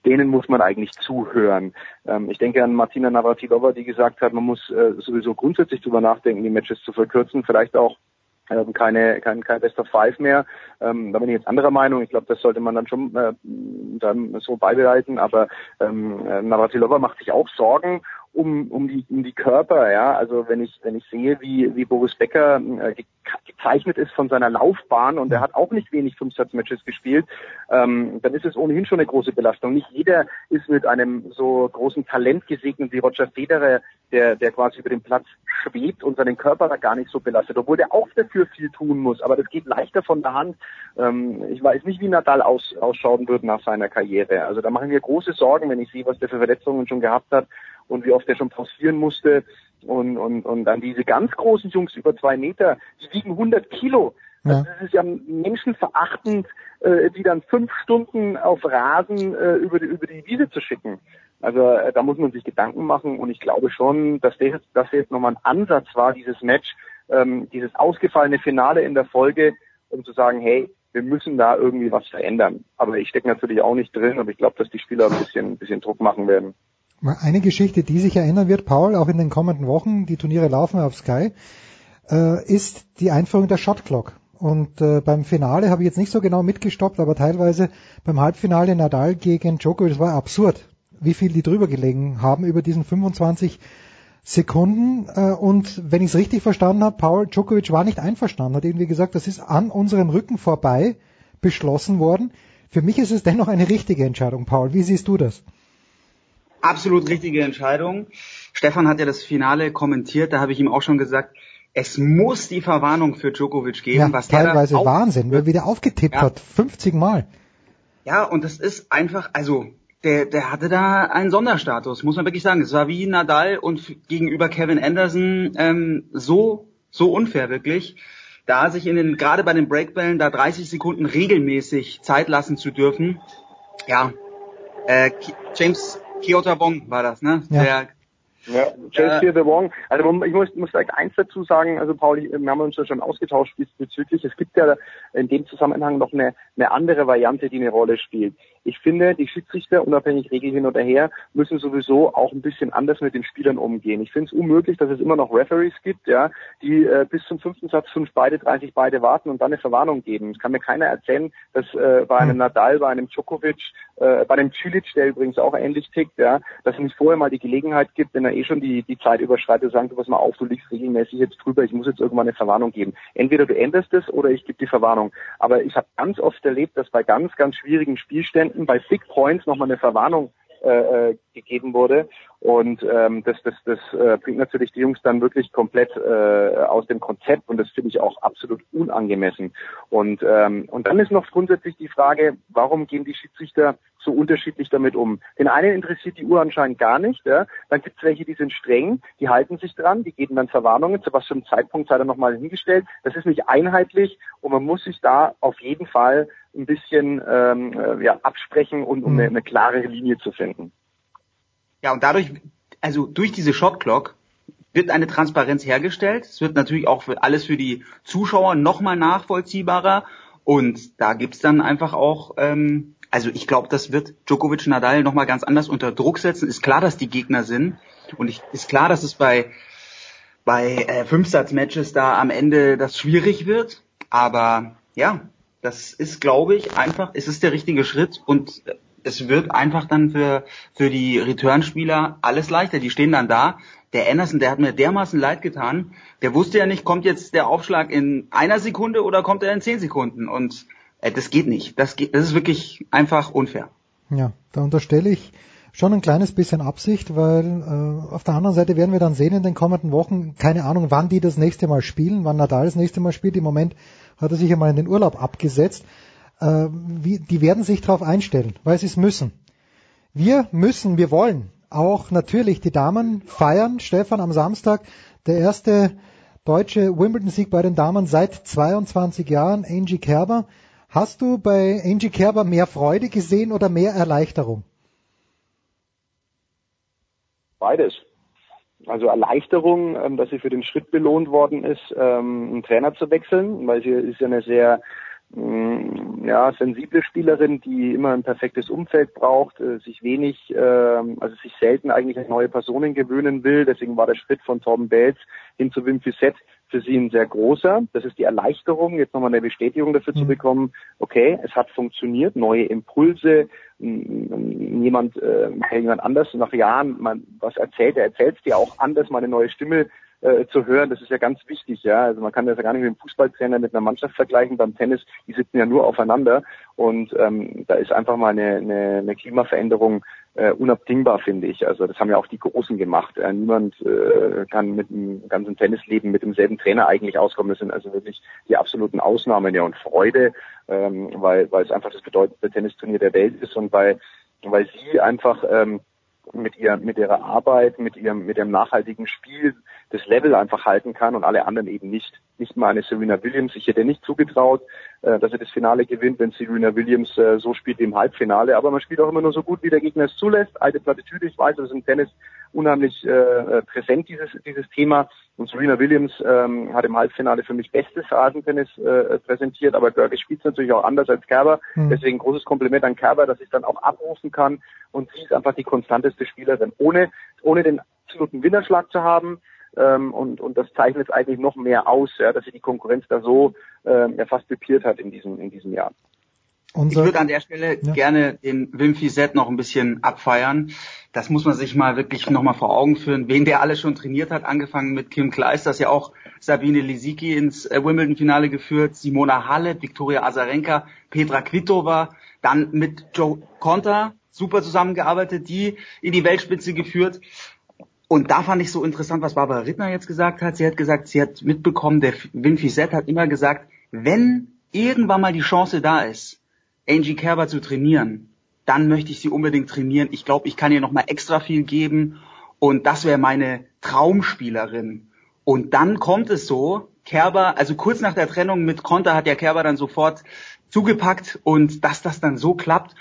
Speaker 16: denen muss man eigentlich zuhören. Ähm, ich denke an Martina Navratilova, die gesagt hat, man muss äh, sowieso grundsätzlich drüber nachdenken, die Matches zu verkürzen, vielleicht auch ähm, keine, kein, kein Best of Five mehr. Ähm, da bin ich jetzt anderer Meinung. Ich glaube, das sollte man dann schon äh, dann so beibehalten. Aber ähm, Navratilova macht sich auch Sorgen um, um, die, um die Körper, ja. Also wenn ich, wenn ich sehe, wie, wie Boris Becker äh, gezeichnet ist von seiner Laufbahn und er hat auch nicht wenig Fünfsatzmatches gespielt, ähm, dann ist es ohnehin schon eine große Belastung. Nicht jeder ist mit einem so großen Talent gesegnet wie Roger Federer, der, der quasi über den Platz schwebt und seinen Körper da gar nicht so belastet, obwohl der auch dafür viel tun muss. Aber das geht leichter von der Hand. Ähm, ich weiß nicht, wie Nadal aus, ausschauen wird nach seiner Karriere. Also da machen wir große Sorgen, wenn ich sehe, was der für Verletzungen schon gehabt hat und wie oft er schon pausieren musste. Und, und, und dann diese ganz großen Jungs über zwei Meter, die wiegen 100 Kilo. Also das ist ja menschenverachtend, äh, die dann fünf Stunden auf Rasen äh, über, die, über die Wiese zu schicken. Also äh, da muss man sich Gedanken machen und ich glaube schon, dass das, dass jetzt nochmal ein Ansatz war, dieses Match, ähm, dieses ausgefallene Finale in der Folge, um zu sagen, hey, wir müssen da irgendwie was verändern. Aber ich stecke natürlich auch nicht drin, aber ich glaube, dass die Spieler ein bisschen, ein bisschen Druck machen werden.
Speaker 3: Eine Geschichte, die sich erinnern wird, Paul, auch in den kommenden Wochen, die Turniere laufen auf Sky, äh, ist die Einführung der Shot Clock. Und äh, beim Finale habe ich jetzt nicht so genau mitgestoppt, aber teilweise beim Halbfinale Nadal gegen Djokovic, das war absurd, wie viel die drüber gelegen haben über diesen 25 Sekunden. Äh, und wenn ich es richtig verstanden habe, Paul Djokovic war nicht einverstanden, hat irgendwie gesagt, das ist an unserem Rücken vorbei beschlossen worden. Für mich ist es dennoch eine richtige Entscheidung, Paul. Wie siehst du das?
Speaker 26: Absolut richtige Entscheidung. Stefan hat ja das Finale kommentiert, da habe ich ihm auch schon gesagt, es muss die Verwarnung für Djokovic geben,
Speaker 3: ja,
Speaker 26: was
Speaker 3: teilweise der Wahnsinn, wer wieder aufgetippt ja. hat, 50 Mal.
Speaker 26: Ja, und das ist einfach, also der, der hatte da einen Sonderstatus, muss man wirklich sagen. Es war wie Nadal und gegenüber Kevin Anderson ähm, so so unfair wirklich, da sich in den gerade bei den Breakbällen da 30 Sekunden regelmäßig Zeit lassen zu dürfen. Ja, äh, James Kyoto-Bong war das, ne?
Speaker 3: Ja.
Speaker 26: Der
Speaker 16: ja, Chelsea äh, the Wong. Also ich muss, muss vielleicht eins dazu sagen, also Paul, wir haben uns ja schon ausgetauscht bezüglich. Es gibt ja in dem Zusammenhang noch eine, eine andere Variante, die eine Rolle spielt. Ich finde, die Schiedsrichter, unabhängig Regel hin oder her, müssen sowieso auch ein bisschen anders mit den Spielern umgehen. Ich finde es unmöglich, dass es immer noch Referees gibt, ja, die äh, bis zum fünften Satz fünf beide, 30 beide warten und dann eine Verwarnung geben. Es kann mir keiner erzählen, dass äh, bei einem hm. Nadal, bei einem Djokovic, äh, bei einem Cilic, der übrigens auch ähnlich tickt, ja, dass es nicht vorher mal die Gelegenheit gibt, wenn er eh schon die, die Zeit überschreitet, sagen, du pass mal auf, du liegst regelmäßig jetzt drüber, ich muss jetzt irgendwann eine Verwarnung geben. Entweder du änderst es oder ich gebe die Verwarnung. Aber ich habe ganz oft erlebt, dass bei ganz, ganz schwierigen Spielständen Momenten bei Big Points nochmal eine Verwarnung äh, äh, gegeben wurde. Und ähm, das, das, das äh, bringt natürlich die Jungs dann wirklich komplett äh, aus dem Konzept und das finde ich auch absolut unangemessen. Und, ähm, und dann ist noch grundsätzlich die Frage, warum gehen die Schiedsrichter so unterschiedlich damit um? Den einen interessiert die Uhr anscheinend gar nicht. Ja? Dann gibt es welche, die sind streng, die halten sich dran, die geben dann Verwarnungen, zu was für einem Zeitpunkt sei dann nochmal hingestellt. Das ist nicht einheitlich und man muss sich da auf jeden Fall ein bisschen ähm, äh, ja, absprechen und um eine, eine klare Linie zu finden.
Speaker 26: Ja, und dadurch, also durch diese Shot Clock wird eine Transparenz hergestellt. Es wird natürlich auch für alles für die Zuschauer nochmal nachvollziehbarer. Und da gibt's dann einfach auch, ähm, also ich glaube, das wird Djokovic Nadal nochmal ganz anders unter Druck setzen. Ist klar, dass die Gegner sind. Und ich, ist klar, dass es bei, bei äh, Fünfsatz-Matches da am Ende das schwierig wird. Aber ja, das ist, glaube ich, einfach, es ist der richtige Schritt und es wird einfach dann für, für die Returnspieler alles leichter. Die stehen dann da. Der Anderson, der hat mir dermaßen leid getan. Der wusste ja nicht, kommt jetzt der Aufschlag in einer Sekunde oder kommt er in zehn Sekunden? Und äh, das geht nicht. Das, geht, das ist wirklich einfach unfair.
Speaker 3: Ja, da unterstelle ich schon ein kleines bisschen Absicht, weil äh, auf der anderen Seite werden wir dann sehen in den kommenden Wochen, keine Ahnung, wann die das nächste Mal spielen, wann Nadal das nächste Mal spielt. Im Moment hat er sich einmal in den Urlaub abgesetzt. Äh, wie, die werden sich darauf einstellen, weil sie es müssen. Wir müssen, wir wollen auch natürlich die Damen feiern. Stefan am Samstag, der erste deutsche Wimbledon-Sieg bei den Damen seit 22 Jahren, Angie Kerber. Hast du bei Angie Kerber mehr Freude gesehen oder mehr Erleichterung?
Speaker 16: Beides. Also Erleichterung, ähm, dass sie für den Schritt belohnt worden ist, ähm, einen Trainer zu wechseln, weil sie ist ja eine sehr ja, sensible Spielerin, die immer ein perfektes Umfeld braucht, äh, sich wenig, ähm, also sich selten eigentlich an neue Personen gewöhnen will. Deswegen war der Schritt von Torben Belz hin zu Wim Fissett für sie ein sehr großer. Das ist die Erleichterung, jetzt nochmal eine Bestätigung dafür mhm. zu bekommen, okay, es hat funktioniert, neue Impulse, jemand, äh, jemand anders nach Jahren man was erzählt, er erzählt es dir auch anders, mal eine neue Stimme äh, zu hören, das ist ja ganz wichtig, ja. Also man kann das ja gar nicht mit dem Fußballtrainer mit einer Mannschaft vergleichen. Beim Tennis, die sitzen ja nur aufeinander und ähm, da ist einfach mal eine, eine, eine Klimaveränderung äh, unabdingbar, finde ich. Also das haben ja auch die Großen gemacht. Äh, niemand äh, kann mit dem ganzen Tennisleben mit demselben Trainer eigentlich auskommen. Das sind also wirklich die absoluten Ausnahmen ja und Freude, ähm, weil, weil es einfach das bedeutendste Tennisturnier der Welt ist und weil, weil sie einfach ähm, mit ihr, mit ihrer Arbeit, mit ihrem, mit ihrem nachhaltigen Spiel das Level einfach halten kann und alle anderen eben nicht. Nicht mal eine Serena Williams. Ich hätte nicht zugetraut, äh, dass er das Finale gewinnt, wenn Serena Williams äh, so spielt wie im Halbfinale. Aber man spielt auch immer nur so gut, wie der Gegner es zulässt. Alte Plattitüde, ich weiß, das ist im Tennis unheimlich äh, präsent, dieses, dieses Thema. Und Serena Williams ähm, hat im Halbfinale für mich bestes Rasentennis äh, präsentiert, aber Görges spielt natürlich auch anders als Kerber. Mhm. Deswegen großes Kompliment an Kerber, dass ich dann auch abrufen kann. Und sie ist einfach die konstanteste Spielerin. Ohne, ohne den absoluten Winnerschlag zu haben, ähm, und, und das zeichnet es eigentlich noch mehr aus, ja, dass sie die Konkurrenz da so ähm, ja, fast dupiert hat in diesem, in diesem Jahr.
Speaker 26: Unser, ich würde an der Stelle ja. gerne den Wim Fizet noch ein bisschen abfeiern. Das muss man sich mal wirklich nochmal vor Augen führen, wen der alles schon trainiert hat, angefangen mit Kim Kleist, das ja auch Sabine Lisicki ins äh, Wimbledon-Finale geführt, Simona Halle, Viktoria Azarenka, Petra Kvitova, dann mit Joe Conta, super zusammengearbeitet, die in die Weltspitze geführt. Und da fand ich so interessant, was Barbara Rittner jetzt gesagt hat. Sie hat gesagt, sie hat mitbekommen, der Wim Fizet hat immer gesagt, wenn irgendwann mal die Chance da ist, Angie Kerber zu trainieren, dann möchte ich sie unbedingt trainieren. Ich glaube, ich kann ihr noch mal extra viel geben und das wäre meine Traumspielerin. Und dann kommt es so, Kerber, also kurz nach der Trennung mit Konter hat ja Kerber dann sofort zugepackt und dass das dann so klappt.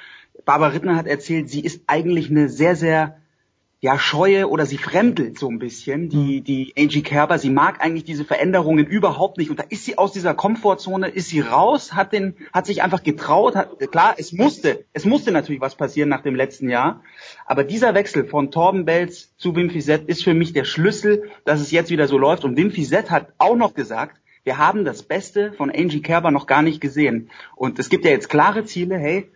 Speaker 26: Barbara Rittner hat erzählt, sie ist eigentlich eine sehr, sehr ja scheue oder sie fremdelt so ein bisschen, die, mhm. die Angie Kerber. Sie mag eigentlich diese Veränderungen überhaupt nicht. Und da ist sie aus dieser Komfortzone, ist sie raus, hat den, hat sich einfach getraut. Hat, klar, es musste, es musste natürlich was passieren nach dem letzten Jahr. Aber dieser Wechsel von Torben Belz zu Wim Fizet ist für mich der Schlüssel, dass es jetzt wieder so läuft. Und Wim Fizet hat auch noch gesagt, wir haben das Beste von Angie Kerber noch gar nicht gesehen. Und es gibt ja jetzt klare Ziele, hey,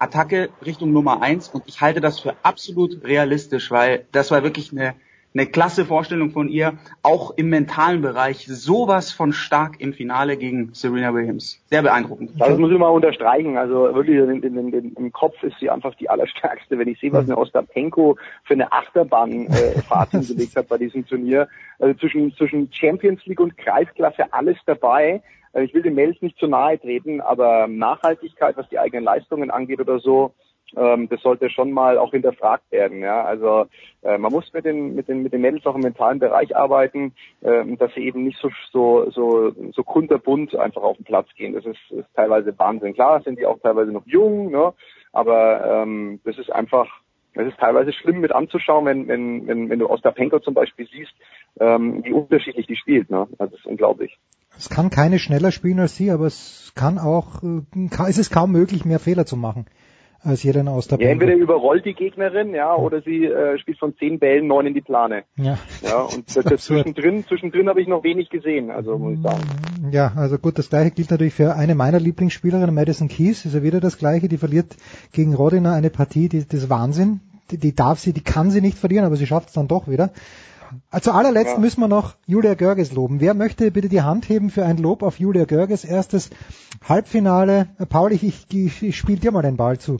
Speaker 26: Attacke Richtung Nummer eins und ich halte das für absolut realistisch, weil das war wirklich eine, eine klasse Vorstellung von ihr, auch im mentalen Bereich sowas von stark im Finale gegen Serena Williams. Sehr beeindruckend.
Speaker 16: Das muss ich mal unterstreichen. Also wirklich in, in, in, im Kopf ist sie einfach die allerstärkste. Wenn ich sehe, was eine Ostapenko für eine Achterbahnfahrt äh, hingelegt hat bei diesem Turnier. Also zwischen, zwischen Champions League und Kreisklasse alles dabei. Äh, ich will den Mails nicht zu nahe treten, aber Nachhaltigkeit, was die eigenen Leistungen angeht oder so, ähm, das sollte schon mal auch hinterfragt werden. Ja? Also äh, man muss mit den mit den mit den Mädels auch im mentalen Bereich arbeiten, äh, dass sie eben nicht so so so so kunterbunt einfach auf den Platz gehen. Das ist, ist teilweise Wahnsinn. Klar sind die auch teilweise noch jung, ne? aber ähm, das ist einfach es ist teilweise schlimm mit anzuschauen, wenn, wenn, wenn, wenn du Ostapenko zum Beispiel siehst, ähm, wie unterschiedlich die spielt. Ne? Also das ist unglaublich.
Speaker 3: Es kann keine schneller spielen als sie, aber es kann auch, äh, es ist kaum möglich, mehr Fehler zu machen als Jelena Ostapenko.
Speaker 16: Ja, entweder überrollt die Gegnerin, ja, oder sie äh, spielt von zehn Bällen neun in die Plane.
Speaker 3: Ja.
Speaker 16: Ja, und das, das zwischendrin, zwischendrin habe ich noch wenig gesehen, also muss ich sagen.
Speaker 3: Ja, also gut, das gleiche gilt natürlich für eine meiner Lieblingsspielerinnen, Madison Keys, ist ja wieder das gleiche, die verliert gegen Rodina eine Partie, die, das ist Wahnsinn. Die, die darf sie, die kann sie nicht verlieren, aber sie schafft es dann doch wieder. Zu allerletzt ja. müssen wir noch Julia Görges loben. Wer möchte bitte die Hand heben für ein Lob auf Julia Görges? Erstes Halbfinale. Paul, ich, ich, ich spiele dir mal den Ball zu.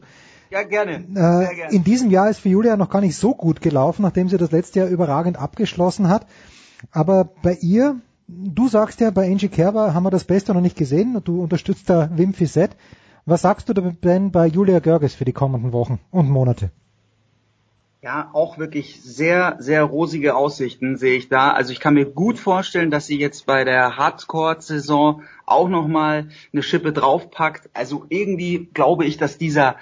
Speaker 26: Ja, gerne.
Speaker 3: Äh, gerne. In diesem Jahr ist für Julia noch gar nicht so gut gelaufen, nachdem sie das letzte Jahr überragend abgeschlossen hat. Aber bei ihr, du sagst ja, bei Angie Kerber haben wir das Beste noch nicht gesehen. Du unterstützt da Wim Fissett. Was sagst du denn bei Julia Görges für die kommenden Wochen und Monate?
Speaker 26: Ja, auch wirklich sehr, sehr rosige Aussichten sehe ich da. Also ich kann mir gut vorstellen, dass sie jetzt bei der Hardcore-Saison auch nochmal eine Schippe draufpackt. Also irgendwie glaube ich, dass dieser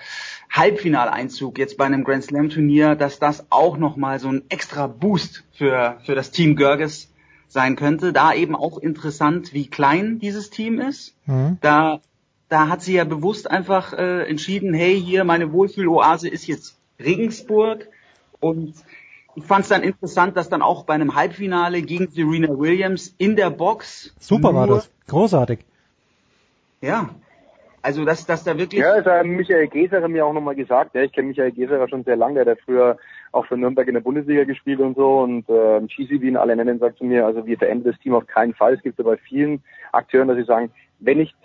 Speaker 26: Halbfinaleinzug jetzt bei einem Grand Slam Turnier, dass das auch nochmal so ein extra Boost für, für das Team Görges sein könnte. Da eben auch interessant, wie klein dieses Team ist. Mhm. Da, da hat sie ja bewusst einfach äh, entschieden, hey, hier meine Wohlfühloase ist jetzt Regensburg und ich fand es dann interessant, dass dann auch bei einem Halbfinale gegen Serena Williams in der Box.
Speaker 3: Super war das. Großartig.
Speaker 26: Ja. Also dass, dass da wirklich.
Speaker 16: Ja, das hat Michael Geserer mir auch nochmal gesagt. Ja, ich kenne Michael Geserer schon sehr lange, der hat früher auch für Nürnberg in der Bundesliga gespielt und so. Und äh, Cheesy, wie ihn alle nennen, sagt zu mir, also wir verändern das Team auf keinen Fall. Es gibt ja bei vielen Akteuren, dass sie sagen, wenn nicht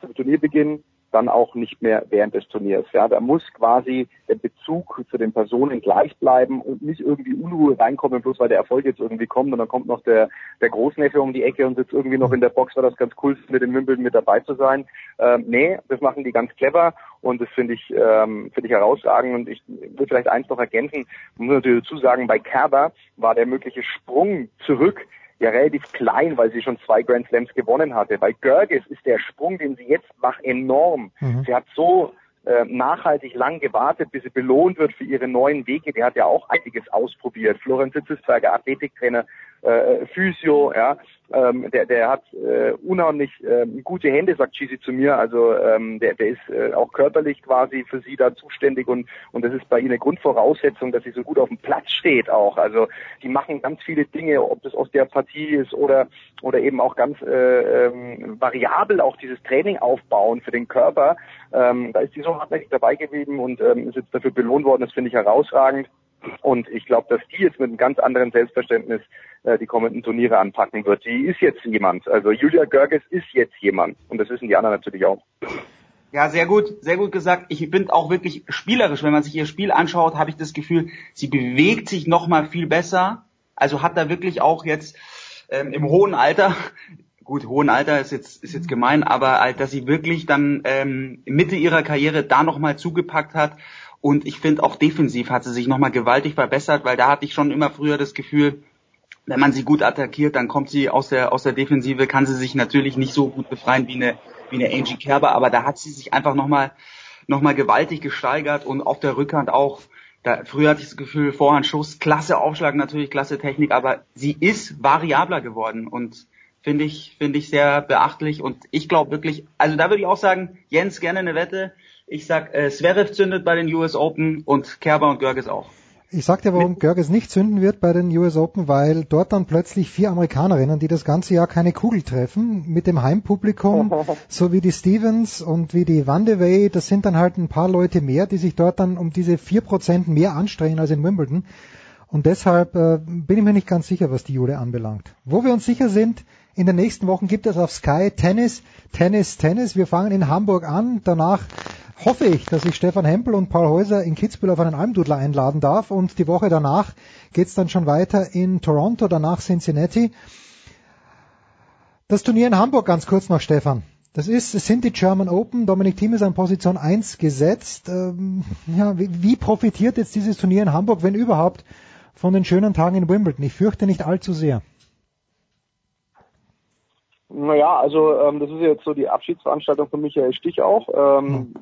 Speaker 16: zum Turnierbeginn, dann auch nicht mehr während des Turniers. Ja, da muss quasi der Bezug zu den Personen gleich bleiben und nicht irgendwie Unruhe reinkommen, bloß weil der Erfolg jetzt irgendwie kommt und dann kommt noch der, der Großneffe um die Ecke und sitzt irgendwie noch in der Box, weil das ganz cool ist, mit dem Wimbledon mit dabei zu sein. Ähm, nee, das machen die ganz clever und das finde ich, ähm, finde ich herausragend und ich will vielleicht eins noch ergänzen, man muss natürlich dazu sagen, bei Kerber war der mögliche Sprung zurück ja relativ klein, weil sie schon zwei Grand Slams gewonnen hatte. Bei Görges ist der Sprung, den sie jetzt macht, enorm. Mhm. Sie hat so äh, nachhaltig lang gewartet, bis sie belohnt wird für ihre neuen Wege. Die hat ja auch einiges ausprobiert. Florian Sitzesberger, Athletiktrainer, äh, Physio, ja, ähm, der, der hat äh, unheimlich äh, gute Hände, sagt Chisi zu mir. Also ähm, der, der ist äh, auch körperlich quasi für sie da zuständig und und das ist bei ihnen eine Grundvoraussetzung, dass sie so gut auf dem Platz steht auch. Also die machen ganz viele Dinge, ob das Osteopathie ist oder oder eben auch ganz äh, ähm, variabel auch dieses Training aufbauen für den Körper. Ähm, da ist die so hartnäckig dabei gewesen und ähm, ist jetzt dafür belohnt worden. Das finde ich herausragend. Und ich glaube, dass die jetzt mit einem ganz anderen Selbstverständnis äh, die kommenden Turniere anpacken wird. Die ist jetzt jemand. Also Julia Görges ist jetzt jemand. Und das wissen die anderen natürlich auch.
Speaker 26: Ja, sehr gut, sehr gut gesagt. Ich bin auch wirklich spielerisch. Wenn man sich ihr Spiel anschaut, habe ich das Gefühl, sie bewegt sich noch mal viel besser. Also hat da wirklich auch jetzt ähm, im hohen Alter, gut, hohen Alter ist jetzt ist jetzt gemein, aber halt, dass sie wirklich dann ähm, Mitte ihrer Karriere da noch mal zugepackt hat und ich finde auch defensiv hat sie sich nochmal gewaltig verbessert, weil da hatte ich schon immer früher das Gefühl, wenn man sie gut attackiert, dann kommt sie aus der, aus der Defensive, kann sie sich natürlich nicht so gut befreien wie eine, wie eine Angie Kerber, aber da hat sie sich einfach nochmal, nochmal gewaltig gesteigert und auf der Rückhand auch. Da, früher hatte ich das Gefühl, Vorhand Schuss, klasse Aufschlag natürlich, klasse Technik, aber sie ist variabler geworden und finde ich, finde ich sehr beachtlich. Und ich glaube wirklich, also da würde ich auch sagen, Jens, gerne eine Wette, ich sag, äh, Zverev zündet bei den US Open und Kerber und Görges auch.
Speaker 3: Ich sag dir, warum Görges nicht zünden wird bei den US Open, weil dort dann plötzlich vier Amerikanerinnen, die das ganze Jahr keine Kugel treffen, mit dem Heimpublikum, so wie die Stevens und wie die Van de Wey, das sind dann halt ein paar Leute mehr, die sich dort dann um diese vier Prozent mehr anstrengen als in Wimbledon. Und deshalb äh, bin ich mir nicht ganz sicher, was die Jule anbelangt. Wo wir uns sicher sind, in den nächsten Wochen gibt es auf Sky Tennis, Tennis, Tennis. Wir fangen in Hamburg an, danach hoffe ich, dass ich Stefan Hempel und Paul Häuser in Kitzbühel auf einen Almdudler einladen darf und die Woche danach geht's dann schon weiter in Toronto, danach Cincinnati. Das Turnier in Hamburg ganz kurz noch, Stefan. Das ist, es sind die German Open. Dominik Thiem ist an Position 1 gesetzt. Ähm, ja, wie, wie profitiert jetzt dieses Turnier in Hamburg, wenn überhaupt, von den schönen Tagen in Wimbledon? Ich fürchte nicht allzu sehr.
Speaker 16: Naja, also ähm, das ist jetzt so die Abschiedsveranstaltung von Michael Stich auch. Ähm,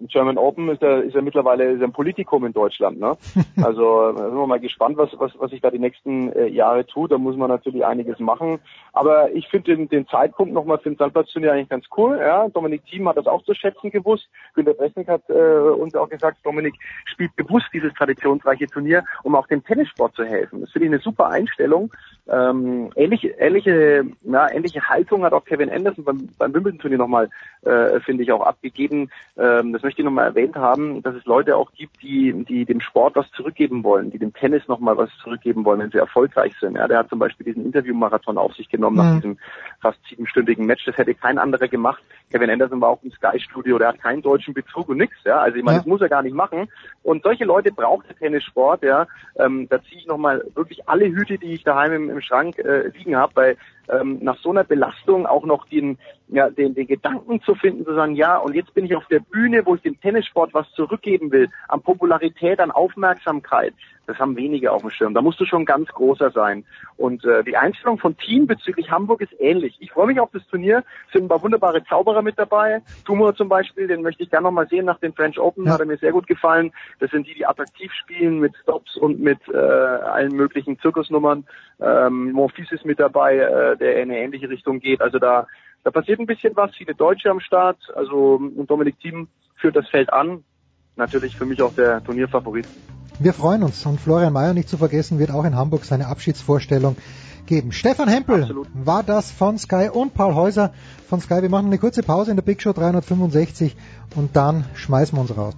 Speaker 16: German Open ist ja, ist ja mittlerweile ist ein Politikum in Deutschland. Ne? Also da sind wir mal gespannt, was, was, was sich da die nächsten äh, Jahre tut. Da muss man natürlich einiges machen. Aber ich finde den, den Zeitpunkt nochmal für den Sandplatzturnier eigentlich ganz cool. Ja? Dominik Thiem hat das auch zu schätzen gewusst. Günter Bressnik hat äh, uns auch gesagt, Dominik spielt bewusst dieses traditionsreiche Turnier, um auch dem Tennissport zu helfen. Das finde ich eine super Einstellung. Ähm, ähnliche, ähnliche, ja, ähnliche Haltung hat auch Kevin Anderson beim, beim Wimbledon-Turnier nochmal, äh, finde ich, auch abgegeben. Ähm, das möchte ich nochmal erwähnt haben, dass es Leute auch gibt, die, die dem Sport was zurückgeben wollen, die dem Tennis nochmal was zurückgeben wollen, wenn sie erfolgreich sind. Ja, der hat zum Beispiel diesen Interviewmarathon auf sich genommen mhm. nach diesem fast siebenstündigen Match. Das hätte kein anderer gemacht. Kevin Anderson war auch im Sky-Studio, der hat keinen deutschen Bezug und nix. Ja, also ich meine, ja. das muss er gar nicht machen. Und solche Leute braucht der Tennissport. Ja, ähm, da ziehe ich nochmal wirklich alle Hüte, die ich daheim im, im Schrank äh, liegen habe, weil ähm, nach so einer Belastung auch noch den, ja, den, den Gedanken zu finden, zu sagen, ja, und jetzt bin ich auf der Bühne, wo ich dem Tennissport was zurückgeben will, an Popularität, an Aufmerksamkeit. Das haben wenige auf dem Schirm. Da musst du schon ganz großer sein. Und äh, die Einstellung von Team bezüglich Hamburg ist ähnlich. Ich freue mich auf das Turnier. Es sind ein paar wunderbare Zauberer mit dabei. Tumor zum Beispiel, den möchte ich gerne nochmal sehen nach den French Open. Ja. Hat er mir sehr gut gefallen. Das sind die, die attraktiv spielen mit Stops und mit äh, allen möglichen Zirkusnummern. Ähm, Monfils ist mit dabei, äh, der in eine ähnliche Richtung geht. Also da, da passiert ein bisschen was. Viele Deutsche am Start. Also und Dominik Thiem führt das Feld an. Natürlich für mich auch der Turnierfavorit.
Speaker 3: Wir freuen uns und Florian Mayer nicht zu vergessen wird auch in Hamburg seine Abschiedsvorstellung geben. Stefan Hempel Absolut. war das von Sky und Paul Häuser von Sky. Wir machen eine kurze Pause in der Big Show 365 und dann schmeißen wir uns raus.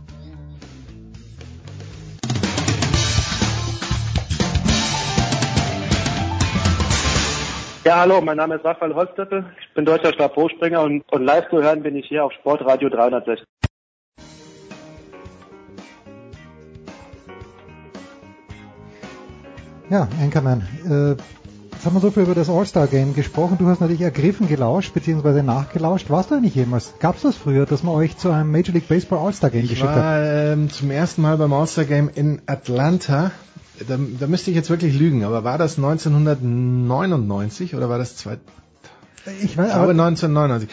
Speaker 27: Ja, hallo, mein Name ist Raphael Holztöppel. Ich bin deutscher Stabhochspringer und, und live zu hören bin ich hier auf Sportradio 360.
Speaker 3: Ja, Anchorman, äh, jetzt haben wir so viel über das All-Star-Game gesprochen. Du hast natürlich ergriffen gelauscht, beziehungsweise nachgelauscht. Warst du eigentlich jemals? Gab's das früher, dass man euch zu einem Major League Baseball All-Star-Game geschickt
Speaker 5: war
Speaker 3: hat?
Speaker 5: ähm, zum ersten Mal beim All-Star Game in Atlanta. Da, da müsste ich jetzt wirklich lügen, aber war das 1999 oder war das zwei,
Speaker 3: Ich weiß,
Speaker 5: glaube
Speaker 3: aber
Speaker 5: 1999?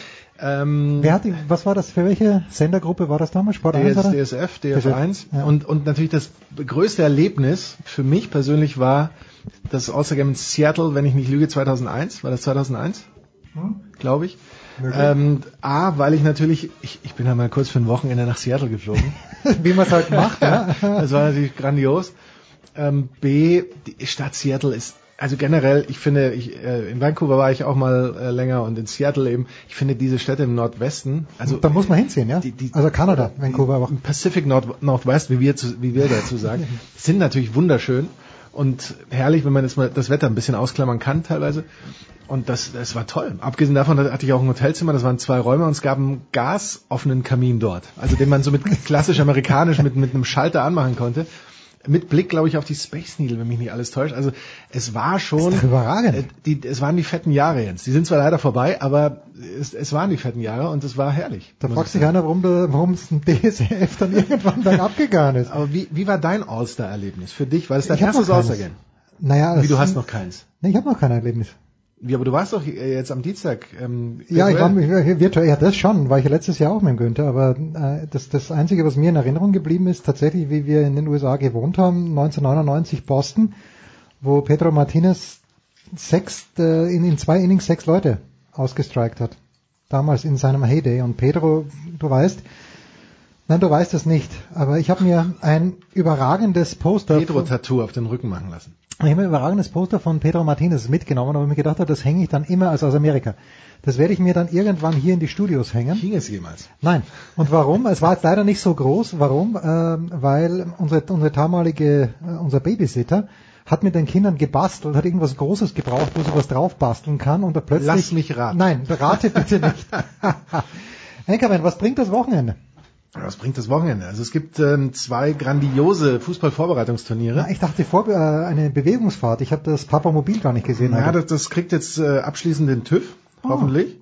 Speaker 5: Ähm,
Speaker 3: wer hat die, was war das, für welche Sendergruppe war das damals? Sport 1
Speaker 5: DS,
Speaker 3: oder?
Speaker 5: DSF, DF1.
Speaker 3: Ja.
Speaker 5: Und, und natürlich das größte Erlebnis für mich persönlich war das All-Star Game in Seattle, wenn ich nicht lüge, 2001. War das 2001?
Speaker 3: Hm?
Speaker 5: Glaube ich.
Speaker 3: Möglich.
Speaker 5: Ähm, A, weil ich natürlich, ich, ich bin ja mal kurz für ein Wochenende nach Seattle geflogen.
Speaker 3: Wie man es halt macht, ja.
Speaker 5: Das war natürlich grandios. Ähm, B, die Stadt Seattle ist, also generell, ich finde, ich, äh, in Vancouver war ich auch mal äh, länger und in Seattle eben, ich finde diese Städte im Nordwesten, also
Speaker 3: da muss man hinziehen, ja. also Kanada, Vancouver auch.
Speaker 5: Pacific Nord Northwest, wie wir, zu, wie wir dazu sagen, sind natürlich wunderschön und herrlich, wenn man das, mal, das Wetter ein bisschen ausklammern kann teilweise. Und das, das war toll. Abgesehen davon hatte ich auch ein Hotelzimmer, das waren zwei Räume und es gab einen gasoffenen Kamin dort. Also den man so mit klassisch amerikanisch mit, mit einem Schalter anmachen konnte. Mit Blick, glaube ich, auf die Space Needle, wenn mich nicht alles täuscht. Also es war schon.
Speaker 3: Überragend.
Speaker 5: Äh, Die, es waren die fetten Jahre jetzt. Die sind zwar leider vorbei, aber es, es waren die fetten Jahre und es war herrlich.
Speaker 3: Da fragt
Speaker 5: ich
Speaker 3: sich einer, warum, warum es ein DSF dann irgendwann dann abgegangen ist.
Speaker 5: Aber wie, wie war dein All-Star-Erlebnis für dich? War das dein erstes. All-Star-Game?
Speaker 3: Naja,
Speaker 5: Wie,
Speaker 3: es-
Speaker 5: du hast noch keins?
Speaker 3: Nee, ich habe noch kein Erlebnis.
Speaker 5: Wie, aber du warst doch äh, jetzt am Dienstag. Ähm,
Speaker 3: Ja, ich war
Speaker 5: virtuell.
Speaker 3: mit- virtuell, ja das schon, war ich ja letztes Jahr auch mit dem Günther, aber äh, das, das Einzige, was mir in Erinnerung geblieben ist, tatsächlich, wie wir in den USA gewohnt haben, 1999 Boston, wo Pedro Martinez sechs, äh, in, in zwei Innings sechs Leute ausgestrikt hat. Damals in seinem Heyday. Und Pedro, du weißt, nein, du weißt es nicht, aber ich habe mir ein überragendes Poster
Speaker 5: Pedro-Tattoo auf den Rücken machen lassen.
Speaker 3: Ich habe ein überragendes Poster von Pedro Martinez mitgenommen, aber mir gedacht habe, das hänge ich dann immer, also aus Amerika. Das werde ich mir dann irgendwann hier in die Studios hängen.
Speaker 5: Ging es jemals?
Speaker 3: Nein. Und warum? Es war jetzt leider nicht so groß. Warum? Ähm, weil unsere, unsere damalige, äh, unser Babysitter hat mit den Kindern gebastelt, hat irgendwas Großes gebraucht, wo sie was drauf basteln kann und da plötzlich...
Speaker 5: Lass mich raten.
Speaker 3: Nein, rate bitte nicht. Enkermann, was bringt das Wochenende?
Speaker 5: Was bringt das Wochenende? Also es gibt ähm, zwei grandiose Fußballvorbereitungsturniere.
Speaker 3: Ja, ich dachte vor äh, eine Bewegungsfahrt. Ich habe das Papamobil gar nicht gesehen.
Speaker 5: Ja, das, das kriegt jetzt äh, abschließend den TÜV,
Speaker 3: Oh.
Speaker 5: hoffentlich.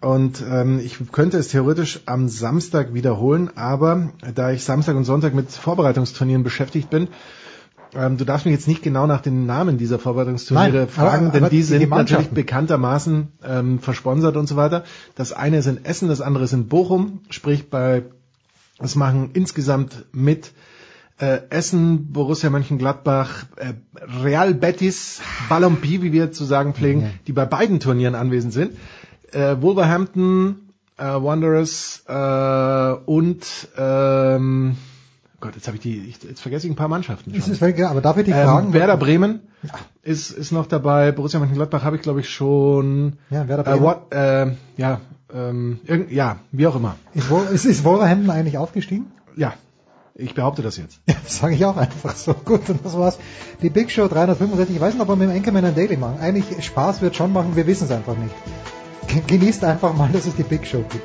Speaker 5: Und ähm, ich könnte es theoretisch am Samstag wiederholen, aber da ich Samstag und Sonntag mit Vorbereitungsturnieren beschäftigt bin, ähm, du darfst mich jetzt nicht genau nach den Namen dieser Vorbereitungsturniere
Speaker 3: Nein,
Speaker 5: fragen,
Speaker 3: aber-
Speaker 5: denn
Speaker 3: aber
Speaker 5: die
Speaker 3: die
Speaker 5: sind
Speaker 3: Mannschaften.
Speaker 5: natürlich bekanntermaßen ähm, versponsert und so weiter. Das eine ist in Essen, das andere ist in Bochum, sprich bei, das machen insgesamt mit äh, Essen, Borussia Mönchengladbach, äh, Real Betis, Ballonpi, wie wir zu sagen pflegen, die bei beiden Turnieren anwesend sind. Äh, Wolverhampton, äh, Wanderers äh, und ähm, Gott, jetzt habe ich die, ich, jetzt vergesse ich ein paar Mannschaften. Schon.
Speaker 3: ist aber darf ich dich
Speaker 5: Ähm,
Speaker 3: fragen?
Speaker 5: Werder Bremen ist, ist noch dabei. Borussia Mönchengladbach habe ich glaube ich schon.
Speaker 3: Ja, Werder
Speaker 5: Äh,
Speaker 3: Bremen.
Speaker 5: what, äh, ja, ähm, irgend, ja, wie auch immer.
Speaker 3: Ist, ist, ist Wolverhampton eigentlich aufgestiegen?
Speaker 5: Ja, ich behaupte das jetzt.
Speaker 3: Ja, das sage ich auch einfach so. Gut, und das war's. Die Big Show 365. Ich weiß nicht, ob wir mit dem Enkelmann ein Daily machen. Eigentlich Spaß wird schon machen, wir wissen es einfach nicht. Ge- Genießt einfach mal, dass es die Big Show gibt.